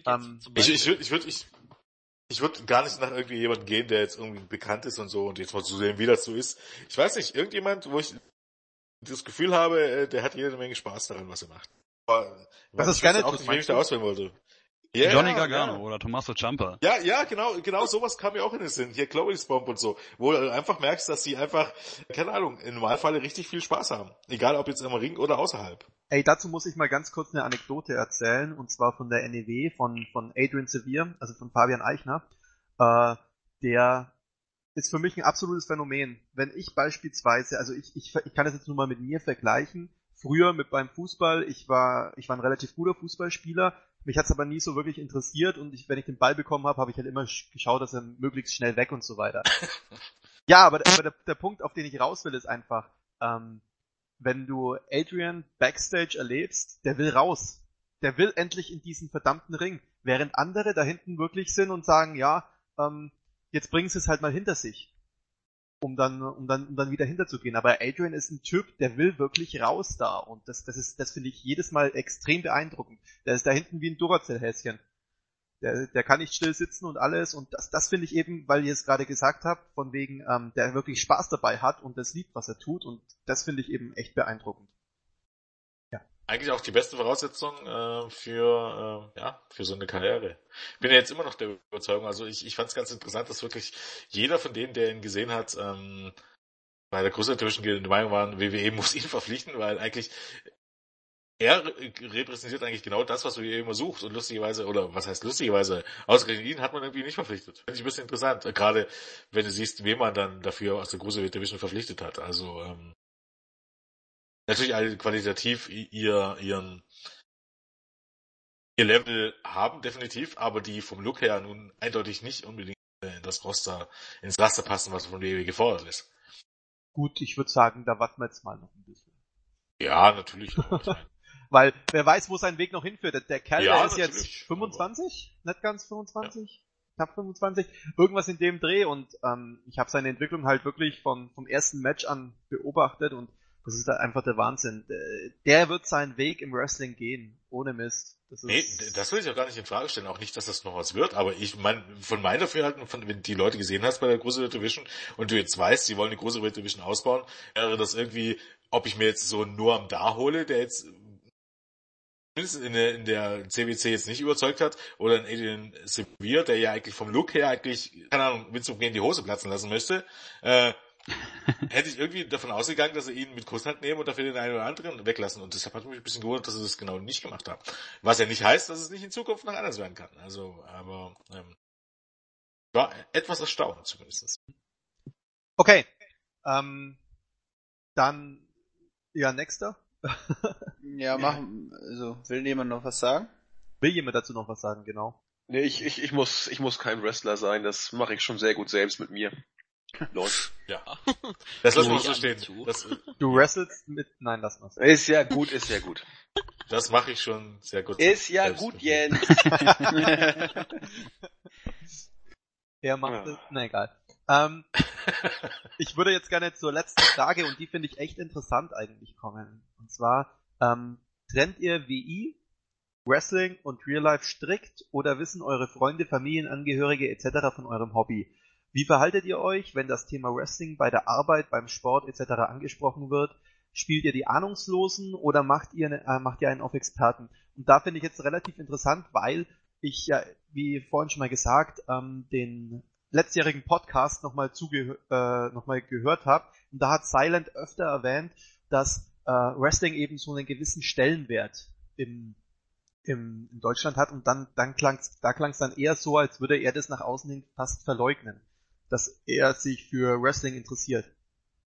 [SPEAKER 5] Ähm,
[SPEAKER 3] Ich, ich würde, ich würde, ich, ich würde gar nicht nach irgendwie jemandem gehen, der jetzt irgendwie bekannt ist und so und jetzt mal zu sehen, wie das so ist. Ich weiß nicht, irgendjemand, wo ich das Gefühl habe, äh, der hat jede Menge Spaß daran, was er macht.
[SPEAKER 5] Das ist
[SPEAKER 3] wüsste auch wen ich da auswählen wollte. Ja,
[SPEAKER 9] Johnny Gargano
[SPEAKER 3] ja.
[SPEAKER 9] oder Tommaso Ciampa.
[SPEAKER 3] Ja, ja, genau, genau sowas kam mir auch in den Sinn. Hier Chloe's Bomb und so. Wo du einfach merkst, dass sie einfach, keine Ahnung, im Normalfall richtig viel Spaß haben. Egal ob jetzt im Ring oder außerhalb.
[SPEAKER 5] Ey, dazu muss ich mal ganz kurz eine Anekdote erzählen, und zwar von der NEW, von, von Adrian Sevier, also von Fabian Eichner. Äh, der ist für mich ein absolutes Phänomen. Wenn ich beispielsweise, also ich, ich, ich kann das jetzt nur mal mit mir vergleichen, früher mit beim Fußball, ich war, ich war ein relativ guter Fußballspieler, mich hat's aber nie so wirklich interessiert und ich, wenn ich den Ball bekommen habe, habe ich halt immer sch- geschaut, dass er möglichst schnell weg und so weiter. ja, aber, aber der, der Punkt, auf den ich raus will, ist einfach, ähm, wenn du Adrian Backstage erlebst, der will raus. Der will endlich in diesen verdammten Ring. Während andere da hinten wirklich sind und sagen, ja, ähm, jetzt bringen sie es halt mal hinter sich. Um dann, um dann, um dann wieder hinterzugehen. Aber Adrian ist ein Typ, der will wirklich raus da. Und das, das ist, das finde ich jedes Mal extrem beeindruckend. Der ist da hinten wie ein Duracell-Häschen. Der, der kann nicht still sitzen und alles. Und das, das finde ich eben, weil ihr es gerade gesagt habt, von wegen, ähm, der wirklich Spaß dabei hat und das liebt, was er tut. Und das finde ich eben echt beeindruckend.
[SPEAKER 3] Eigentlich auch die beste Voraussetzung äh, für, äh, ja, für so eine Karriere. Ich bin ja jetzt immer noch der Überzeugung, also ich, ich fand es ganz interessant, dass wirklich jeder von denen, der ihn gesehen hat, ähm, bei der Cruiser Division der Meinung waren, WWE muss ihn verpflichten, weil eigentlich er re- repräsentiert eigentlich genau das, was WWE immer sucht und lustigerweise, oder was heißt lustigerweise, ausgerechnet ihn hat man irgendwie nicht verpflichtet. Finde ich ein bisschen interessant, gerade wenn du siehst, wen man dann dafür aus der Cruiser Division verpflichtet hat. Also ähm, natürlich alle qualitativ ihr, ihren ihr Level haben, definitiv, aber die vom Look her nun eindeutig nicht unbedingt äh, in das Roster, ins Raster passen, was von WWE gefordert ist.
[SPEAKER 5] Gut, ich würde sagen, da warten wir jetzt mal noch ein bisschen.
[SPEAKER 3] Ja, natürlich.
[SPEAKER 5] Weil wer weiß, wo sein Weg noch hinführt. Der- Kerl
[SPEAKER 3] Ja,
[SPEAKER 5] der ist jetzt
[SPEAKER 3] natürlich.
[SPEAKER 5] 25, nicht ganz 25, knapp 25, irgendwas in dem Dreh und ähm, ich habe seine Entwicklung halt wirklich von, vom ersten Match an beobachtet und das ist halt einfach der Wahnsinn. Der, der wird seinen Weg im Wrestling gehen, ohne Mist. Das
[SPEAKER 3] Nee, das will ich auch gar nicht in Frage stellen, auch nicht, dass das noch was wird, aber ich mein, von meiner Dafürhalten, von, wenn die Leute gesehen hast bei der Cruiserweight Division und du jetzt weißt, sie wollen die Cruiserweight Division ausbauen, wäre das irgendwie, ob ich mir jetzt so einen Noam Da hole, der jetzt in der, in der CWC jetzt nicht überzeugt hat, oder einen Adrian Sevier, der ja eigentlich vom Look her eigentlich, keine Ahnung, Vince McMahon die Hose platzen lassen möchte, äh, hätte ich irgendwie davon ausgegangen, dass sie ihn mit Kusshand nehmen und dafür den einen oder anderen weglassen. Und deshalb hat mich ein bisschen gewundert, dass sie das genau nicht gemacht haben. Was ja nicht heißt, dass es nicht in Zukunft noch anders werden kann. Also, aber ähm, war etwas erstaunt zumindest.
[SPEAKER 5] Okay. Ähm, dann, ja, nächster.
[SPEAKER 2] Ja, machen, also, will jemand noch was sagen?
[SPEAKER 5] Will jemand dazu noch was sagen, genau?
[SPEAKER 8] Nee, ich, ich, ich muss, ich muss kein Wrestler sein, das mache ich schon sehr gut selbst mit mir. Läuft.
[SPEAKER 3] Ja. Das lassen wir so stehen.
[SPEAKER 7] zu.
[SPEAKER 3] Das,
[SPEAKER 5] Du wrestlest mit, nein, lass mal's.
[SPEAKER 8] Ist ja gut, ist ja gut.
[SPEAKER 3] das mache ich schon sehr gut.
[SPEAKER 8] Ist ja
[SPEAKER 3] selbst
[SPEAKER 8] gut. Jens.
[SPEAKER 5] Er macht
[SPEAKER 8] Ja.
[SPEAKER 5] es, na egal. Ähm, ich würde jetzt gerne zur letzten Frage und die finde ich echt interessant eigentlich kommen. Und zwar, ähm, trennt ihr WI, Wrestling und Real Life strikt oder wissen eure Freunde, Familienangehörige etc. von eurem Hobby? Wie verhaltet ihr euch, wenn das Thema Wrestling bei der Arbeit, beim Sport etc. angesprochen wird? Spielt ihr die Ahnungslosen oder macht ihr, ne- äh, macht ihr einen auf Experten? Und da finde ich jetzt relativ interessant, weil ich ja, wie vorhin schon mal gesagt, ähm, den letztjährigen Podcast nochmal äh, noch gehört habe. Und da hat Silent öfter erwähnt, dass äh, Wrestling eben so einen gewissen Stellenwert im, im, in Deutschland hat. Und dann, dann klang's, da klang es dann eher so, als würde er das nach außen hin fast verleugnen, dass er sich für Wrestling interessiert.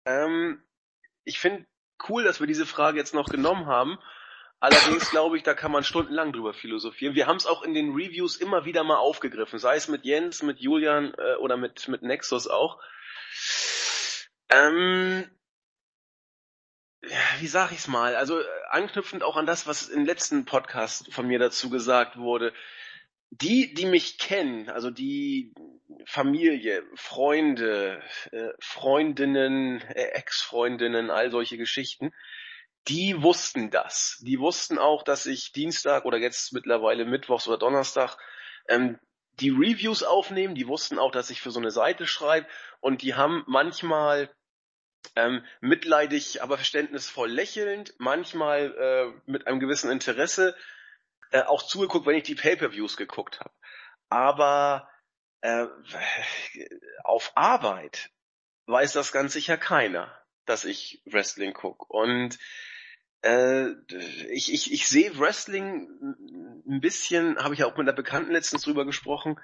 [SPEAKER 8] Ähm, ich finde cool, dass wir diese Frage jetzt noch genommen haben. Allerdings glaube ich, da kann man stundenlang drüber philosophieren. Wir haben es auch in den Reviews immer wieder mal aufgegriffen, sei es mit Jens, mit Julian äh, oder mit, mit Nexus auch. Ähm, wie sag ich's mal? Also äh, anknüpfend auch an das, was im letzten Podcast von mir dazu gesagt wurde. Die, die mich kennen, also die Familie, Freunde, äh, Freundinnen, äh, Ex-Freundinnen, all solche Geschichten, die wussten das. Die wussten auch, dass ich Dienstag oder jetzt mittlerweile Mittwochs oder Donnerstag ähm,
[SPEAKER 1] die Reviews aufnehmen, die wussten auch, dass ich für so eine Seite schreibe und die haben manchmal ähm, mitleidig, aber verständnisvoll lächelnd, manchmal äh, mit einem gewissen Interesse äh, auch zugeguckt, wenn ich die Pay-per-Views geguckt habe. Aber äh, auf Arbeit weiß das ganz sicher keiner, dass ich Wrestling guck. Und äh, ich, ich, ich sehe Wrestling ein bisschen, habe ich ja auch mit einer Bekannten letztens drüber gesprochen,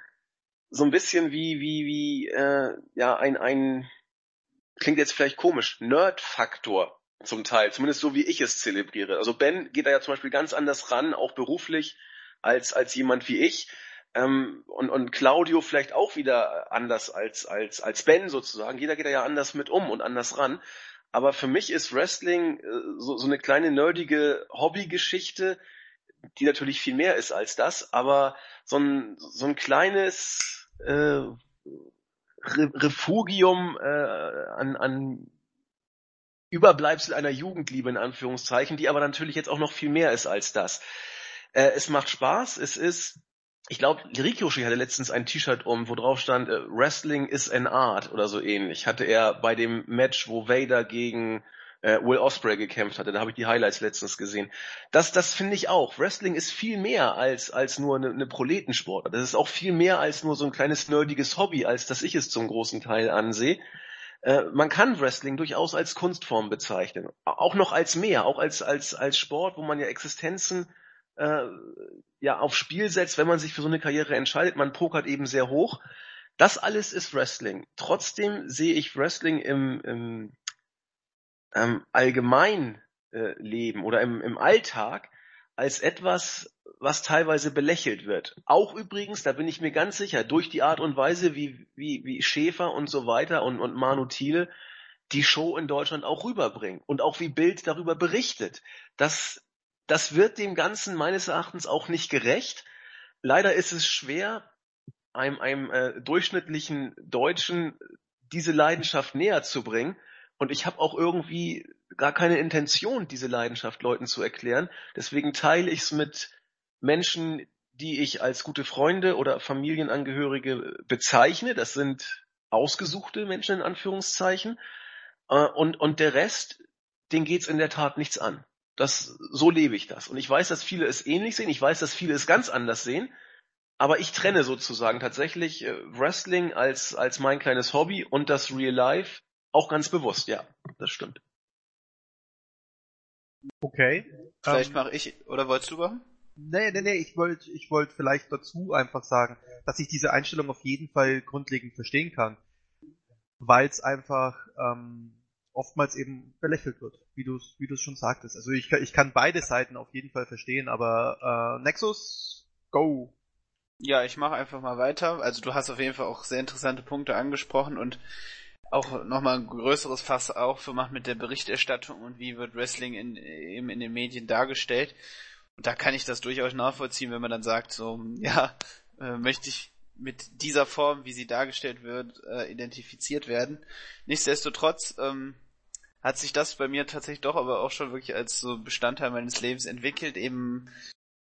[SPEAKER 1] so ein bisschen wie, wie, wie, äh, ja, ein, ein, klingt jetzt vielleicht komisch, Nerd-Faktor zum Teil, zumindest so wie ich es zelebriere. Also Ben geht da ja zum Beispiel ganz anders ran, auch beruflich, als, als jemand wie ich. Ähm, und, und Claudio vielleicht auch wieder anders als, als, als Ben sozusagen. Jeder geht da ja anders mit um und anders ran. Aber für mich ist Wrestling äh, so, so eine kleine nerdige Hobbygeschichte, die natürlich viel mehr ist als das, aber so ein, so ein kleines äh, Refugium äh, an, an Überbleibsel einer Jugendliebe in Anführungszeichen, die aber natürlich jetzt auch noch viel mehr ist als das. Äh, es macht Spaß, es ist ich glaube, Rikoshi hatte letztens ein T-Shirt um, wo drauf stand, äh, Wrestling is an art oder so ähnlich. Hatte er bei dem Match, wo Vader gegen äh, Will Osprey gekämpft hatte. Da habe ich die Highlights letztens gesehen. Das, das finde ich auch. Wrestling ist viel mehr als, als nur eine, eine Proletensport. Das ist auch viel mehr als nur so ein kleines nerdiges Hobby, als dass ich es zum großen Teil ansehe. Äh, man kann Wrestling durchaus als Kunstform bezeichnen. Auch noch als mehr, auch als, als, als Sport, wo man ja Existenzen äh, ja aufs Spiel setzt, wenn man sich für so eine Karriere entscheidet. Man pokert eben sehr hoch. Das alles ist Wrestling. Trotzdem sehe ich Wrestling im, im ähm, Allgemeinleben äh, oder im, im Alltag als etwas, was teilweise belächelt wird. Auch übrigens, da bin ich mir ganz sicher, durch die Art und Weise, wie, wie, wie Schäfer und so weiter und, und Manu Thiele die Show in Deutschland auch rüberbringen und auch wie Bild darüber berichtet. Das das wird dem Ganzen meines Erachtens auch nicht gerecht. Leider ist es schwer, einem, einem äh, durchschnittlichen Deutschen diese Leidenschaft näher zu bringen. Und ich habe auch irgendwie gar keine Intention, diese Leidenschaft Leuten zu erklären. Deswegen teile ich es mit Menschen, die ich als gute Freunde oder Familienangehörige bezeichne. Das sind ausgesuchte Menschen in Anführungszeichen. Äh, und, und der Rest, den geht's in der Tat nichts an. Das, so lebe ich das. Und ich weiß, dass viele es ähnlich sehen. Ich weiß, dass viele es ganz anders sehen. Aber ich trenne sozusagen tatsächlich äh, Wrestling als, als mein kleines Hobby und das Real Life auch ganz bewusst. Ja, das stimmt.
[SPEAKER 5] Okay.
[SPEAKER 2] Vielleicht ähm, mache ich, oder wolltest du machen?
[SPEAKER 5] Nee, nee, nee, ich wollte ich wollt vielleicht dazu einfach sagen, dass ich diese Einstellung auf jeden Fall grundlegend verstehen kann. Weil es einfach ähm, oftmals eben belächelt wird, wie du es wie du's schon sagtest. Also ich, ich kann beide Seiten auf jeden Fall verstehen, aber äh, Nexus, go!
[SPEAKER 2] Ja, ich mache einfach mal weiter. Also du hast auf jeden Fall auch sehr interessante Punkte angesprochen und auch nochmal ein größeres Fass aufgemacht mit der Berichterstattung und wie wird Wrestling in, eben in den Medien dargestellt. Und da kann ich das durchaus nachvollziehen, wenn man dann sagt, so, ja, äh, möchte ich mit dieser Form, wie sie dargestellt wird, äh, identifiziert werden. Nichtsdestotrotz ähm, hat sich das bei mir tatsächlich doch aber auch schon wirklich als so Bestandteil meines Lebens entwickelt, eben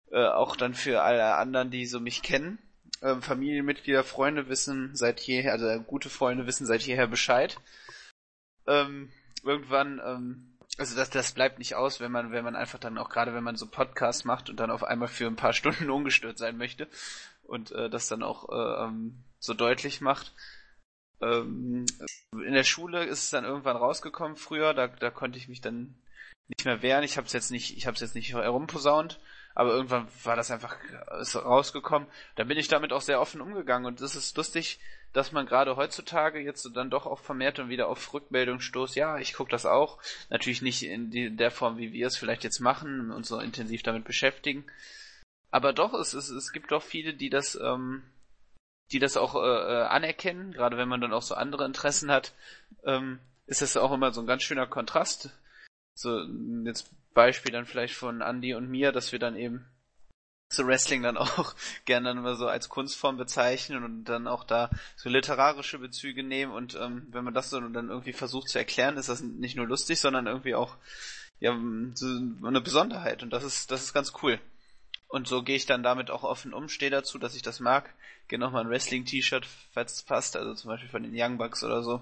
[SPEAKER 2] äh, auch dann für alle anderen, die so mich kennen. Ähm, Familienmitglieder, Freunde wissen seit jeher, also gute Freunde wissen seit jeher Bescheid. Ähm, irgendwann, ähm, also das, das bleibt nicht aus, wenn man, wenn man einfach dann auch gerade, wenn man so Podcasts macht und dann auf einmal für ein paar Stunden ungestört sein möchte und äh, das dann auch äh, ähm, so deutlich macht. Ähm, in der Schule ist es dann irgendwann rausgekommen früher, da, da konnte ich mich dann nicht mehr wehren. Ich habe es jetzt nicht, ich habe jetzt nicht herumposaunt, aber irgendwann war das einfach ist rausgekommen. Da bin ich damit auch sehr offen umgegangen und es ist lustig, dass man gerade heutzutage jetzt dann doch auch vermehrt und wieder auf Rückmeldung stoßt. Ja, ich gucke das auch. Natürlich nicht in die, der Form, wie wir es vielleicht jetzt machen und so intensiv damit beschäftigen. Aber doch, es, es, es gibt doch viele, die das ähm, die das auch äh, äh, anerkennen, gerade wenn man dann auch so andere Interessen hat, ähm, ist das auch immer so ein ganz schöner Kontrast. So, jetzt Beispiel dann vielleicht von Andy und mir, dass wir dann eben so Wrestling dann auch gerne dann immer so als Kunstform bezeichnen und dann auch da so literarische Bezüge nehmen und ähm, wenn man das so dann irgendwie versucht zu erklären, ist das nicht nur lustig, sondern irgendwie auch ja so eine Besonderheit und das ist das ist ganz cool. Und so gehe ich dann damit auch offen um, stehe dazu, dass ich das mag. Gehe nochmal ein Wrestling-T-Shirt, falls es passt, also zum Beispiel von den Young Bucks oder so.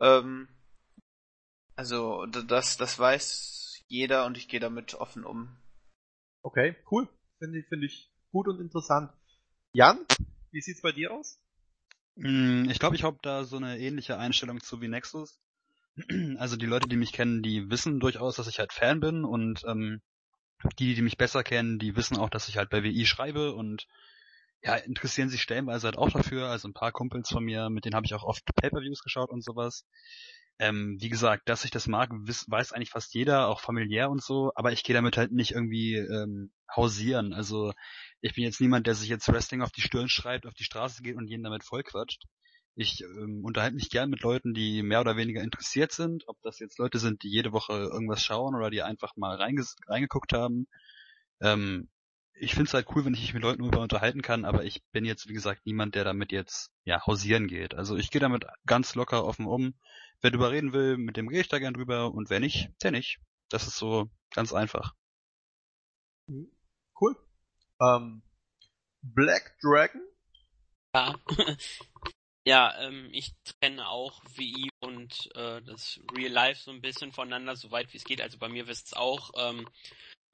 [SPEAKER 2] Ähm, also das, das weiß jeder und ich gehe damit offen um.
[SPEAKER 5] Okay, cool. Finde ich, finde ich gut und interessant. Jan, wie sieht's bei dir aus?
[SPEAKER 9] Mm, Ich glaube, ich habe da so eine ähnliche Einstellung zu wie Nexus. Also die Leute, die mich kennen, die wissen durchaus, dass ich halt Fan bin und ähm, die, die mich besser kennen, die wissen auch, dass ich halt bei WI schreibe und ja, interessieren sich stellenweise halt auch dafür. Also ein paar Kumpels von mir, mit denen habe ich auch oft Pay-per-Views geschaut und sowas. Ähm, wie gesagt, dass ich das mag, weiß eigentlich fast jeder, auch familiär und so, aber ich gehe damit halt nicht irgendwie ähm, hausieren. Also ich bin jetzt niemand, der sich jetzt Wrestling auf die Stirn schreibt, auf die Straße geht und jeden damit vollquatscht. Ich ähm, unterhalte mich gern mit Leuten, die mehr oder weniger interessiert sind, ob das jetzt Leute sind, die jede Woche irgendwas schauen oder die einfach mal reingeguckt haben. Ähm, ich finde es halt cool, wenn ich mich mit Leuten darüber unterhalten kann, aber ich bin jetzt, wie gesagt, niemand, der damit jetzt ja hausieren geht. Also ich gehe damit ganz locker offen um. Wer drüber reden will, mit dem rede ich da gern drüber und wer nicht, der nicht. Das ist so ganz einfach.
[SPEAKER 5] Cool. Ähm, Black Dragon?
[SPEAKER 7] Ja, ja ähm, ich trenne auch WI und äh, das Real Life so ein bisschen voneinander, soweit wie es geht. Also bei mir wisst es auch ähm,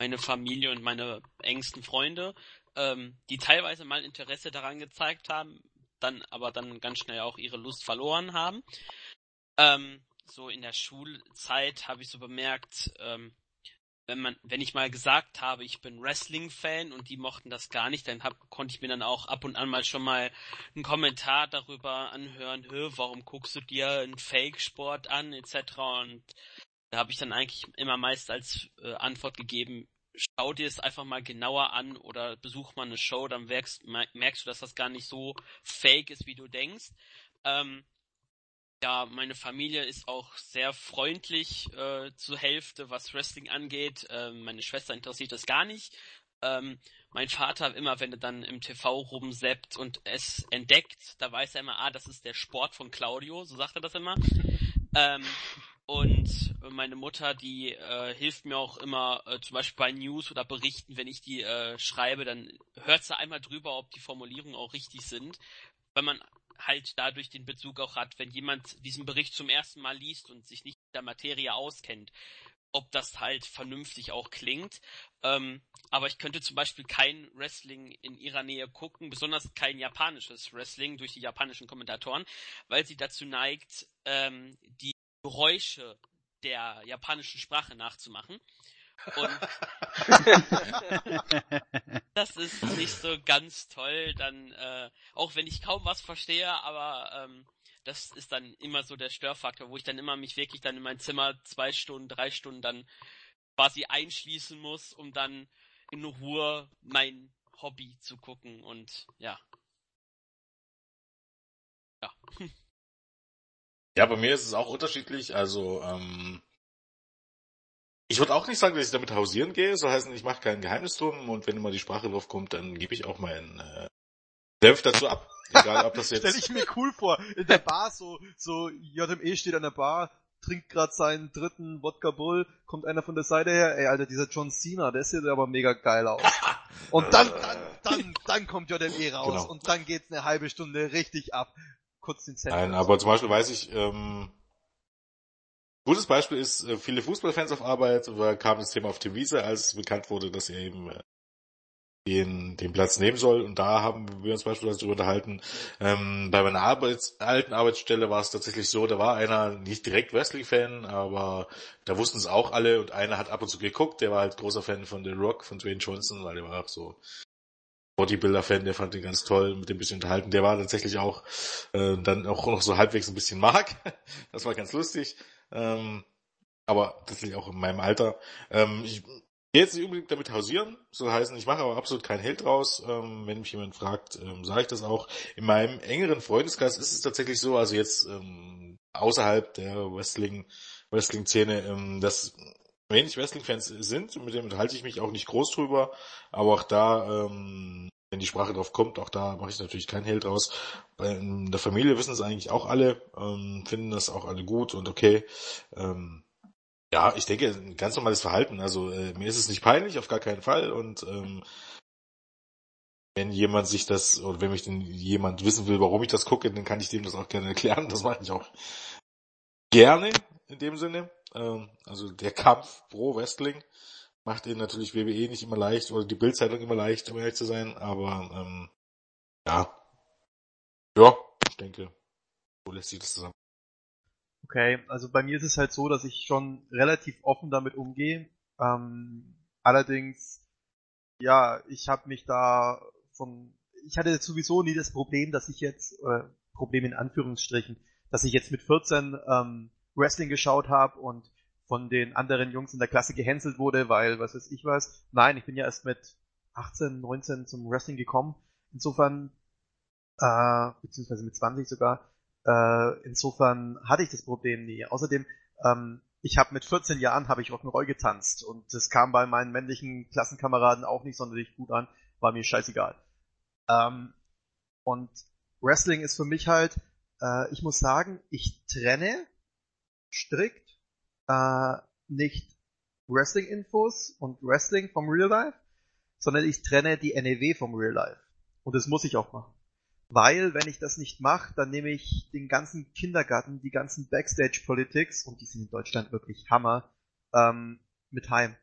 [SPEAKER 7] meine Familie und meine engsten Freunde, ähm, die teilweise mal Interesse daran gezeigt haben, dann aber dann ganz schnell auch ihre Lust verloren haben. Ähm, so in der Schulzeit habe ich so bemerkt, ähm, wenn man, wenn ich mal gesagt habe, ich bin Wrestling-Fan und die mochten das gar nicht, dann hab, konnte ich mir dann auch ab und an mal schon mal einen Kommentar darüber anhören, Hö, warum guckst du dir einen Fake-Sport an, etc. Und habe ich dann eigentlich immer meist als äh, Antwort gegeben, schau dir es einfach mal genauer an oder besuch mal eine Show, dann merkst, merkst du, dass das gar nicht so fake ist, wie du denkst. Ähm, ja, meine Familie ist auch sehr freundlich äh, zur Hälfte, was Wrestling angeht. Ähm, meine Schwester interessiert das gar nicht. Ähm, mein Vater immer, wenn er dann im TV rumseppt und es entdeckt, da weiß er immer, ah, das ist der Sport von Claudio, so sagt er das immer. Ähm, und meine Mutter, die äh, hilft mir auch immer, äh, zum Beispiel bei News oder Berichten, wenn ich die äh, schreibe, dann hört sie einmal drüber, ob die Formulierungen auch richtig sind. Weil man halt dadurch den Bezug auch hat, wenn jemand diesen Bericht zum ersten Mal liest und sich nicht mit der Materie auskennt, ob das halt vernünftig auch klingt. Ähm, aber ich könnte zum Beispiel kein Wrestling in ihrer Nähe gucken, besonders kein japanisches Wrestling durch die japanischen Kommentatoren, weil sie dazu neigt, ähm, die Geräusche der japanischen Sprache nachzumachen. Und das ist nicht so ganz toll, dann, äh, auch wenn ich kaum was verstehe, aber ähm, das ist dann immer so der Störfaktor, wo ich dann immer mich wirklich dann in mein Zimmer zwei Stunden, drei Stunden dann quasi einschließen muss, um dann in Ruhe mein Hobby zu gucken und ja. Ja.
[SPEAKER 3] Ja, bei mir ist es auch unterschiedlich. Also, ähm, ich würde auch nicht sagen, dass ich damit hausieren gehe. So heißen, ich mache kein Geheimnis drum und wenn immer die Sprache drauf kommt, dann gebe ich auch meinen äh, Senf dazu ab. Egal, ob das jetzt.
[SPEAKER 5] Stell ich mir cool vor. In der Bar so, so JME steht an der Bar, trinkt gerade seinen dritten Wodka Bull, kommt einer von der Seite her, ey Alter, dieser John Cena, der sieht aber mega geil aus. Und dann, dann, dann, dann kommt JME raus
[SPEAKER 3] Genau.
[SPEAKER 5] und dann geht's eine halbe Stunde richtig ab. Kurz den Zettel.
[SPEAKER 3] Nein, aber zum Beispiel weiß ich, ähm, gutes Beispiel ist, äh, viele Fußballfans auf Arbeit, da kam das Thema auf die Wiese, als bekannt wurde, dass er eben äh, den, den Platz nehmen soll. Und da haben wir uns beispielsweise darüber unterhalten. Ähm, bei meiner Arbeits alten Arbeitsstelle war es tatsächlich so, da war einer nicht direkt Wrestling-Fan, aber da wussten es auch alle und einer hat ab und zu geguckt, der war halt großer Fan von The Rock, von Dwayne Johnson, weil der war auch so Bodybuilder-Fan, der fand den ganz toll, mit dem bisschen unterhalten. Der war tatsächlich auch äh, dann auch noch so halbwegs ein bisschen mag. das war ganz lustig. Ähm, aber tatsächlich auch in meinem Alter. Ähm, ich gehe jetzt nicht unbedingt damit hausieren, so heißen, ich mache aber absolut keinen Held draus. Ähm, wenn mich jemand fragt, ähm, sage ich das auch. In meinem engeren Freundeskreis ist es tatsächlich so, also jetzt ähm, außerhalb der Wrestling, Wrestling-Szene, ähm, dass wenig Wrestling-Fans sind, mit dem unterhalte ich mich auch nicht groß drüber, aber auch da, ähm, wenn die Sprache drauf kommt, auch da mache ich natürlich keinen Held draus. Bei in der Familie wissen es eigentlich auch alle, ähm, finden das auch alle gut und okay. Ähm, ja, ich denke, ein ganz normales Verhalten. Also äh, mir ist es nicht peinlich, auf gar keinen Fall. Und ähm, wenn jemand sich das, oder wenn mich denn jemand wissen will, warum ich das gucke, dann kann ich dem das auch gerne erklären. Das mache ich auch gerne in dem Sinne. Ähm, also der Kampf pro Wrestling macht ihn natürlich WWE nicht immer leicht oder die Bildzeitung immer leicht, um ehrlich zu sein, aber ähm, ja. Ja, ich denke, so lässt sich das zusammen.
[SPEAKER 5] Okay, also bei mir ist es halt so, dass ich schon relativ offen damit umgehe. Ähm, allerdings, ja, ich habe mich da von, ich hatte sowieso nie das Problem, dass ich jetzt, äh, Problem in Anführungsstrichen, dass ich jetzt mit 14 ähm, Wrestling geschaut habe und von den anderen Jungs in der Klasse gehänselt wurde, weil, was weiß ich was. Nein, ich bin ja erst mit 18, 19 zum Wrestling gekommen. Insofern, äh, beziehungsweise mit 20 sogar, äh, insofern hatte ich das Problem nie. Außerdem, ähm, ich habe mit 14 Jahren habe ich Rock'n'Roll getanzt und das kam bei meinen männlichen Klassenkameraden auch nicht sonderlich gut an, war mir scheißegal. Ähm, und Wrestling ist für mich halt, äh, ich muss sagen, ich trenne strikt äh, nicht Wrestling-Infos und Wrestling vom Real Life, sondern ich trenne die NEW vom Real Life. Und das muss ich auch machen. Weil, wenn ich das nicht mache, dann nehme ich den ganzen Kindergarten, die ganzen Backstage-Politics, und die sind in Deutschland wirklich Hammer, ähm, mit heim.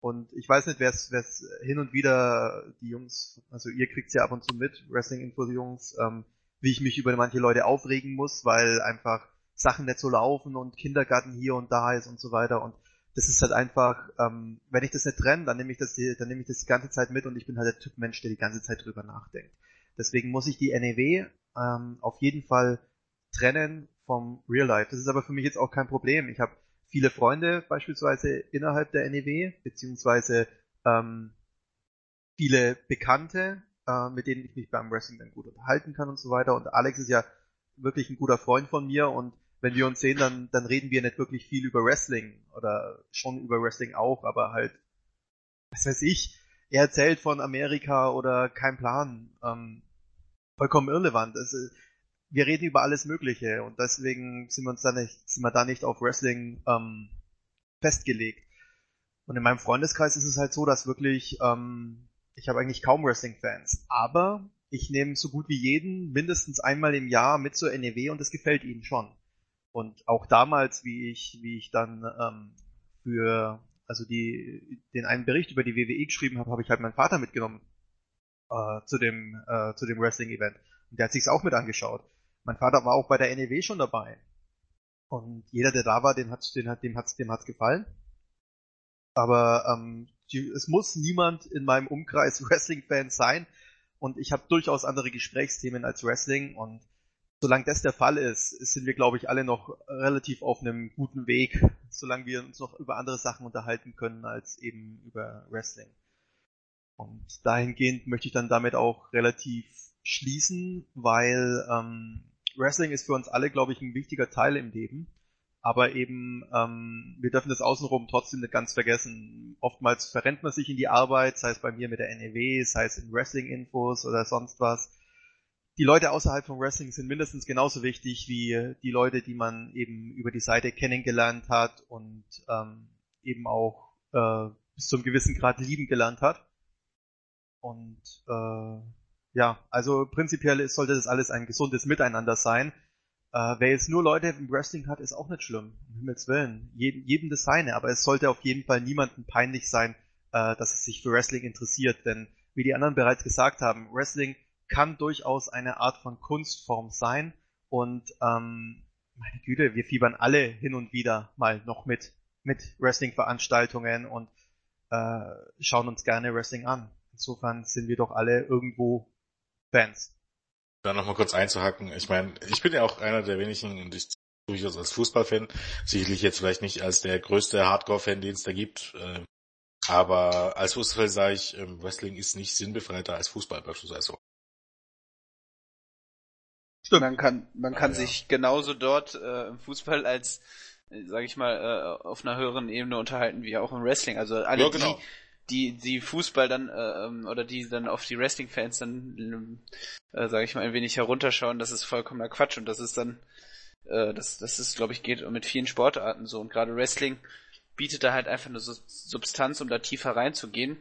[SPEAKER 5] Und ich weiß nicht, wer es hin und wieder die Jungs, also ihr kriegt's ja ab und zu mit, Wrestling-Infos-Jungs, ähm, wie ich mich über manche Leute aufregen muss, weil einfach Sachen nicht so laufen und Kindergarten hier und da ist und so weiter und das ist halt einfach, ähm, wenn ich das nicht trenne, dann nehme ich das, dann nehme ich das die ganze Zeit mit und ich bin halt der Typ Mensch, der die ganze Zeit drüber nachdenkt. Deswegen muss ich die NEW ähm, auf jeden Fall trennen vom Real Life. Das ist aber für mich jetzt auch kein Problem. Ich habe viele Freunde beispielsweise innerhalb der NEW, beziehungsweise ähm, viele Bekannte, äh, mit denen ich mich beim Wrestling dann gut unterhalten kann und so weiter. Und Alex ist ja wirklich ein guter Freund von mir und wenn wir uns sehen, dann, dann reden wir nicht wirklich viel über Wrestling oder schon über Wrestling auch, aber halt, was weiß ich, er erzählt von Amerika oder kein Plan, ähm, vollkommen irrelevant. Also, wir reden über alles Mögliche und deswegen sind wir uns da nicht, sind wir da nicht auf Wrestling ähm, festgelegt. Und in meinem Freundeskreis ist es halt so, dass wirklich, ähm, ich habe eigentlich kaum Wrestling-Fans, aber ich nehme so gut wie jeden mindestens einmal im Jahr mit zur NEW und das gefällt ihnen schon. Und auch damals, wie ich, wie ich dann ähm, für also die den einen Bericht über die WWE geschrieben habe, habe ich halt meinen Vater mitgenommen äh, zu dem äh, zu dem Wrestling Event und der hat sich's auch mit angeschaut. Mein Vater war auch bei der NEW schon dabei und jeder, der da war, den hat den hat dem hat's dem hat's gefallen. Aber ähm, die, es muss niemand in meinem Umkreis Wrestling-Fan sein und ich habe durchaus andere Gesprächsthemen als Wrestling und solange das der Fall ist, sind wir, glaube ich, alle noch relativ auf einem guten Weg, solange wir uns noch über andere Sachen unterhalten können als eben über Wrestling. Und dahingehend möchte ich dann damit auch relativ schließen, weil ähm, Wrestling ist für uns alle, glaube ich, ein wichtiger Teil im Leben. Aber eben, ähm, wir dürfen das außenrum trotzdem nicht ganz vergessen. Oftmals verrennt man sich in die Arbeit, sei es bei mir mit der NEW, sei es in Wrestling-Infos oder sonst was die Leute außerhalb vom Wrestling sind mindestens genauso wichtig wie die Leute, die man eben über die Seite kennengelernt hat und ähm, eben auch äh, bis zum gewissen Grad lieben gelernt hat. Und äh, ja, also prinzipiell sollte das alles ein gesundes Miteinander sein. Äh, wer jetzt nur Leute im Wrestling hat, ist auch nicht schlimm. Um Himmels Willen. Jedem, jedem das seine. Aber es sollte auf jeden Fall niemandem peinlich sein, äh, dass es sich für Wrestling interessiert. Denn wie die anderen bereits gesagt haben, Wrestling kann durchaus eine Art von Kunstform sein. Und ähm, meine Güte, wir fiebern alle hin und wieder mal noch mit mit Wrestling-Veranstaltungen und äh, schauen uns gerne Wrestling an. Insofern sind wir doch alle irgendwo Fans.
[SPEAKER 3] Da nochmal kurz einzuhacken. Ich meine, ich bin ja auch einer der wenigen und ich durchaus als Fußballfan, sicherlich jetzt vielleicht nicht als der größte Hardcore-Fan, den es da gibt, äh, aber als Fußballfan sage ich, ähm, Wrestling ist nicht sinnbefreiter als Fußball beispielsweise.
[SPEAKER 2] Stimmt. Man kann, man kann ja. sich genauso dort äh, im Fußball als, äh, sage ich mal, äh, auf einer höheren Ebene unterhalten wie auch im Wrestling. Also alle
[SPEAKER 3] ja, genau.
[SPEAKER 2] die, die, die Fußball dann äh, ähm, oder die dann auf die Wrestling-Fans dann, äh, sage ich mal, ein wenig herunterschauen, das ist vollkommener Quatsch und das ist dann, äh, das, das ist, glaube ich, geht mit vielen Sportarten so und gerade Wrestling bietet da halt einfach eine Substanz, um da tiefer reinzugehen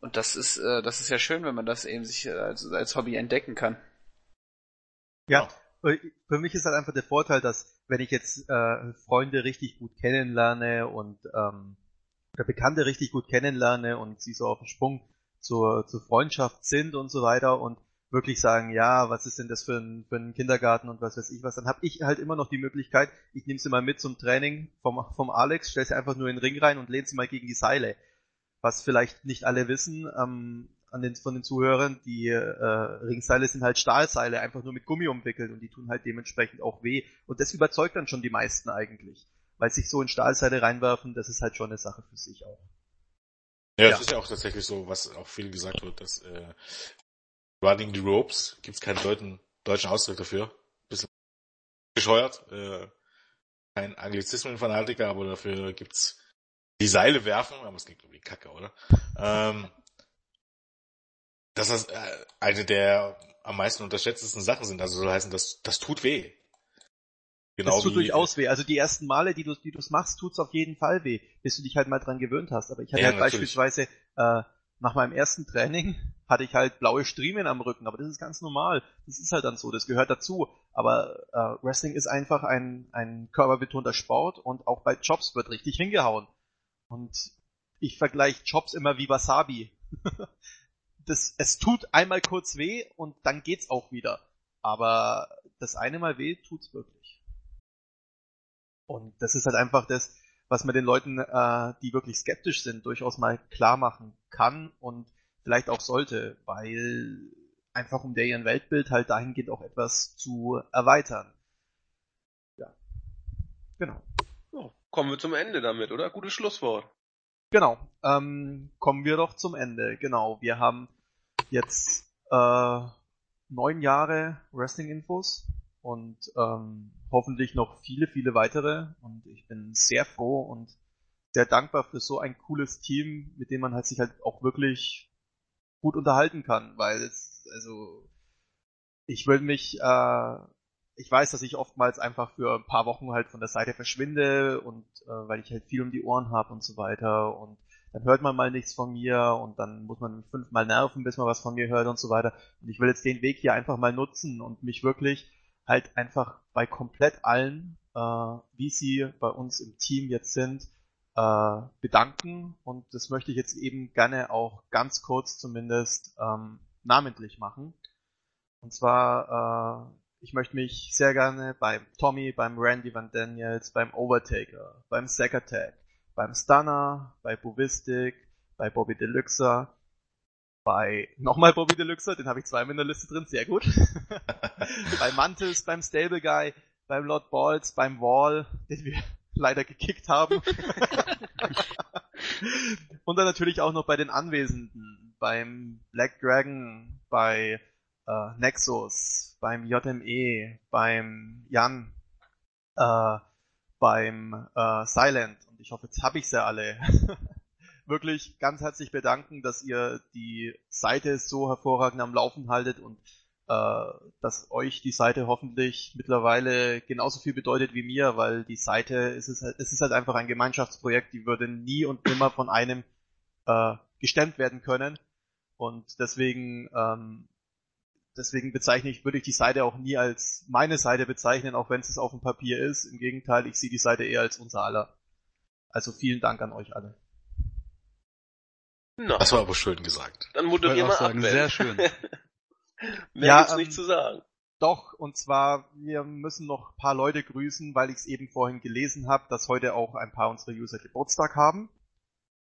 [SPEAKER 2] Und das ist, äh, das ist ja schön, wenn man das eben sich äh, als, als Hobby entdecken kann.
[SPEAKER 5] Ja, äh, für mich ist halt einfach der Vorteil, dass wenn ich jetzt äh, Freunde richtig gut kennenlerne und ähm, oder Bekannte richtig gut kennenlerne und sie so auf dem Sprung zur, zur Freundschaft sind und so weiter und wirklich sagen, ja, was ist denn das für ein, für ein Kindergarten und was weiß ich was, dann habe ich halt immer noch die Möglichkeit, ich nehme sie mal mit zum Training vom, vom Alex, stelle sie einfach nur in den Ring rein und lehne sie mal gegen die Seile. Was vielleicht nicht alle wissen, ähm, an den, von den Zuhörern, die äh, Ringseile sind halt Stahlseile, einfach nur mit Gummi umwickelt und die tun halt dementsprechend auch weh. Und das überzeugt dann schon die meisten eigentlich. Weil sich so in Stahlseile reinwerfen, das ist halt schon eine Sache für sich auch.
[SPEAKER 3] Ja, es ja. ist ja auch tatsächlich so, was auch viel gesagt wird, dass äh, Running the Ropes, gibt's keinen deutschen, deutschen Ausdruck dafür. Bisschen bescheuert. Äh, kein Anglizismen-Fanatiker, aber dafür gibt's die Seile werfen, aber es klingt irgendwie kacke, oder? Ähm, dass das äh, eine der am meisten unterschätztesten Sachen sind. Also soll heißen, das, das tut weh.
[SPEAKER 5] Genau das tut durchaus weh. Also die ersten Male, die du die du's machst, tut's auf jeden Fall weh, bis du dich halt mal dran gewöhnt hast. Aber ich hatte ja, halt natürlich. beispielsweise äh, nach meinem ersten Training hatte ich halt blaue Striemen am Rücken, aber das ist ganz normal. Das ist halt dann so, das gehört dazu. Aber äh, Wrestling ist einfach ein, ein körperbetonter Sport und auch bei Jobs wird richtig hingehauen. Und ich vergleiche Jobs immer wie Wasabi. das, es tut einmal kurz weh und dann geht's auch wieder. Aber das eine Mal weh tut's wirklich. Und das ist halt einfach das, was man den Leuten, äh, die wirklich skeptisch sind, durchaus mal klar machen kann und vielleicht auch sollte, weil einfach um deren Weltbild halt dahingehend auch etwas zu erweitern. Ja. Genau.
[SPEAKER 8] Oh, kommen wir zum Ende damit, oder? Gutes Schlusswort.
[SPEAKER 5] Genau. Ähm, kommen wir doch zum Ende. Genau. Wir haben jetzt äh, neun Jahre Wrestling-Infos und ähm, hoffentlich noch viele, viele weitere. Und ich bin sehr froh und sehr dankbar für so ein cooles Team, mit dem man halt sich halt auch wirklich gut unterhalten kann, weil es, also ich will mich, äh, ich weiß, dass ich oftmals einfach für ein paar Wochen halt von der Seite verschwinde und äh, weil ich halt viel um die Ohren habe und so weiter und dann hört man mal nichts von mir und dann muss man fünfmal nerven, bis man was von mir hört und so weiter. Und ich will jetzt den Weg hier einfach mal nutzen und mich wirklich halt einfach bei komplett allen, äh, wie sie bei uns im Team jetzt sind, äh, bedanken. Und das möchte ich jetzt eben gerne auch ganz kurz zumindest ähm, namentlich machen. Und zwar, äh, ich möchte mich sehr gerne beim Tommy, beim Randy Van Daniels, beim Overtaker, beim Sack Attack, beim Stunner, bei Bovistic, bei Bobby Deluxa, bei nochmal Bobby Deluxa, den habe ich zweimal in der Liste drin, sehr gut. bei Mantis, beim Stable Guy, beim Lord Balls, beim Wall, den wir leider gekickt haben. Und dann natürlich auch noch bei den Anwesenden, beim Black Dragon, bei äh, Nexus, beim JME, beim Jan, äh, beim äh, Silent ich hoffe, jetzt habe ich sie alle. Wirklich ganz herzlich bedanken, dass ihr die Seite so hervorragend am Laufen haltet und äh, dass euch die Seite hoffentlich mittlerweile genauso viel bedeutet wie mir, weil die Seite es ist halt, es ist halt einfach ein Gemeinschaftsprojekt, die würde nie und nimmer von einem äh, gestemmt werden können. Und deswegen ähm, deswegen bezeichne ich, würde ich die Seite auch nie als meine Seite bezeichnen, auch wenn es auf dem Papier ist. Im Gegenteil, ich sehe die Seite eher als unser aller. Also vielen Dank an euch alle.
[SPEAKER 3] Na, das war aber schön gesagt.
[SPEAKER 8] Dann moderier mal
[SPEAKER 9] sagen, ab. Sehr schön.
[SPEAKER 8] Mehr ja, gibt's ähm, nicht zu sagen.
[SPEAKER 5] Doch, und zwar, wir müssen noch ein paar Leute grüßen, weil ich es eben vorhin gelesen habe, dass heute auch ein paar unserer User Geburtstag haben.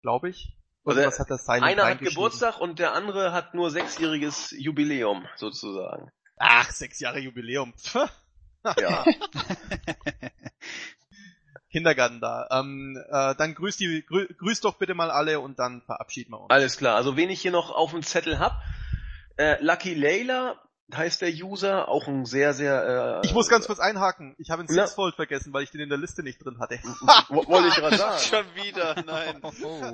[SPEAKER 5] Glaube ich.
[SPEAKER 8] Also was hat das Einer hat Geburtstag und der andere hat nur sechsjähriges Jubiläum, sozusagen.
[SPEAKER 5] Ach, sechs Jahre Jubiläum.
[SPEAKER 8] ja.
[SPEAKER 5] Kindergarten da. Ähm, äh, dann grüß die, grü grüß doch bitte mal alle und dann verabschieden wir uns.
[SPEAKER 8] Alles klar. Also wen ich hier noch auf dem Zettel hab, äh, Lucky Layla heißt der User, auch ein sehr, sehr...
[SPEAKER 5] Äh, ich muss ganz kurz einhaken. Ich habe einen Sixfold vergessen, weil ich den in der Liste nicht drin hatte.
[SPEAKER 8] Wollte ich gerade sagen.
[SPEAKER 2] Schon wieder, nein.
[SPEAKER 8] Oh.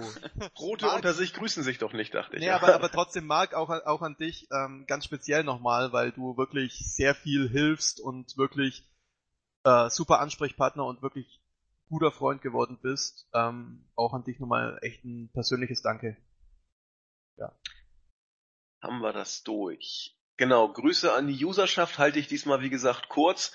[SPEAKER 8] Rote Marc, unter sich grüßen sich doch nicht, dachte ich.
[SPEAKER 5] Nee, aber, aber trotzdem, Marc, auch, auch an dich ähm, ganz speziell nochmal, weil du wirklich sehr viel hilfst und wirklich äh, super Ansprechpartner und wirklich guter Freund geworden bist. Ähm, auch an dich nochmal echt ein persönliches Danke. Ja.
[SPEAKER 1] Haben wir das durch. Genau, Grüße an die Userschaft halte ich diesmal wie gesagt kurz.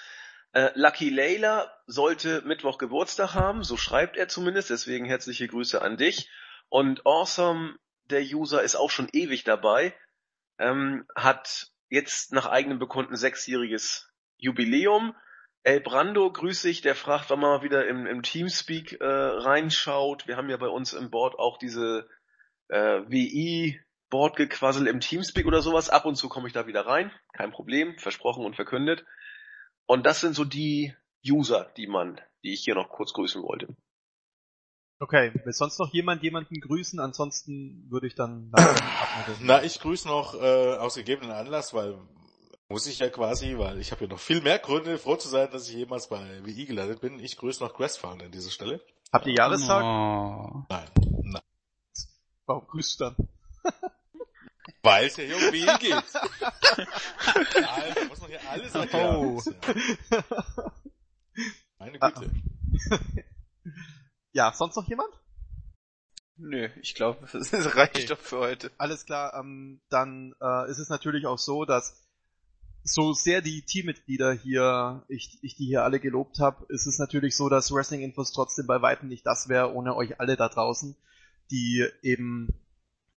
[SPEAKER 1] Äh, Lucky Layla sollte Mittwoch Geburtstag haben, so schreibt er zumindest, deswegen herzliche Grüße an dich. Und Awesome, der User, ist auch schon ewig dabei, ähm, hat jetzt nach eigenem Bekunden sechsjähriges Jubiläum. El Brando, grüß dich, der fragt, wann man mal wieder im, im Teamspeak äh, reinschaut. Wir haben ja bei uns im Board auch diese äh, WI Boardgequassel im Teamspeak oder sowas. Ab und zu komme ich da wieder rein, kein Problem, versprochen und verkündet. Und das sind so die User, die man, die ich hier noch kurz grüßen wollte.
[SPEAKER 5] Okay, will sonst noch jemand jemanden grüßen? Ansonsten würde ich dann.
[SPEAKER 3] Na, ich grüße noch äh, aus gegebenen Anlass, weil muss ich ja quasi, weil ich habe ja noch viel mehr Gründe, froh zu sein, dass ich jemals bei WI gelandet bin. Ich grüße noch Questfounder an dieser Stelle.
[SPEAKER 5] Habt ihr Jahrestag?
[SPEAKER 9] Oh.
[SPEAKER 3] Nein, nein.
[SPEAKER 5] Warum grüßt du dann?
[SPEAKER 3] Weil es ja hier um WI geht. Alter, muss man hier alles erklären.
[SPEAKER 5] Oh.
[SPEAKER 3] Meine. Güte.
[SPEAKER 5] Ja, sonst noch jemand?
[SPEAKER 2] Nö, ich glaube, das reicht
[SPEAKER 5] Okay.
[SPEAKER 2] doch für heute.
[SPEAKER 5] Alles klar, ähm, dann äh, ist es natürlich auch so, dass so sehr die Teammitglieder hier, ich, ich die hier alle gelobt habe, ist es natürlich so, dass Wrestling Infos trotzdem bei weitem nicht das wäre ohne euch alle da draußen, die eben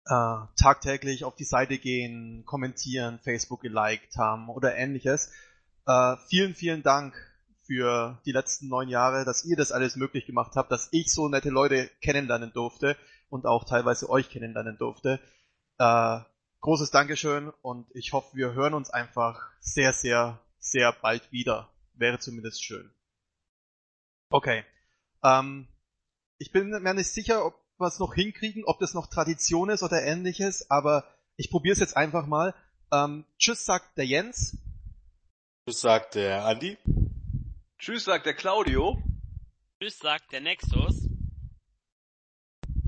[SPEAKER 5] äh, tagtäglich auf die Seite gehen, kommentieren, Facebook geliked haben oder ähnliches. Äh, vielen, vielen Dank für die letzten neun Jahre, dass ihr das alles möglich gemacht habt, dass ich so nette Leute kennenlernen durfte und auch teilweise euch kennenlernen durfte. Äh, großes Dankeschön und ich hoffe, wir hören uns einfach sehr, sehr, sehr bald wieder. Wäre zumindest schön. Okay. Ähm, ich bin mir nicht sicher, ob wir es noch hinkriegen, ob das noch Tradition ist oder ähnliches, aber ich probiere es jetzt einfach mal. Ähm, tschüss, sagt der Jens.
[SPEAKER 3] Das sagt der Andi.
[SPEAKER 1] Tschüss, sagt der Claudio.
[SPEAKER 7] Tschüss, sagt der Nexus.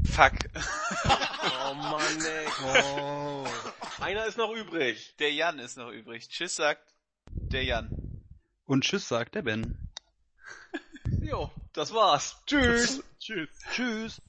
[SPEAKER 2] Fuck.
[SPEAKER 1] Oh Mann, ey.
[SPEAKER 5] Oh.
[SPEAKER 1] Einer ist noch übrig.
[SPEAKER 2] Der Jan ist noch übrig. Tschüss sagt der Jan.
[SPEAKER 9] Und tschüss sagt der Ben.
[SPEAKER 1] Jo, das war's. Tschüss.
[SPEAKER 5] Tschüss.
[SPEAKER 9] Tschüss.